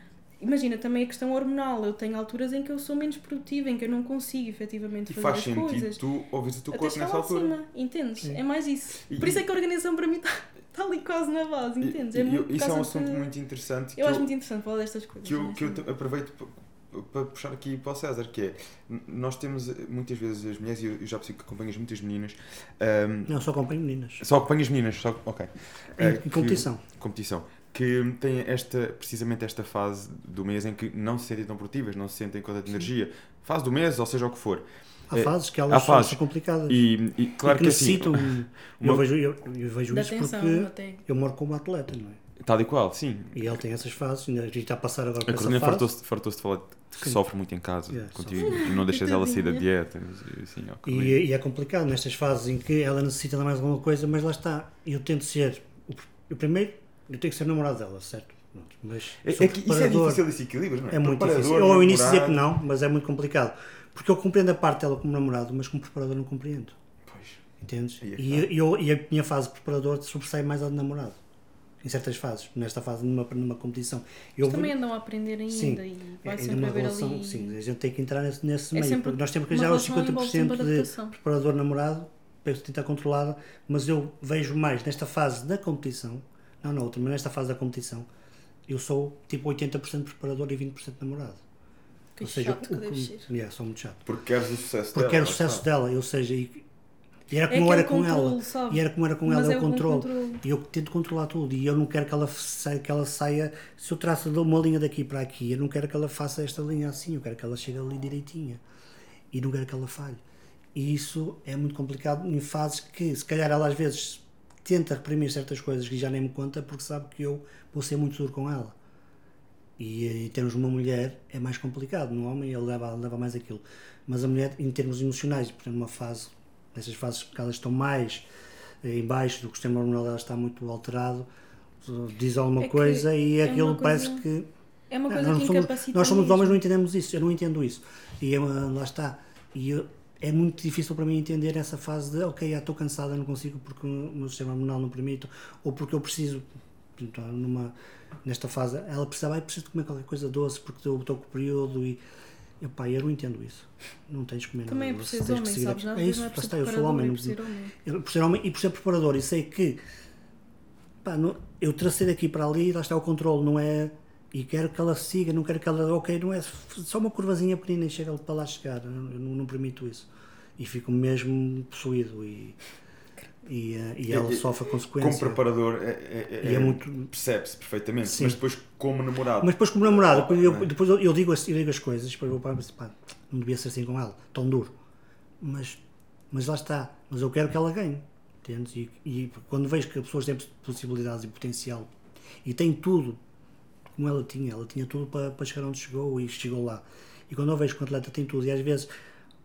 [SPEAKER 3] imagina também a questão hormonal. Eu tenho alturas em que eu sou menos produtiva, em que eu não consigo efetivamente
[SPEAKER 1] E
[SPEAKER 3] fazer
[SPEAKER 1] faz
[SPEAKER 3] as
[SPEAKER 1] sentido
[SPEAKER 3] coisas.
[SPEAKER 1] tu ouvires o teu corpo nessa altura.
[SPEAKER 3] acima, entendes?
[SPEAKER 2] Sim.
[SPEAKER 3] É mais isso.
[SPEAKER 1] E-
[SPEAKER 3] Por isso é que a organização para mim está está ali quase na base, entendes?
[SPEAKER 1] e-
[SPEAKER 3] É muito
[SPEAKER 1] isso é um assunto
[SPEAKER 3] de-
[SPEAKER 1] muito interessante.
[SPEAKER 3] Eu
[SPEAKER 1] que
[SPEAKER 3] acho muito interessante falar destas coisas.
[SPEAKER 1] que eu,
[SPEAKER 3] é?
[SPEAKER 1] que eu aproveito pa- para puxar aqui para o César, que é, nós temos eh, muitas vezes as mulheres, e eu, já percebi que acompanhas muitas meninas, ahm,
[SPEAKER 2] Não, só acompanho meninas.
[SPEAKER 1] só acompanhas meninas, só, ok.
[SPEAKER 2] Em,
[SPEAKER 1] Eh,
[SPEAKER 2] em
[SPEAKER 1] que-
[SPEAKER 2] competição.
[SPEAKER 1] competição, que têm esta, precisamente esta fase do mês em que não se sentem tão produtivas, não se sentem com tanta energia, fase do mês, ou seja o que for.
[SPEAKER 2] Há
[SPEAKER 1] É,
[SPEAKER 2] fases que elas
[SPEAKER 1] fases.
[SPEAKER 2] são complicadas.
[SPEAKER 1] E, e claro
[SPEAKER 2] E que
[SPEAKER 1] que assim,
[SPEAKER 2] necessitam.
[SPEAKER 1] uma-
[SPEAKER 2] eu vejo, eu, eu vejo isso
[SPEAKER 3] atenção,
[SPEAKER 2] porque
[SPEAKER 3] até.
[SPEAKER 2] eu moro como atleta, não é?
[SPEAKER 1] tal e qual, sim.
[SPEAKER 2] E ele tem essas fases, a gente está a passar agora
[SPEAKER 1] A
[SPEAKER 2] por essa fase.
[SPEAKER 1] fartou-se fartou de falar que
[SPEAKER 2] Sim.
[SPEAKER 1] sofre muito em casa
[SPEAKER 2] Yeah,
[SPEAKER 1] contigo e não deixas ela sair da dieta. Assim.
[SPEAKER 2] E, e é complicado nestas fases em que ela necessita de mais alguma coisa, mas lá está. Eu tento ser. O, pr- o primeiro, eu tenho que ser namorado dela, certo? Mas
[SPEAKER 1] É, é que isso é difícil esse equilíbrio, não é?
[SPEAKER 2] É muito difícil. Eu ao início dizia que não, mas é muito complicado. Porque eu compreendo a parte dela como namorado, mas como preparador não compreendo.
[SPEAKER 1] Pois.
[SPEAKER 2] Entendes?
[SPEAKER 1] Aí é que
[SPEAKER 2] E, eu, e a minha fase de preparador sobressai mais a de namorado. Em certas fases. Nesta fase, numa, numa competição. Eu
[SPEAKER 3] Eles também andam a aprender ainda
[SPEAKER 2] Sim,
[SPEAKER 3] e
[SPEAKER 2] é,
[SPEAKER 3] vai
[SPEAKER 2] ainda
[SPEAKER 3] sempre
[SPEAKER 2] uma
[SPEAKER 3] haver
[SPEAKER 2] relação,
[SPEAKER 3] ali.
[SPEAKER 2] sim, a gente tem que entrar nesse, nesse
[SPEAKER 3] É
[SPEAKER 2] meio. porque nós temos que já os
[SPEAKER 3] relação envolve sempre
[SPEAKER 2] 50% de
[SPEAKER 3] adaptação.
[SPEAKER 2] preparador namorado, para tentar controlada, mas eu vejo mais nesta fase da competição, não na outra, mas nesta fase da competição, eu sou tipo 80% preparador e 20% namorado.
[SPEAKER 3] Que
[SPEAKER 2] ou seja,
[SPEAKER 3] chato que
[SPEAKER 2] o,
[SPEAKER 3] deve
[SPEAKER 2] o,
[SPEAKER 3] ser.
[SPEAKER 2] yeah, sou muito chato.
[SPEAKER 1] Porque queres o sucesso
[SPEAKER 2] Porque
[SPEAKER 1] dela.
[SPEAKER 2] quero o
[SPEAKER 1] lá
[SPEAKER 2] sucesso dela, ou seja, e, e era
[SPEAKER 3] É
[SPEAKER 2] como eu era com ela.
[SPEAKER 3] controle, sabe?
[SPEAKER 2] E era como era com
[SPEAKER 3] Mas
[SPEAKER 2] ela,
[SPEAKER 3] é
[SPEAKER 2] é o controle.
[SPEAKER 3] controle.
[SPEAKER 2] E eu tento controlar tudo. E eu não quero que ela saia, que ela saia. Se eu traço de uma linha daqui para aqui, eu não quero que ela faça esta linha assim. Eu quero que ela chegue ali direitinha. E não quero que ela falhe. E isso é muito complicado em fases que, se calhar, ela às vezes tenta reprimir certas coisas que já nem me conta porque sabe que eu vou ser muito duro com ela. E em termos de uma mulher é mais complicado. No homem ele leva, leva mais aquilo. Mas a mulher, em termos emocionais, por exemplo, numa fase, nessas fases que elas estão mais eh, em baixo do que o sistema hormonal dela está muito alterado, diz alguma
[SPEAKER 3] É
[SPEAKER 2] coisa e
[SPEAKER 3] é
[SPEAKER 2] aquilo
[SPEAKER 3] coisa-
[SPEAKER 2] parece que.
[SPEAKER 3] É uma
[SPEAKER 2] Ah,
[SPEAKER 3] coisa
[SPEAKER 2] nós,
[SPEAKER 3] que
[SPEAKER 2] somos,
[SPEAKER 3] incapacita
[SPEAKER 2] nós somos
[SPEAKER 3] mesmo.
[SPEAKER 2] homens, não entendemos isso. Eu não entendo isso. E é uma- lá está. E eu- é muito difícil para mim entender essa fase de, ok, já estou cansada, não consigo porque o meu sistema hormonal não permite, ou porque eu preciso, então, numa, nesta fase, ela precisava, "Ai, preciso de comer qualquer coisa doce porque eu estou com o período e. Epá, eu não entendo isso. Não tens de comer
[SPEAKER 3] Também é
[SPEAKER 2] nada
[SPEAKER 3] por
[SPEAKER 2] doce,
[SPEAKER 3] homem, sabes?
[SPEAKER 2] É isso,
[SPEAKER 3] não é
[SPEAKER 2] está, eu sou homem. não-
[SPEAKER 3] por ser homem.
[SPEAKER 2] eu, por ser homem e por ser preparador, e sei que pá, não- eu tracei daqui para ali, lá está o controle, não é. E quero que ela siga, não quero que ela. Ok, não é só uma curvazinha pequenina e chega para lá chegar, eu não, eu não permito isso. E fico mesmo possuído e, e, eh, e ela
[SPEAKER 1] E- e-
[SPEAKER 2] sofre a
[SPEAKER 1] Como
[SPEAKER 2] consequência.
[SPEAKER 1] preparador, é, é-
[SPEAKER 2] E é muito-
[SPEAKER 1] percebe-se perfeitamente.
[SPEAKER 2] Sim.
[SPEAKER 1] Mas depois, como namorado.
[SPEAKER 2] Mas depois, como namorado, depois,
[SPEAKER 1] é?
[SPEAKER 2] eu, depois eu, digo, as- eu digo as coisas, depois eu e penso, pá, não devia ser assim com ela, tão duro. Mas, mas lá está, mas eu quero que ela ganhe. Entendes? E, e quando vejo que as pessoas têm possibilidades e potencial e têm tudo, como ela tinha, ela tinha tudo para, para chegar onde chegou e chegou lá. E quando eu vejo que o atleta tem tudo, e às vezes,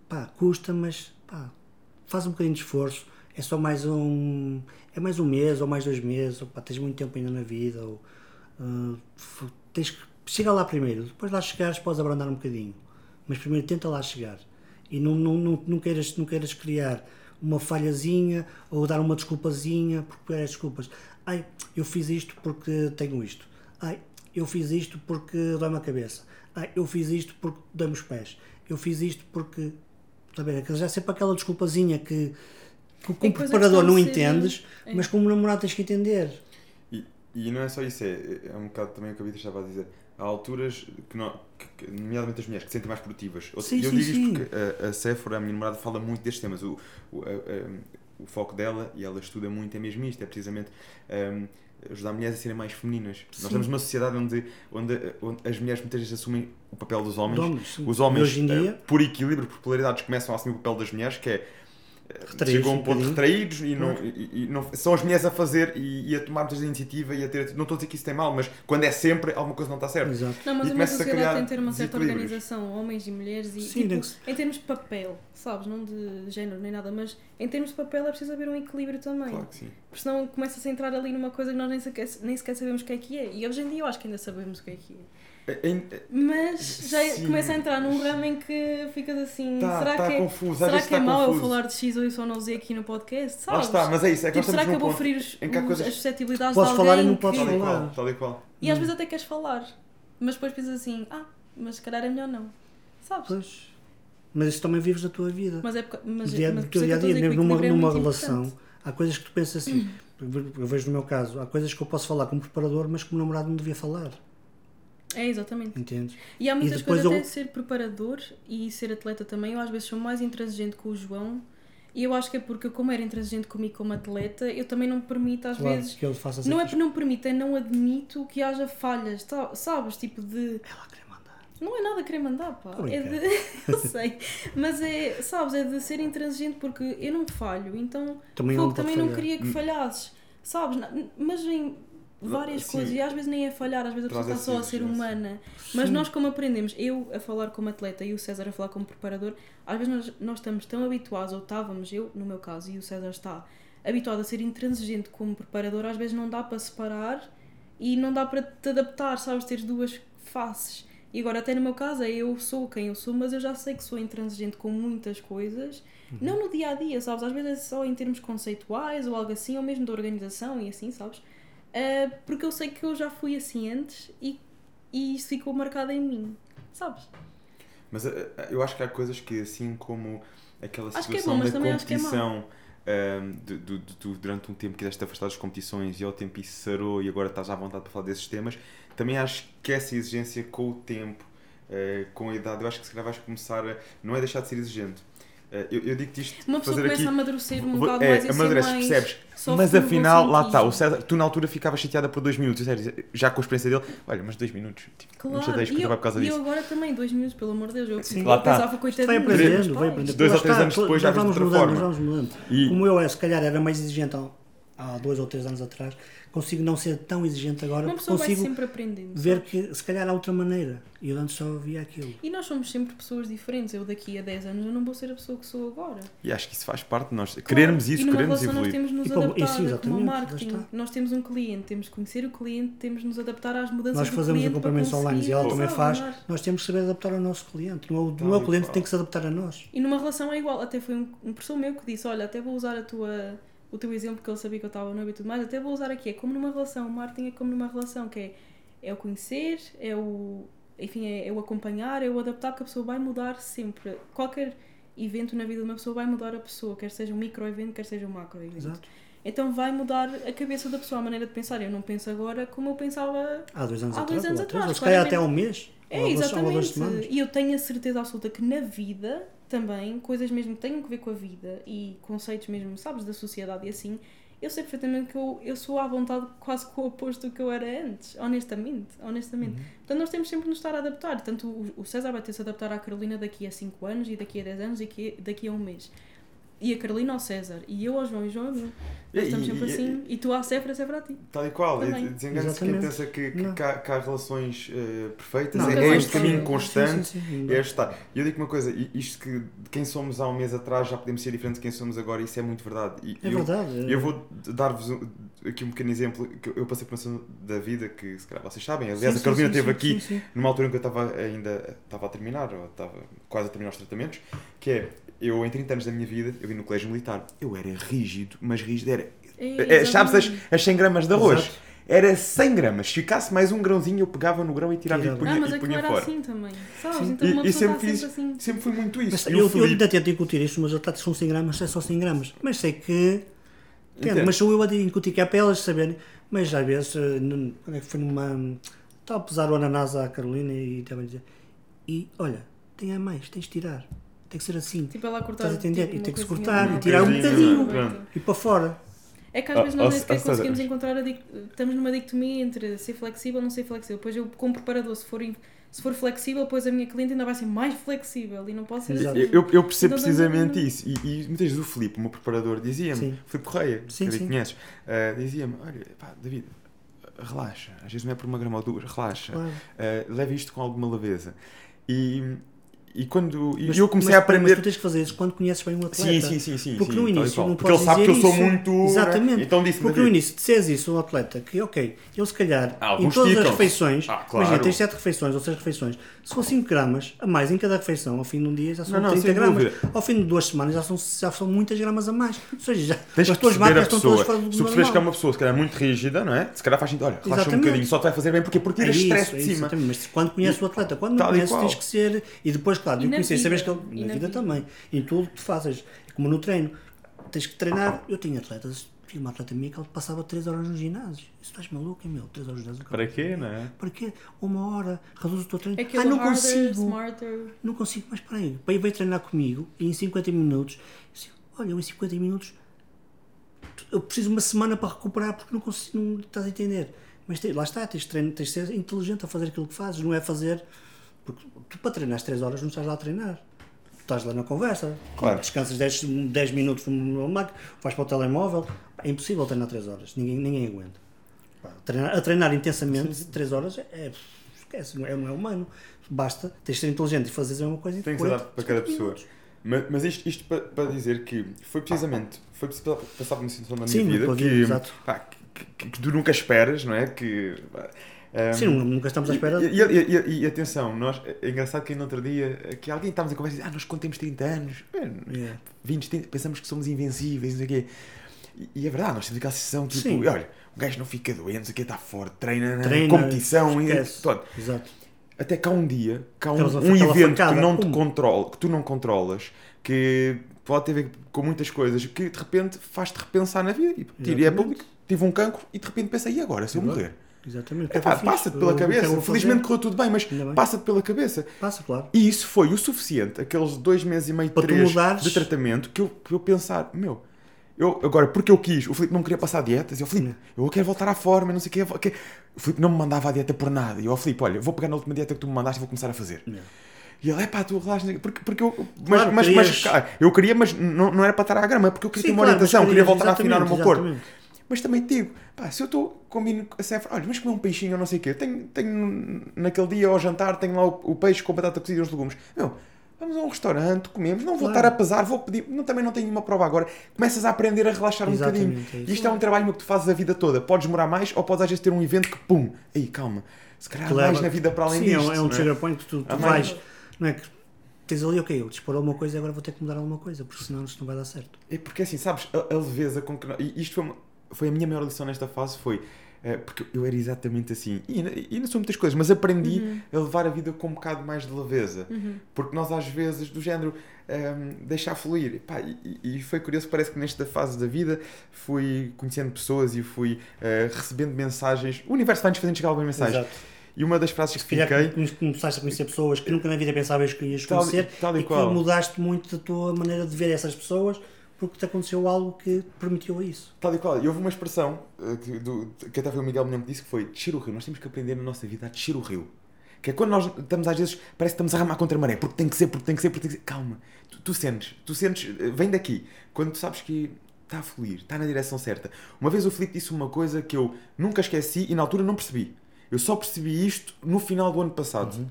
[SPEAKER 2] pá, custa, mas pá, faz um bocadinho de esforço, é só mais um. É mais um mês ou mais dois meses, ou pá, tens muito tempo ainda na vida, ou f- tens que. Chega lá primeiro, depois lá chegares podes abrandar um bocadinho, mas primeiro tenta lá chegar e não, não, não, não, queiras, não queiras criar uma falhazinha ou dar uma desculpazinha porque queres desculpas. Ai, eu fiz isto porque tenho isto. Ai, eu fiz isto porque dói-me a cabeça. Ai, eu fiz isto porque dói-me os pés. Eu fiz isto porque. Está bem? Já é sempre aquela desculpazinha que, que como preparador
[SPEAKER 3] que
[SPEAKER 2] não entendes,
[SPEAKER 3] é.
[SPEAKER 2] mas como namorado tens que entender.
[SPEAKER 1] E, e não é só isso, é, é um bocado também o que a Vitor estava a dizer. Há alturas, que, não, que, que- nomeadamente as mulheres, que se sentem mais produtivas. Ou
[SPEAKER 2] Sim,
[SPEAKER 1] eu
[SPEAKER 2] sim,
[SPEAKER 1] digo
[SPEAKER 2] sim.
[SPEAKER 1] isto porque a, a Sephora, a minha namorada, fala muito destes temas. O, o, a- a- o foco dela, e ela estuda muito, é mesmo isto: é precisamente um, ajudar mulheres a serem mais femininas.
[SPEAKER 2] Sim.
[SPEAKER 1] Nós temos uma sociedade onde, onde, onde as mulheres muitas vezes assumem o papel dos homens.
[SPEAKER 2] Sim.
[SPEAKER 1] Os homens,
[SPEAKER 2] hoje em
[SPEAKER 1] eh,
[SPEAKER 2] dia,
[SPEAKER 1] por equilíbrio, por polaridades, começam a assumir o papel das mulheres, que é
[SPEAKER 2] Retraídos
[SPEAKER 1] chegam a
[SPEAKER 2] um
[SPEAKER 1] ponto retraídos e, não, e, e não são as mulheres a fazer e, e a tomar muitas iniciativa e a ter. Não estou a dizer que isso tem mal, mas quando é sempre, alguma coisa não está certa.
[SPEAKER 2] exato.
[SPEAKER 3] Não, mas
[SPEAKER 1] E
[SPEAKER 3] uma sociedade
[SPEAKER 1] criar
[SPEAKER 3] tem que ter uma certa organização, homens e mulheres, e
[SPEAKER 2] Sim,
[SPEAKER 3] tipo,
[SPEAKER 2] tem que se-
[SPEAKER 3] em termos de papel, sabes? Não de género nem nada, mas em termos de papel é preciso haver um equilíbrio também.
[SPEAKER 1] Claro que sim.
[SPEAKER 3] Porque senão começa-se a entrar ali numa coisa que nós nem sequer, nem sequer sabemos o que é que é. E hoje em dia eu acho que ainda sabemos o que é que é.
[SPEAKER 1] É- é-
[SPEAKER 3] Mas já
[SPEAKER 1] Sim.
[SPEAKER 3] começa a entrar num ramo em que ficas assim,
[SPEAKER 1] Tá-
[SPEAKER 3] será,
[SPEAKER 1] tá
[SPEAKER 3] que é,
[SPEAKER 1] confuso,
[SPEAKER 3] será que é
[SPEAKER 1] tá
[SPEAKER 3] mau eu falar de X ou Y ou Z aqui no podcast?
[SPEAKER 1] Lá
[SPEAKER 3] Sabes?
[SPEAKER 1] está, mas é isso. É que
[SPEAKER 3] tipo, será
[SPEAKER 1] estamos
[SPEAKER 3] que eu vou
[SPEAKER 1] ponto
[SPEAKER 3] ferir os,
[SPEAKER 1] que
[SPEAKER 3] os-
[SPEAKER 1] coisas-
[SPEAKER 3] as suscetibilidades
[SPEAKER 2] Podes
[SPEAKER 3] de
[SPEAKER 2] falar
[SPEAKER 3] alguém
[SPEAKER 2] e não
[SPEAKER 3] que-
[SPEAKER 2] podes
[SPEAKER 1] Tal e
[SPEAKER 2] falar.
[SPEAKER 1] qual, tal e qual.
[SPEAKER 3] E às vezes até queres falar, mas depois pensas assim, ah, mas se calhar é melhor não. Sabes?
[SPEAKER 2] Pois. Mas isso também vives da tua vida.
[SPEAKER 3] Mas é porque, mas,
[SPEAKER 2] dia,
[SPEAKER 3] mas
[SPEAKER 2] teu
[SPEAKER 3] é
[SPEAKER 2] dia a
[SPEAKER 3] que
[SPEAKER 2] dia,
[SPEAKER 3] que
[SPEAKER 2] mesmo numa,
[SPEAKER 3] é
[SPEAKER 2] numa relação,
[SPEAKER 3] importante.
[SPEAKER 2] há coisas que tu pensas assim. Eu vejo no meu caso, há coisas que eu posso falar como preparador, mas como namorado não devia falar.
[SPEAKER 3] É, exatamente.
[SPEAKER 2] Entendes?
[SPEAKER 3] E há muitas
[SPEAKER 2] depois
[SPEAKER 3] coisas,
[SPEAKER 2] eu-
[SPEAKER 3] até ser preparador e ser atleta também, eu às vezes sou mais intransigente com o João. E eu acho que é porque, como era intransigente comigo como atleta, eu também não me permito, às
[SPEAKER 2] Claro,
[SPEAKER 3] vezes.
[SPEAKER 2] que ele faça.
[SPEAKER 3] Não é porque não me permito, é não admito que haja falhas, tá- sabes? Tipo de.
[SPEAKER 2] Ela queria mandar.
[SPEAKER 3] Não é nada querer mandar, pá.
[SPEAKER 2] Tô
[SPEAKER 3] É
[SPEAKER 2] brincando.
[SPEAKER 3] de. eu sei. Mas é, sabes, é de ser intransigente porque eu não falho, então.
[SPEAKER 2] Também
[SPEAKER 3] fogo,
[SPEAKER 2] não
[SPEAKER 3] também não queria que falhasses, sabes? Mas em várias
[SPEAKER 1] Sim.
[SPEAKER 3] coisas, e às vezes nem é falhar, às vezes a pessoa está só a ser humana. Mas
[SPEAKER 2] Sim.
[SPEAKER 3] nós, como aprendemos, eu a falar como atleta e o César a falar como preparador, às vezes nós, nós estamos tão habituados, ou estávamos, eu no meu caso, e o César está habituado a ser intransigente como preparador, às vezes não dá para separar e não dá para te adaptar, sabes? Teres duas faces. E agora, até no meu caso, é eu sou quem eu sou, mas eu já sei que sou intransigente com muitas coisas, não no dia a dia, sabes? Às vezes é só em termos conceituais ou algo assim, ou mesmo de organização e assim, sabes? Ah, porque eu sei que eu já fui assim antes e, e isso ficou marcado em mim, sabes?
[SPEAKER 1] Mas eh, eh, eu acho que há coisas que, assim como aquela
[SPEAKER 3] Acho é
[SPEAKER 1] situação
[SPEAKER 3] bom, mas
[SPEAKER 1] da
[SPEAKER 3] que é
[SPEAKER 1] competição, ahm, de, de- de tu durante um tempo quiseste afastar das competições e ao tempo isso sarou e agora estás à vontade para falar desses temas, também acho que essa exigência com o tempo, eh, com a idade, eu acho que se calhar vais começar a. não é deixar de ser exigente. Eh, eu, eu digo-te isto.
[SPEAKER 3] Uma pessoa
[SPEAKER 1] fazer
[SPEAKER 3] começa
[SPEAKER 1] aqui,
[SPEAKER 3] a amadurecer um bocado
[SPEAKER 1] é,
[SPEAKER 3] mais e a ser
[SPEAKER 1] amadureces,
[SPEAKER 3] mais
[SPEAKER 1] percebes? Mas afinal, lá está, o César, tu na altura ficavas chateada por dois minutos, sério, já com a experiência dele, olha, mas dois minutos, tipo, não
[SPEAKER 3] Claro,
[SPEAKER 1] chateias
[SPEAKER 3] e
[SPEAKER 1] porque
[SPEAKER 3] eu,
[SPEAKER 1] vai por causa
[SPEAKER 3] e
[SPEAKER 1] disso.
[SPEAKER 3] eu agora também, dois minutos, pelo amor de Deus. Eu,
[SPEAKER 2] Sim.
[SPEAKER 1] Lá está.
[SPEAKER 3] pensava,
[SPEAKER 2] Vai
[SPEAKER 3] coitadinho.
[SPEAKER 2] aprendendo, vai aprendendo.
[SPEAKER 1] Dois ou três anos depois já
[SPEAKER 2] nós
[SPEAKER 1] vês de
[SPEAKER 2] vamos
[SPEAKER 1] outra
[SPEAKER 2] mudando, vamos.
[SPEAKER 1] E-
[SPEAKER 2] Como eu, é, se calhar, era mais exigente há, dois ou três anos atrás, consigo não ser tão exigente agora,
[SPEAKER 3] Uma
[SPEAKER 2] porque
[SPEAKER 3] pessoa vai
[SPEAKER 2] consigo
[SPEAKER 3] sempre aprendendo.
[SPEAKER 2] ver
[SPEAKER 3] sabes?
[SPEAKER 2] que se calhar há outra maneira. E eu antes só via aquilo.
[SPEAKER 3] E nós somos sempre pessoas diferentes. Eu daqui a 10 anos eu não vou ser a pessoa que sou agora.
[SPEAKER 1] E acho que isso faz parte de nós. Querermos
[SPEAKER 3] e
[SPEAKER 1] isso,
[SPEAKER 3] numa
[SPEAKER 1] queremos
[SPEAKER 3] relação nós
[SPEAKER 1] evoluir.
[SPEAKER 3] temos de nos
[SPEAKER 2] E como-
[SPEAKER 3] adaptar,
[SPEAKER 2] isso,
[SPEAKER 3] como marketing. Nós temos um cliente, temos de conhecer o cliente, temos de nos adaptar às mudanças
[SPEAKER 2] Nós fazemos acompanhamentos online e ela também faz.
[SPEAKER 3] andar.
[SPEAKER 2] Nós temos que saber adaptar ao nosso cliente. O- o
[SPEAKER 1] e
[SPEAKER 2] cliente que tem que se adaptar a nós.
[SPEAKER 3] E numa relação é igual. Até foi um, um professor meu que disse: Olha, até vou usar a tua, o teu exemplo, porque ele sabia que eu estava noiva e tudo mais. Até vou usar aqui. É como numa relação. O marketing é como numa relação, que é, é o conhecer, é o. Enfim, é, é o acompanhar, é o adaptar, porque a pessoa vai mudar sempre. Qualquer evento na vida de uma pessoa vai mudar a pessoa, quer seja um micro-evento, quer seja um macro-evento.
[SPEAKER 2] Exato.
[SPEAKER 3] Então vai mudar a cabeça da pessoa, a maneira de pensar. Eu não penso agora como eu pensava
[SPEAKER 2] Há dois anos
[SPEAKER 3] Há
[SPEAKER 2] atrás.
[SPEAKER 3] dois anos
[SPEAKER 2] ou três,
[SPEAKER 3] atrás,
[SPEAKER 2] ou se calhar até há um mês.
[SPEAKER 3] É,
[SPEAKER 2] ou
[SPEAKER 3] exatamente. E eu tenho a certeza absoluta que na vida também, coisas mesmo que tenham que ver com a vida e conceitos mesmo, sabes, da sociedade e assim, eu sei perfeitamente que eu, eu sou à vontade quase com o oposto do que eu era antes, honestamente. honestamente.
[SPEAKER 2] Uhum.
[SPEAKER 3] Portanto, nós temos sempre de nos estar a adaptar. Tanto o, o César vai ter de se adaptar à Carolina daqui a 5 anos e daqui a 10 anos e daqui, daqui a um mês. E a Carolina ao César. E eu ao João e o João a mim.
[SPEAKER 1] E-
[SPEAKER 3] Nós estamos
[SPEAKER 1] e-
[SPEAKER 3] sempre
[SPEAKER 1] e-
[SPEAKER 3] assim. E tu à Cefra, a Cefra a ti.
[SPEAKER 1] Tal e qual. E Desengana-se quem pensa que, que, que há, que há relações eh, perfeitas.
[SPEAKER 2] Não,
[SPEAKER 1] é, é este caminho constante.
[SPEAKER 2] Sim, sim, sim.
[SPEAKER 1] E é está. E eu digo uma coisa, isto que de quem somos há um mês atrás já podemos ser diferentes de quem somos agora, isso é muito verdade. E
[SPEAKER 2] É
[SPEAKER 1] eu,
[SPEAKER 2] verdade.
[SPEAKER 1] eu vou dar-vos um- aqui um pequeno exemplo que eu passei por uma situação da vida que se calhar vocês sabem. Aliás,
[SPEAKER 2] Sim,
[SPEAKER 1] a Carolina esteve aqui
[SPEAKER 2] sim, sim.
[SPEAKER 1] numa altura em que eu estava ainda estava a terminar, ou estava quase a terminar os tratamentos, que é, eu em 30 anos da minha vida, eu vim no colégio militar, eu era rígido, mas rígido era,
[SPEAKER 3] É,
[SPEAKER 1] é, sabes as, as 100 gramas de arroz?
[SPEAKER 2] Exato.
[SPEAKER 1] Era 100 gramas, se ficasse mais um grãozinho eu pegava no grão e tirava e punha,
[SPEAKER 3] Ah, mas
[SPEAKER 1] e
[SPEAKER 3] é que eu
[SPEAKER 1] punha
[SPEAKER 3] era
[SPEAKER 1] fora.
[SPEAKER 3] assim também. Sabes?
[SPEAKER 2] Sim.
[SPEAKER 3] Então
[SPEAKER 1] E- e sempre fiz-
[SPEAKER 3] sempre assim.
[SPEAKER 1] Sempre foi muito isso.
[SPEAKER 2] Mas
[SPEAKER 1] E
[SPEAKER 2] eu,
[SPEAKER 1] o
[SPEAKER 2] eu ainda tento incutir isso, mas eu trato são 100 gramas, é só 100 gramas. Mas sei que. Entendo, mas sou eu a incutir que é para elas saberem. Mas às vezes, eh, quando é que foi numa. Estava a pesar o ananás à Carolina e estava a dizer: E olha, tem a mais, tens de tirar. Tem que ser assim.
[SPEAKER 3] Tipo ela cortar.
[SPEAKER 2] Estás a entender?
[SPEAKER 3] tipo,
[SPEAKER 2] E tem que se cortar, e tirar um bocadinho. E para fora.
[SPEAKER 3] É que às vezes
[SPEAKER 1] Ah,
[SPEAKER 3] nós nem
[SPEAKER 1] se-
[SPEAKER 3] sequer conseguimos encontrar a dic- Estamos numa dicotomia entre ser flexível ou não ser flexível. Depois eu, como preparador, se for, se for flexível, depois a minha cliente ainda vai ser mais flexível e não pode ser assim.
[SPEAKER 1] Eu, eu percebo
[SPEAKER 3] não,
[SPEAKER 1] precisamente
[SPEAKER 3] não,
[SPEAKER 1] isso. E, e muitas vezes o Filipe, o meu preparador, dizia-me. Filipe Correia,
[SPEAKER 2] Sim,
[SPEAKER 1] que
[SPEAKER 2] sim.
[SPEAKER 1] conheces, ah, dizia-me: Olha, pá, David, relaxa. Às vezes não é por uma grama ou duas, relaxa.
[SPEAKER 2] Claro.
[SPEAKER 1] Uh, leve isto com alguma leveza. E, e quando e
[SPEAKER 2] Mas-
[SPEAKER 1] eu comecei
[SPEAKER 2] mas-
[SPEAKER 1] a aprender.
[SPEAKER 2] Mas tu tens que fazer isso quando conheces bem um atleta.
[SPEAKER 1] sim, sim, sim, sim.
[SPEAKER 2] Porque
[SPEAKER 1] sim,
[SPEAKER 2] no
[SPEAKER 1] e
[SPEAKER 2] início não
[SPEAKER 1] Porque ele sabe que eu sou
[SPEAKER 2] isso.
[SPEAKER 1] muito. né?
[SPEAKER 2] Exatamente.
[SPEAKER 1] Então disse-me
[SPEAKER 2] Porque no início disseres isso a um atleta que, ok, ele se calhar
[SPEAKER 1] Ah,
[SPEAKER 2] em todas as refeições,
[SPEAKER 1] Ah, claro.
[SPEAKER 2] imagina, tens 7 refeições ou 6 refeições, se for 5 gramas a mais em cada refeição, ao fim de um dia já são
[SPEAKER 1] Não, não,
[SPEAKER 2] 30
[SPEAKER 1] sem
[SPEAKER 2] gramas.
[SPEAKER 1] dúvida.
[SPEAKER 2] Ao fim de duas semanas já são, já são muitas gramas a mais. Ou seja, já,
[SPEAKER 1] Tens
[SPEAKER 2] as tuas marcas estão todas fora do
[SPEAKER 1] Se tu percebes que é uma pessoa se calhar muito rígida, não é? Se calhar faz sentido, olha, relaxa um
[SPEAKER 2] Exatamente.
[SPEAKER 1] bocadinho, só te vai fazer bem. Porquê? Porque
[SPEAKER 2] É
[SPEAKER 1] tiras
[SPEAKER 2] isso,
[SPEAKER 1] stress
[SPEAKER 2] é
[SPEAKER 1] de
[SPEAKER 2] isso,
[SPEAKER 1] cima.
[SPEAKER 2] Mas quando conheces o atleta, quando não
[SPEAKER 1] e
[SPEAKER 2] conheces, tens que ser. E depois, claro,
[SPEAKER 3] E
[SPEAKER 2] conhecer, sabes que
[SPEAKER 3] vida,
[SPEAKER 2] ele,
[SPEAKER 3] e
[SPEAKER 2] na,
[SPEAKER 3] na
[SPEAKER 2] vida,
[SPEAKER 3] vida.
[SPEAKER 2] também. Em tudo que tu fazes. É Como no treino. Tens que treinar. Eu tinha atletas, tinha uma atleta minha que ele passava 3 horas no ginásio. Isso estás maluco, hein, meu? 3 horas no ginásio.
[SPEAKER 1] Para quê, não é?
[SPEAKER 2] Para quê? Uma hora, reduz o teu treino.
[SPEAKER 3] É
[SPEAKER 2] ah, não
[SPEAKER 3] harder,
[SPEAKER 2] consigo.
[SPEAKER 3] smarter.
[SPEAKER 2] Não consigo, mas para aí. Veio treinar comigo e em 50 minutos. eu disse, Olha, eu em 50 minutos eu preciso de uma semana para recuperar porque não consigo, não estás a entender. Mas lá está, tens de, treino, tens de ser inteligente a fazer aquilo que fazes, não é fazer. Porque tu para treinar 3 horas não estás lá a treinar. Tu estás lá na conversa,
[SPEAKER 1] Claro.
[SPEAKER 2] descansas 10, 10 minutos no máquina, vais para o telemóvel. É impossível treinar 3 horas, ninguém, ninguém aguenta. Pá, treinar- a treinar intensamente 3 horas é, é- esquece, não é, não é humano. Basta, tens de ser inteligente e fazer uma coisa em
[SPEAKER 1] Tem que ser
[SPEAKER 2] 40,
[SPEAKER 1] dado para cada
[SPEAKER 2] 50
[SPEAKER 1] pessoa. Mas, mas isto, isto para, para dizer que foi precisamente, foi preciso passar por uma situação na minha
[SPEAKER 2] Sim,
[SPEAKER 1] vida que,
[SPEAKER 2] vida,
[SPEAKER 1] pá, que- que, que tu nunca esperas, não é? Que, um,
[SPEAKER 2] Sim, nunca estamos à espera.
[SPEAKER 1] E, e, e, e, atenção, nós, é engraçado que no outro dia que alguém estávamos a conversa e ah, nós quando temos 30 anos, yeah. 20, 30, pensamos que somos invencíveis, não sei o quê. E, e é verdade, nós temos aquela sensação tipo, Sim. olha, o gajo não fica doente, aqui está forte, treina, treina competição e todo.
[SPEAKER 2] Exato.
[SPEAKER 1] Até cá um dia, cá um, um evento que, não te controla, que tu não controlas, que pode ter a ver com muitas coisas, que de repente faz-te repensar na vida. E, é público, tive um cancro e de repente pensa, e agora, se eu morrer?
[SPEAKER 2] Exatamente.
[SPEAKER 1] É, passa-te pela cabeça. Felizmente correu tudo bem, mas passa-te pela cabeça.
[SPEAKER 2] Passa, claro.
[SPEAKER 1] E isso foi o suficiente, aqueles dois meses e meio, Para três de tratamento, que eu, que eu pensar, meu, eu, agora, porque eu quis, o Filipe não queria passar dietas, e eu, Filipe, eu quero voltar à forma, não sei o quê. O Filipe não me mandava a dieta por nada. E eu, Filipe, olha, vou pegar na última dieta que tu me mandaste e vou começar a fazer. Não. E ele, é pá, tu relaxa, porque, porque eu. Mas, claro, mas, mas, eu queria, mas não, não era para estar à grama, porque eu queria Sim, ter uma claro, orientação, queria voltar a afinar o meu corpo. Mas também te digo, pá, se eu estou combino a Sephora, olha, mas comer um peixinho ou não sei o quê, tenho, tenho naquele dia ao jantar, tenho lá o, o peixe com batata cozida e os legumes. Meu, vamos a um restaurante, comemos, não vou claro. estar a pesar, vou pedir, não, também não tenho nenhuma prova agora. Começas a aprender a relaxar Exatamente, um bocadinho. É Isto é um trabalho que tu fazes a vida toda. Podes demorar mais ou podes às vezes ter um evento que, pum, aí calma, se calhar claro. mais na vida para além
[SPEAKER 2] Sim,
[SPEAKER 1] disto.
[SPEAKER 2] Sim, é um, é um trigger point que tu, tu vais, não é que tens ali, ok, eu disparou uma coisa e agora vou ter que mudar alguma coisa, porque senão isto não vai dar certo.
[SPEAKER 1] É porque assim, sabes, a, a leveza com que. E isto foi uma, foi a minha maior lição nesta fase foi uh, porque eu era exatamente assim e, e ainda sou muitas coisas mas aprendi uhum. a levar a vida com um bocado mais de leveza uhum. porque nós às vezes do género um, ehm, deixar fluir Pá, e, e, foi curioso parece que nesta fase da vida fui conhecendo pessoas e fui uh, recebendo mensagens o universo vai-nos fazendo chegar algumas mensagens Exato. E uma das frases que fiquei.
[SPEAKER 2] Começaste a conhecer pessoas que nunca na vida pensavas que ias conhecer tal, tal e, e que mudaste muito a tua maneira de ver essas pessoas porque te aconteceu algo que permitiu isso.
[SPEAKER 1] Tal e qual. E houve uma expressão uh, que, do, que até foi o Miguel mesmo que disse que foi descer o rio. Nós temos que aprender na nossa vida a descer o rio. Que é quando nós estamos às vezes, parece que estamos a ramar contra a maré, porque tem que ser, porque tem que ser, porque tem que ser. Calma. Tu, tu sentes, tu sentes, eh, vem daqui. Quando tu sabes que está a fluir, está na direção certa. Uma vez o Filipe disse uma coisa que eu nunca esqueci e na altura não percebi. Eu só percebi isto no final do ano passado. Uhum.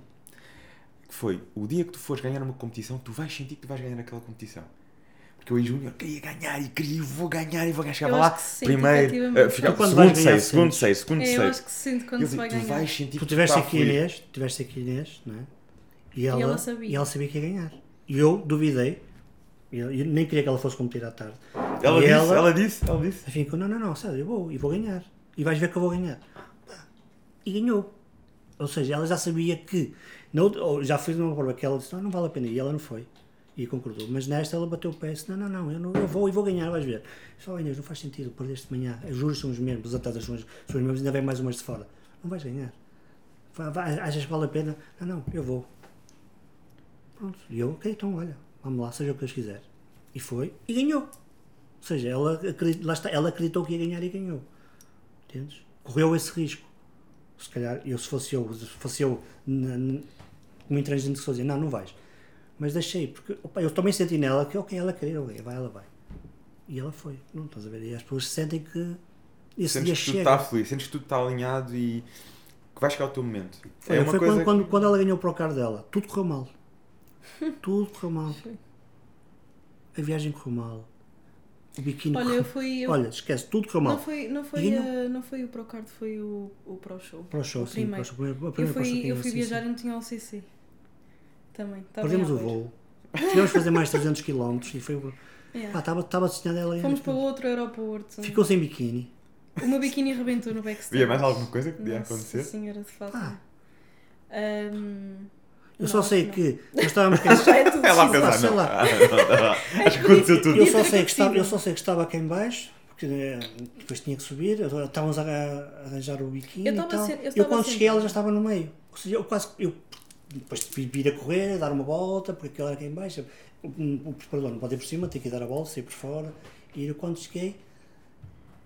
[SPEAKER 1] Que foi, o dia que tu fores ganhar uma competição, tu vais sentir que tu vais ganhar aquela competição. Porque eu em Júnior queria ganhar e queria, vou ganhar e vou ganhar. Chegava lá, primeiro, uh, ficava segundo, seis, segundo, seis, segundo, seis.
[SPEAKER 3] Eu acho que sinto quando eu, se vai
[SPEAKER 1] tu
[SPEAKER 3] ganhar.
[SPEAKER 1] Vais sentir
[SPEAKER 2] tu tiveste aqui Inês, tiveste aqui Inês, não é? E ela, e ela, sabia. e ela sabia que ia ganhar. E eu duvidei, eu, eu nem queria que ela fosse competir à tarde.
[SPEAKER 1] Ela disse, ela, ela disse, ela disse.
[SPEAKER 2] Enfim, não, não, não, sério, eu vou, e vou ganhar. E vais ver que eu vou ganhar. E ganhou. Ou seja, ela já sabia que, não, já fez uma prova que ela disse, não, não vale a pena, e ela não foi e concordou. Mas nesta ela bateu o pé e disse: Não, não, não, eu, não, eu vou e vou ganhar, vais ver. Só Inês, não faz sentido, perdeste de manhã, os juros são os mesmos, os atletas são os, são os mesmos, ainda vem mais umas de fora. Não vais ganhar. Achas que vale a pena? Não, não, eu vou. Pronto, e eu, ok, então olha, vamos lá, seja o que Deus quiser. E foi, e ganhou. Ou seja, ela, lá está, ela acreditou que ia ganhar e ganhou. Entendes? Correu esse risco. Se calhar, eu se fosse eu, se fosse eu, como intransigente que sou dizer, não, não vais mas deixei, porque opa, eu também senti nela que, ok, ela queria, okay, vai, ela vai. E ela foi. Não estás a ver? E as pessoas sentem que esse
[SPEAKER 1] sentes dia que tudo está sentes que tudo está alinhado e que vai chegar o teu momento.
[SPEAKER 2] Foi, é foi quando, que... quando, quando ela ganhou para o carro dela, tudo correu mal. tudo correu mal. A viagem correu mal. O biquíni
[SPEAKER 3] Olha,
[SPEAKER 2] correu...
[SPEAKER 3] eu fui. Eu...
[SPEAKER 2] Olha, esquece, tudo correu mal.
[SPEAKER 3] Não foi, não foi, a, não foi o Procard, foi o, o Pro Show.
[SPEAKER 2] Pro Show,
[SPEAKER 3] o
[SPEAKER 2] sim. Primeiro. Pro show,
[SPEAKER 3] primeiro, eu fui, eu fui viajar e não tinha o CC. Também.
[SPEAKER 2] Perdemos o voo. Tivemos fazer mais 300 km e foi. Yeah. Estava estava destinada ela
[SPEAKER 3] Fomos para outro aeroporto.
[SPEAKER 2] Ficou sem biquíni.
[SPEAKER 3] O meu biquíni rebentou no backstage.
[SPEAKER 1] Havia mais alguma coisa que podia
[SPEAKER 3] Nossa
[SPEAKER 1] acontecer?
[SPEAKER 3] senhora de fato. Ah. Um,
[SPEAKER 2] eu não, só sei
[SPEAKER 3] não.
[SPEAKER 2] que nós estávamos
[SPEAKER 3] é
[SPEAKER 1] a pensar, sei
[SPEAKER 2] não.
[SPEAKER 1] lá. Acho que aconteceu tudo.
[SPEAKER 2] Eu só, sei que estava, eu só sei que estava aqui em baixo, porque eh, depois tinha que subir, estávamos a arranjar o biquíni eu e tal. Ser, eu, eu quando cheguei ela já estava no meio. Ou seja, eu quase, eu depois de vir a correr, dar uma volta, porque aquilo era aqui em baixo. O, preparador não pode ir por cima, tem que dar a volta, sair por fora. E eu, quando cheguei,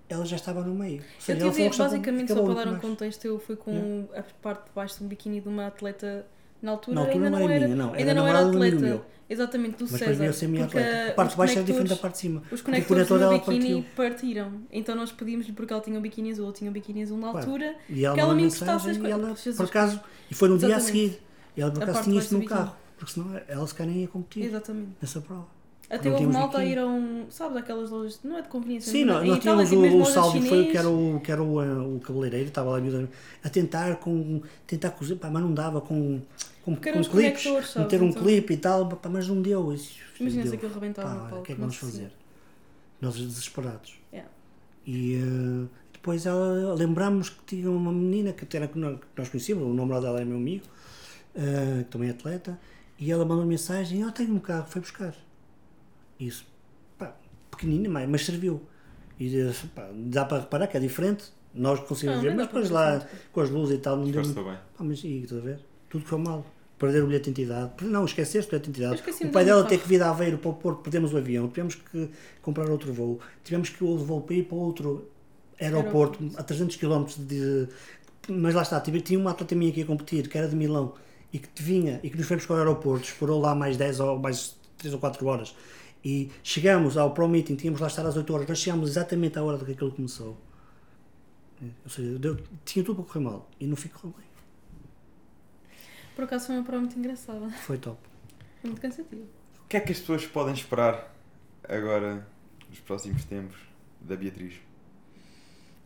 [SPEAKER 2] ela já estava no meio.
[SPEAKER 3] Seja, eu tive, basicamente, só para dar um contexto, eu fui com a parte de baixo de um biquíni de uma atleta na altura,
[SPEAKER 2] na altura
[SPEAKER 3] ainda não, era,
[SPEAKER 2] minha, não.
[SPEAKER 3] ainda não era atleta. Exatamente, do
[SPEAKER 2] Mas
[SPEAKER 3] César.
[SPEAKER 2] Atleta. A parte de baixo era diferente da parte de cima.
[SPEAKER 3] Os conectores do biquíni partiram. Então nós pedimos-lhe porque ela tinha um biquíni azul, eu tinha um biquíni azul na altura,
[SPEAKER 2] e ela
[SPEAKER 3] que ela me emprestasse as
[SPEAKER 2] coisas. Por acaso, e foi no dia a seguir. E ela por acaso tinha isto no carro, porque senão ela se calhar nem ia competir
[SPEAKER 3] Exatamente.
[SPEAKER 2] nessa prova.
[SPEAKER 3] Até
[SPEAKER 2] Não
[SPEAKER 3] houve malta a ir a um. Sabes aquelas lojas. Não é de conveniência.
[SPEAKER 2] Sim,
[SPEAKER 3] mas
[SPEAKER 2] nós, tínhamos o, o foi que era o, que era o, o cabeleireiro, estava lá miúdo a tentar com tentar cozer, pá, mas não dava com, com, com clipes, meter um
[SPEAKER 3] então.
[SPEAKER 2] clipe e tal, pá, mas não deu. Isso,
[SPEAKER 3] Imagina se aquilo rebentava
[SPEAKER 2] o que é que
[SPEAKER 3] não
[SPEAKER 2] vamos fazer? Nós desesperados.
[SPEAKER 3] Yeah.
[SPEAKER 2] E eh, depois ela, lembramos que tinha uma menina que, era, que nós conhecíamos, o namorado dela é meu amigo, eh, que também é atleta, e ela mandou mensagem: Eu tenho um carro, foi buscar. Isso, pá, pequenina, mas, mas serviu. E pá, dá para reparar que é diferente, nós conseguimos
[SPEAKER 3] Não,
[SPEAKER 2] ver, mas depois lá com as luzes e tal, não deu. Pá, mas e estás a ver? Tudo foi mal. Perder o bilhete de identidade. Não, esqueceste o bilhete de
[SPEAKER 3] Eu
[SPEAKER 2] identidade. O pai dela ter que vir de Aveiro para o Porto, perdemos o avião, tivemos que comprar outro voo, tivemos que o voo para ir para outro aeroporto,
[SPEAKER 3] Aeroporto.
[SPEAKER 2] a 300 km de. Mas lá está, tive- tinha uma atleta minha que ia competir, que era de Milão, e que te vinha e que nos foi buscar ao aeroporto, esperou lá mais 10 ou mais 3 ou 4 horas. E chegamos ao Pro Meeting, tínhamos lá estar às 8 horas, nós chegámos exatamente à hora que aquilo começou. Ou seja, deu- tinha tudo para correr mal e não ficou bem.
[SPEAKER 3] Por acaso foi uma prova muito engraçada.
[SPEAKER 2] Foi top.
[SPEAKER 3] Muito cansativo.
[SPEAKER 1] O que é que as pessoas podem esperar agora, nos próximos tempos, da Beatriz?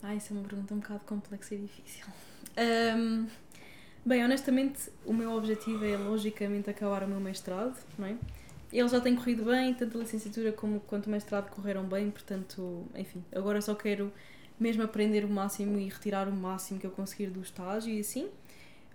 [SPEAKER 3] Ah, isso é uma pergunta um bocado complexa e difícil. Ahm, bem, honestamente, o meu objetivo é logicamente acabar o meu mestrado, não é? Ele já tem corrido bem, tanto a licenciatura como quanto o mestrado correram bem, portanto, enfim, agora só quero mesmo aprender o máximo e retirar o máximo que eu conseguir do estágio e assim.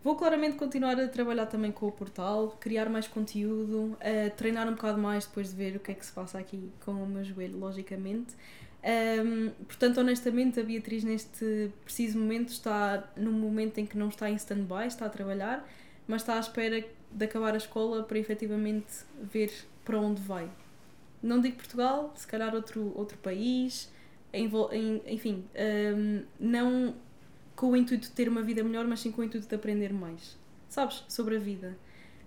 [SPEAKER 3] Vou claramente continuar a trabalhar também com o portal, criar mais conteúdo, a treinar um bocado mais depois de ver o que é que se passa aqui com o meu joelho, logicamente. Um, portanto, honestamente, a Beatriz neste preciso momento está num momento em que não está em stand-by, está a trabalhar, mas está à espera de acabar a escola para efetivamente ver para onde vai. Não digo Portugal, se calhar outro, outro país, em- enfim, um, não com o intuito de ter uma vida melhor, mas sim com o intuito de aprender mais, sabes, sobre a vida.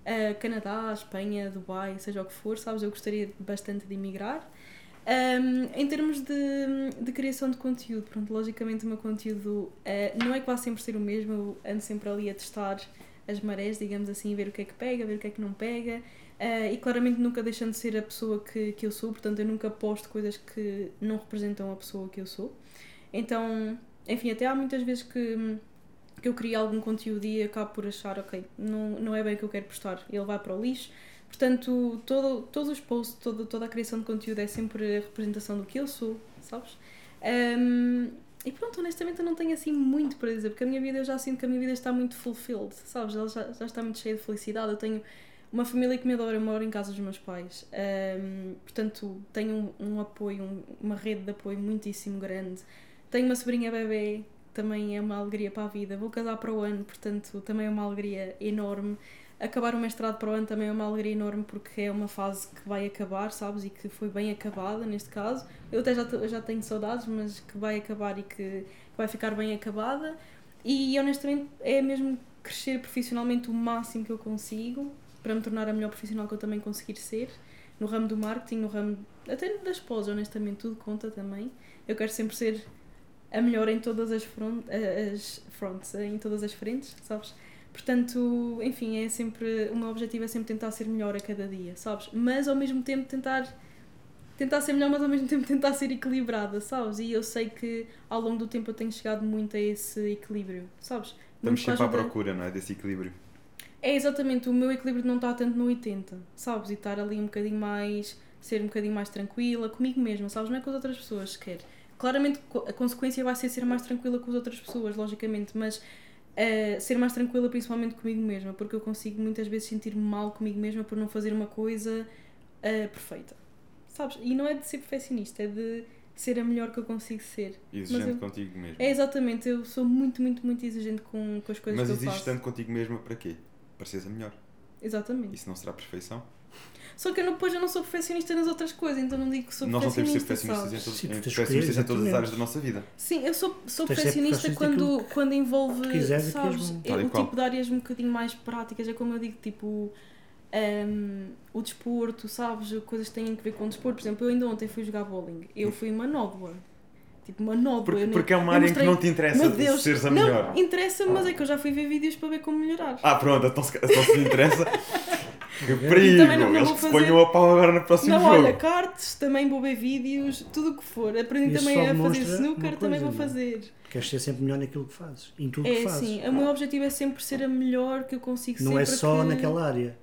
[SPEAKER 3] Uh, Canadá, Espanha, Dubai, seja o que for, sabes, eu gostaria bastante de emigrar. Um, em termos de, de criação de conteúdo, pronto, logicamente o meu conteúdo eh, não é vá sempre ser o mesmo, eu ando sempre ali a testar as marés, digamos assim, ver o que é que pega, ver o que é que não pega, eh, e claramente nunca deixando de ser a pessoa que, que eu sou, portanto eu nunca posto coisas que não representam a pessoa que eu sou. Então, enfim, até há muitas vezes que, que eu crio algum conteúdo e acabo por achar, ok, não, não é bem o que eu quero postar, ele vai para o lixo, Portanto, todo, todos os posts, todo, toda a criação de conteúdo é sempre a representação do que eu sou, sabes? Um, e pronto, honestamente eu não tenho assim muito para dizer, porque a minha vida eu já sinto que a minha vida está muito fulfilled, sabes? Ela já, já está muito cheia de felicidade. Eu tenho uma família que me adora, eu moro em casa dos meus pais. Um, portanto, tenho um, um apoio, um- uma rede de apoio muitíssimo grande. Tenho uma sobrinha bebê, também é uma alegria para a vida. Vou casar para o ano, portanto, também é uma alegria enorme. Acabar o mestrado para o ano também é uma alegria enorme porque é uma fase que vai acabar, sabes? E que foi bem acabada neste caso. Eu até já, já tenho saudades, mas que vai acabar e que vai ficar bem acabada. E honestamente é mesmo crescer profissionalmente o máximo que eu consigo para me tornar a melhor profissional que eu também conseguir ser. No ramo do marketing, no ramo até das pós, honestamente, tudo conta também. Eu quero sempre ser a melhor em todas as, front, as fronts, em todas as frentes, sabes? Portanto, enfim, é sempre o meu objetivo é sempre tentar ser melhor a cada dia, sabes? Mas ao mesmo tempo tentar tentar ser melhor, mas ao mesmo tempo tentar ser equilibrada, sabes? E eu sei que ao longo do tempo eu tenho chegado muito a esse equilíbrio, sabes? Muito
[SPEAKER 1] Estamos sempre à procura, não é? Desse equilíbrio.
[SPEAKER 3] é exatamente, o meu equilíbrio não está tanto no 80, sabes? E estar ali um bocadinho mais, ser um bocadinho mais tranquila comigo mesma, sabes? Não é com as outras pessoas sequer. Claramente a consequência vai ser ser mais tranquila com as outras pessoas, logicamente, mas ser mais tranquila principalmente comigo mesma, porque eu consigo muitas vezes sentir-me mal comigo mesma por não fazer uma coisa eh, perfeita, sabes? E não é de ser perfeccionista, é de ser a melhor que eu consigo ser.
[SPEAKER 1] Exigente
[SPEAKER 3] eu-
[SPEAKER 1] contigo mesmo.
[SPEAKER 3] É exatamente, eu sou muito, muito, muito exigente com, com as coisas
[SPEAKER 1] Mas
[SPEAKER 3] que eu
[SPEAKER 1] exiges
[SPEAKER 3] faço.
[SPEAKER 1] tanto contigo mesmo para quê? Para seres a melhor.
[SPEAKER 3] Exatamente.
[SPEAKER 1] Isso não será perfeição?
[SPEAKER 3] Só que eu não, depois eu não sou perfeccionista nas outras coisas, então não digo que sou
[SPEAKER 1] Nós não temos de ser perfeccionistas em, todos,
[SPEAKER 2] Sim, tu
[SPEAKER 1] em,
[SPEAKER 2] tens de
[SPEAKER 1] perfeccionistas em todas as áreas da nossa vida.
[SPEAKER 3] Sim, eu sou, sou
[SPEAKER 2] Tens de ser
[SPEAKER 3] perfeccionista
[SPEAKER 2] perfeccionista
[SPEAKER 3] quando, quando envolve,
[SPEAKER 2] tu quiseres e
[SPEAKER 3] sabes.
[SPEAKER 1] Tal e
[SPEAKER 3] o
[SPEAKER 1] qual.
[SPEAKER 3] tipo de áreas um bocadinho mais práticas, é como eu digo, tipo, um, o desporto, sabes, coisas que têm a ver com o desporto. Por exemplo, eu ainda ontem fui jogar bowling, eu fui uma nódoa. Tipo, uma nódoa.
[SPEAKER 1] Porque,
[SPEAKER 3] eu nem-
[SPEAKER 1] porque é uma
[SPEAKER 3] eu
[SPEAKER 1] área em que
[SPEAKER 3] mostrei-
[SPEAKER 1] não te interessa
[SPEAKER 3] Meu Deus,
[SPEAKER 1] seres a
[SPEAKER 3] não,
[SPEAKER 1] melhor.
[SPEAKER 3] interessa, mas é que eu já fui ver vídeos para ver como melhorar.
[SPEAKER 1] Ah, pronto, então se, então se lhe interessa. Que
[SPEAKER 3] também
[SPEAKER 1] perigo!
[SPEAKER 3] não- não
[SPEAKER 1] Eles
[SPEAKER 3] vou
[SPEAKER 1] que se
[SPEAKER 3] fazer-
[SPEAKER 1] ponham a pau agora no próximo
[SPEAKER 3] Não,
[SPEAKER 1] jogo.
[SPEAKER 3] olha, cartes, também vou ver vídeos, tudo o que for. Aprendi
[SPEAKER 2] Isso
[SPEAKER 3] também a fazer snooker, também vou
[SPEAKER 2] não é?
[SPEAKER 3] fazer.
[SPEAKER 2] Queres ser sempre melhor naquilo que fazes, em tudo que
[SPEAKER 3] É
[SPEAKER 2] fazes.
[SPEAKER 3] assim, o meu objetivo é sempre ser a melhor que eu consigo
[SPEAKER 2] Não
[SPEAKER 3] sempre
[SPEAKER 2] é só
[SPEAKER 3] que...
[SPEAKER 2] naquela área,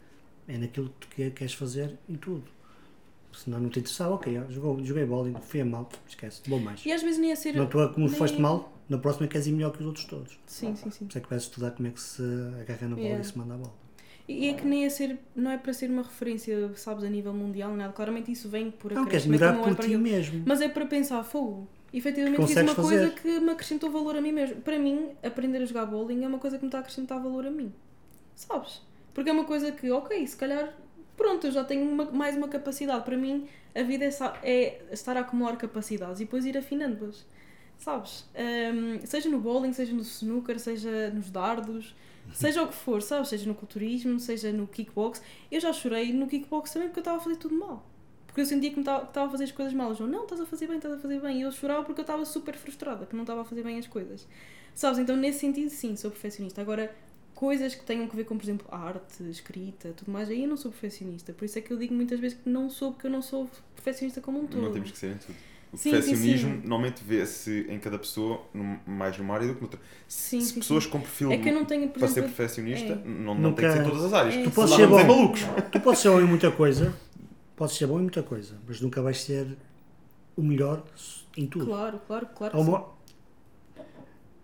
[SPEAKER 2] é naquilo que tu que- queres fazer em tudo. Senão não te interessava, ok, ó, jogou, joguei bola, fui a mal, esquece, vou mais.
[SPEAKER 3] E às vezes nem a ser...
[SPEAKER 2] Não estou a como
[SPEAKER 3] nem-
[SPEAKER 2] foste mal, na próxima queres ir melhor que os outros todos.
[SPEAKER 3] Sim, sim, sim.
[SPEAKER 2] Por isso é que vais estudar como é que se agarra na bola
[SPEAKER 3] Yeah.
[SPEAKER 2] e se manda a bola.
[SPEAKER 3] E é que nem a ser, não é para ser uma referência, sabes, a nível mundial, nada. Claramente isso vem por
[SPEAKER 2] Não, queres
[SPEAKER 3] é
[SPEAKER 2] melhorar por ti mesmo.
[SPEAKER 3] Mas é para pensar, fogo. Efetivamente fiz uma coisa
[SPEAKER 2] fazer.
[SPEAKER 3] que me acrescentou valor a mim mesmo. Para mim, aprender a jogar bowling é uma coisa que me está a acrescentar valor a mim. Sabes? Porque é uma coisa que, ok, se calhar, pronto, eu já tenho uma- mais uma capacidade. Para mim, a vida é, é estar a acumular capacidades e depois ir afinando-as. Sabes? Ahm, seja no bowling, seja no snooker, seja nos dardos, seja o que for, sabes? Seja no culturismo, seja no kickbox. Eu já chorei no kickbox também porque eu estava a fazer tudo mal. Porque eu sentia que estava a fazer as coisas mal. João, não, estás a fazer bem, estás a fazer bem. E eu chorava porque eu estava super frustrada, que não estava a fazer bem as coisas. Sabes? Então, nesse sentido, sim, sou perfeccionista. Agora, coisas que tenham que ver com, por exemplo, arte, escrita, tudo mais, aí eu não sou perfeccionista. Por isso é que eu digo muitas vezes que não sou, porque eu não sou perfeccionista como um todo.
[SPEAKER 1] Não temos que ser em tudo. O
[SPEAKER 3] Sim, sim,
[SPEAKER 1] perfeccionismo
[SPEAKER 3] sim.
[SPEAKER 1] normalmente vê-se em cada pessoa num- mais numa área do que noutra.
[SPEAKER 3] Sim,
[SPEAKER 1] Se
[SPEAKER 3] sim,
[SPEAKER 1] pessoas
[SPEAKER 3] sim.
[SPEAKER 1] com perfil
[SPEAKER 3] É que eu não tenho,
[SPEAKER 1] para ser
[SPEAKER 3] exemplo,
[SPEAKER 1] perfeccionista,
[SPEAKER 3] é.
[SPEAKER 1] não, não tem que ser em todas as áreas.
[SPEAKER 3] É,
[SPEAKER 2] Tu
[SPEAKER 3] sim.
[SPEAKER 2] podes ser bom.
[SPEAKER 1] ser malucos.
[SPEAKER 2] Tu podes ser bom em muita coisa, podes ser bom em muita coisa, mas nunca vais ser o melhor em tudo.
[SPEAKER 3] Claro, claro, claro.
[SPEAKER 2] Uma-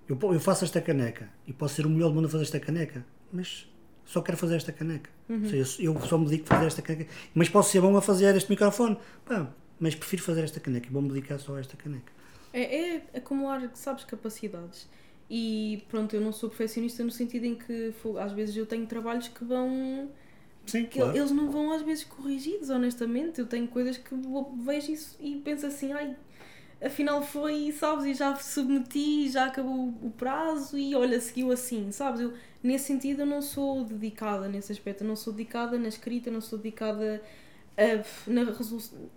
[SPEAKER 2] Eu, eu faço esta caneca e posso ser o melhor do mundo a fazer esta caneca, mas só quero fazer esta caneca.
[SPEAKER 3] Uhum.
[SPEAKER 2] Ou seja, eu só me dedico a fazer esta caneca, mas posso ser bom a fazer este microfone, Pá, mas prefiro fazer esta caneca e vou-me dedicar só a esta caneca.
[SPEAKER 3] É, é acumular, sabes, capacidades. E pronto, eu não sou perfeccionista no sentido em que às vezes eu tenho trabalhos que vão.
[SPEAKER 2] Sim,
[SPEAKER 3] que Eles não vão às vezes corrigidos, honestamente. Eu tenho coisas que vejo isso e penso assim, ai, afinal foi, sabes, e já submeti, já acabou o prazo e olha, seguiu assim, sabes? Eu, nesse sentido, eu não sou dedicada nesse aspecto. Eu não sou dedicada na escrita, não sou dedicada na,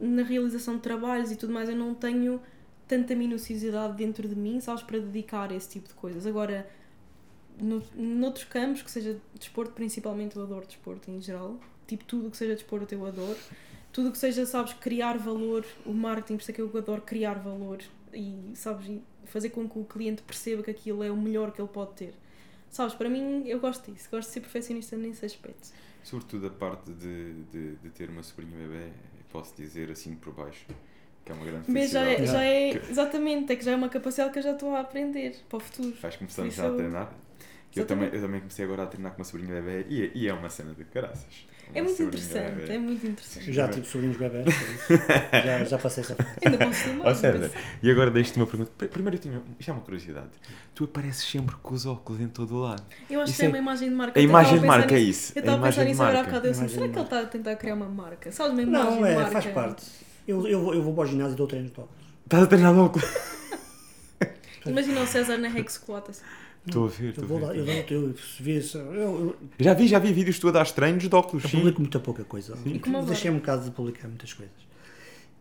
[SPEAKER 3] na realização de trabalhos e tudo mais. Eu não tenho tanta minuciosidade dentro de mim, sabes, para dedicar a esse tipo de coisas. Agora, no, noutros campos, que seja desporto, principalmente eu adoro desporto em geral, tipo tudo que seja desporto eu adoro. Tudo que seja, sabes, criar valor, o marketing, por isso é que eu adoro criar valor e, sabes, fazer com que o cliente perceba que aquilo é o melhor que ele pode ter. Sabes, para mim, eu gosto disso, gosto de ser perfeccionista nesse aspecto.
[SPEAKER 1] Sobretudo a parte de, de, de ter uma sobrinha bebê, posso dizer assim por baixo, que é uma grande
[SPEAKER 3] Mas já é, já é,
[SPEAKER 1] Que-
[SPEAKER 3] exatamente, é que já é uma capacidade que eu já estou a aprender para o futuro.
[SPEAKER 1] Vais começando
[SPEAKER 3] Por
[SPEAKER 1] já a treinar. Que eu também, eu também comecei agora a treinar com uma sobrinha bebê e, e é uma cena de caraças.
[SPEAKER 3] É
[SPEAKER 1] Uma
[SPEAKER 3] muito interessante, é muito interessante.
[SPEAKER 2] Já tive sobrinhos bebés, já, já passei essa fase.
[SPEAKER 3] Ainda ser
[SPEAKER 1] Ó e agora deixo-te uma pergunta. Pr- Primeiro eu tinha, isto é uma curiosidade. Tu apareces sempre com os óculos em todo o lado.
[SPEAKER 3] Eu acho
[SPEAKER 1] Isso
[SPEAKER 3] que é
[SPEAKER 1] é-
[SPEAKER 3] uma imagem de marca.
[SPEAKER 1] A imagem de marca é isso.
[SPEAKER 3] Eu
[SPEAKER 1] a
[SPEAKER 3] estava a pensar
[SPEAKER 1] imagem de
[SPEAKER 3] nisso agora há bocado. Eu assim, será
[SPEAKER 2] de
[SPEAKER 3] que ele está a tentar criar uma marca? Sabes, uma imagem
[SPEAKER 2] Não,
[SPEAKER 3] de
[SPEAKER 2] é,
[SPEAKER 3] marca?
[SPEAKER 2] faz parte. Eu, eu, vou- eu vou para o ginásio e dou treinos de óculos.
[SPEAKER 1] Estás a treinar de óculos?
[SPEAKER 3] Imagina o César na Rex Squat assim.
[SPEAKER 1] Estou a ver,
[SPEAKER 2] Eu vou
[SPEAKER 1] a
[SPEAKER 2] lá,
[SPEAKER 1] ver.
[SPEAKER 2] eu, dou- eu,
[SPEAKER 1] Já vi, já vi vídeos tu a dar treinos de óculos,
[SPEAKER 2] eu
[SPEAKER 1] sim.
[SPEAKER 2] publico muita pouca coisa.
[SPEAKER 3] E
[SPEAKER 2] deixei um bocado de publicar muitas coisas.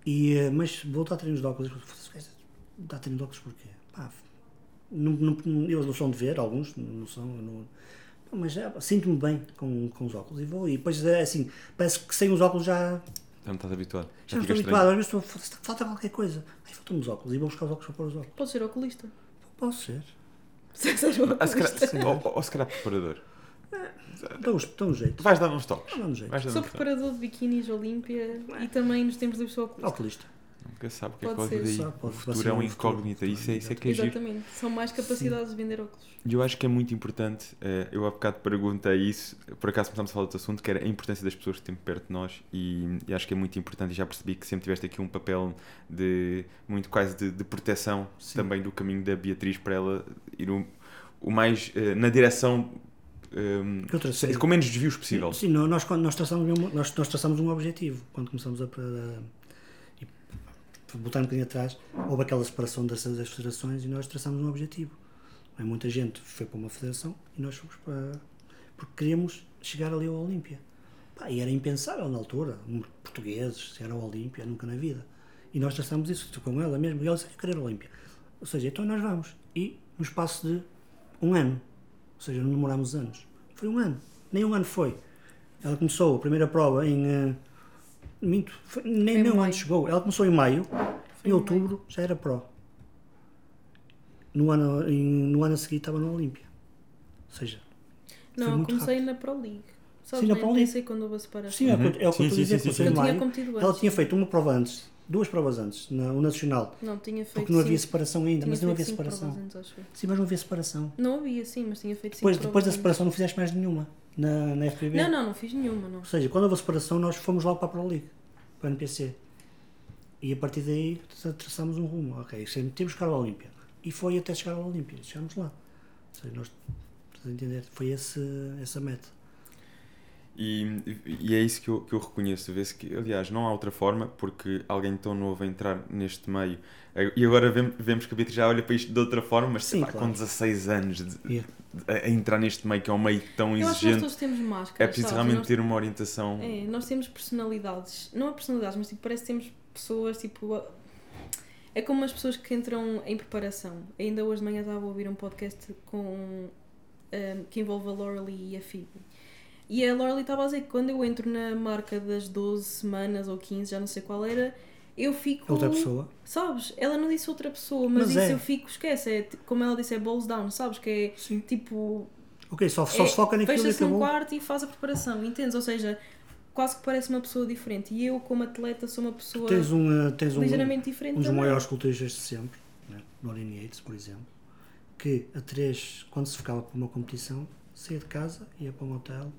[SPEAKER 2] E, eh, mas vou dar treinos de óculos. Dar treinos de óculos porquê? Pá, não, não, eles não são de ver, alguns não são. Não, não, mas é, sinto-me bem com, com os óculos e vou. E depois é assim, parece que sem os óculos já,
[SPEAKER 1] Já não estás habituado.
[SPEAKER 2] já não
[SPEAKER 1] ficas
[SPEAKER 2] estou habituado. Às vezes estou, falta qualquer coisa. Aí faltam-me os óculos e vou buscar os óculos para pôr os óculos.
[SPEAKER 3] Pode ser oculista.
[SPEAKER 2] Posso ser.
[SPEAKER 3] César
[SPEAKER 1] estranho. Ah, se
[SPEAKER 3] oculista.
[SPEAKER 1] calhar, ou, ou se calhar preparador.
[SPEAKER 2] Dá um, dá um jeito.
[SPEAKER 1] Vais dar uns toques.
[SPEAKER 2] Dá um jeito.
[SPEAKER 1] Vais dar
[SPEAKER 3] Sou
[SPEAKER 1] uns toques.
[SPEAKER 3] preparador de biquinis Olímpia e também nos tempos livres sou oculista.
[SPEAKER 2] Oculista.
[SPEAKER 1] Nunca sabe o que é que
[SPEAKER 3] Pode
[SPEAKER 1] pode vir daí.
[SPEAKER 2] Pode-
[SPEAKER 1] O futuro é um
[SPEAKER 2] um futuro.
[SPEAKER 1] incógnito. Isso é, isso é que é giro.
[SPEAKER 3] Exatamente. São mais capacidades de vender óculos.
[SPEAKER 1] E eu acho que é muito importante, eh, eu há bocado perguntei isso, por acaso começámos a falar outro assunto, que era a importância das pessoas que têm perto de nós e, e acho que é muito importante e já percebi que sempre tiveste aqui um papel de muito quase de, de proteção
[SPEAKER 2] Sim.
[SPEAKER 1] também do caminho da Beatriz para ela ir o, o mais eh, na direção eh,
[SPEAKER 2] eu tracei.
[SPEAKER 1] com menos desvios possível.
[SPEAKER 2] Sim, nó- nós, nós, traçamos, nós, nós traçamos um objetivo. Quando começamos a. voltar um bocadinho atrás, houve aquela separação das, das federações e nós traçamos um objetivo. É? Muita gente foi para uma federação e nós fomos para. porque queríamos chegar ali ao Olímpia. E era impensável na altura. Portugueses chegar ao Olímpia, nunca na vida. E nós traçamos isso com ela mesmo. E ela disse: Eu quero Olímpia. Ou seja, então nós vamos. E no espaço de um ano. Ou seja, não demorámos anos. Foi um ano. Nem um ano foi. Ela começou a primeira prova em. Minto, foi- nem, um
[SPEAKER 3] maio.
[SPEAKER 2] ano chegou. Ela começou em maio,
[SPEAKER 3] Foi
[SPEAKER 2] em outubro já era pró. No ano, em- no ano a seguir estava no Olímpia. Ou seja,
[SPEAKER 3] Não,
[SPEAKER 2] Foi
[SPEAKER 3] eu
[SPEAKER 2] muito
[SPEAKER 3] comecei
[SPEAKER 2] rápido.
[SPEAKER 3] na Pro League. Sabes,
[SPEAKER 2] Sim, na Pro League.
[SPEAKER 3] pensei quando houve a separação.
[SPEAKER 2] sim, é o que eu- é o que eu
[SPEAKER 1] Sim,
[SPEAKER 2] estou a
[SPEAKER 1] sim,
[SPEAKER 2] dizer.
[SPEAKER 1] sim, sim.
[SPEAKER 3] tinha
[SPEAKER 2] maio.
[SPEAKER 3] competido
[SPEAKER 2] Ela tinha feito uma prova antes, duas provas antes, na, o Nacional.
[SPEAKER 3] Não, tinha feito
[SPEAKER 2] Porque não havia separação ainda,
[SPEAKER 3] tinha
[SPEAKER 2] mas não havia separação.
[SPEAKER 3] provas antes.
[SPEAKER 2] Sim, mas não havia separação.
[SPEAKER 3] Não havia, sim, mas tinha feito
[SPEAKER 2] Depois,
[SPEAKER 3] cinco
[SPEAKER 2] depois da
[SPEAKER 3] provas
[SPEAKER 2] separação não fizeste mais nenhuma na, na FPB.
[SPEAKER 3] Não, não, não fiz nenhuma, não.
[SPEAKER 2] Ou seja, quando houve a separação, nós fomos logo para a Pro League, para a NPC. E a partir daí tra- traçámos um rumo. Ok, sempre temos que chegar ao Olímpia. E foi até chegar ao Olímpia. Chegámos lá. Ou seja, nós, estás a entender? Foi esse, essa meta.
[SPEAKER 1] E, e é isso que eu, que eu reconheço. Vê-se que, aliás, não há outra forma, porque alguém tão novo a entrar neste meio. E agora vem- vemos que a Beatriz já olha para isto de outra forma, mas
[SPEAKER 2] Sim,
[SPEAKER 1] pá,
[SPEAKER 2] claro.
[SPEAKER 1] com 16 anos de-
[SPEAKER 2] Yeah.
[SPEAKER 1] a, a entrar neste meio, que é um meio tão
[SPEAKER 3] Eu acho que nós
[SPEAKER 1] exigente,
[SPEAKER 3] todos temos máscaras.
[SPEAKER 1] é preciso
[SPEAKER 3] sabes?
[SPEAKER 1] realmente
[SPEAKER 3] Nós-
[SPEAKER 1] ter uma orientação.
[SPEAKER 3] É, nós temos personalidades. Não é personalidades, mas tipo, parece que temos pessoas tipo. a- É como as pessoas que entram em preparação. Ainda hoje de manhã estava a ouvir um podcast com, um, que envolve a Laurelie e a Phoebe. E a Laurelie estava a dizer que quando eu entro na marca das 12 semanas ou 15, já não sei qual era, eu fico.
[SPEAKER 2] Outra pessoa.
[SPEAKER 3] Sabes? Ela não disse outra pessoa, mas,
[SPEAKER 2] Mas
[SPEAKER 3] isso
[SPEAKER 2] é.
[SPEAKER 3] eu fico, esquece. É, como ela disse, é balls down, sabes? Que é
[SPEAKER 2] Sim.
[SPEAKER 3] tipo.
[SPEAKER 2] Ok, só, só
[SPEAKER 3] é,
[SPEAKER 2] se foca naquilo e
[SPEAKER 3] Fecha-se num
[SPEAKER 2] acabou.
[SPEAKER 3] quarto e faz a preparação, entendes? Ou seja, quase que parece uma pessoa diferente. E eu, como atleta, sou uma pessoa
[SPEAKER 2] Tens um, uh, tens um,
[SPEAKER 3] ligeiramente diferente.
[SPEAKER 2] um dos
[SPEAKER 3] também.
[SPEAKER 2] maiores culturistas de sempre, né? Noreen Yates, por exemplo, que a três, quando se ficava para uma competição, saía de casa, ia para um hotel,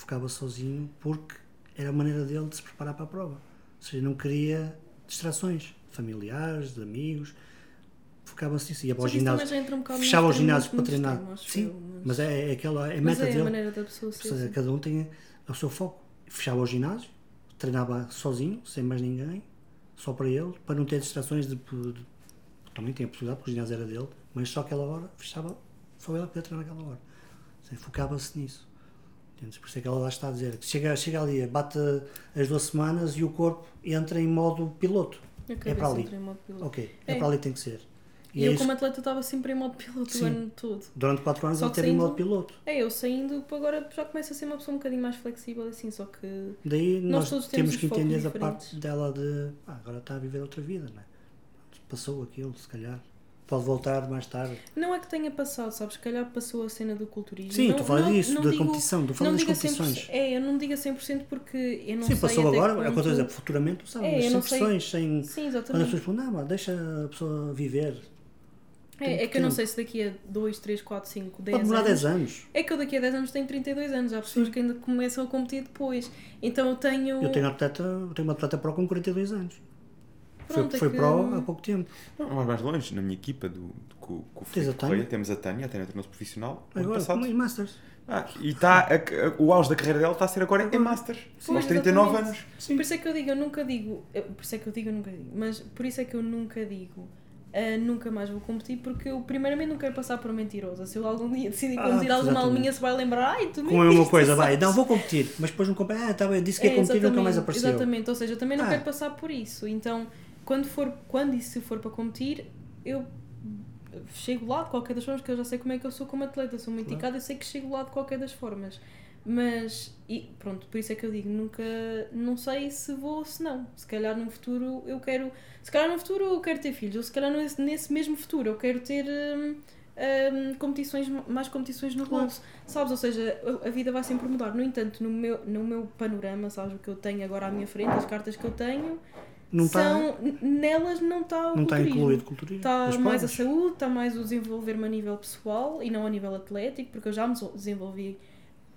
[SPEAKER 2] ficava sozinho, porque era a maneira dele de se preparar para a prova. Ou seja, não queria distrações familiares, de amigos, focava-se nisso, ia para o ginásio,
[SPEAKER 3] um
[SPEAKER 2] fechava os ginásios para treinar. Sim,
[SPEAKER 3] eu,
[SPEAKER 2] mas é, é aquela é a
[SPEAKER 3] mas
[SPEAKER 2] meta
[SPEAKER 3] é a
[SPEAKER 2] dele.
[SPEAKER 3] maneira da pessoa ser.
[SPEAKER 2] seja, cada um tem o seu foco. Fechava o ginásio, treinava sozinho, sem mais ninguém, só para ele, para não ter distrações de. de- também tinha a possibilidade, porque o ginásio era dele, mas só aquela hora fechava, só ele podia treinar naquela hora. Focava-se nisso. Entendes? Por isso é que ela lá está a dizer que chega, chega ali, bate as duas semanas e o corpo entra em modo piloto. É para ali. Ok, é,
[SPEAKER 3] É.
[SPEAKER 2] para ali que tem que ser.
[SPEAKER 3] E
[SPEAKER 2] é
[SPEAKER 3] eu,
[SPEAKER 2] isso.
[SPEAKER 3] como atleta, estava sempre em modo piloto
[SPEAKER 2] Sim.
[SPEAKER 3] o ano todo.
[SPEAKER 2] Durante 4 anos
[SPEAKER 3] que
[SPEAKER 2] teve em
[SPEAKER 3] saindo-
[SPEAKER 2] modo piloto.
[SPEAKER 3] É, eu saindo, agora já começo a ser uma pessoa um bocadinho mais flexível, assim, só que.
[SPEAKER 2] Daí
[SPEAKER 3] Nós
[SPEAKER 2] nós,
[SPEAKER 3] todos temos
[SPEAKER 2] temos que entender a parte dela de ah, agora está a viver outra vida, não é? Passou aquilo, se calhar. Pode voltar mais tarde.
[SPEAKER 3] Não é que tenha passado, sabes? Se calhar passou a cena do culturismo.
[SPEAKER 2] Sim,
[SPEAKER 3] não,
[SPEAKER 2] tu falas disso,
[SPEAKER 3] não
[SPEAKER 2] da
[SPEAKER 3] digo-
[SPEAKER 2] competição, tu falas das
[SPEAKER 3] digo a 100%,
[SPEAKER 2] competições.
[SPEAKER 3] É, eu não digo a 100% porque eu não
[SPEAKER 2] Sim,
[SPEAKER 3] sei
[SPEAKER 2] passou
[SPEAKER 3] até
[SPEAKER 2] agora,
[SPEAKER 3] que
[SPEAKER 2] é o que eu estou a
[SPEAKER 3] ponto-
[SPEAKER 2] dizer, futuramente, tu sabes,
[SPEAKER 3] É,
[SPEAKER 2] sem pressões, sem.
[SPEAKER 3] Sim,
[SPEAKER 2] Quando as
[SPEAKER 3] exatamente.
[SPEAKER 2] pessoas falam, não, mas deixa a pessoa viver.
[SPEAKER 3] É, é que eu não sei se daqui a 2, 3, 4, 5, 10
[SPEAKER 2] Pode demorar
[SPEAKER 3] anos.
[SPEAKER 2] 10 anos.
[SPEAKER 3] É que eu daqui a 10 anos tenho 32 anos, há pessoas
[SPEAKER 2] Sim.
[SPEAKER 3] que ainda começam a competir depois. Então eu tenho.
[SPEAKER 2] Eu tenho, atleta, eu tenho uma atleta pro com 42 anos. Foi
[SPEAKER 3] é
[SPEAKER 2] foi
[SPEAKER 3] que-
[SPEAKER 2] pro há pouco tempo.
[SPEAKER 1] Não, mais mais longe, na minha equipa do, do, com, com o
[SPEAKER 2] Tens
[SPEAKER 1] Filipe
[SPEAKER 2] a Tânia?
[SPEAKER 1] Correia, temos a Tânia, a Tânia tornou-se profissional ano
[SPEAKER 2] Agora,
[SPEAKER 1] passado.
[SPEAKER 2] em Masters.
[SPEAKER 1] Ah, e está a- a- o auge da carreira dela está a ser agora em Masters,
[SPEAKER 3] Pois,
[SPEAKER 1] aos 39
[SPEAKER 3] exatamente.
[SPEAKER 1] anos.
[SPEAKER 2] Sim.
[SPEAKER 3] Por isso é que eu digo, eu nunca digo. eu- Por isso é que eu digo, eu nunca digo. Mas por isso é que eu nunca digo. ah, nunca mais vou competir porque eu primeiramente não quero passar por mentirosa. Se eu algum dia decidir
[SPEAKER 2] Ah,
[SPEAKER 3] competir alguma alminha se vai lembrar, ai, tu
[SPEAKER 2] Com a mesma
[SPEAKER 3] mentiste",
[SPEAKER 2] coisa, vai, não vou competir, mas depois não competir. Ah, tá bem, disse que ia
[SPEAKER 3] É,
[SPEAKER 2] competir e nunca mais apareceu.
[SPEAKER 3] Exatamente, ou seja, eu também não
[SPEAKER 2] Ah.
[SPEAKER 3] quero passar por isso. Então, quando for, quando e se for para competir, eu chego lá de qualquer das formas, que eu já sei como é que eu sou como atleta, sou muito
[SPEAKER 2] Claro.
[SPEAKER 3] indicada, eu sei que chego lá de qualquer das formas. Mas, e pronto, por isso é que eu digo, nunca, não sei se vou ou se não. Se calhar num futuro eu quero, se calhar num futuro eu quero ter filhos, ou se calhar nesse, nesse mesmo futuro eu quero ter hum, hum, competições, mais competições no
[SPEAKER 2] Claro.
[SPEAKER 3] bolso, sabes? Ou seja, a- a vida vai sempre mudar. No entanto, no meu, no meu panorama, sabes, o que eu tenho agora à minha frente, as cartas que eu tenho,
[SPEAKER 2] Não está
[SPEAKER 3] são, nelas não está o
[SPEAKER 2] não tá
[SPEAKER 3] culturismo.
[SPEAKER 2] incluído culturismo.
[SPEAKER 3] Está mais a saúde, está mais o desenvolver-me a nível pessoal e não a nível atlético, porque eu já me desenvolvi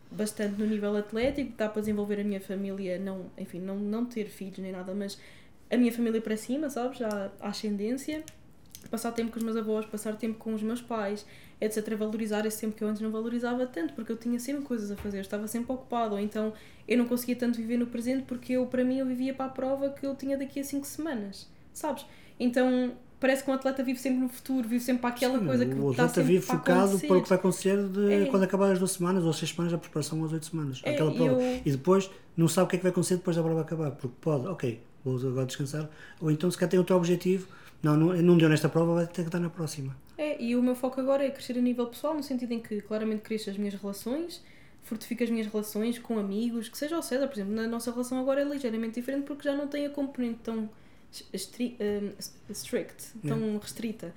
[SPEAKER 3] bastante no nível atlético, dá para desenvolver a minha família, não, enfim, não, não ter filhos nem nada, mas a minha família para cima, sabes? Já a ascendência, passar tempo com os meus avós, passar tempo com os meus pais, etc. Valorizar esse tempo que eu antes não valorizava tanto, porque eu tinha sempre coisas a fazer, estava sempre ocupado, ou então eu não conseguia tanto viver no presente porque eu, para mim, eu vivia para a prova que eu tinha daqui a 5 semanas, sabes? Então parece que um atleta vive sempre no futuro, vive sempre para aquela
[SPEAKER 2] Sim,
[SPEAKER 3] coisa que
[SPEAKER 2] o
[SPEAKER 3] está
[SPEAKER 2] atleta
[SPEAKER 3] sempre
[SPEAKER 2] vive
[SPEAKER 3] para
[SPEAKER 2] focado para o que vai acontecer de
[SPEAKER 3] É.
[SPEAKER 2] quando acabar as duas semanas ou as seis semanas, a preparação às oito semanas.
[SPEAKER 3] É,
[SPEAKER 2] aquela prova.
[SPEAKER 3] eu-
[SPEAKER 2] E depois não sabe o que é que vai acontecer depois da prova acabar. Porque pode, ok, vou agora descansar. Ou então se calhar tem outro objetivo. Não, não, não deu nesta prova, vai ter que dar na próxima.
[SPEAKER 3] É, e o meu foco agora é crescer a nível pessoal, no sentido em que claramente cresço as minhas relações, fortifico as minhas relações com amigos, que seja o César, por exemplo, na nossa relação agora é ligeiramente diferente porque já não tem a componente tão estri- um, strict, tão restrita.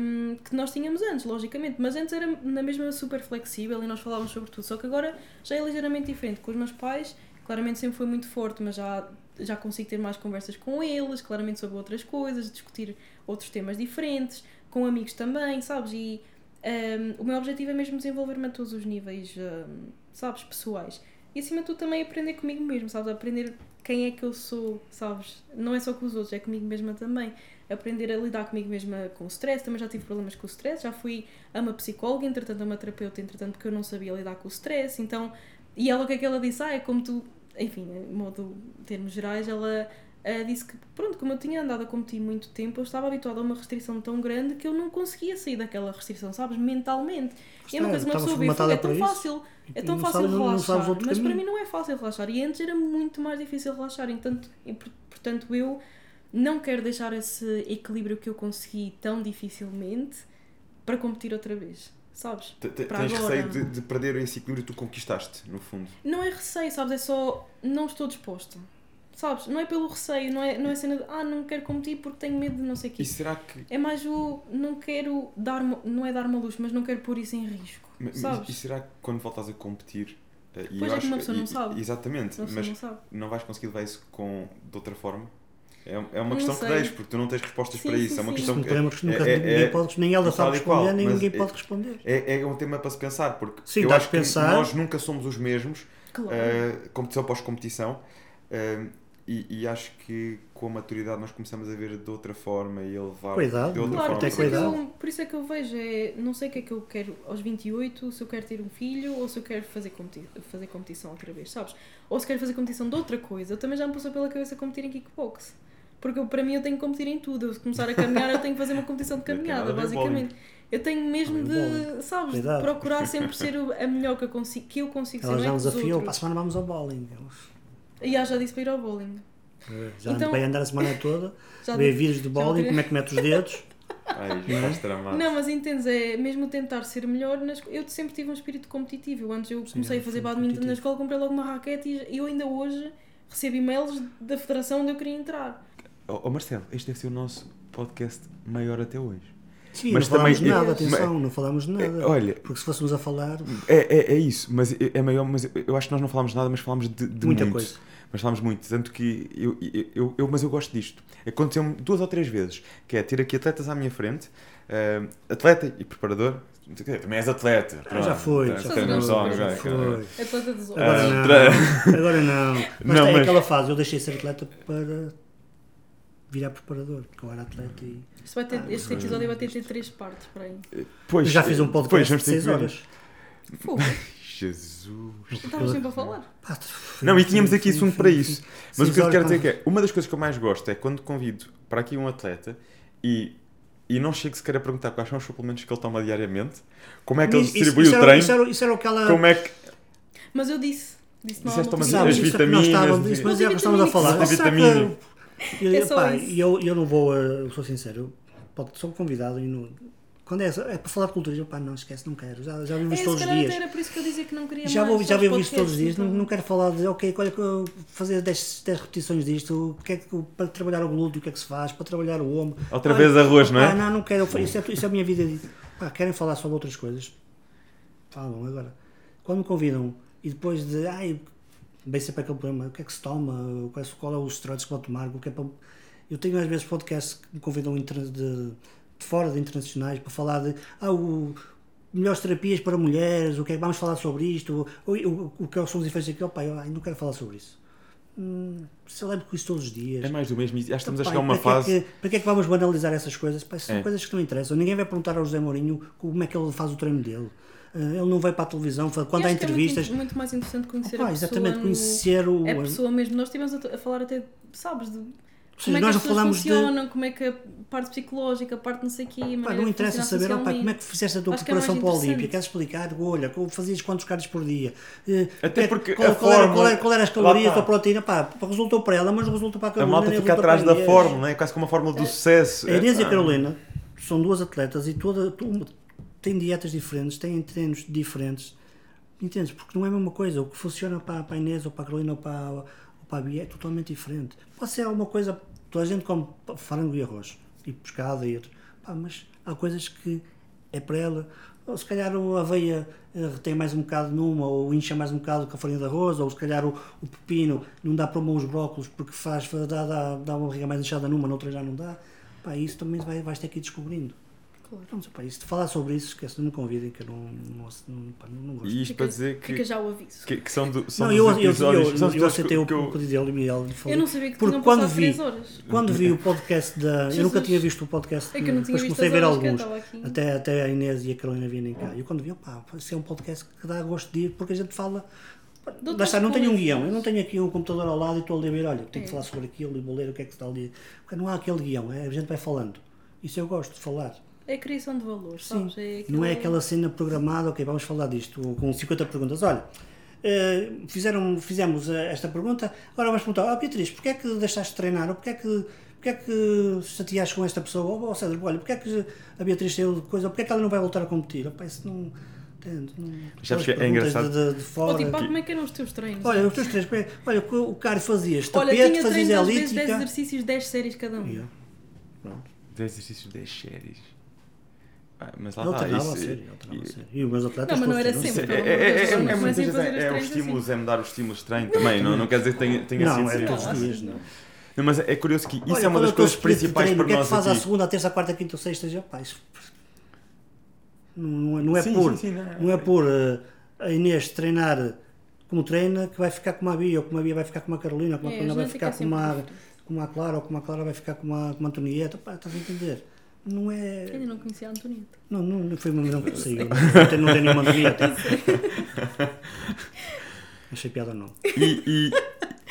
[SPEAKER 3] um, que nós tínhamos antes, logicamente, mas antes era na mesma super flexível e nós falávamos sobre tudo, só que agora já é ligeiramente diferente. Com os meus pais, claramente sempre foi muito forte, mas já, já consigo ter mais conversas com eles, claramente sobre outras coisas, discutir outros temas diferentes, com amigos também, sabes? E um, o meu objetivo é mesmo desenvolver-me a todos os níveis, um, sabes, pessoais. E acima de tudo também aprender comigo mesmo, sabes? Aprender quem é que eu sou, sabes? Não é só com os outros, é comigo mesma também. Aprender a lidar comigo mesma com o stress, também já tive problemas com o stress, já fui a uma psicóloga, entretanto a uma terapeuta, entretanto porque eu não sabia lidar com o stress, então... E ela o que é que ela disse? Ah, é como tu... Enfim, em modo, termos gerais, ela Uh, disse que, pronto, como eu tinha andado a competir muito tempo, eu estava habituada a uma restrição tão grande que eu não conseguia sair daquela restrição, sabes? Mentalmente. e é uma coisa que uma pessoa vê, "Fogo, é tão fácil, é tão fácil
[SPEAKER 2] sabe-
[SPEAKER 3] relaxar, mas para
[SPEAKER 2] caminho.
[SPEAKER 3] mim não é fácil relaxar. E antes era muito mais difícil relaxar, entanto, e, por- portanto eu não quero deixar esse equilíbrio que eu consegui tão dificilmente para competir outra vez, sabes?
[SPEAKER 1] Tens
[SPEAKER 3] agora.
[SPEAKER 1] receio de, de perder esse equilíbrio que tu conquistaste, no fundo.
[SPEAKER 3] Não é receio, sabes? É só não estou disposta. Sabes? Não é pelo receio, não é, não é cena de ah, não quero competir porque tenho medo de não sei o quê.
[SPEAKER 1] E será que.
[SPEAKER 3] É mais o não quero dar não é dar uma luz, mas não quero pôr isso em risco.
[SPEAKER 1] mas-
[SPEAKER 3] sabes?
[SPEAKER 1] E será que quando voltas a competir. eh, e
[SPEAKER 3] Pois é que uma pessoa não sabe.
[SPEAKER 1] Exatamente, mas
[SPEAKER 3] não
[SPEAKER 1] não vais conseguir levar isso com, de outra forma? É, é uma
[SPEAKER 3] Não
[SPEAKER 1] questão que deixes, porque tu não tens respostas
[SPEAKER 3] Sim,
[SPEAKER 1] para isso.
[SPEAKER 3] sim,
[SPEAKER 1] é uma
[SPEAKER 3] sim.
[SPEAKER 1] questão que.
[SPEAKER 2] podemos, nunca,
[SPEAKER 1] é- é- é-
[SPEAKER 2] pode, nem ela sabe
[SPEAKER 1] qual,
[SPEAKER 2] responder, nem ninguém
[SPEAKER 1] é-
[SPEAKER 2] pode responder.
[SPEAKER 1] É, é um tema para se pensar, porque
[SPEAKER 2] Sim,
[SPEAKER 1] eu acho
[SPEAKER 2] de
[SPEAKER 1] que
[SPEAKER 2] pensar.
[SPEAKER 1] nós nunca somos os mesmos,
[SPEAKER 3] Claro.
[SPEAKER 1] eh, competição após competição, eh, e, e acho que com a maturidade nós começamos a ver de outra forma e a levar
[SPEAKER 2] Cuidado,
[SPEAKER 1] de outra
[SPEAKER 3] Claro,
[SPEAKER 1] forma.
[SPEAKER 3] por
[SPEAKER 2] Até
[SPEAKER 3] isso, é eu, por isso é que eu vejo, é, não sei o que é que eu quero aos 28, se eu quero ter um filho ou se eu quero fazer, competi fazer competição outra vez, sabes? Ou se quero fazer competição de outra coisa. Eu também já me passou pela cabeça competir em kickbox. Porque eu, para mim eu tenho que competir em tudo. Eu, se começar a caminhar, eu tenho que fazer uma competição de
[SPEAKER 1] Não
[SPEAKER 3] caminhada, basicamente. Eu tenho mesmo de, sabes, de procurar sempre ser o- a melhor que eu consigo, que eu consigo ser.
[SPEAKER 2] Ela
[SPEAKER 3] não
[SPEAKER 2] já
[SPEAKER 3] é
[SPEAKER 2] me
[SPEAKER 3] que os
[SPEAKER 2] desafiou, para a semana vamos ao bowling.
[SPEAKER 3] E ah, já disse para ir ao bowling.
[SPEAKER 2] Já
[SPEAKER 3] Então-
[SPEAKER 2] vai andar a semana toda,
[SPEAKER 3] Já
[SPEAKER 2] ver
[SPEAKER 3] disse-
[SPEAKER 2] vídeos de bowling, como é que mete os dedos.
[SPEAKER 1] Ai, já estás tramado.
[SPEAKER 3] Não, mas entendes, é mesmo tentar ser melhor. Nas... Eu sempre tive um espírito competitivo. Eu Antes eu
[SPEAKER 2] Sim,
[SPEAKER 3] comecei
[SPEAKER 2] é
[SPEAKER 3] a fazer badminton na escola, comprei logo uma raquete e eu ainda hoje recebo e-mails da federação onde eu queria entrar.
[SPEAKER 1] Oh, oh, Marcelo, este deve ser o nosso podcast maior até hoje.
[SPEAKER 2] Sim,
[SPEAKER 1] Mas
[SPEAKER 2] não falámos
[SPEAKER 1] também-
[SPEAKER 2] de nada,
[SPEAKER 3] é-
[SPEAKER 2] atenção, não falámos de nada.
[SPEAKER 1] É, olha,
[SPEAKER 2] Porque se fôssemos a falar,
[SPEAKER 1] é, é, é isso, mas é, é maior, mas eu acho que nós não falámos de nada, mas falámos de, de
[SPEAKER 2] muita
[SPEAKER 1] muito.
[SPEAKER 2] coisa.
[SPEAKER 1] Mas falámos muito, tanto que eu, eu, eu, eu- mas eu gosto disto. Aconteceu-me duas ou três vezes, que é ter aqui atletas à minha frente, eh, atleta e preparador. Também és atleta.
[SPEAKER 2] Ah, já foi, já
[SPEAKER 1] tem
[SPEAKER 3] foi, já
[SPEAKER 1] já,
[SPEAKER 2] foi.
[SPEAKER 3] Atleta dos outros.
[SPEAKER 2] Agora
[SPEAKER 1] Ah,
[SPEAKER 2] não,
[SPEAKER 1] tra-
[SPEAKER 2] agora não. Mas
[SPEAKER 1] Não,
[SPEAKER 2] é
[SPEAKER 1] mas-
[SPEAKER 2] aquela fase, eu deixei de ser atleta para virar preparador, porque eu era atleta e
[SPEAKER 3] vai ter,
[SPEAKER 2] Ah,
[SPEAKER 3] este
[SPEAKER 2] mas-
[SPEAKER 3] episódio vai ter, ter três partes para aí.
[SPEAKER 1] Pois,
[SPEAKER 2] eu já fiz um
[SPEAKER 1] eh,
[SPEAKER 2] podcast
[SPEAKER 1] pois,
[SPEAKER 2] de
[SPEAKER 1] vamos ter
[SPEAKER 2] 6
[SPEAKER 1] que ver.
[SPEAKER 2] horas.
[SPEAKER 3] Fogo,
[SPEAKER 1] Jesus.
[SPEAKER 3] estavas sempre a falar.
[SPEAKER 2] Pá,
[SPEAKER 1] Não, e tínhamos aqui assunto para isso. Mas o que eu te quero dizer é que é, uma das coisas que eu mais gosto é quando convido para aqui um atleta e, e não chego sequer a perguntar quais são os suplementos que ele toma diariamente, como é que ele
[SPEAKER 2] Isso-
[SPEAKER 1] distribui
[SPEAKER 2] isso
[SPEAKER 1] o
[SPEAKER 2] era-
[SPEAKER 1] treino,
[SPEAKER 2] Isso era, isso era o que ela.
[SPEAKER 1] como é que.
[SPEAKER 3] Mas eu disse. Disse
[SPEAKER 1] Disseste as
[SPEAKER 2] isso é que
[SPEAKER 1] vitaminas,
[SPEAKER 2] Não estava,
[SPEAKER 1] de-
[SPEAKER 2] isso, mas já que estamos a falar. Será que- Eu,
[SPEAKER 3] É
[SPEAKER 2] pá,
[SPEAKER 3] isso.
[SPEAKER 2] eu, eu não vou, eh, eu sou sincero, pode, sou convidado e não, quando é, é para falar de culturismo, pá, não esquece, não quero. Já, já vivo
[SPEAKER 3] É,
[SPEAKER 2] isto
[SPEAKER 3] se
[SPEAKER 2] todos os dias.
[SPEAKER 3] era por isso que eu dizia que não queria
[SPEAKER 2] Já,
[SPEAKER 3] mais
[SPEAKER 2] vou, já vivo isto todos os dias, não,
[SPEAKER 3] então.
[SPEAKER 2] não quero falar de, ok, olha, que eu fazer 10, 10 repetições disto, o que é que, para trabalhar o glúteo, o que é que se faz, para trabalhar o ombro.
[SPEAKER 1] Outra
[SPEAKER 2] Olha,
[SPEAKER 1] vez arroz, não é?
[SPEAKER 2] não, não quero, isso é, isso é a minha vida. Pá, querem falar sobre outras coisas? Falam agora. Quando me convidam e depois de, ai, bem sempre aquele problema, o que é que se toma, qual é, qual é o steroides que vou tomar, o que é para... Eu tenho às vezes podcasts que me convidam de, de fora de internacionais para falar de, ah, o melhores terapias para mulheres, o que é que vamos falar sobre isto, o, o, o que são os efeitos daquilo, pá, eu não quero falar sobre isso. Hum, celebro com isso todos os dias.
[SPEAKER 1] É mais do mesmo. que estamos a
[SPEAKER 2] Pá,
[SPEAKER 1] chegar a uma
[SPEAKER 2] que é
[SPEAKER 1] fase.
[SPEAKER 2] que- para que é que vamos banalizar essas coisas? Pá, são
[SPEAKER 1] É.
[SPEAKER 2] coisas que não interessam. Ninguém vai perguntar ao José Mourinho como é que ele faz o treino dele. Eh, ele não vai para a televisão, quando há
[SPEAKER 3] que é muito
[SPEAKER 2] entrevistas.
[SPEAKER 3] muito, mais interessante conhecer
[SPEAKER 2] Pá,
[SPEAKER 3] a pessoa.
[SPEAKER 2] exatamente,
[SPEAKER 3] no-
[SPEAKER 2] conhecer o.
[SPEAKER 3] É a pessoa mesmo. Nós estivemos a, a falar até, sabes, de
[SPEAKER 2] seja,
[SPEAKER 3] como é que
[SPEAKER 2] nós
[SPEAKER 3] as
[SPEAKER 2] não
[SPEAKER 3] pessoas
[SPEAKER 2] falamos de-
[SPEAKER 3] funcionam, como é que a parte psicológica, a parte não sei o quê, a
[SPEAKER 2] não interessa saber pá, como é que fizeste a tua
[SPEAKER 3] Acho é
[SPEAKER 2] preparação para o Olímpia.
[SPEAKER 3] interessante.
[SPEAKER 2] Queres explicar? Olha, como fazias quantos cards por dia? Eh,
[SPEAKER 1] Até
[SPEAKER 2] quer-
[SPEAKER 1] porque
[SPEAKER 2] qual,
[SPEAKER 1] a
[SPEAKER 2] qual era, qual, era, qual era as calorias da proteína? Pá, resultou para ela, mas não resultou para a
[SPEAKER 1] A
[SPEAKER 2] Carolina.
[SPEAKER 1] malta
[SPEAKER 2] nem
[SPEAKER 1] fica atrás
[SPEAKER 2] para
[SPEAKER 1] da fórmula, não é? Quase como uma fórmula do sucesso.
[SPEAKER 2] A Inês e a
[SPEAKER 1] É,
[SPEAKER 2] Carolina são duas atletas e toda, têm dietas diferentes, têm treinos diferentes. Entendes? Porque não é a mesma coisa. O que funciona para, para a Inês ou para a Carolina ou para, ou para a Bia é totalmente diferente. Pode ser alguma coisa, toda a gente come frango e arroz e pescado e outro. Pá, mas há coisas que é para ela. Ou se calhar a aveia eh, tem mais um bocado numa, ou incha mais um bocado com a farinha de arroz, ou se calhar o, o pepino não dá para os brócolos porque faz, dá, dá, dá uma barriga mais inchada numa, noutra já não dá. Pá, isso também vai, vais ter que ir descobrindo.
[SPEAKER 3] Claro.
[SPEAKER 2] Pronto, pá, isso, de falar sobre isso, esquece, não me convidem que eu não, não, não, pá, não, não gosto.
[SPEAKER 1] E isto
[SPEAKER 3] Fica-
[SPEAKER 1] para dizer que,
[SPEAKER 3] Fica já o aviso.
[SPEAKER 1] que, que são, do, são
[SPEAKER 2] Não, eu, eu, eu, eu,
[SPEAKER 1] são
[SPEAKER 2] eu
[SPEAKER 1] episódios
[SPEAKER 2] aceitei o
[SPEAKER 1] que eu-
[SPEAKER 2] pedido dele e ele falou.
[SPEAKER 3] Eu não sabia que tinham
[SPEAKER 2] quando
[SPEAKER 3] passado
[SPEAKER 2] vi-
[SPEAKER 3] 3 horas.
[SPEAKER 2] Quando vi o podcast da. Eu nunca
[SPEAKER 3] Jesus.
[SPEAKER 2] tinha visto o podcast,
[SPEAKER 3] É que eu não tinha
[SPEAKER 2] depois
[SPEAKER 3] visto
[SPEAKER 2] comecei a ver
[SPEAKER 3] que eu
[SPEAKER 2] alguns. Até, até a Inês e a Carolina virem cá. E eu quando vi, opá, isso é um podcast que dá gosto de ir, porque a gente fala.
[SPEAKER 3] De
[SPEAKER 2] Lá está, não tenho um guião, eu não tenho aqui um computador ao lado e estou ali a ver, olha, tenho que
[SPEAKER 3] É.
[SPEAKER 2] falar sobre aquilo e vou ler o que é que está ali. Porque não há aquele guião, é, a gente vai falando. Isso eu gosto de falar.
[SPEAKER 3] É a criação de valores,
[SPEAKER 2] Sim?
[SPEAKER 3] É
[SPEAKER 2] não é aquela cena programada, ok, vamos falar disto, com 50 perguntas. Olha, eh, fizeram, fizemos eh, esta pergunta, agora vamos perguntar, ah Beatriz, porquê é que deixaste de treinar? Ou porquê é que, porquê é que chateaste com esta pessoa? Ou, ou César, olha, porquê é que a Beatriz saiu de coisa? Ou porquê é que ela não vai voltar a competir? Opa, isso não... Entende? Não,
[SPEAKER 1] Sabes que é engraçado?
[SPEAKER 2] De, de, de
[SPEAKER 3] Ou
[SPEAKER 2] fora.
[SPEAKER 3] tipo, ah, como é que eram os teus treinos?
[SPEAKER 2] Olha, os teus como é- olha, o que o Cário fazias,
[SPEAKER 3] Olha,
[SPEAKER 2] tapete,
[SPEAKER 3] tinha
[SPEAKER 2] fazias
[SPEAKER 3] treinos às vezes 10
[SPEAKER 2] elíptica.
[SPEAKER 3] exercícios, 10 séries cada um.
[SPEAKER 2] Yeah. Pronto.
[SPEAKER 1] 10 exercícios, 10 séries. Ah, mas lá
[SPEAKER 2] Ele
[SPEAKER 1] está.
[SPEAKER 2] treinava a
[SPEAKER 1] isso-
[SPEAKER 2] sério, ele treinava a
[SPEAKER 1] e-
[SPEAKER 2] sério. E os meus atletas
[SPEAKER 3] Não, mas não era sempre,
[SPEAKER 1] é, é, é,
[SPEAKER 3] Deus,
[SPEAKER 1] é, é,
[SPEAKER 3] não
[SPEAKER 1] muitas
[SPEAKER 3] comecem a
[SPEAKER 1] vezes é, é os estímulos,
[SPEAKER 3] assim.
[SPEAKER 1] é mudar os estímulos de treino também. Não, não quer dizer que tenha, tenha
[SPEAKER 2] Não,
[SPEAKER 1] sido
[SPEAKER 2] é
[SPEAKER 1] sempre.
[SPEAKER 2] todos os
[SPEAKER 3] Não,
[SPEAKER 2] dias, não.
[SPEAKER 1] Não, mas é curioso que isso
[SPEAKER 2] Olha,
[SPEAKER 1] é uma das coisas principais para
[SPEAKER 2] O que é que
[SPEAKER 1] nós
[SPEAKER 2] faz à
[SPEAKER 1] aqui.
[SPEAKER 2] segunda, à terça, à quarta, à quinta ou sexta? Já, pá, isso... não, não é- não é
[SPEAKER 1] Sim,
[SPEAKER 2] por,
[SPEAKER 1] sim, sim, não é-
[SPEAKER 2] não é por eh, a Inês treinar como treina que vai ficar como a Bia, ou como a Bia vai ficar como a Carolina, ou como a
[SPEAKER 3] É, a
[SPEAKER 2] Carolina vai ficar
[SPEAKER 3] é
[SPEAKER 2] como a, como a Clara, ou como a Clara vai ficar como a, como a Antonieta. Pá, estás a entender? Não é.
[SPEAKER 3] Ainda não conhecia a Antonieta.
[SPEAKER 2] Não, não, não foi uma não que saiu. Não tem, não tem nenhuma Antonieta. Achei piada não.
[SPEAKER 1] E, e,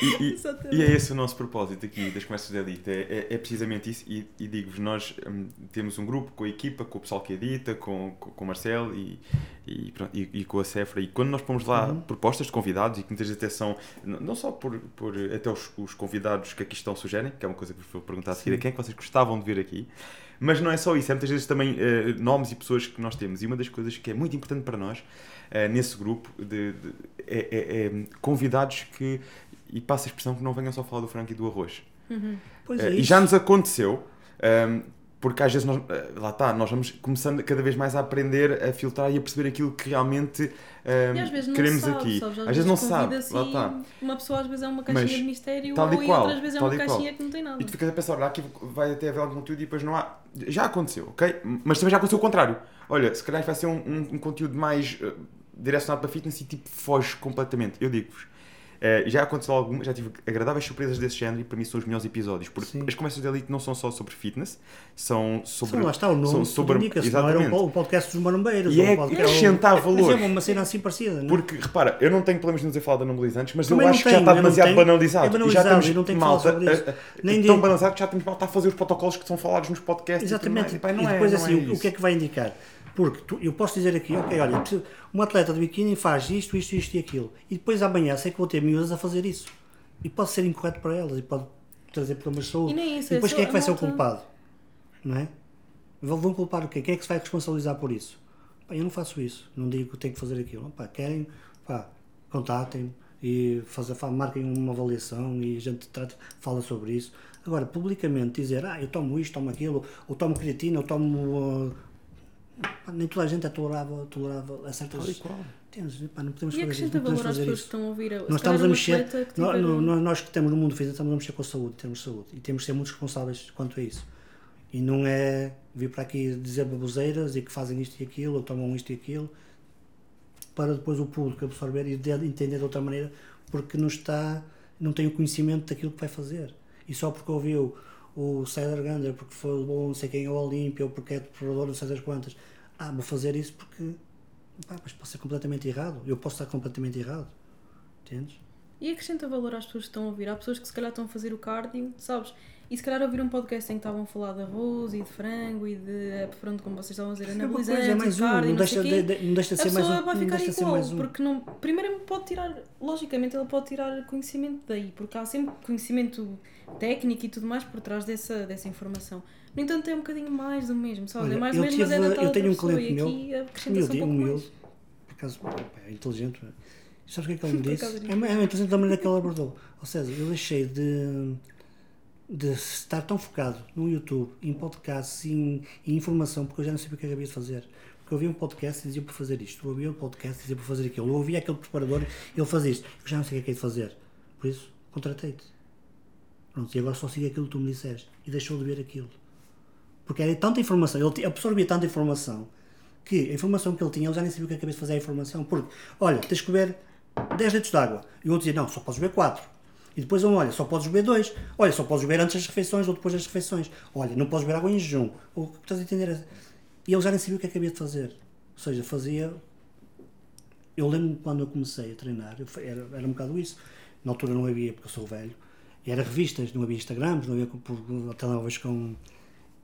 [SPEAKER 1] e, e, e é esse o nosso propósito aqui das conversas de elite. É, é, é precisamente isso. E, e digo-vos, nós hum, temos um grupo com a equipa, com o pessoal que edita, com, com, com o Marcelo e, e, pronto, e, e com a Cefra. E quando nós pomos lá
[SPEAKER 2] Uhum.
[SPEAKER 1] propostas de convidados, e que muitas vezes até são, não só por, por até os, os convidados que aqui estão sugerem, que é uma coisa que vos vou perguntar a seguir, quem é que vocês gostavam de ver aqui. Mas não é só isso, é muitas vezes também eh, nomes e pessoas que nós temos. E uma das coisas que é muito importante para nós, eh, nesse grupo, de, de- é, é- é convidados que, e passa a expressão, que não venham só falar do frango e do arroz.
[SPEAKER 2] Pois
[SPEAKER 1] Eh,
[SPEAKER 2] é
[SPEAKER 1] e
[SPEAKER 2] isso.
[SPEAKER 1] já nos aconteceu, ehm, porque às vezes nós, eh, lá está, nós vamos começando cada vez mais a aprender a filtrar e a perceber aquilo que realmente queremos
[SPEAKER 3] sabe,
[SPEAKER 1] aqui.
[SPEAKER 3] sabes?
[SPEAKER 1] Às vezes não sabe, lá
[SPEAKER 3] e
[SPEAKER 1] está.
[SPEAKER 3] Uma pessoa às vezes é uma caixinha
[SPEAKER 1] Mas
[SPEAKER 3] de mistério
[SPEAKER 1] tal e
[SPEAKER 3] ou
[SPEAKER 1] qual,
[SPEAKER 3] outras vezes é uma
[SPEAKER 1] e qual.
[SPEAKER 3] caixinha que não tem nada.
[SPEAKER 1] E tu ficas a pensar, olha, aqui vai até haver algum conteúdo e depois não há. Já aconteceu, ok? Mas também já aconteceu o contrário. Olha, se calhar vai ser um, um- um conteúdo mais eh, direcionado para fitness e tipo foge completamente. Eu digo-vos. Eh, já aconteceu algum, já tive agradáveis surpresas desse género e para mim são os melhores episódios. Porque
[SPEAKER 2] Sim.
[SPEAKER 1] as conversas de elite não são só sobre fitness, são sobre.
[SPEAKER 2] Sim, lá está o
[SPEAKER 1] são
[SPEAKER 2] nome,
[SPEAKER 1] sobre-
[SPEAKER 2] sobre, indica não era
[SPEAKER 1] exatamente.
[SPEAKER 2] o, podcast dos marombeiros.
[SPEAKER 1] E é acrescentar
[SPEAKER 2] ou-
[SPEAKER 1] valor.
[SPEAKER 2] Mas é uma cena assim parecida, não é?
[SPEAKER 1] Porque, repara, eu não tenho problemas de não ter falado de anabolizantes, mas
[SPEAKER 2] Também
[SPEAKER 1] eu acho que já
[SPEAKER 2] tenho,
[SPEAKER 1] está demasiado
[SPEAKER 2] tenho.
[SPEAKER 1] banalizado.
[SPEAKER 2] É
[SPEAKER 1] e já
[SPEAKER 2] banalizado,
[SPEAKER 1] temos
[SPEAKER 2] tenho que
[SPEAKER 1] malta,
[SPEAKER 2] falar
[SPEAKER 1] a- a-
[SPEAKER 2] Nem
[SPEAKER 1] tão
[SPEAKER 2] digo-
[SPEAKER 1] banalizado que já temos malta a fazer os protocolos que são falados nos podcasts.
[SPEAKER 2] Exatamente.
[SPEAKER 1] E. E, pá, não
[SPEAKER 2] e depois
[SPEAKER 1] é,
[SPEAKER 2] assim,
[SPEAKER 1] é
[SPEAKER 2] o- que é que vai indicar? Porque tu- eu posso dizer aqui, ok, olha, um atleta de biquíni faz isto, isto, isto e aquilo. E depois amanhã sei que vou ter miúdas a fazer isso. E pode ser incorreto para elas e pode trazer problemas de saúde.
[SPEAKER 3] E nem isso,
[SPEAKER 2] e depois
[SPEAKER 3] é
[SPEAKER 2] quem é que vai ser o
[SPEAKER 3] malta-
[SPEAKER 2] culpado? Não é? Vão culpar o quê? Quem é que se vai responsabilizar por isso? Pá, eu não faço isso. Não digo que tenho que fazer aquilo. Pá, querem, pá, contatem e fazer, fa- marquem uma avaliação e a gente trata, fala sobre isso. Agora, publicamente dizer, ah, eu tomo isto, tomo aquilo, ou tomo creatina, ou tomo. ah, pá, nem toda a gente é tolerável, tolerável a certas.
[SPEAKER 1] Tal e qual.
[SPEAKER 2] Entendes? Pá, não podemos
[SPEAKER 3] E
[SPEAKER 2] fazer isso.
[SPEAKER 3] acrescenta
[SPEAKER 2] Não podemos
[SPEAKER 3] valor às
[SPEAKER 2] fazer
[SPEAKER 3] pessoas que
[SPEAKER 2] isso.
[SPEAKER 3] estão a ouvir. Se
[SPEAKER 2] Nós estamos a mexer,
[SPEAKER 3] que
[SPEAKER 2] nó-
[SPEAKER 3] tiver-
[SPEAKER 2] nó- nó- nós que estamos no mundo fitness estamos a mexer com a saúde, temos saúde e temos de ser muito responsáveis quanto a isso. E não é vir para aqui dizer baboseiras e que fazem isto e aquilo, ou tomam isto e aquilo, para depois o público absorver e de- entender de outra maneira, porque não está, não tem o conhecimento daquilo que vai fazer. E só porque ouviu o César Gander, porque foi bom não sei quem ao Olímpia, ou porque é preparador não sei das quantas, ah, vou fazer isso porque pá, mas pode ser completamente errado. Eu posso estar completamente errado. Entendes?
[SPEAKER 3] E acrescenta valor às pessoas que estão a ouvir. Há pessoas que se calhar estão a fazer o cardio, sabes? E se calhar ouvir um podcast em que estavam a falar de arroz e de frango e de, pronto, como vocês estavam a dizer,
[SPEAKER 2] É uma
[SPEAKER 3] anabolizantes
[SPEAKER 2] é
[SPEAKER 3] e
[SPEAKER 2] mais um,
[SPEAKER 3] cardio,
[SPEAKER 2] não deixa,
[SPEAKER 3] o
[SPEAKER 2] de, de- não deixa de
[SPEAKER 3] a
[SPEAKER 2] ser mais
[SPEAKER 3] pessoa
[SPEAKER 2] um.
[SPEAKER 3] vai
[SPEAKER 2] não
[SPEAKER 3] ficar
[SPEAKER 2] deixa de ser
[SPEAKER 3] igual, porque não, primeiro pode tirar, logicamente ele pode tirar conhecimento daí, porque há sempre conhecimento técnico e tudo mais por trás dessa, dessa informação. No entanto, é um bocadinho mais do mesmo, sabes?
[SPEAKER 2] Olha,
[SPEAKER 3] é mais
[SPEAKER 2] eu
[SPEAKER 3] do mesmo, mas é
[SPEAKER 2] tive-
[SPEAKER 3] da tal
[SPEAKER 2] eu tenho um cliente meu,
[SPEAKER 3] aqui acrescenta-se um pouco
[SPEAKER 2] humilde,
[SPEAKER 3] mais.
[SPEAKER 2] acaso pá, é inteligente. E sabes o que é que ele me
[SPEAKER 3] Por
[SPEAKER 2] disse?
[SPEAKER 3] acaso
[SPEAKER 2] É, é inteligente da maneira que ele abordou. Ou seja, eu deixei de, de estar tão focado no YouTube, em podcasts, em, em informação, porque eu já não sabia o que é que havia de fazer. Porque eu ouvia um podcast e dizia para fazer isto, eu ouvia um podcast e dizia para fazer aquilo, eu ouvia aquele preparador e ele fazia isto. Eu já não sei o que é que é de fazer. Por isso, contratei-te. Pronto, e agora só sigo aquilo que tu me disseste. E deixou de ver aquilo. Porque era tanta informação, ele absorvia tanta informação que a informação que ele tinha, ele já nem sabia o que acabei de fazer a informação. Porque, olha, tens que beber 10 litros de água. E o outro dizia, não, só podes beber 4. E depois um, olha, só podes beber 2. Olha, só podes beber antes das refeições ou depois das refeições. Olha, não podes beber água em jejum. O que estás a entender? E ele já nem sabia o que acabei de fazer. Ou seja, fazia. Eu lembro-me quando eu comecei a treinar, era, era um bocado isso. Na altura não havia, porque eu sou velho, era revistas, não havia Instagrams, não havia por- telemóveis com.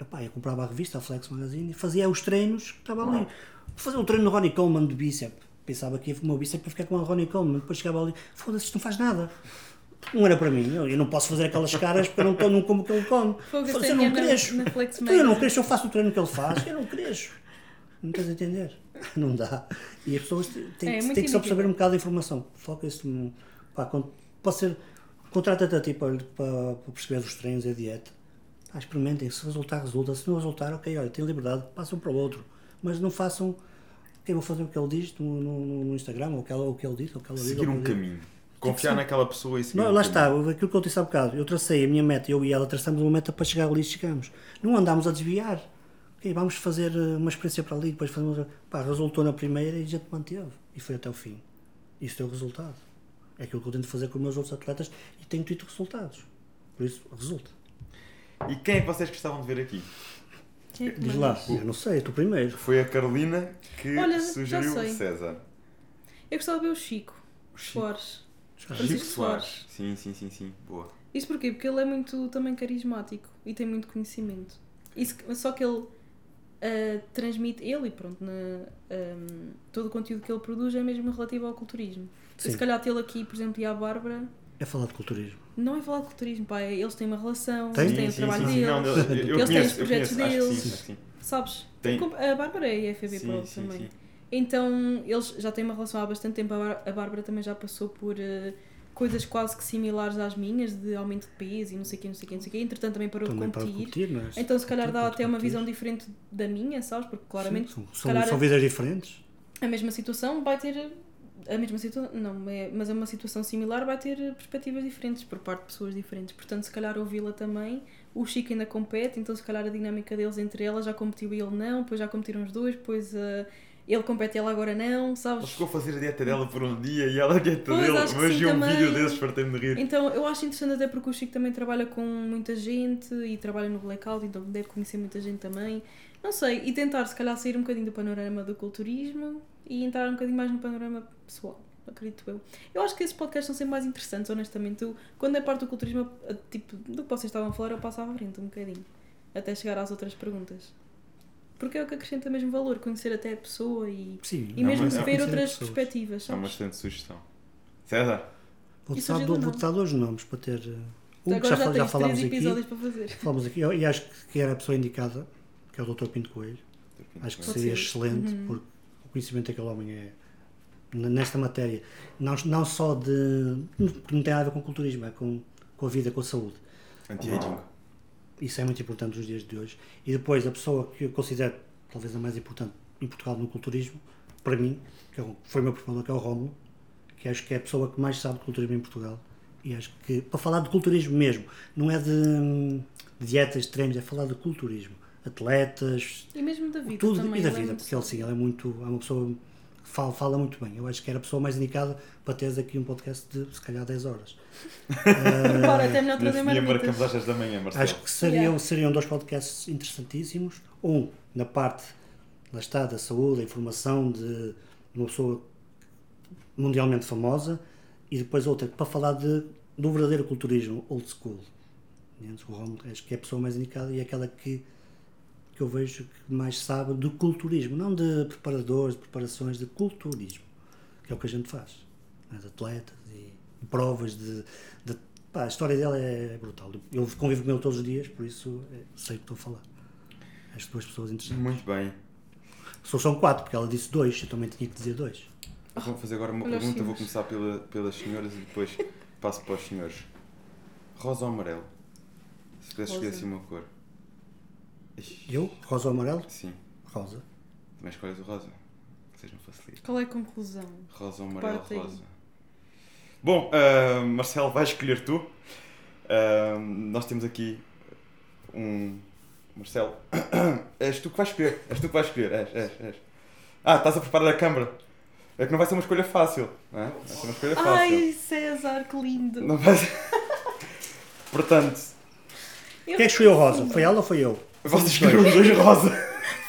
[SPEAKER 2] Epá, eu comprava a revista, a Flex Magazine, e fazia os treinos que estava ali. Fazia o treino no Ronnie Coleman de bíceps. Pensava que ia o meu bíceps para ficar com o Ronnie Coleman. Depois chegava ali, foda-se, isto não faz nada. Não era para mim. Eu, eu não posso fazer aquelas caras porque eu não, não como o que ele come.
[SPEAKER 3] Fogo,
[SPEAKER 2] eu não
[SPEAKER 3] é
[SPEAKER 2] cresço. Então eu não cresço, eu faço o treino que ele faz, eu não cresço. Não estás a entender? Não dá. E as pessoas têm,
[SPEAKER 3] É,
[SPEAKER 2] têm que só perceber um bocado da informação. Foca-se. Pá, con- pode ser. Contrata-te a ti para, para, para perceber os treinos e a dieta. Pá, experimentem. Se resultar, resulta. Se não resultar, ok, olha, tem liberdade, passam para o outro. Mas não façam. Quem vão fazer o que ele diz no, no, no Instagram, ou o que, ela, ou o que ele diz, ou o que ela diz.
[SPEAKER 1] Seguir
[SPEAKER 2] o
[SPEAKER 1] um caminho. Confiar naquela pessoa e seguir
[SPEAKER 2] Não,
[SPEAKER 1] um
[SPEAKER 2] lá
[SPEAKER 1] caminho.
[SPEAKER 2] está, aquilo que eu disse há bocado. Eu tracei a minha meta, eu e ela traçamos uma meta para chegar ali e chegamos. Não andámos a desviar. Ok, vamos fazer eh, uma experiência para ali, depois fazemos. Pá, resultou na primeira e a gente manteve. E foi até o fim. Isso deu resultado. É aquilo que eu tento fazer com os meus outros atletas e tenho tido resultados. Por isso, resulta.
[SPEAKER 1] E quem é que vocês gostavam de ver aqui?
[SPEAKER 3] Quem é que
[SPEAKER 2] Diz lá, eu não sei, tu primeiro.
[SPEAKER 1] Foi a Carolina que
[SPEAKER 3] Olha,
[SPEAKER 1] sugeriu o. César.
[SPEAKER 3] Eu gostava de ver o Chico.
[SPEAKER 1] O Chico.
[SPEAKER 3] Soares.
[SPEAKER 1] Chico
[SPEAKER 3] Francisco
[SPEAKER 1] Soares. Sim, sim, sim, sim. Boa.
[SPEAKER 3] Isso porquê? Porque ele é muito também carismático e tem muito conhecimento. Isso, só que ele ah, transmite, ele e pronto, na, ahm, todo o conteúdo que ele produz é mesmo relativo ao culturismo.
[SPEAKER 2] Sim.
[SPEAKER 3] se calhar tê-lo aqui, por exemplo, e a Bárbara,
[SPEAKER 2] É falar de culturismo.
[SPEAKER 3] não é falar de culturismo, pá, é- eles têm uma relação,
[SPEAKER 2] Tem?
[SPEAKER 3] eles têm
[SPEAKER 1] sim,
[SPEAKER 3] o trabalho
[SPEAKER 1] sim, sim.
[SPEAKER 3] deles,
[SPEAKER 1] Não, eu, eu
[SPEAKER 3] Eles têm os
[SPEAKER 1] conheço,
[SPEAKER 3] projetos
[SPEAKER 1] conheço. Acho
[SPEAKER 3] deles.
[SPEAKER 1] sim, acho
[SPEAKER 3] sabes?
[SPEAKER 1] Tem-
[SPEAKER 3] A Bárbara é FB
[SPEAKER 1] Sim,
[SPEAKER 3] Pro
[SPEAKER 1] sim,
[SPEAKER 3] também.
[SPEAKER 1] sim.
[SPEAKER 3] Então, eles já têm uma relação há bastante tempo. A Bár- A Bárbara também já passou por eh, coisas quase que similares às minhas, de aumento de peso e não sei o quê, não sei o quê, não sei o quê. Entretanto, também parou
[SPEAKER 2] Também
[SPEAKER 3] de
[SPEAKER 2] para
[SPEAKER 3] competir.
[SPEAKER 2] é?
[SPEAKER 3] Então, se calhar, dá
[SPEAKER 2] Competir,
[SPEAKER 3] até uma visão diferente da minha, sabes? Porque claramente,
[SPEAKER 2] Sim, são, são,
[SPEAKER 3] calhar,
[SPEAKER 2] são vidas diferentes.
[SPEAKER 3] a mesma situação vai ter. A mesma situação, não, é, mas é uma situação similar, vai ter perspectivas diferentes por parte de pessoas diferentes. Portanto, se calhar ouvi-la também. O Chico ainda compete, então se calhar a dinâmica deles entre elas já competiu e ele não, depois já competiram os dois, depois eh, ele compete e ela agora não, sabes?
[SPEAKER 1] chegou a fazer a dieta dela por um dia e ela a dieta
[SPEAKER 3] Pois,
[SPEAKER 1] dele. Mas vi um
[SPEAKER 3] também.
[SPEAKER 1] vídeo desses para me de rir.
[SPEAKER 3] Então eu acho interessante até porque o Chico também trabalha com muita gente e trabalha no Blackout, então deve conhecer muita gente também. Não sei, e tentar se calhar sair um bocadinho do panorama do culturismo e entrar um bocadinho mais no panorama pessoal, acredito eu. Eu acho que esses podcasts são sempre mais interessantes, honestamente. Eu, quando é parte do culturismo, eu, tipo, do que vocês estavam a falar, eu passava à frente um bocadinho, até chegar às outras perguntas. Porque é o que acrescenta mesmo valor, conhecer até a pessoa e,
[SPEAKER 2] Sim,
[SPEAKER 3] e
[SPEAKER 1] Não,
[SPEAKER 3] mesmo
[SPEAKER 1] é
[SPEAKER 3] ver outras
[SPEAKER 2] pessoas.
[SPEAKER 3] perspectivas,
[SPEAKER 1] É uma
[SPEAKER 3] sabes?
[SPEAKER 1] excelente sugestão. César,
[SPEAKER 2] Vou-te
[SPEAKER 3] Isso
[SPEAKER 2] dar, dar dois nomes para ter. uh, Um que já,
[SPEAKER 3] já,
[SPEAKER 2] já falámos aqui. Falamos aqui, e acho que era a pessoa indicada, que é o Dr. Pinto Coelho. Acho que seria
[SPEAKER 3] ser.
[SPEAKER 2] excelente,
[SPEAKER 3] Uhum.
[SPEAKER 2] porque conhecimento daquele homem é nesta matéria, não, não só de. porque não tem nada a ver com culturismo, é com, com a vida, com a saúde.
[SPEAKER 1] anti-aging.
[SPEAKER 2] Isso é muito importante nos dias de hoje. E depois, a pessoa que eu considero talvez a mais importante em Portugal no culturismo, para mim, que é foi o meu preparador, que é o Rómulo, que acho que é a pessoa que mais sabe de culturismo em Portugal. E acho que, para falar de culturismo mesmo, não é de, de dietas, de treinos, é falar de culturismo. Atletas,
[SPEAKER 3] E mesmo da vida
[SPEAKER 2] tudo
[SPEAKER 3] também.
[SPEAKER 2] e da
[SPEAKER 3] é
[SPEAKER 2] vida, porque ele sim, ele é muito, é uma pessoa que fala, fala muito bem. Eu acho que era a pessoa mais indicada para teres aqui um podcast de se calhar 10 horas.
[SPEAKER 3] Bora, até melhor trazer
[SPEAKER 1] marcamos às 10 da manhã, Marcelo.
[SPEAKER 2] Acho que seriam,
[SPEAKER 3] Yeah.
[SPEAKER 2] seriam dois podcasts interessantíssimos. Um, na parte, lá está, da saúde, da informação de, uma pessoa mundialmente famosa, e depois outra para falar de, do verdadeiro culturismo old school. Entendes? O Romulo, acho que é a pessoa mais indicada e é aquela que, que eu vejo que mais sabe do culturismo, não de preparadores, de preparações, de culturismo, que é o que a gente faz. né, De atletas e provas, de, de Pá, a história dela é brutal. Eu convivo com ele todos os dias, por isso eh, sei o que estou a falar. As duas pessoas interessantes.
[SPEAKER 1] Muito bem.
[SPEAKER 2] Só são quatro, porque ela disse dois, eu também tinha que dizer dois.
[SPEAKER 1] Vou fazer agora uma pergunta, vou começar pela, pelas senhoras e depois passo para os senhores. Rosa ou amarelo? Se pudesse escolher assim uma cor.
[SPEAKER 2] Eu, rosa ou amarelo?
[SPEAKER 1] Sim,
[SPEAKER 2] Rosa.
[SPEAKER 1] também escolhes o rosa. Que seja um facilita.
[SPEAKER 3] Qual é a conclusão?
[SPEAKER 1] Rosa ou amarelo,
[SPEAKER 3] Parte aí.
[SPEAKER 1] rosa. Bom, ah, Marcelo, vais escolher tu. Ah, nós temos aqui um. Marcelo, és tu que vais escolher. És tu que vais escolher. És, és, és. Ah, estás a preparar a câmara. É que não vai ser uma escolha fácil. Não é? Vai ser uma escolha fácil.
[SPEAKER 3] Ai, César, que lindo!
[SPEAKER 1] Não vai ser. Portanto,
[SPEAKER 2] Quem é que escolheu rosa? Foi ela ou foi eu?
[SPEAKER 1] Vocês escolheram os dois rosa.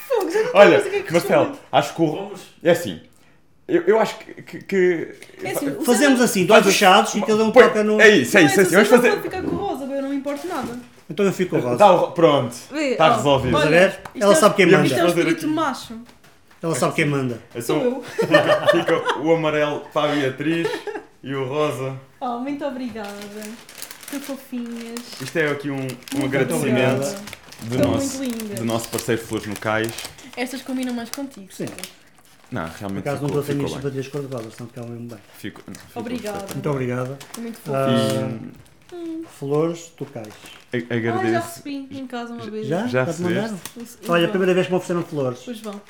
[SPEAKER 3] Fogo, já não
[SPEAKER 1] Olha,
[SPEAKER 3] sei o que é que
[SPEAKER 1] Marcelo, acho que o. É assim. Eu, eu acho que. que, que-
[SPEAKER 3] É assim, o
[SPEAKER 2] Fazemos assim, dois fechados e cada um
[SPEAKER 1] Põe-
[SPEAKER 2] toca no.
[SPEAKER 1] É isso, é isso. É assim.
[SPEAKER 3] o
[SPEAKER 1] Vamos
[SPEAKER 3] César
[SPEAKER 1] fazer.
[SPEAKER 3] pode ficar com o rosa, eu não me importo nada.
[SPEAKER 2] Então eu fico com rosa.
[SPEAKER 1] Dá o- Pronto.
[SPEAKER 3] Vê,
[SPEAKER 1] Está
[SPEAKER 3] ó,
[SPEAKER 1] resolvido.
[SPEAKER 2] Estás a
[SPEAKER 3] olha,
[SPEAKER 2] ver?
[SPEAKER 3] isto
[SPEAKER 2] Ela
[SPEAKER 3] é-
[SPEAKER 2] sabe quem
[SPEAKER 3] Isto é
[SPEAKER 2] manda.
[SPEAKER 3] o
[SPEAKER 1] fazer
[SPEAKER 3] espírito
[SPEAKER 1] aqui.
[SPEAKER 3] macho.
[SPEAKER 2] Ela sabe quem manda.
[SPEAKER 3] Sou
[SPEAKER 1] Então
[SPEAKER 3] eu.
[SPEAKER 1] fica, fica o amarelo para a Beatriz e o rosa.
[SPEAKER 3] Oh, muito obrigada. Que fofinhas.
[SPEAKER 1] Isto é aqui um, um
[SPEAKER 3] Muito
[SPEAKER 1] agradecimento
[SPEAKER 3] obrigada.
[SPEAKER 1] Do
[SPEAKER 3] Estão
[SPEAKER 1] nosso,
[SPEAKER 3] muito lindas.
[SPEAKER 1] do nosso parceiro Flores no Cais.
[SPEAKER 3] Estas combinam mais contigo.
[SPEAKER 2] Sim.
[SPEAKER 1] Não,
[SPEAKER 2] Por
[SPEAKER 1] realmente
[SPEAKER 2] acaso não
[SPEAKER 1] ficou,
[SPEAKER 2] estou a ter
[SPEAKER 1] ficou
[SPEAKER 2] minhas
[SPEAKER 1] bem.
[SPEAKER 2] simpatias cor-de-rosa, senão ficava mesmo bem.
[SPEAKER 1] Ficou-
[SPEAKER 3] Obrigada.
[SPEAKER 1] perfeito.
[SPEAKER 2] Muito obrigada.
[SPEAKER 3] Muito
[SPEAKER 2] Ah. Flores, tu cais.
[SPEAKER 1] A-
[SPEAKER 3] Ah, já
[SPEAKER 1] Agradeço.
[SPEAKER 3] recebi em casa uma vez.
[SPEAKER 2] Já?
[SPEAKER 1] Já
[SPEAKER 2] Já te
[SPEAKER 1] recebeste?
[SPEAKER 2] mandaram?
[SPEAKER 3] E
[SPEAKER 2] Olha, a primeira vez que me ofereceram flores.
[SPEAKER 3] Pois vão.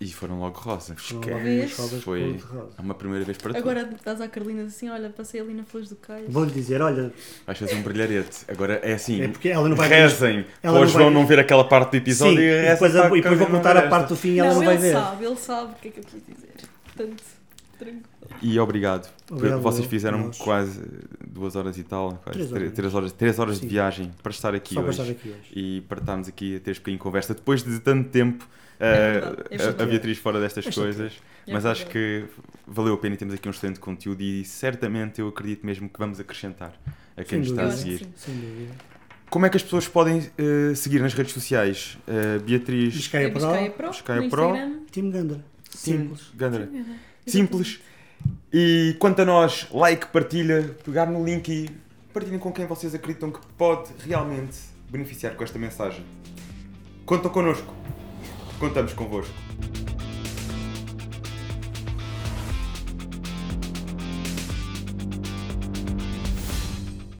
[SPEAKER 1] E foram logo rosas.
[SPEAKER 2] Foram
[SPEAKER 1] Esquece. Foi uma primeira vez para tu.
[SPEAKER 3] Agora estás à Carolina assim, olha, passei ali na Flores do Cais.
[SPEAKER 2] Vou-lhe dizer, olha,
[SPEAKER 1] Vais fazer um brilharete. Agora é assim.
[SPEAKER 2] é porque ela não vai
[SPEAKER 1] rezem
[SPEAKER 2] ela
[SPEAKER 1] para o
[SPEAKER 2] não
[SPEAKER 1] ver aquela parte do episódio
[SPEAKER 2] Sim,
[SPEAKER 1] e
[SPEAKER 2] e depois,
[SPEAKER 1] para
[SPEAKER 2] a- e depois vou contar a parte do fim e ela
[SPEAKER 3] não,
[SPEAKER 2] não vai
[SPEAKER 3] ele
[SPEAKER 2] ver.
[SPEAKER 3] sabe, ele sabe o que é que eu quis dizer. Portanto, tranquilo.
[SPEAKER 1] E obrigado.
[SPEAKER 2] Obrigado,
[SPEAKER 1] Vocês fizeram
[SPEAKER 2] Nós.
[SPEAKER 1] quase duas horas e tal, quase
[SPEAKER 2] Três
[SPEAKER 1] três,
[SPEAKER 2] horas.
[SPEAKER 1] três horas, três horas de viagem para estar aqui
[SPEAKER 2] Só para
[SPEAKER 1] hoje.
[SPEAKER 2] estar aqui hoje.
[SPEAKER 1] E para estarmos aqui a ter este bocadinho de conversa depois de tanto tempo
[SPEAKER 3] É
[SPEAKER 1] a- a Beatriz fora destas
[SPEAKER 2] É
[SPEAKER 1] coisas.
[SPEAKER 3] É
[SPEAKER 1] Mas acho que valeu a pena e temos aqui um excelente conteúdo e certamente eu acredito mesmo que vamos acrescentar a quem nos está a seguir.
[SPEAKER 3] sim.
[SPEAKER 2] Sem dúvida.
[SPEAKER 1] Como é que as pessoas podem eh, seguir nas redes sociais? Eh, Beatriz
[SPEAKER 2] Biscaia
[SPEAKER 3] É Biscaia
[SPEAKER 2] Pro,
[SPEAKER 3] Pro,
[SPEAKER 1] Biscaia Pro.
[SPEAKER 2] Tim Gander. Simples.
[SPEAKER 1] Gandra. Simples. E quanto a nós, like, partilha, pegar no link e partilhem com quem vocês acreditam que pode realmente beneficiar com esta mensagem. Contam connosco. Contamos convosco.